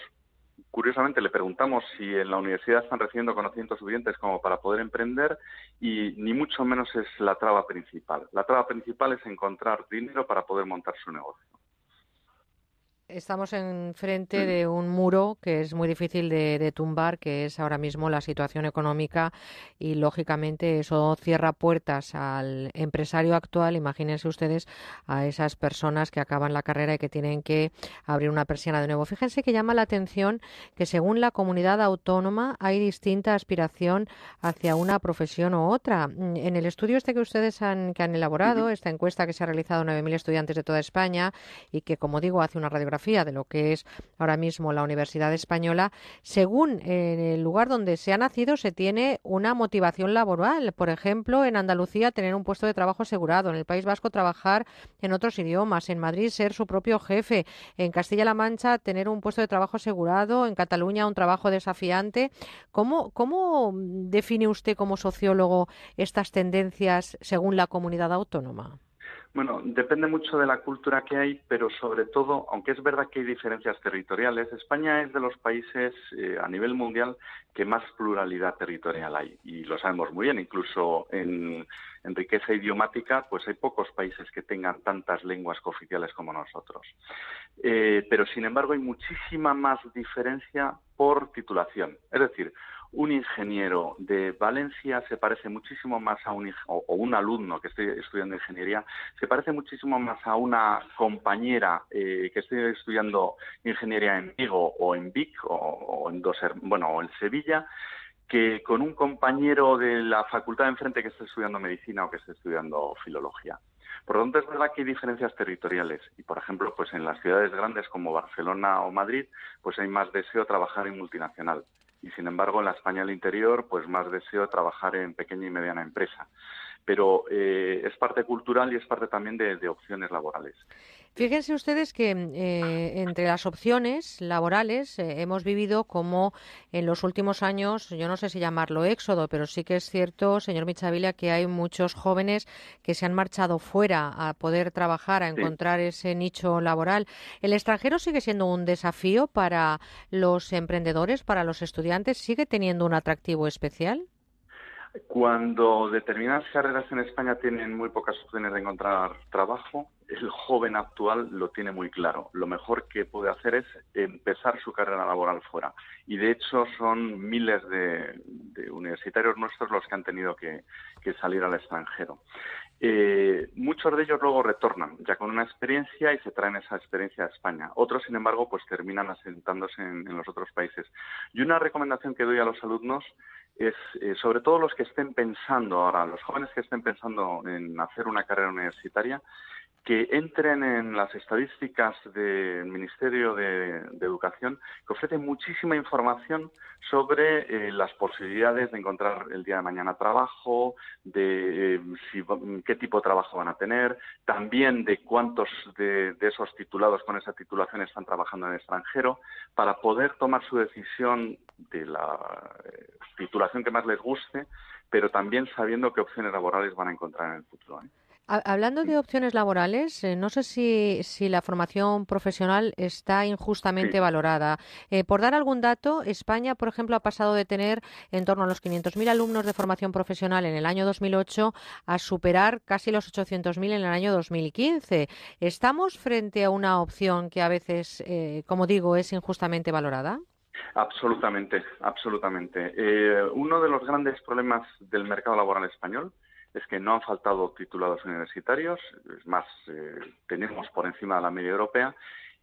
S131: Curiosamente, le preguntamos si en la universidad están recibiendo conocimientos suficientes como para poder emprender y ni mucho menos es la traba principal. La traba principal es encontrar dinero para poder montar su negocio.
S1: Estamos enfrente de un muro que es muy difícil de, tumbar, que es ahora mismo la situación económica y lógicamente eso cierra puertas al empresario actual. Imagínense ustedes a esas personas que acaban la carrera y que tienen que abrir una persiana de nuevo. Fíjense que llama la atención que según la comunidad autónoma hay distinta aspiración hacia una profesión u otra. En el estudio este que ustedes han, que han elaborado, esta encuesta que se ha realizado a 9.000 estudiantes de toda España y que, como digo, hace una radiografía de lo que es ahora mismo la Universidad Española, según el lugar donde se ha nacido se tiene una motivación laboral. Por ejemplo, en Andalucía tener un puesto de trabajo asegurado, en el País Vasco trabajar en otros idiomas, en Madrid ser su propio jefe, en Castilla-La Mancha tener un puesto de trabajo asegurado, en Cataluña un trabajo desafiante. ¿Cómo, cómo define usted como sociólogo estas tendencias según la comunidad autónoma?
S131: Bueno, depende mucho de la cultura que hay, pero sobre todo, aunque es verdad que hay diferencias territoriales, España es de los países eh, a nivel mundial que más pluralidad territorial hay y lo sabemos muy bien. Incluso en, riqueza idiomática, pues hay pocos países que tengan tantas lenguas cooficiales como nosotros. Eh, pero sin embargo, hay muchísima más diferencia por titulación. Es decir, un ingeniero de Valencia se parece muchísimo más a un o, un alumno que esté estudiando ingeniería se parece muchísimo más a una compañera eh, que esté estudiando ingeniería en Vigo o en Vic o, en Doser, bueno o en Sevilla que con un compañero de la facultad de enfrente que esté estudiando medicina o que esté estudiando filología. Por lo tanto, es verdad que hay diferencias territoriales y, por ejemplo, pues en las ciudades grandes como Barcelona o Madrid, pues hay más deseo de trabajar en multinacional y sin embargo en la España del interior pues más deseo trabajar en pequeña y mediana empresa. Pero eh, es parte cultural y es parte también de, opciones laborales.
S1: Fíjense ustedes que eh, entre las opciones laborales eh, hemos vivido como en los últimos años, yo no sé si llamarlo éxodo, pero sí que es cierto, señor Michavila, que hay muchos jóvenes que se han marchado fuera a poder trabajar, a encontrar ese nicho laboral. ¿El extranjero sigue siendo un desafío para los emprendedores, para los estudiantes? ¿Sigue teniendo un atractivo especial?
S131: Cuando determinadas carreras en España tienen muy pocas opciones de encontrar trabajo, el joven actual lo tiene muy claro. Lo mejor que puede hacer es empezar su carrera laboral fuera. Y de hecho son miles de, universitarios nuestros los que han tenido que, salir al extranjero. Eh, muchos de ellos luego retornan ya con una experiencia y se traen esa experiencia a España. Otros, sin embargo, pues terminan asentándose en los otros países. Y una recomendación que doy a los alumnos es eh, sobre todo los que estén pensando ahora, los jóvenes que estén pensando en hacer una carrera universitaria, que entren en las estadísticas del Ministerio de, Educación, que ofrece muchísima información sobre eh, las posibilidades de encontrar el día de mañana trabajo, de eh, qué tipo de trabajo van a tener, también de cuántos de, esos titulados con esa titulación están trabajando en el extranjero, para poder tomar su decisión de la eh, titulación que más les guste, pero también sabiendo qué opciones laborales van a encontrar en el futuro.
S1: Hablando de opciones laborales, eh, no sé si, si, la formación profesional está injustamente valorada. Eh, por dar algún dato, España, por ejemplo, ha pasado de tener en torno a los 500.000 alumnos de formación profesional en el año 2008 a superar casi los 800.000 en el año 2015. ¿Estamos frente a una opción que a veces, eh, como digo, es injustamente valorada?
S131: Absolutamente, absolutamente. uno de los grandes problemas del mercado laboral español es que no han faltado titulados universitarios, es más, eh, tenemos por encima de la media europea,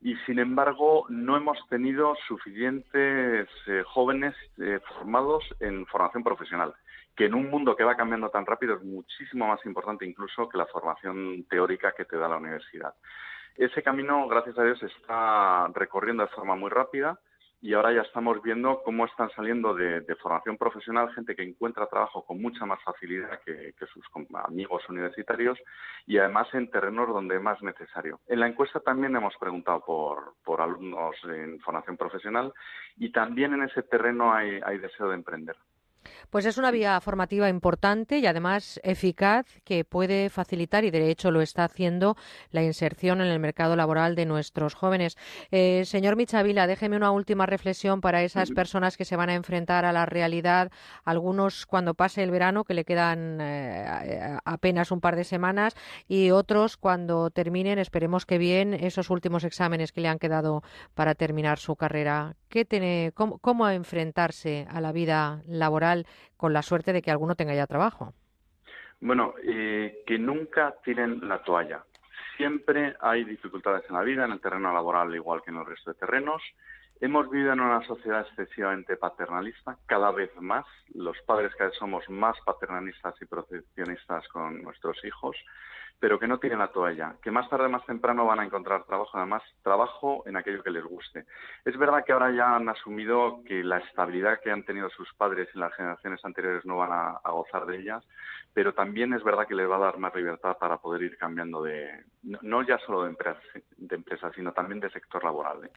S131: y sin embargo no hemos tenido suficientes eh, jóvenes eh, formados en formación profesional, que en un mundo que va cambiando tan rápido es muchísimo más importante incluso que la formación teórica que te da la universidad. Ese camino, gracias a Dios, se está recorriendo de forma muy rápida y ahora ya estamos viendo cómo están saliendo de, formación profesional gente que encuentra trabajo con mucha más facilidad que, sus amigos universitarios y además en terrenos donde es más necesario. En la encuesta también hemos preguntado por, alumnos en formación profesional y también en ese terreno hay deseo de emprender.
S1: Pues es una vía formativa importante y además eficaz que puede facilitar, y de hecho lo está haciendo, la inserción en el mercado laboral de nuestros jóvenes. Eh, señor Michavila, déjeme una última reflexión para esas personas que se van a enfrentar a la realidad, algunos cuando pase el verano, que le quedan eh, apenas un par de semanas, y otros cuando terminen, esperemos que bien, esos últimos exámenes que le han quedado para terminar su carrera. ¿Qué tiene, cómo enfrentarse a la vida laboral con la suerte de que alguno tenga ya trabajo.
S131: Bueno, eh, que nunca tiren la toalla. Siempre hay dificultades en la vida, en el terreno laboral igual que en el resto de terrenos. Hemos vivido en una sociedad excesivamente paternalista, cada vez más. Los padres cada vez somos más paternalistas y proteccionistas con nuestros hijos pero que no tienen la toalla, que más tarde o más temprano van a encontrar trabajo, además trabajo en aquello que les guste. Es verdad que ahora ya han asumido que la estabilidad que han tenido sus padres en las generaciones anteriores no van a, gozar de ellas, pero también es verdad que les va a dar más libertad para poder ir cambiando de, no, ya solo de empresa, de empresa, sino también de sector laboral. ¿eh?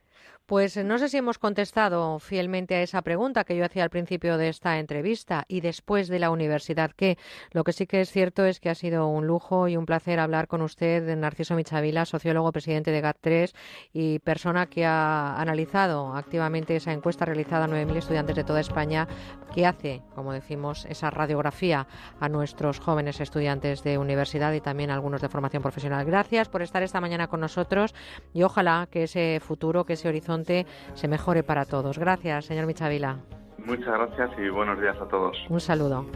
S1: Pues no sé si hemos contestado fielmente a esa pregunta que yo hacía al principio de esta entrevista y después de la universidad, que lo que sí que es cierto es que ha sido un lujo y un placer hablar con usted, Narciso Michavila, sociólogo, presidente de GAT3 y persona que ha analizado activamente esa encuesta realizada a 9.000 estudiantes de toda España que hace, como decimos, esa radiografía a nuestros jóvenes estudiantes de universidad y también algunos de formación profesional. Gracias por estar esta mañana con nosotros y ojalá que ese futuro, que ese horizonte se mejore para todos. Gracias, señor Michavila.
S131: Muchas gracias y buenos días a todos.
S1: Un saludo.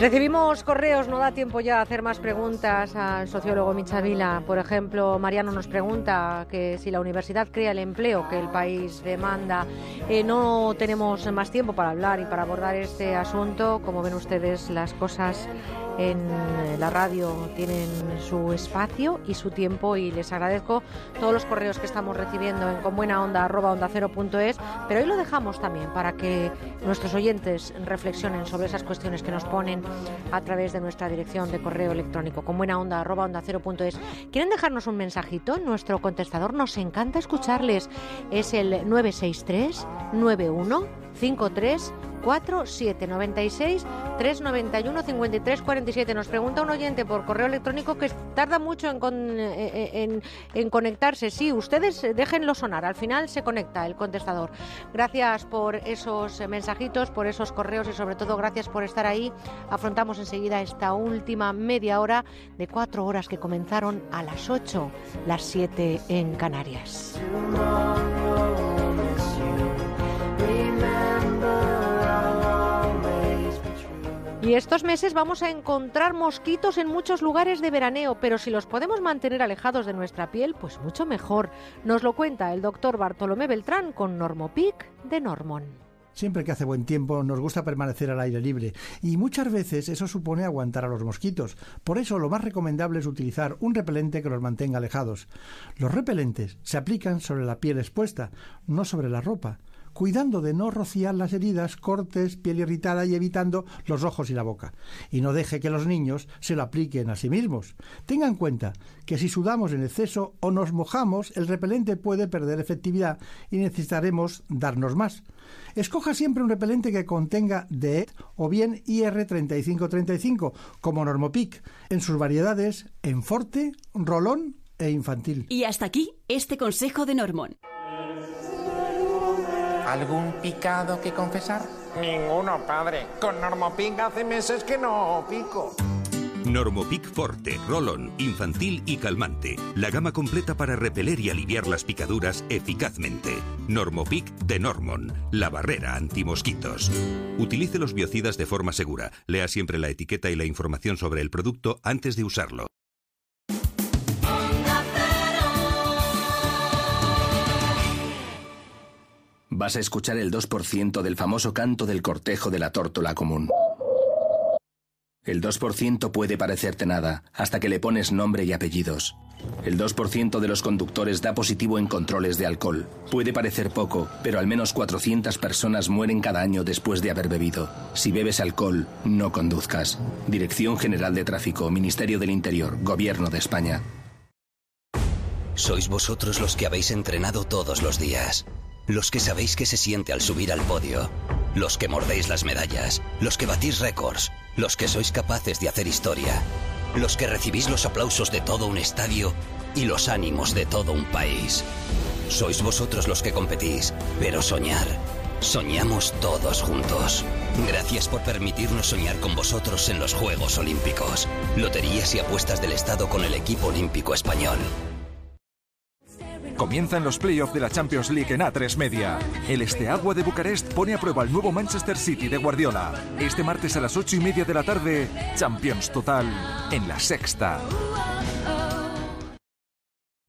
S1: Recibimos correos, no da tiempo ya a hacer más preguntas al sociólogo Michavila. Por ejemplo, Mariano nos pregunta que si la universidad crea el empleo que el país demanda. Eh, no tenemos más tiempo para hablar y para abordar este asunto. Como ven ustedes, las cosas en la radio tienen su espacio y su tiempo y les agradezco todos los correos que estamos recibiendo en conbuenaonda.onda0.es, pero hoy lo dejamos también para que nuestros oyentes reflexionen sobre esas cuestiones que nos ponen a través de nuestra dirección de correo electrónico conbuenaonda.onda0.es. ¿Quieren dejarnos un mensajito? Nuestro contestador nos encanta escucharles. Es el 963 91 53 4796 391 53 47. Nos pregunta un oyente por correo electrónico que tarda mucho en, eh, eh, en, en, conectarse. Sí, ustedes déjenlo sonar. Al final se conecta el contestador. Gracias por esos mensajitos, por esos correos y sobre todo gracias por estar ahí. Afrontamos enseguida esta última media hora de cuatro horas que comenzaron a las 8, las 7 en Canarias. Y estos meses vamos a encontrar mosquitos en muchos lugares de veraneo, pero si los podemos mantener alejados de nuestra piel, pues mucho mejor. Nos lo cuenta el doctor Bartolomé Beltrán con Normopic de Normon.
S37: Siempre que hace buen tiempo nos gusta permanecer al aire libre y muchas veces eso supone aguantar a los mosquitos. Por eso lo más recomendable es utilizar un repelente que los mantenga alejados. Los repelentes se aplican sobre la piel expuesta, no sobre la ropa cuidando de no rociar las heridas, cortes, piel irritada y evitando los ojos y la boca. Y no deje que los niños se lo apliquen a sí mismos. Tenga en cuenta que si sudamos en exceso o nos mojamos, el repelente puede perder efectividad y necesitaremos darnos más. Escoja siempre un repelente que contenga DEET o bien IR3535, como Normopic, en sus variedades en forte, rolón e infantil.
S70: Y hasta aquí este consejo de Normón.
S132: ¿Algún picado que confesar?
S133: Ninguno, padre. Con Normopic hace meses que no pico.
S134: Normopic Forte, Rolón, Infantil y Calmante. La gama completa para repeler y aliviar las picaduras eficazmente. Normopic de Normon, la barrera antimosquitos. Utilice los biocidas de forma segura. Lea siempre la etiqueta y la información sobre el producto antes de usarlo.
S23: Vas a escuchar el 2% del famoso canto del cortejo de la tórtola común. El 2% puede parecerte nada, hasta que le pones nombre y apellidos. El 2% de los conductores da positivo en controles de alcohol. Puede parecer poco, pero al menos 400 personas mueren cada año después de haber bebido. Si bebes alcohol, no conduzcas. Dirección General de Tráfico, Ministerio del Interior, Gobierno de España.
S135: Sois vosotros los que habéis entrenado todos los días. Los que sabéis que se siente al subir al podio. Los que mordéis las medallas. Los que batís récords. Los que sois capaces de hacer historia. Los que recibís los aplausos de todo un estadio y los ánimos de todo un país. Sois vosotros los que competís, pero soñar. Soñamos todos juntos. Gracias por permitirnos soñar con vosotros en los Juegos Olímpicos. Loterías y apuestas del Estado con el equipo olímpico español.
S136: Comienzan los playoffs de la Champions League en A3 Media. El Esteagua de Bucarest pone a prueba el nuevo Manchester City de Guardiola. Este martes a las 8 y media de la tarde, Champions Total en la sexta.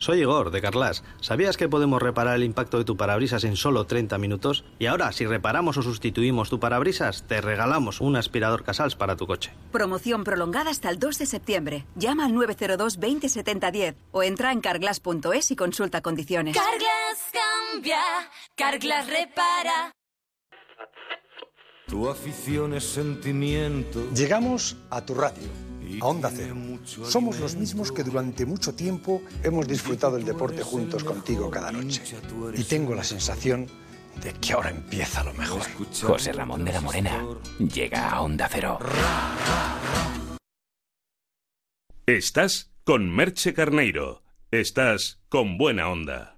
S137: Soy Igor, de Carlas. ¿Sabías que podemos reparar el impacto de tu parabrisas en solo 30 minutos? Y ahora, si reparamos o sustituimos tu parabrisas, te regalamos un aspirador Casals para tu coche.
S27: Promoción prolongada hasta el 2 de septiembre. Llama al 902 20 70 10 o entra en carglass.es y consulta condiciones.
S138: Carglass cambia, Carglass repara.
S139: Tu afición es sentimiento.
S140: Llegamos a tu radio a Onda Cero. Somos los mismos que durante mucho tiempo hemos disfrutado el deporte juntos contigo cada noche. Y tengo la sensación de que ahora empieza lo mejor.
S141: José Ramón de la Morena llega a Onda Cero.
S2: Estás con Merche Carneiro. Estás con buena onda.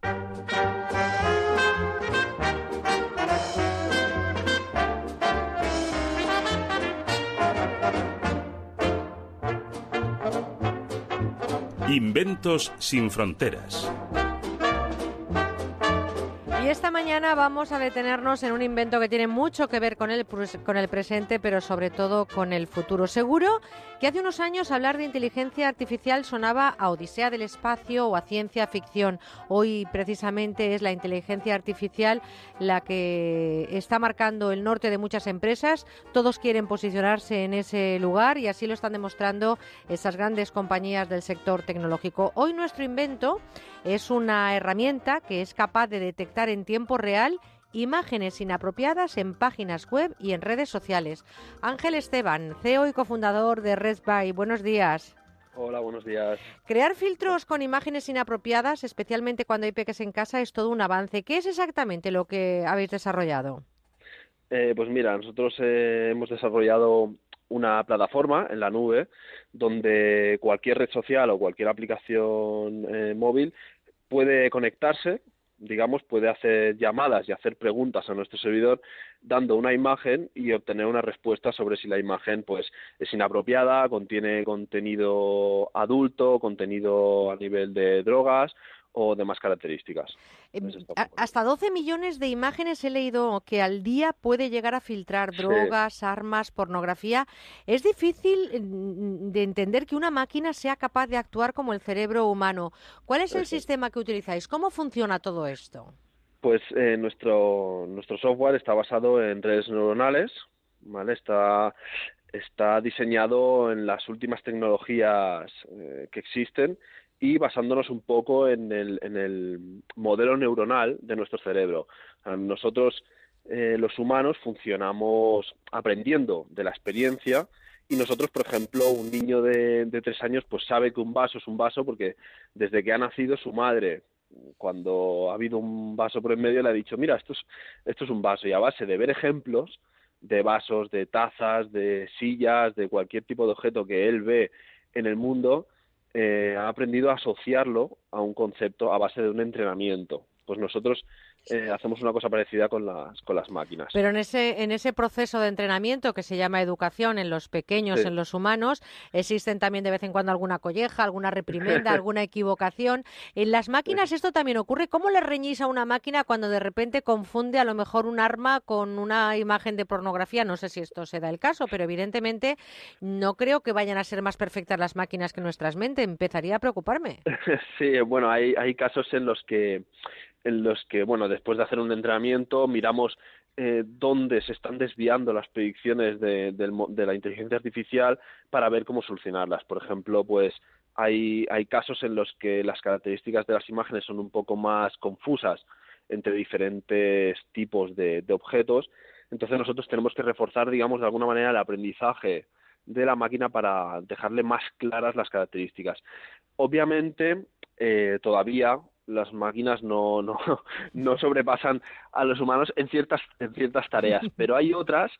S2: Inventos sin fronteras.
S1: Y esta mañana vamos a detenernos en un invento que tiene mucho que ver con el, con el presente, pero sobre todo con el futuro. Seguro que hace unos años hablar de inteligencia artificial sonaba a Odisea del Espacio o a ciencia ficción. Hoy precisamente es la inteligencia artificial la que está marcando el norte de muchas empresas. Todos quieren posicionarse en ese lugar y así lo están demostrando esas grandes compañías del sector tecnológico. Hoy nuestro invento es una herramienta que es capaz de detectar en tiempo real imágenes inapropiadas en páginas web y en redes sociales. Ángel Esteban, CEO y cofundador de RedBuy, buenos días.
S142: Hola, buenos días.
S1: Crear filtros con imágenes inapropiadas, especialmente cuando hay peques en casa, es todo un avance. ¿Qué es exactamente lo que habéis desarrollado?
S142: Eh, pues mira, nosotros eh, hemos desarrollado una plataforma en la nube donde cualquier red social o cualquier aplicación eh, móvil puede conectarse digamos, puede hacer llamadas y hacer preguntas a nuestro servidor dando una imagen y obtener una respuesta sobre si la imagen pues es inapropiada, contiene contenido adulto, contenido a nivel de drogas o demás características.
S1: Em, hasta 12 millones de imágenes he leído que al día puede llegar a filtrar drogas, armas, pornografía. Es difícil mm, de entender que una máquina sea capaz de actuar como el cerebro humano. ¿Cuál es el sistema que utilizáis? ¿Cómo funciona todo esto?
S142: Pues eh, nuestro, nuestro software está basado en redes neuronales, ¿vale? Está, está diseñado en las últimas tecnologías eh, que existen y basándonos un poco en el, en el modelo neuronal de nuestro cerebro. Nosotros, eh, los humanos, funcionamos aprendiendo de la experiencia y nosotros, por ejemplo, un niño de, de tres años pues sabe que un vaso es un vaso porque desde que ha nacido su madre cuando ha habido un vaso por en medio le ha dicho, mira, esto es, esto es un vaso y a base de ver ejemplos de vasos, de tazas, de sillas, de cualquier tipo de objeto que él ve en el mundo, eh, ha aprendido a asociarlo a un concepto a base de un entrenamiento. Pues nosotros eh, hacemos una cosa parecida con las, con las máquinas.
S1: Pero en ese, en ese proceso de entrenamiento que se llama educación en los pequeños, en los humanos, existen también de vez en cuando alguna colleja, alguna reprimenda, alguna equivocación. En las máquinas esto también ocurre. ¿Cómo le reñís a una máquina cuando de repente confunde a lo mejor un arma con una imagen de pornografía? No sé si esto se da el caso, pero evidentemente no creo que vayan a ser más perfectas las máquinas que nuestras mentes. Empezaría a preocuparme.
S142: Sí, bueno, hay, hay casos en los que en los que, bueno, después de hacer un entrenamiento miramos eh, dónde se están desviando las predicciones de, de, la inteligencia artificial para ver cómo solucionarlas. Por ejemplo, pues hay, hay casos en los que las características de las imágenes son un poco más confusas entre diferentes tipos de, de objetos. Entonces nosotros tenemos que reforzar, digamos, de alguna manera el aprendizaje de la máquina para dejarle más claras las características. Obviamente, eh, todavía las máquinas no, no, no sobrepasan a los humanos en ciertas, en ciertas tareas, pero hay otras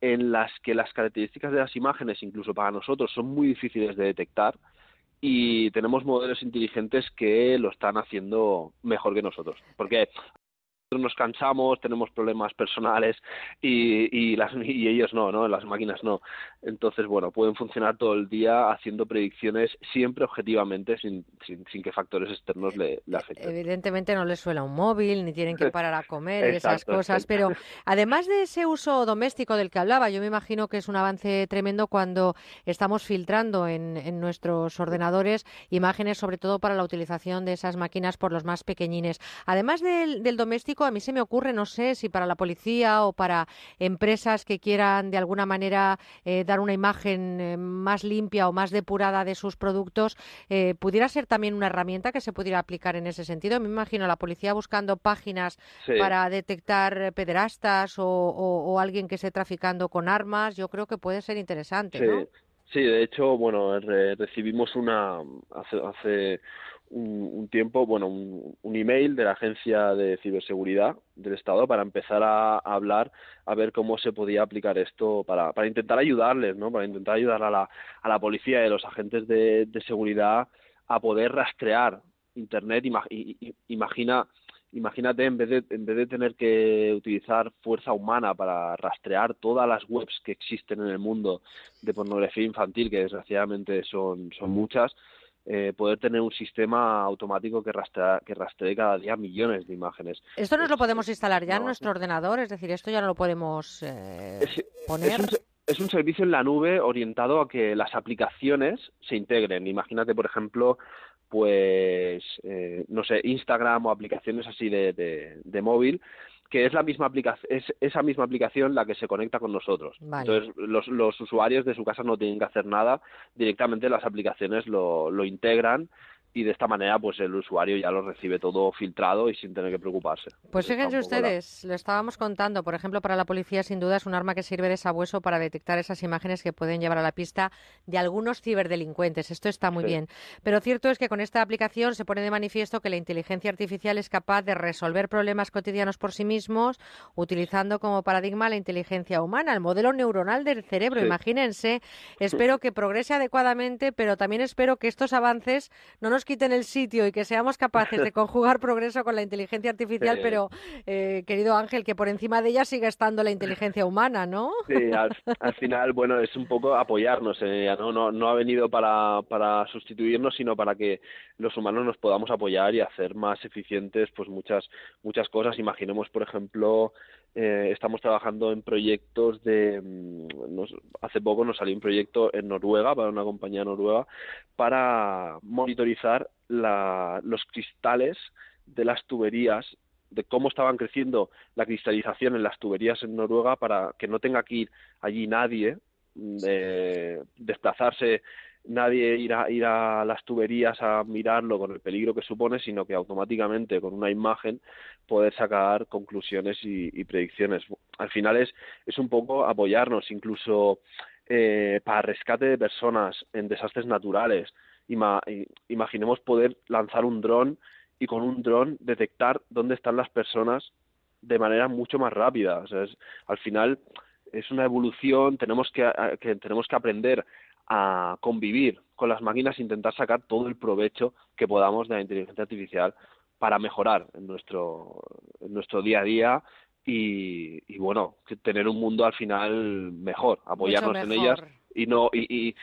S142: en las que las características de las imágenes, incluso para nosotros, son muy difíciles de detectar y tenemos modelos inteligentes que lo están haciendo mejor que nosotros. Porque nos cansamos, tenemos problemas personales y, y, las, y ellos no, ¿no? Las máquinas no. Entonces, bueno, pueden funcionar todo el día haciendo predicciones siempre objetivamente sin, sin, sin que factores externos le, afecten.
S1: Evidentemente no les suela un móvil, ni tienen que parar a comer, esas cosas, pero además de ese uso doméstico del que hablaba, yo me imagino que es un avance tremendo cuando estamos filtrando en, en nuestros ordenadores imágenes, sobre todo para la utilización de esas máquinas por los más pequeñines. Además del, del doméstico, a mí se me ocurre, no sé si para la policía o para empresas que quieran de alguna manera eh, dar una imagen eh, más limpia o más depurada de sus productos, eh, pudiera ser también una herramienta que se pudiera aplicar en ese sentido. Me imagino la policía buscando páginas para detectar pederastas o, alguien que esté traficando con armas. Yo creo que puede ser interesante, ¿no?
S142: Sí, de hecho, bueno, recibimos una hace, hace un, tiempo, bueno, un, un, email de la Agencia de Ciberseguridad del Estado para empezar a, hablar, a ver cómo se podía aplicar esto para, para intentar ayudarles, ¿no? Para intentar ayudar a la, a la policía y a los agentes de, de seguridad a poder rastrear Internet. imagina, imagínate, en vez, de, en vez de tener que utilizar fuerza humana para rastrear todas las webs que existen en el mundo de pornografía infantil, que desgraciadamente son, son muchas, eh, poder tener un sistema automático que rastree, que rastree cada día millones de imágenes.
S1: Esto nos lo podemos instalar ya en nuestro ordenador, es decir, esto ya no lo podemos eh, poner.
S142: Es un, servicio en la nube orientado a que las aplicaciones se integren. Imagínate, por ejemplo, pues, eh, no sé, Instagram o aplicaciones así de, de móvil que es la misma aplicación, es esa misma aplicación la que se conecta con nosotros. Entonces, los, los, usuarios de su casa no tienen que hacer nada, directamente las aplicaciones lo, lo integran y de esta manera pues el usuario ya lo recibe todo filtrado y sin tener que preocuparse.
S1: Pues fíjense ustedes, lo estábamos contando, por ejemplo, para la policía sin duda es un arma que sirve de sabueso para detectar esas imágenes que pueden llevar a la pista de algunos ciberdelincuentes. Esto está muy bien. Pero cierto es que con esta aplicación se pone de manifiesto que la inteligencia artificial es capaz de resolver problemas cotidianos por sí mismos, utilizando como paradigma la inteligencia humana, el modelo neuronal del cerebro. Imagínense, espero que progrese adecuadamente, pero también espero que estos avances no nos quiten el sitio y que seamos capaces de conjugar progreso con la inteligencia artificial, pero, eh, querido Ángel, que por encima de ella siga estando la inteligencia humana, ¿no?
S142: Sí, al, final, bueno, es un poco apoyarnos en ella, ¿no? No, no ha venido para, para sustituirnos, sino para que los humanos nos podamos apoyar y hacer más eficientes pues muchas, muchas cosas. Imaginemos, por ejemplo, eh, estamos trabajando en proyectos de... Mm, hace poco nos salió un proyecto en Noruega, para una compañía noruega, para monitorizar los cristales de las tuberías de cómo estaban creciendo la cristalización en las tuberías en Noruega para que no tenga que ir allí nadie, mm, desplazarse nadie ir a, ir a las tuberías a mirarlo con el peligro que supone, sino que automáticamente con una imagen poder sacar conclusiones y, predicciones. Al final es, es un poco apoyarnos, incluso eh, para rescate de personas en desastres naturales. imaginemos poder lanzar un dron y con un dron detectar dónde están las personas de manera mucho más rápida. al final es una evolución, tenemos que, que, tenemos que aprender a convivir con las máquinas e intentar sacar todo el provecho que podamos de la inteligencia artificial para mejorar en nuestro, en nuestro día a día y, y bueno, tener un mundo al final mejor, apoyarnos en ellas y no y, y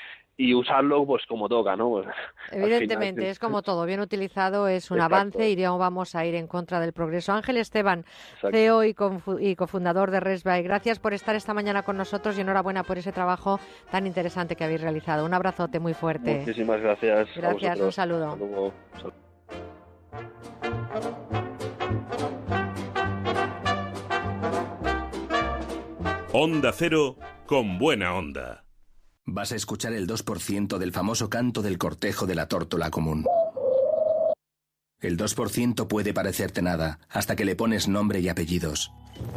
S142: usarlo pues como toca, ¿no? Pues,
S1: Evidentemente, es como todo, bien utilizado es un avance y vamos a ir en contra del progreso. Ángel Esteban, CEO y, y, cofundador de Resby, gracias por estar esta mañana con nosotros y enhorabuena por ese trabajo tan interesante que habéis realizado. Un abrazote muy fuerte.
S142: Muchísimas gracias.
S1: Gracias, un saludo.
S2: Onda Cero con buena onda.
S23: Vas a escuchar el 2% del famoso canto del cortejo de la tórtola común. El 2% puede parecerte nada, hasta que le pones nombre y apellidos.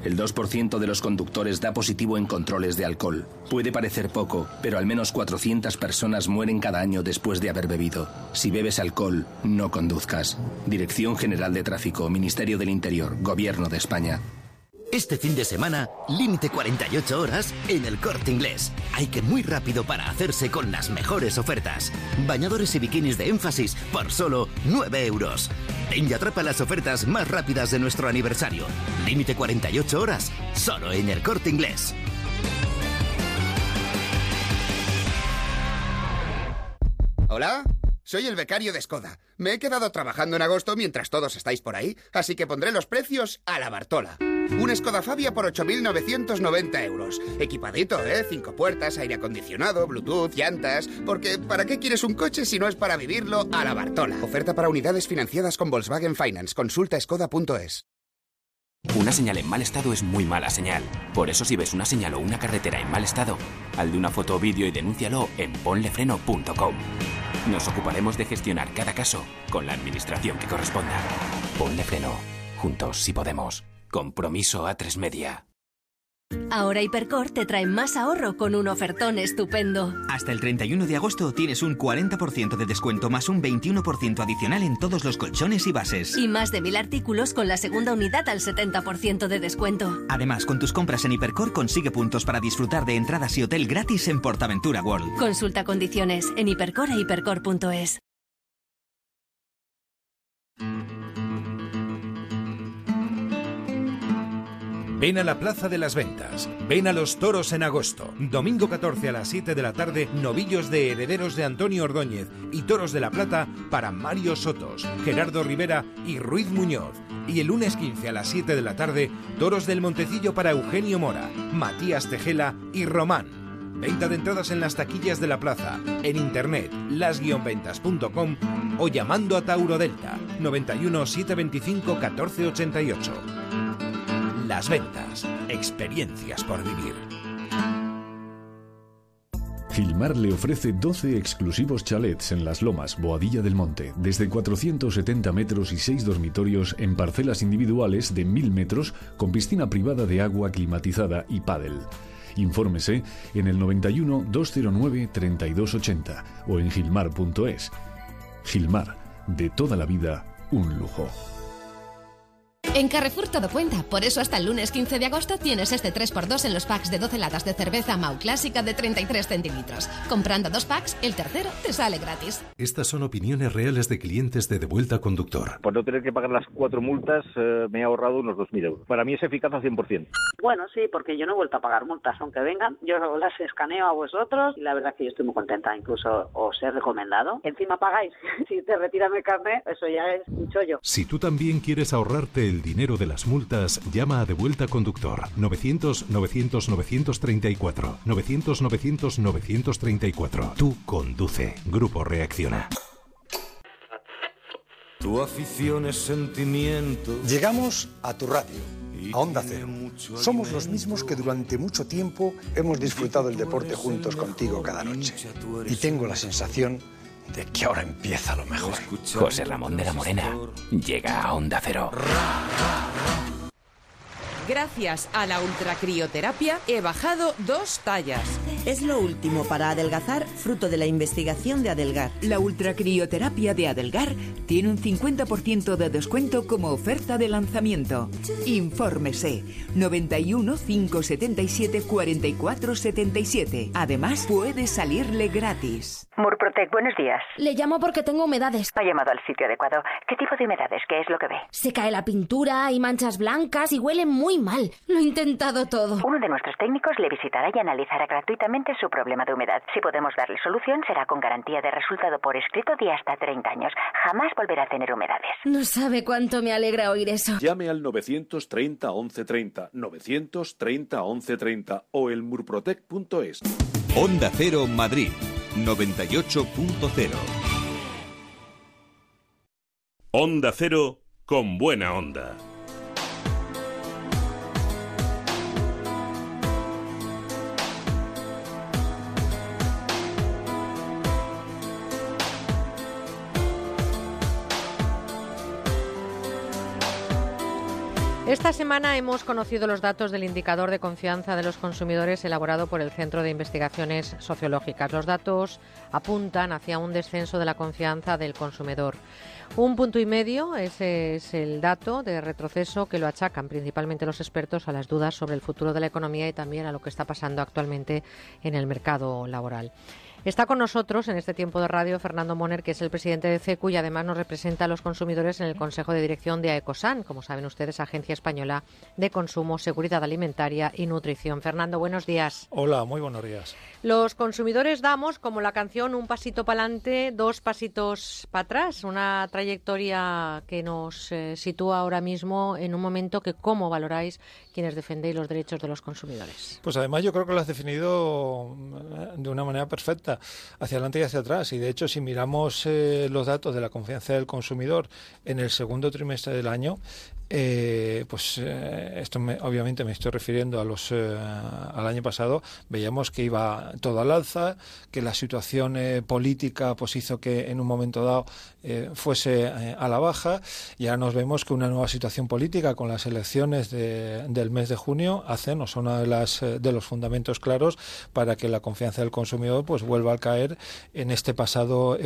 S23: El 2% de los conductores da positivo en controles de alcohol. Puede parecer poco, pero al menos 400 personas mueren cada año después de haber bebido. Si bebes alcohol, no conduzcas. Dirección General de Tráfico, Ministerio del Interior, Gobierno de España.
S143: Este fin de semana, límite 48 horas en el corte inglés. Hay que muy rápido para hacerse con las mejores ofertas. Bañadores y bikinis de énfasis por solo 9 euros. Ven y atrapa las ofertas más rápidas de nuestro aniversario. Límite 48 horas, solo en el corte inglés.
S144: ¿Hola? Soy el becario de Skoda. Me he quedado trabajando en agosto mientras todos estáis por ahí, así que pondré los precios a la Bartola. Un Skoda Fabia por 8.990 euros. Equipadito, ¿eh? Cinco puertas, aire acondicionado, Bluetooth, llantas... Porque ¿para qué quieres un coche si no es para vivirlo a la Bartola? Oferta para unidades financiadas con Volkswagen Finance. Consulta skoda.es.
S129: Una señal en mal estado es muy mala señal. Por eso si ves una señal o una carretera en mal estado, al de una foto o vídeo y denúncialo en ponlefreno.com. Nos ocuparemos de gestionar cada caso con la administración que corresponda. Ponle freno. Juntos si podemos. Compromiso a tres media.
S145: Ahora Hipercor te trae más ahorro con un ofertón estupendo.
S146: Hasta el 31 de agosto tienes un 40% de descuento más un 21% adicional en todos los colchones y bases.
S145: Y más de mil artículos con la segunda unidad al 70% de descuento.
S146: Además, con tus compras en Hipercor consigue puntos para disfrutar de entradas y hotel gratis en Portaventura World.
S145: Consulta condiciones en hipercor e hipercor.es.
S147: Ven a la Plaza de las Ventas. Ven a los toros en agosto. Domingo 14 a las 7 de la tarde, novillos de herederos de Antonio Ordóñez y toros de la Plata para Mario Sotos, Gerardo Rivera y Ruiz Muñoz. Y el lunes 15 a las 7 de la tarde, toros del Montecillo para Eugenio Mora, Matías Tejela y Román. Venta de entradas en las taquillas de la plaza, en internet, las-ventas.com o llamando a Tauro Delta 91 725 1488. Las ventas, experiencias por vivir.
S148: Gilmar le ofrece 12 exclusivos chalets en Las Lomas, Boadilla del Monte, desde 470 metros y 6 dormitorios en parcelas individuales de 1000 metros con piscina privada de agua climatizada y pádel. Infórmese en el 91 209 3280 o en gilmar.es. Gilmar, de toda la vida, un lujo.
S145: En Carrefour todo cuenta, por eso hasta el lunes 15 de agosto tienes este 3x2 en los packs de 12 latas de cerveza Mau Clásica de 33 centilitros. Comprando dos packs, el tercero te sale gratis.
S149: Estas son opiniones reales de clientes de Devuelta Conductor.
S150: Por no tener que pagar las cuatro multas, eh, me he ahorrado unos 2.000 euros. Para mí es eficaz al 100%.
S151: Bueno, sí, porque yo no he vuelto a pagar multas, aunque vengan. Yo las escaneo a vosotros y la verdad es que yo estoy muy contenta. Incluso os he recomendado. Encima pagáis. si te retiran el carnet, eso ya es un chollo.
S149: Si tú también quieres ahorrarte el dinero de las multas, llama a Devuelta Conductor 900 900 934 900 900 934. Tú conduce. Grupo Reacciona.
S112: Tu afición es sentimiento.
S136: Llegamos a tu radio, a Onda Cero. Somos los mismos que durante mucho tiempo hemos disfrutado el deporte juntos contigo cada noche. Y tengo la sensación de que ahora empieza lo mejor.
S129: José Ramón de la Morena llega a Onda Cero.
S152: Gracias a la ultracrioterapia he bajado dos tallas.
S153: Es lo último para adelgazar, fruto de la investigación de Adelgar.
S154: La ultracrioterapia de Adelgar tiene un 50% de descuento como oferta de lanzamiento. Infórmese 91 577 44 77. Además, puede salirle gratis.
S155: Murprotec, buenos días.
S156: Le llamo porque tengo humedades.
S155: Ha llamado al sitio adecuado. ¿Qué tipo de humedades? ¿Qué es lo que ve?
S156: Se cae la pintura, hay manchas blancas y huele muy mal. Lo he intentado todo.
S155: Uno de nuestros técnicos le visitará y analizará gratuitamente su problema de humedad. Si podemos darle solución, será con garantía de resultado por escrito de hasta 30 años. Jamás volverá a tener humedades.
S156: No sabe cuánto me alegra oír eso.
S157: Llame al 930 1130, 930 1130 o el murprotec.es.
S158: Onda Cero Madrid 98.0
S2: Onda Cero con buena onda.
S1: Esta semana hemos conocido los datos del indicador de confianza de los consumidores elaborado por el Centro de Investigaciones Sociológicas. Los datos apuntan hacia un descenso de la confianza del consumidor. Un punto y medio, ese es el dato de retroceso que lo achacan principalmente los expertos a las dudas sobre el futuro de la economía y también a lo que está pasando actualmente en el mercado laboral. Está con nosotros en este tiempo de radio Fernando Moner, que es el presidente de CECU y además nos representa a los consumidores en el Consejo de Dirección de AECOSAN, como saben ustedes, Agencia Española de Consumo, Seguridad Alimentaria y Nutrición. Fernando, buenos días.
S159: Hola, muy buenos días.
S1: Los consumidores damos, como la canción, un pasito para adelante, dos pasitos para atrás, una trayectoria que nos eh, sitúa ahora mismo en un momento que, ¿cómo valoráis quienes defendéis los derechos de los consumidores?
S159: Pues además yo creo que lo has definido eh, de una manera perfecta, hacia adelante y hacia atrás. Y de hecho, si miramos eh, los datos de la confianza del consumidor en el segundo trimestre del año, eh, pues eh, esto me, obviamente me estoy refiriendo a los eh, al año pasado. Veíamos que iba todo al alza que la situación eh, política pues hizo que en un momento dado eh, fuese eh, a la baja. Y ahora nos vemos que una nueva situación política con las elecciones de, del mes de junio. Hacen o son una de las de los fundamentos claros para que la confianza del consumidor pues vuelva a caer en este pasado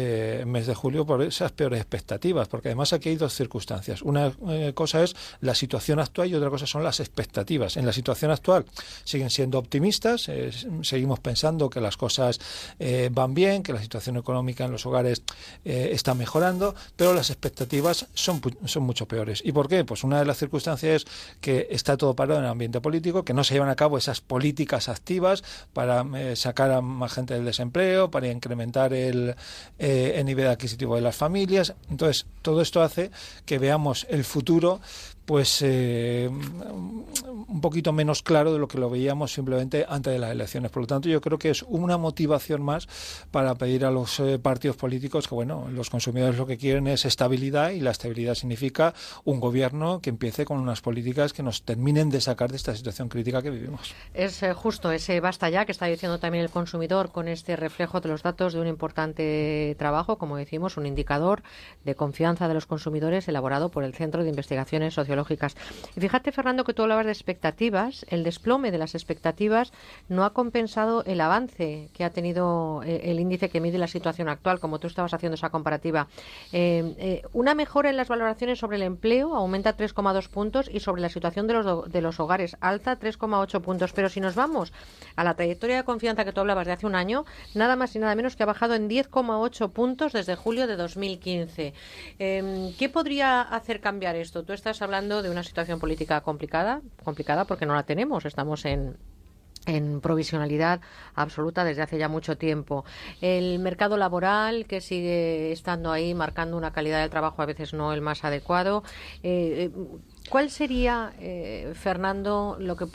S159: mes de julio por esas peores expectativas. Porque además aquí hay dos circunstancias. Una cosa es la situación actual y otra cosa son las expectativas. En la situación actual siguen siendo optimistas, eh, seguimos pensando que las cosas eh, van bien, que la situación económica en los hogares eh, está mejorando, pero las expectativas son, son mucho peores. ¿Y por qué? Pues una de las circunstancias es que está todo parado en el ambiente político, que no se llevan a cabo esas políticas activas para sacar a más gente del desempleo, para incrementar el nivel adquisitivo de las familias. Entonces, todo esto hace que veamos el futuro pues eh, un poquito menos claro de lo que lo veíamos simplemente antes de las elecciones. Por lo tanto, yo creo que es una motivación más para pedir a los eh, partidos políticos que, bueno, los consumidores lo que quieren es estabilidad y la estabilidad significa un gobierno que empiece con unas políticas que nos terminen de sacar de esta situación crítica que vivimos.
S1: Es eh, justo ese basta ya que está diciendo también el consumidor con este reflejo de los datos de un importante trabajo, como decimos, un indicador de confianza de los consumidores elaborado por el Centro de Investigaciones Sociológicas y fíjate, Fernando, que tú hablabas de expectativas. El desplome de las expectativas no ha compensado el avance que ha tenido eh, el índice que mide la situación actual, como tú estabas haciendo esa comparativa. Eh, eh, una mejora en las valoraciones sobre el empleo aumenta 3,2 puntos y sobre la situación de los, de los hogares alza 3,8 puntos. Pero si nos vamos a la trayectoria de confianza que tú hablabas de hace un año, nada más y nada menos que ha bajado en 10,8 puntos desde julio de 2015. ¿Qué podría hacer cambiar esto? Tú estás hablando de una situación política complicada, complicada porque no la tenemos, estamos en, en provisionalidad absoluta desde hace ya mucho tiempo. El mercado laboral que sigue estando ahí marcando una calidad del trabajo a veces no el más adecuado. Eh, eh, ¿Cuál sería, eh, Fernando, lo que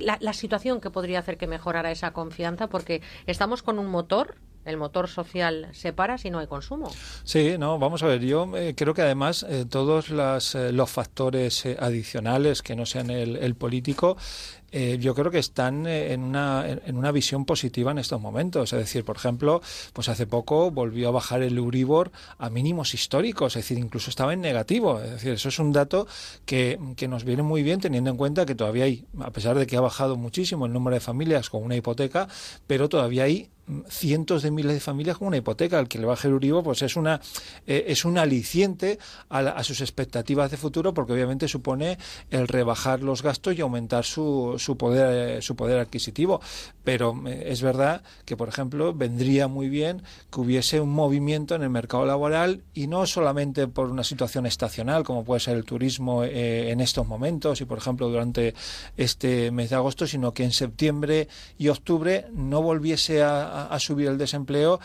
S1: la, la situación que podría hacer que mejorara esa confianza? Porque estamos con un motor el motor social se para si no hay consumo.
S159: Sí, no, vamos a ver, yo eh, creo que además eh, todos las, eh, los factores adicionales que no sean el político eh, yo creo que están eh, en una, en una visión positiva en estos momentos. Es decir, por ejemplo, pues hace poco volvió a bajar el Euribor a mínimos históricos, es decir, incluso estaba en negativo. Es decir, eso es un dato que, que nos viene muy bien teniendo en cuenta que todavía hay, a pesar de que ha bajado muchísimo el número de familias con una hipoteca, pero todavía hay cientos de miles de familias con una hipoteca. Al que le baje el Euribor, pues es una eh, es un aliciente a, a, sus expectativas de futuro, porque obviamente supone el rebajar los gastos y aumentar su, su poder, eh, su poder adquisitivo. Pero eh, es verdad que, por ejemplo, vendría muy bien que hubiese un movimiento en el mercado laboral y no solamente por una situación estacional, como puede ser el turismo eh, en estos momentos y, por ejemplo, durante este mes de agosto, sino que en septiembre y octubre no volviese a, subir el desempleo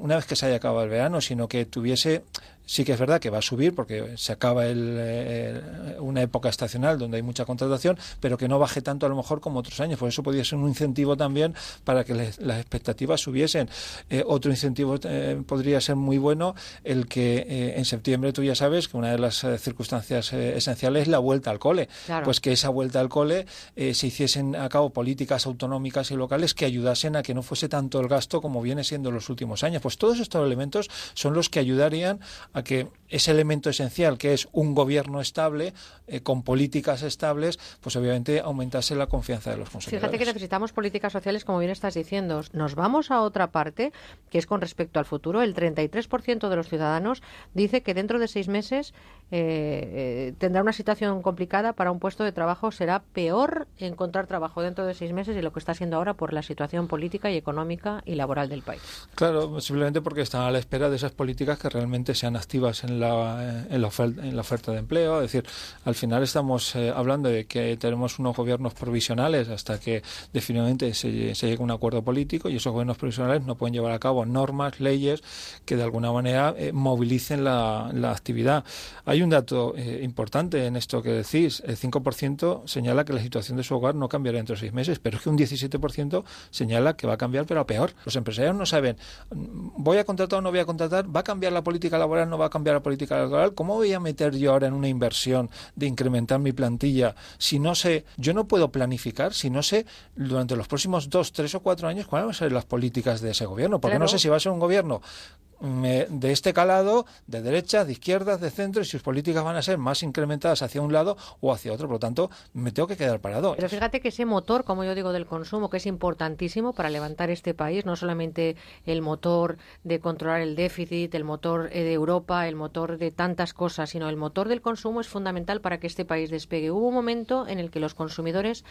S159: una vez que se haya acabado el verano, sino que tuviese Sí que es verdad que va a subir porque se acaba el, una época estacional donde hay mucha contratación, pero que no baje tanto a lo mejor como otros años. Por eso podría ser un incentivo también para que las expectativas subiesen. Eh, otro incentivo eh, podría ser muy bueno el que eh, en septiembre tú ya sabes que una de las circunstancias esenciales es la vuelta al cole. Pues que esa vuelta al cole se hiciesen a cabo políticas autonómicas y locales que ayudasen a que no fuese tanto el gasto como viene siendo en los últimos años. Pues todos estos elementos son los que ayudarían a que ese elemento esencial que es un gobierno estable, eh, con políticas estables, pues obviamente aumentase la confianza de los consumidores.
S1: Fíjate que necesitamos políticas sociales, como bien estás diciendo. Nos vamos a otra parte, que es con respecto al futuro. El 33% de los ciudadanos dice que dentro de seis meses eh, eh, tendrá una situación complicada para un puesto de trabajo. Será peor encontrar trabajo dentro de seis meses y lo que está siendo ahora por la situación política y económica y laboral del país.
S159: Claro, simplemente porque están a la espera de esas políticas que realmente sean activas en la, en la, oferta, en la oferta de empleo. Es decir, al final estamos eh, hablando de que tenemos unos gobiernos provisionales hasta que definitivamente se, llegue a un acuerdo político y esos gobiernos provisionales no pueden llevar a cabo normas, leyes que de alguna manera movilicen la, la actividad. Hay hay un dato eh, importante en esto que decís. El 5% señala que la situación de su hogar no cambiará dentro de seis meses, pero es que un 17% señala que va a cambiar, pero a peor. Los empresarios no saben, mm, ¿voy a contratar o no voy a contratar? ¿Va a cambiar la política laboral no va a cambiar la política laboral? ¿Cómo voy a meter yo ahora en una inversión de incrementar mi plantilla si no sé, yo no puedo planificar, si no sé durante los próximos dos, tres o cuatro años cuáles van a ser las políticas de ese gobierno? Porque no sé si va a ser un gobierno mm, eh, de este calado, de derecha, de izquierdas, de centro, y si políticas van a ser más incrementadas hacia un lado o hacia otro. Por lo tanto, me tengo que quedar parado.
S1: Pero fíjate que ese motor, como yo digo, del consumo, que es importantísimo para levantar este país, no solamente el motor de controlar el déficit, el motor eh, de Europa, el motor de tantas cosas, sino el motor del consumo es fundamental para que este país despegue. Hubo un momento en el que los consumidores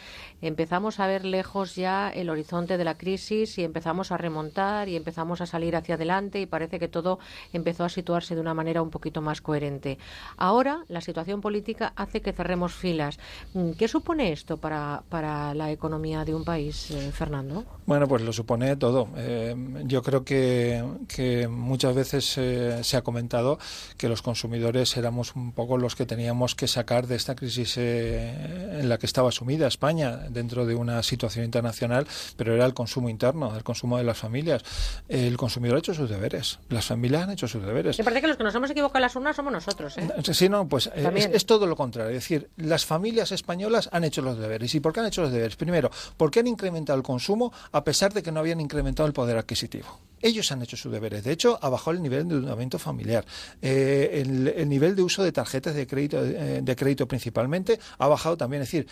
S1: empezamos a ver lejos ya el horizonte de la crisis y empezamos a remontar y empezamos a salir hacia adelante y parece que todo empezó a situarse de una manera un poquito más coherente. Ahora la situación política hace que cerremos filas. Mm, ¿Qué supone esto para, para la economía de un país, eh, Fernando?
S159: Bueno, pues lo supone todo. Eh, yo creo que, que muchas veces eh, se ha comentado que los consumidores éramos un poco los que teníamos que sacar de esta crisis en la que estaba sumida España dentro de una situación internacional, pero era el consumo interno, el consumo de las familias. El consumidor ha hecho sus deberes, las familias han hecho sus deberes.
S1: Me parece que los que nos hemos equivocado en las urnas somos nosotros. ¿eh?
S159: Sí, no, pues es, es, todo lo contrario. Es decir, las familias españolas han hecho los deberes. ¿Y por qué han hecho los deberes? Primero, porque han incrementado el consumo a pesar de que no habían incrementado el poder adquisitivo. Ellos han hecho sus deberes. De hecho, ha bajado el nivel de endeudamiento familiar. Eh, el, el, nivel de uso de tarjetas de crédito, eh, de crédito principalmente ha bajado también. Es decir,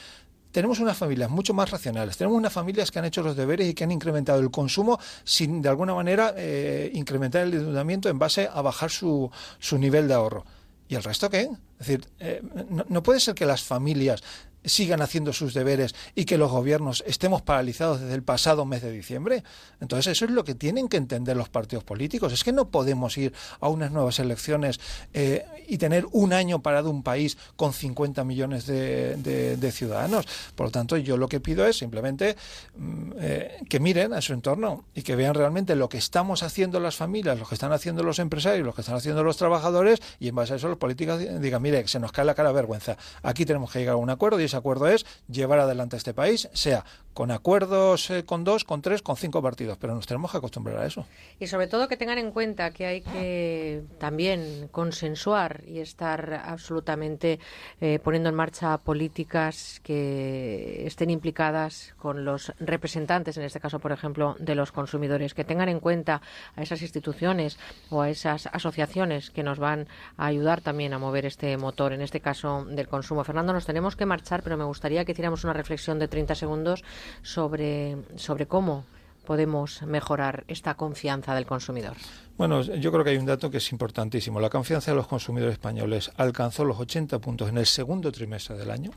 S159: tenemos unas familias mucho más racionales, tenemos unas familias que han hecho los deberes y que han incrementado el consumo sin, de alguna manera, eh, incrementar el endeudamiento en base a bajar su, su nivel de ahorro. ¿Y el resto qué? Es decir, eh, no, no, puede ser que las familias sigan haciendo sus deberes y que los gobiernos estemos paralizados desde el pasado mes de diciembre. Entonces, eso es lo que tienen que entender los partidos políticos. Es que no podemos ir a unas nuevas elecciones eh, y tener un año parado un país con 50 millones de, de, ciudadanos. Por lo tanto, yo lo que pido es simplemente mm, eh, que miren a su entorno y que vean realmente lo que estamos haciendo las familias, lo que están haciendo los empresarios, lo que están haciendo los trabajadores y en base a eso los políticos digan, mire, se nos cae la cara vergüenza. Aquí tenemos que llegar a un acuerdo y ese acuerdo es llevar adelante este país, sea con acuerdos eh, con dos, con tres, con cinco partidos, pero nos tenemos que acostumbrar a eso.
S1: Y sobre todo que tengan en cuenta que hay que también consensuar y estar absolutamente eh, poniendo en marcha políticas que estén implicadas con los representantes, en este caso, por ejemplo, de los consumidores, que tengan en cuenta a esas instituciones o a esas asociaciones que nos van a ayudar también a mover este motor, en este caso del consumo. Fernando, nos tenemos que marchar, pero me gustaría que hiciéramos una reflexión de 30 segundos sobre, sobre cómo podemos mejorar esta confianza del consumidor?
S159: Bueno, yo creo que hay un dato que es importantísimo. La confianza de los consumidores españoles alcanzó los 80 puntos en el segundo trimestre del año,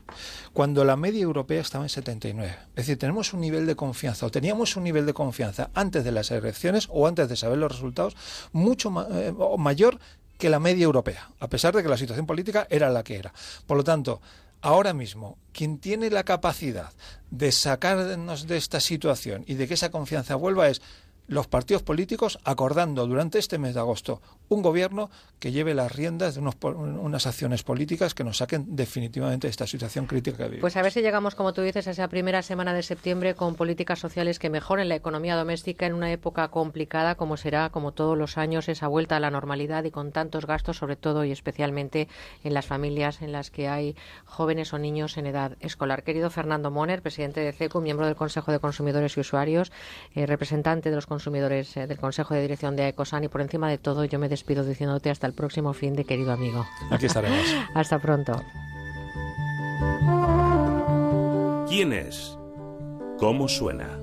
S159: cuando la media europea estaba en 79. Es decir, tenemos un nivel de confianza, o teníamos un nivel de confianza antes de las elecciones o antes de saber los resultados, mucho eh, mayor que la media europea, a pesar de que la situación política era la que era. Por lo tanto, ahora mismo, quien tiene la capacidad de sacarnos de esta situación y de que esa confianza vuelva es los partidos políticos acordando durante este mes de agosto un gobierno que lleve las riendas de unos, unas acciones políticas que nos saquen definitivamente de esta situación crítica que vivimos.
S1: Pues a ver si llegamos, como tú dices, a esa primera semana de septiembre con políticas sociales que mejoren la economía doméstica en una época complicada como será, como todos los años, esa vuelta a la normalidad y con tantos gastos, sobre todo y especialmente en las familias en las que hay jóvenes o niños en edad escolar. Querido Fernando Moner, presidente de CECU, miembro del Consejo de Consumidores y Usuarios, eh, representante de los consumidores eh, del Consejo de Dirección de Ecosan y por encima de todo yo me despido diciéndote hasta el próximo fin de querido amigo.
S159: Aquí estaremos.
S1: hasta pronto.
S2: ¿Quién es? ¿Cómo suena?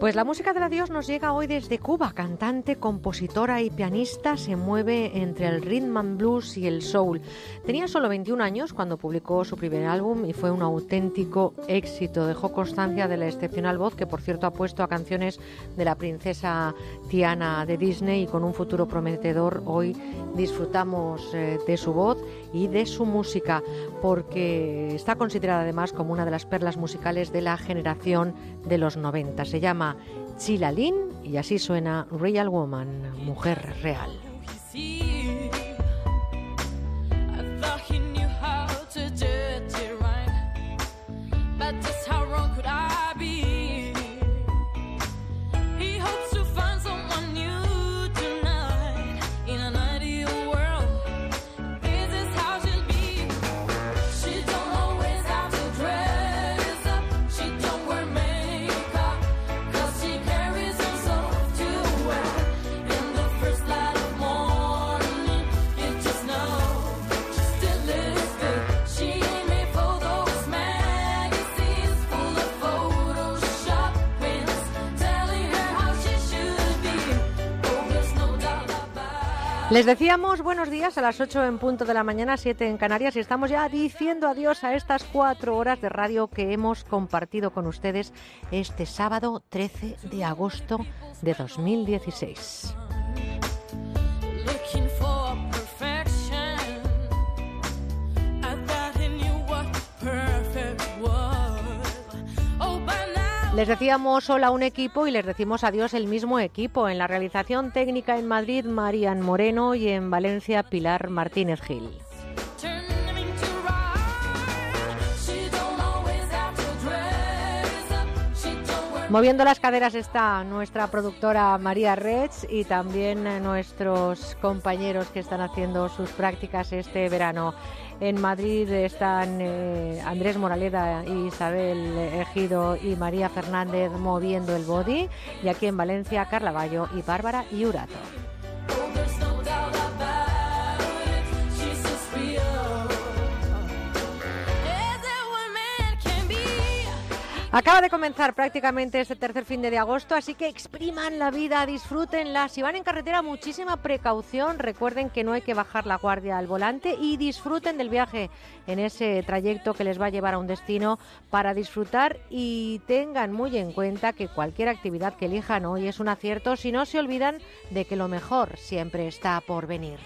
S1: Pues la música de la Dios nos llega hoy desde Cuba. Cantante, compositora y pianista, se mueve entre el rhythm and blues y el soul. Tenía solo 21 años cuando publicó su primer álbum y fue un auténtico éxito. Dejó constancia de la excepcional voz que, por cierto, ha puesto a canciones de la princesa Tiana de Disney y con un futuro prometedor. Hoy disfrutamos eh, de su voz y de su música porque está considerada además como una de las perlas musicales de la generación de los 90. Se llama Chilalín y así suena Real Woman, mujer real. Les decíamos buenos días a las 8 en punto de la mañana, 7 en Canarias, y estamos ya diciendo adiós a estas cuatro horas de radio que hemos compartido con ustedes este sábado 13 de agosto de 2016. Les decíamos hola un equipo y les decimos adiós el mismo equipo. En la realización técnica en Madrid, Marian Moreno y en Valencia, Pilar Martínez Gil. Moviendo las caderas está nuestra productora María Reds y también nuestros compañeros que están haciendo sus prácticas este verano. En Madrid están eh, Andrés Moraleda, Isabel Ejido y María Fernández moviendo el body. Y aquí en Valencia, Carla y Bárbara Yurato. Acaba de comenzar prácticamente este tercer fin de agosto, así que expriman la vida, disfrútenla. Si van en carretera, muchísima precaución. Recuerden que no hay que bajar la guardia al volante y disfruten del viaje en ese trayecto que les va a llevar a un destino para disfrutar y tengan muy en cuenta que cualquier actividad que elijan hoy es un acierto si no se olvidan de que lo mejor siempre está por venir.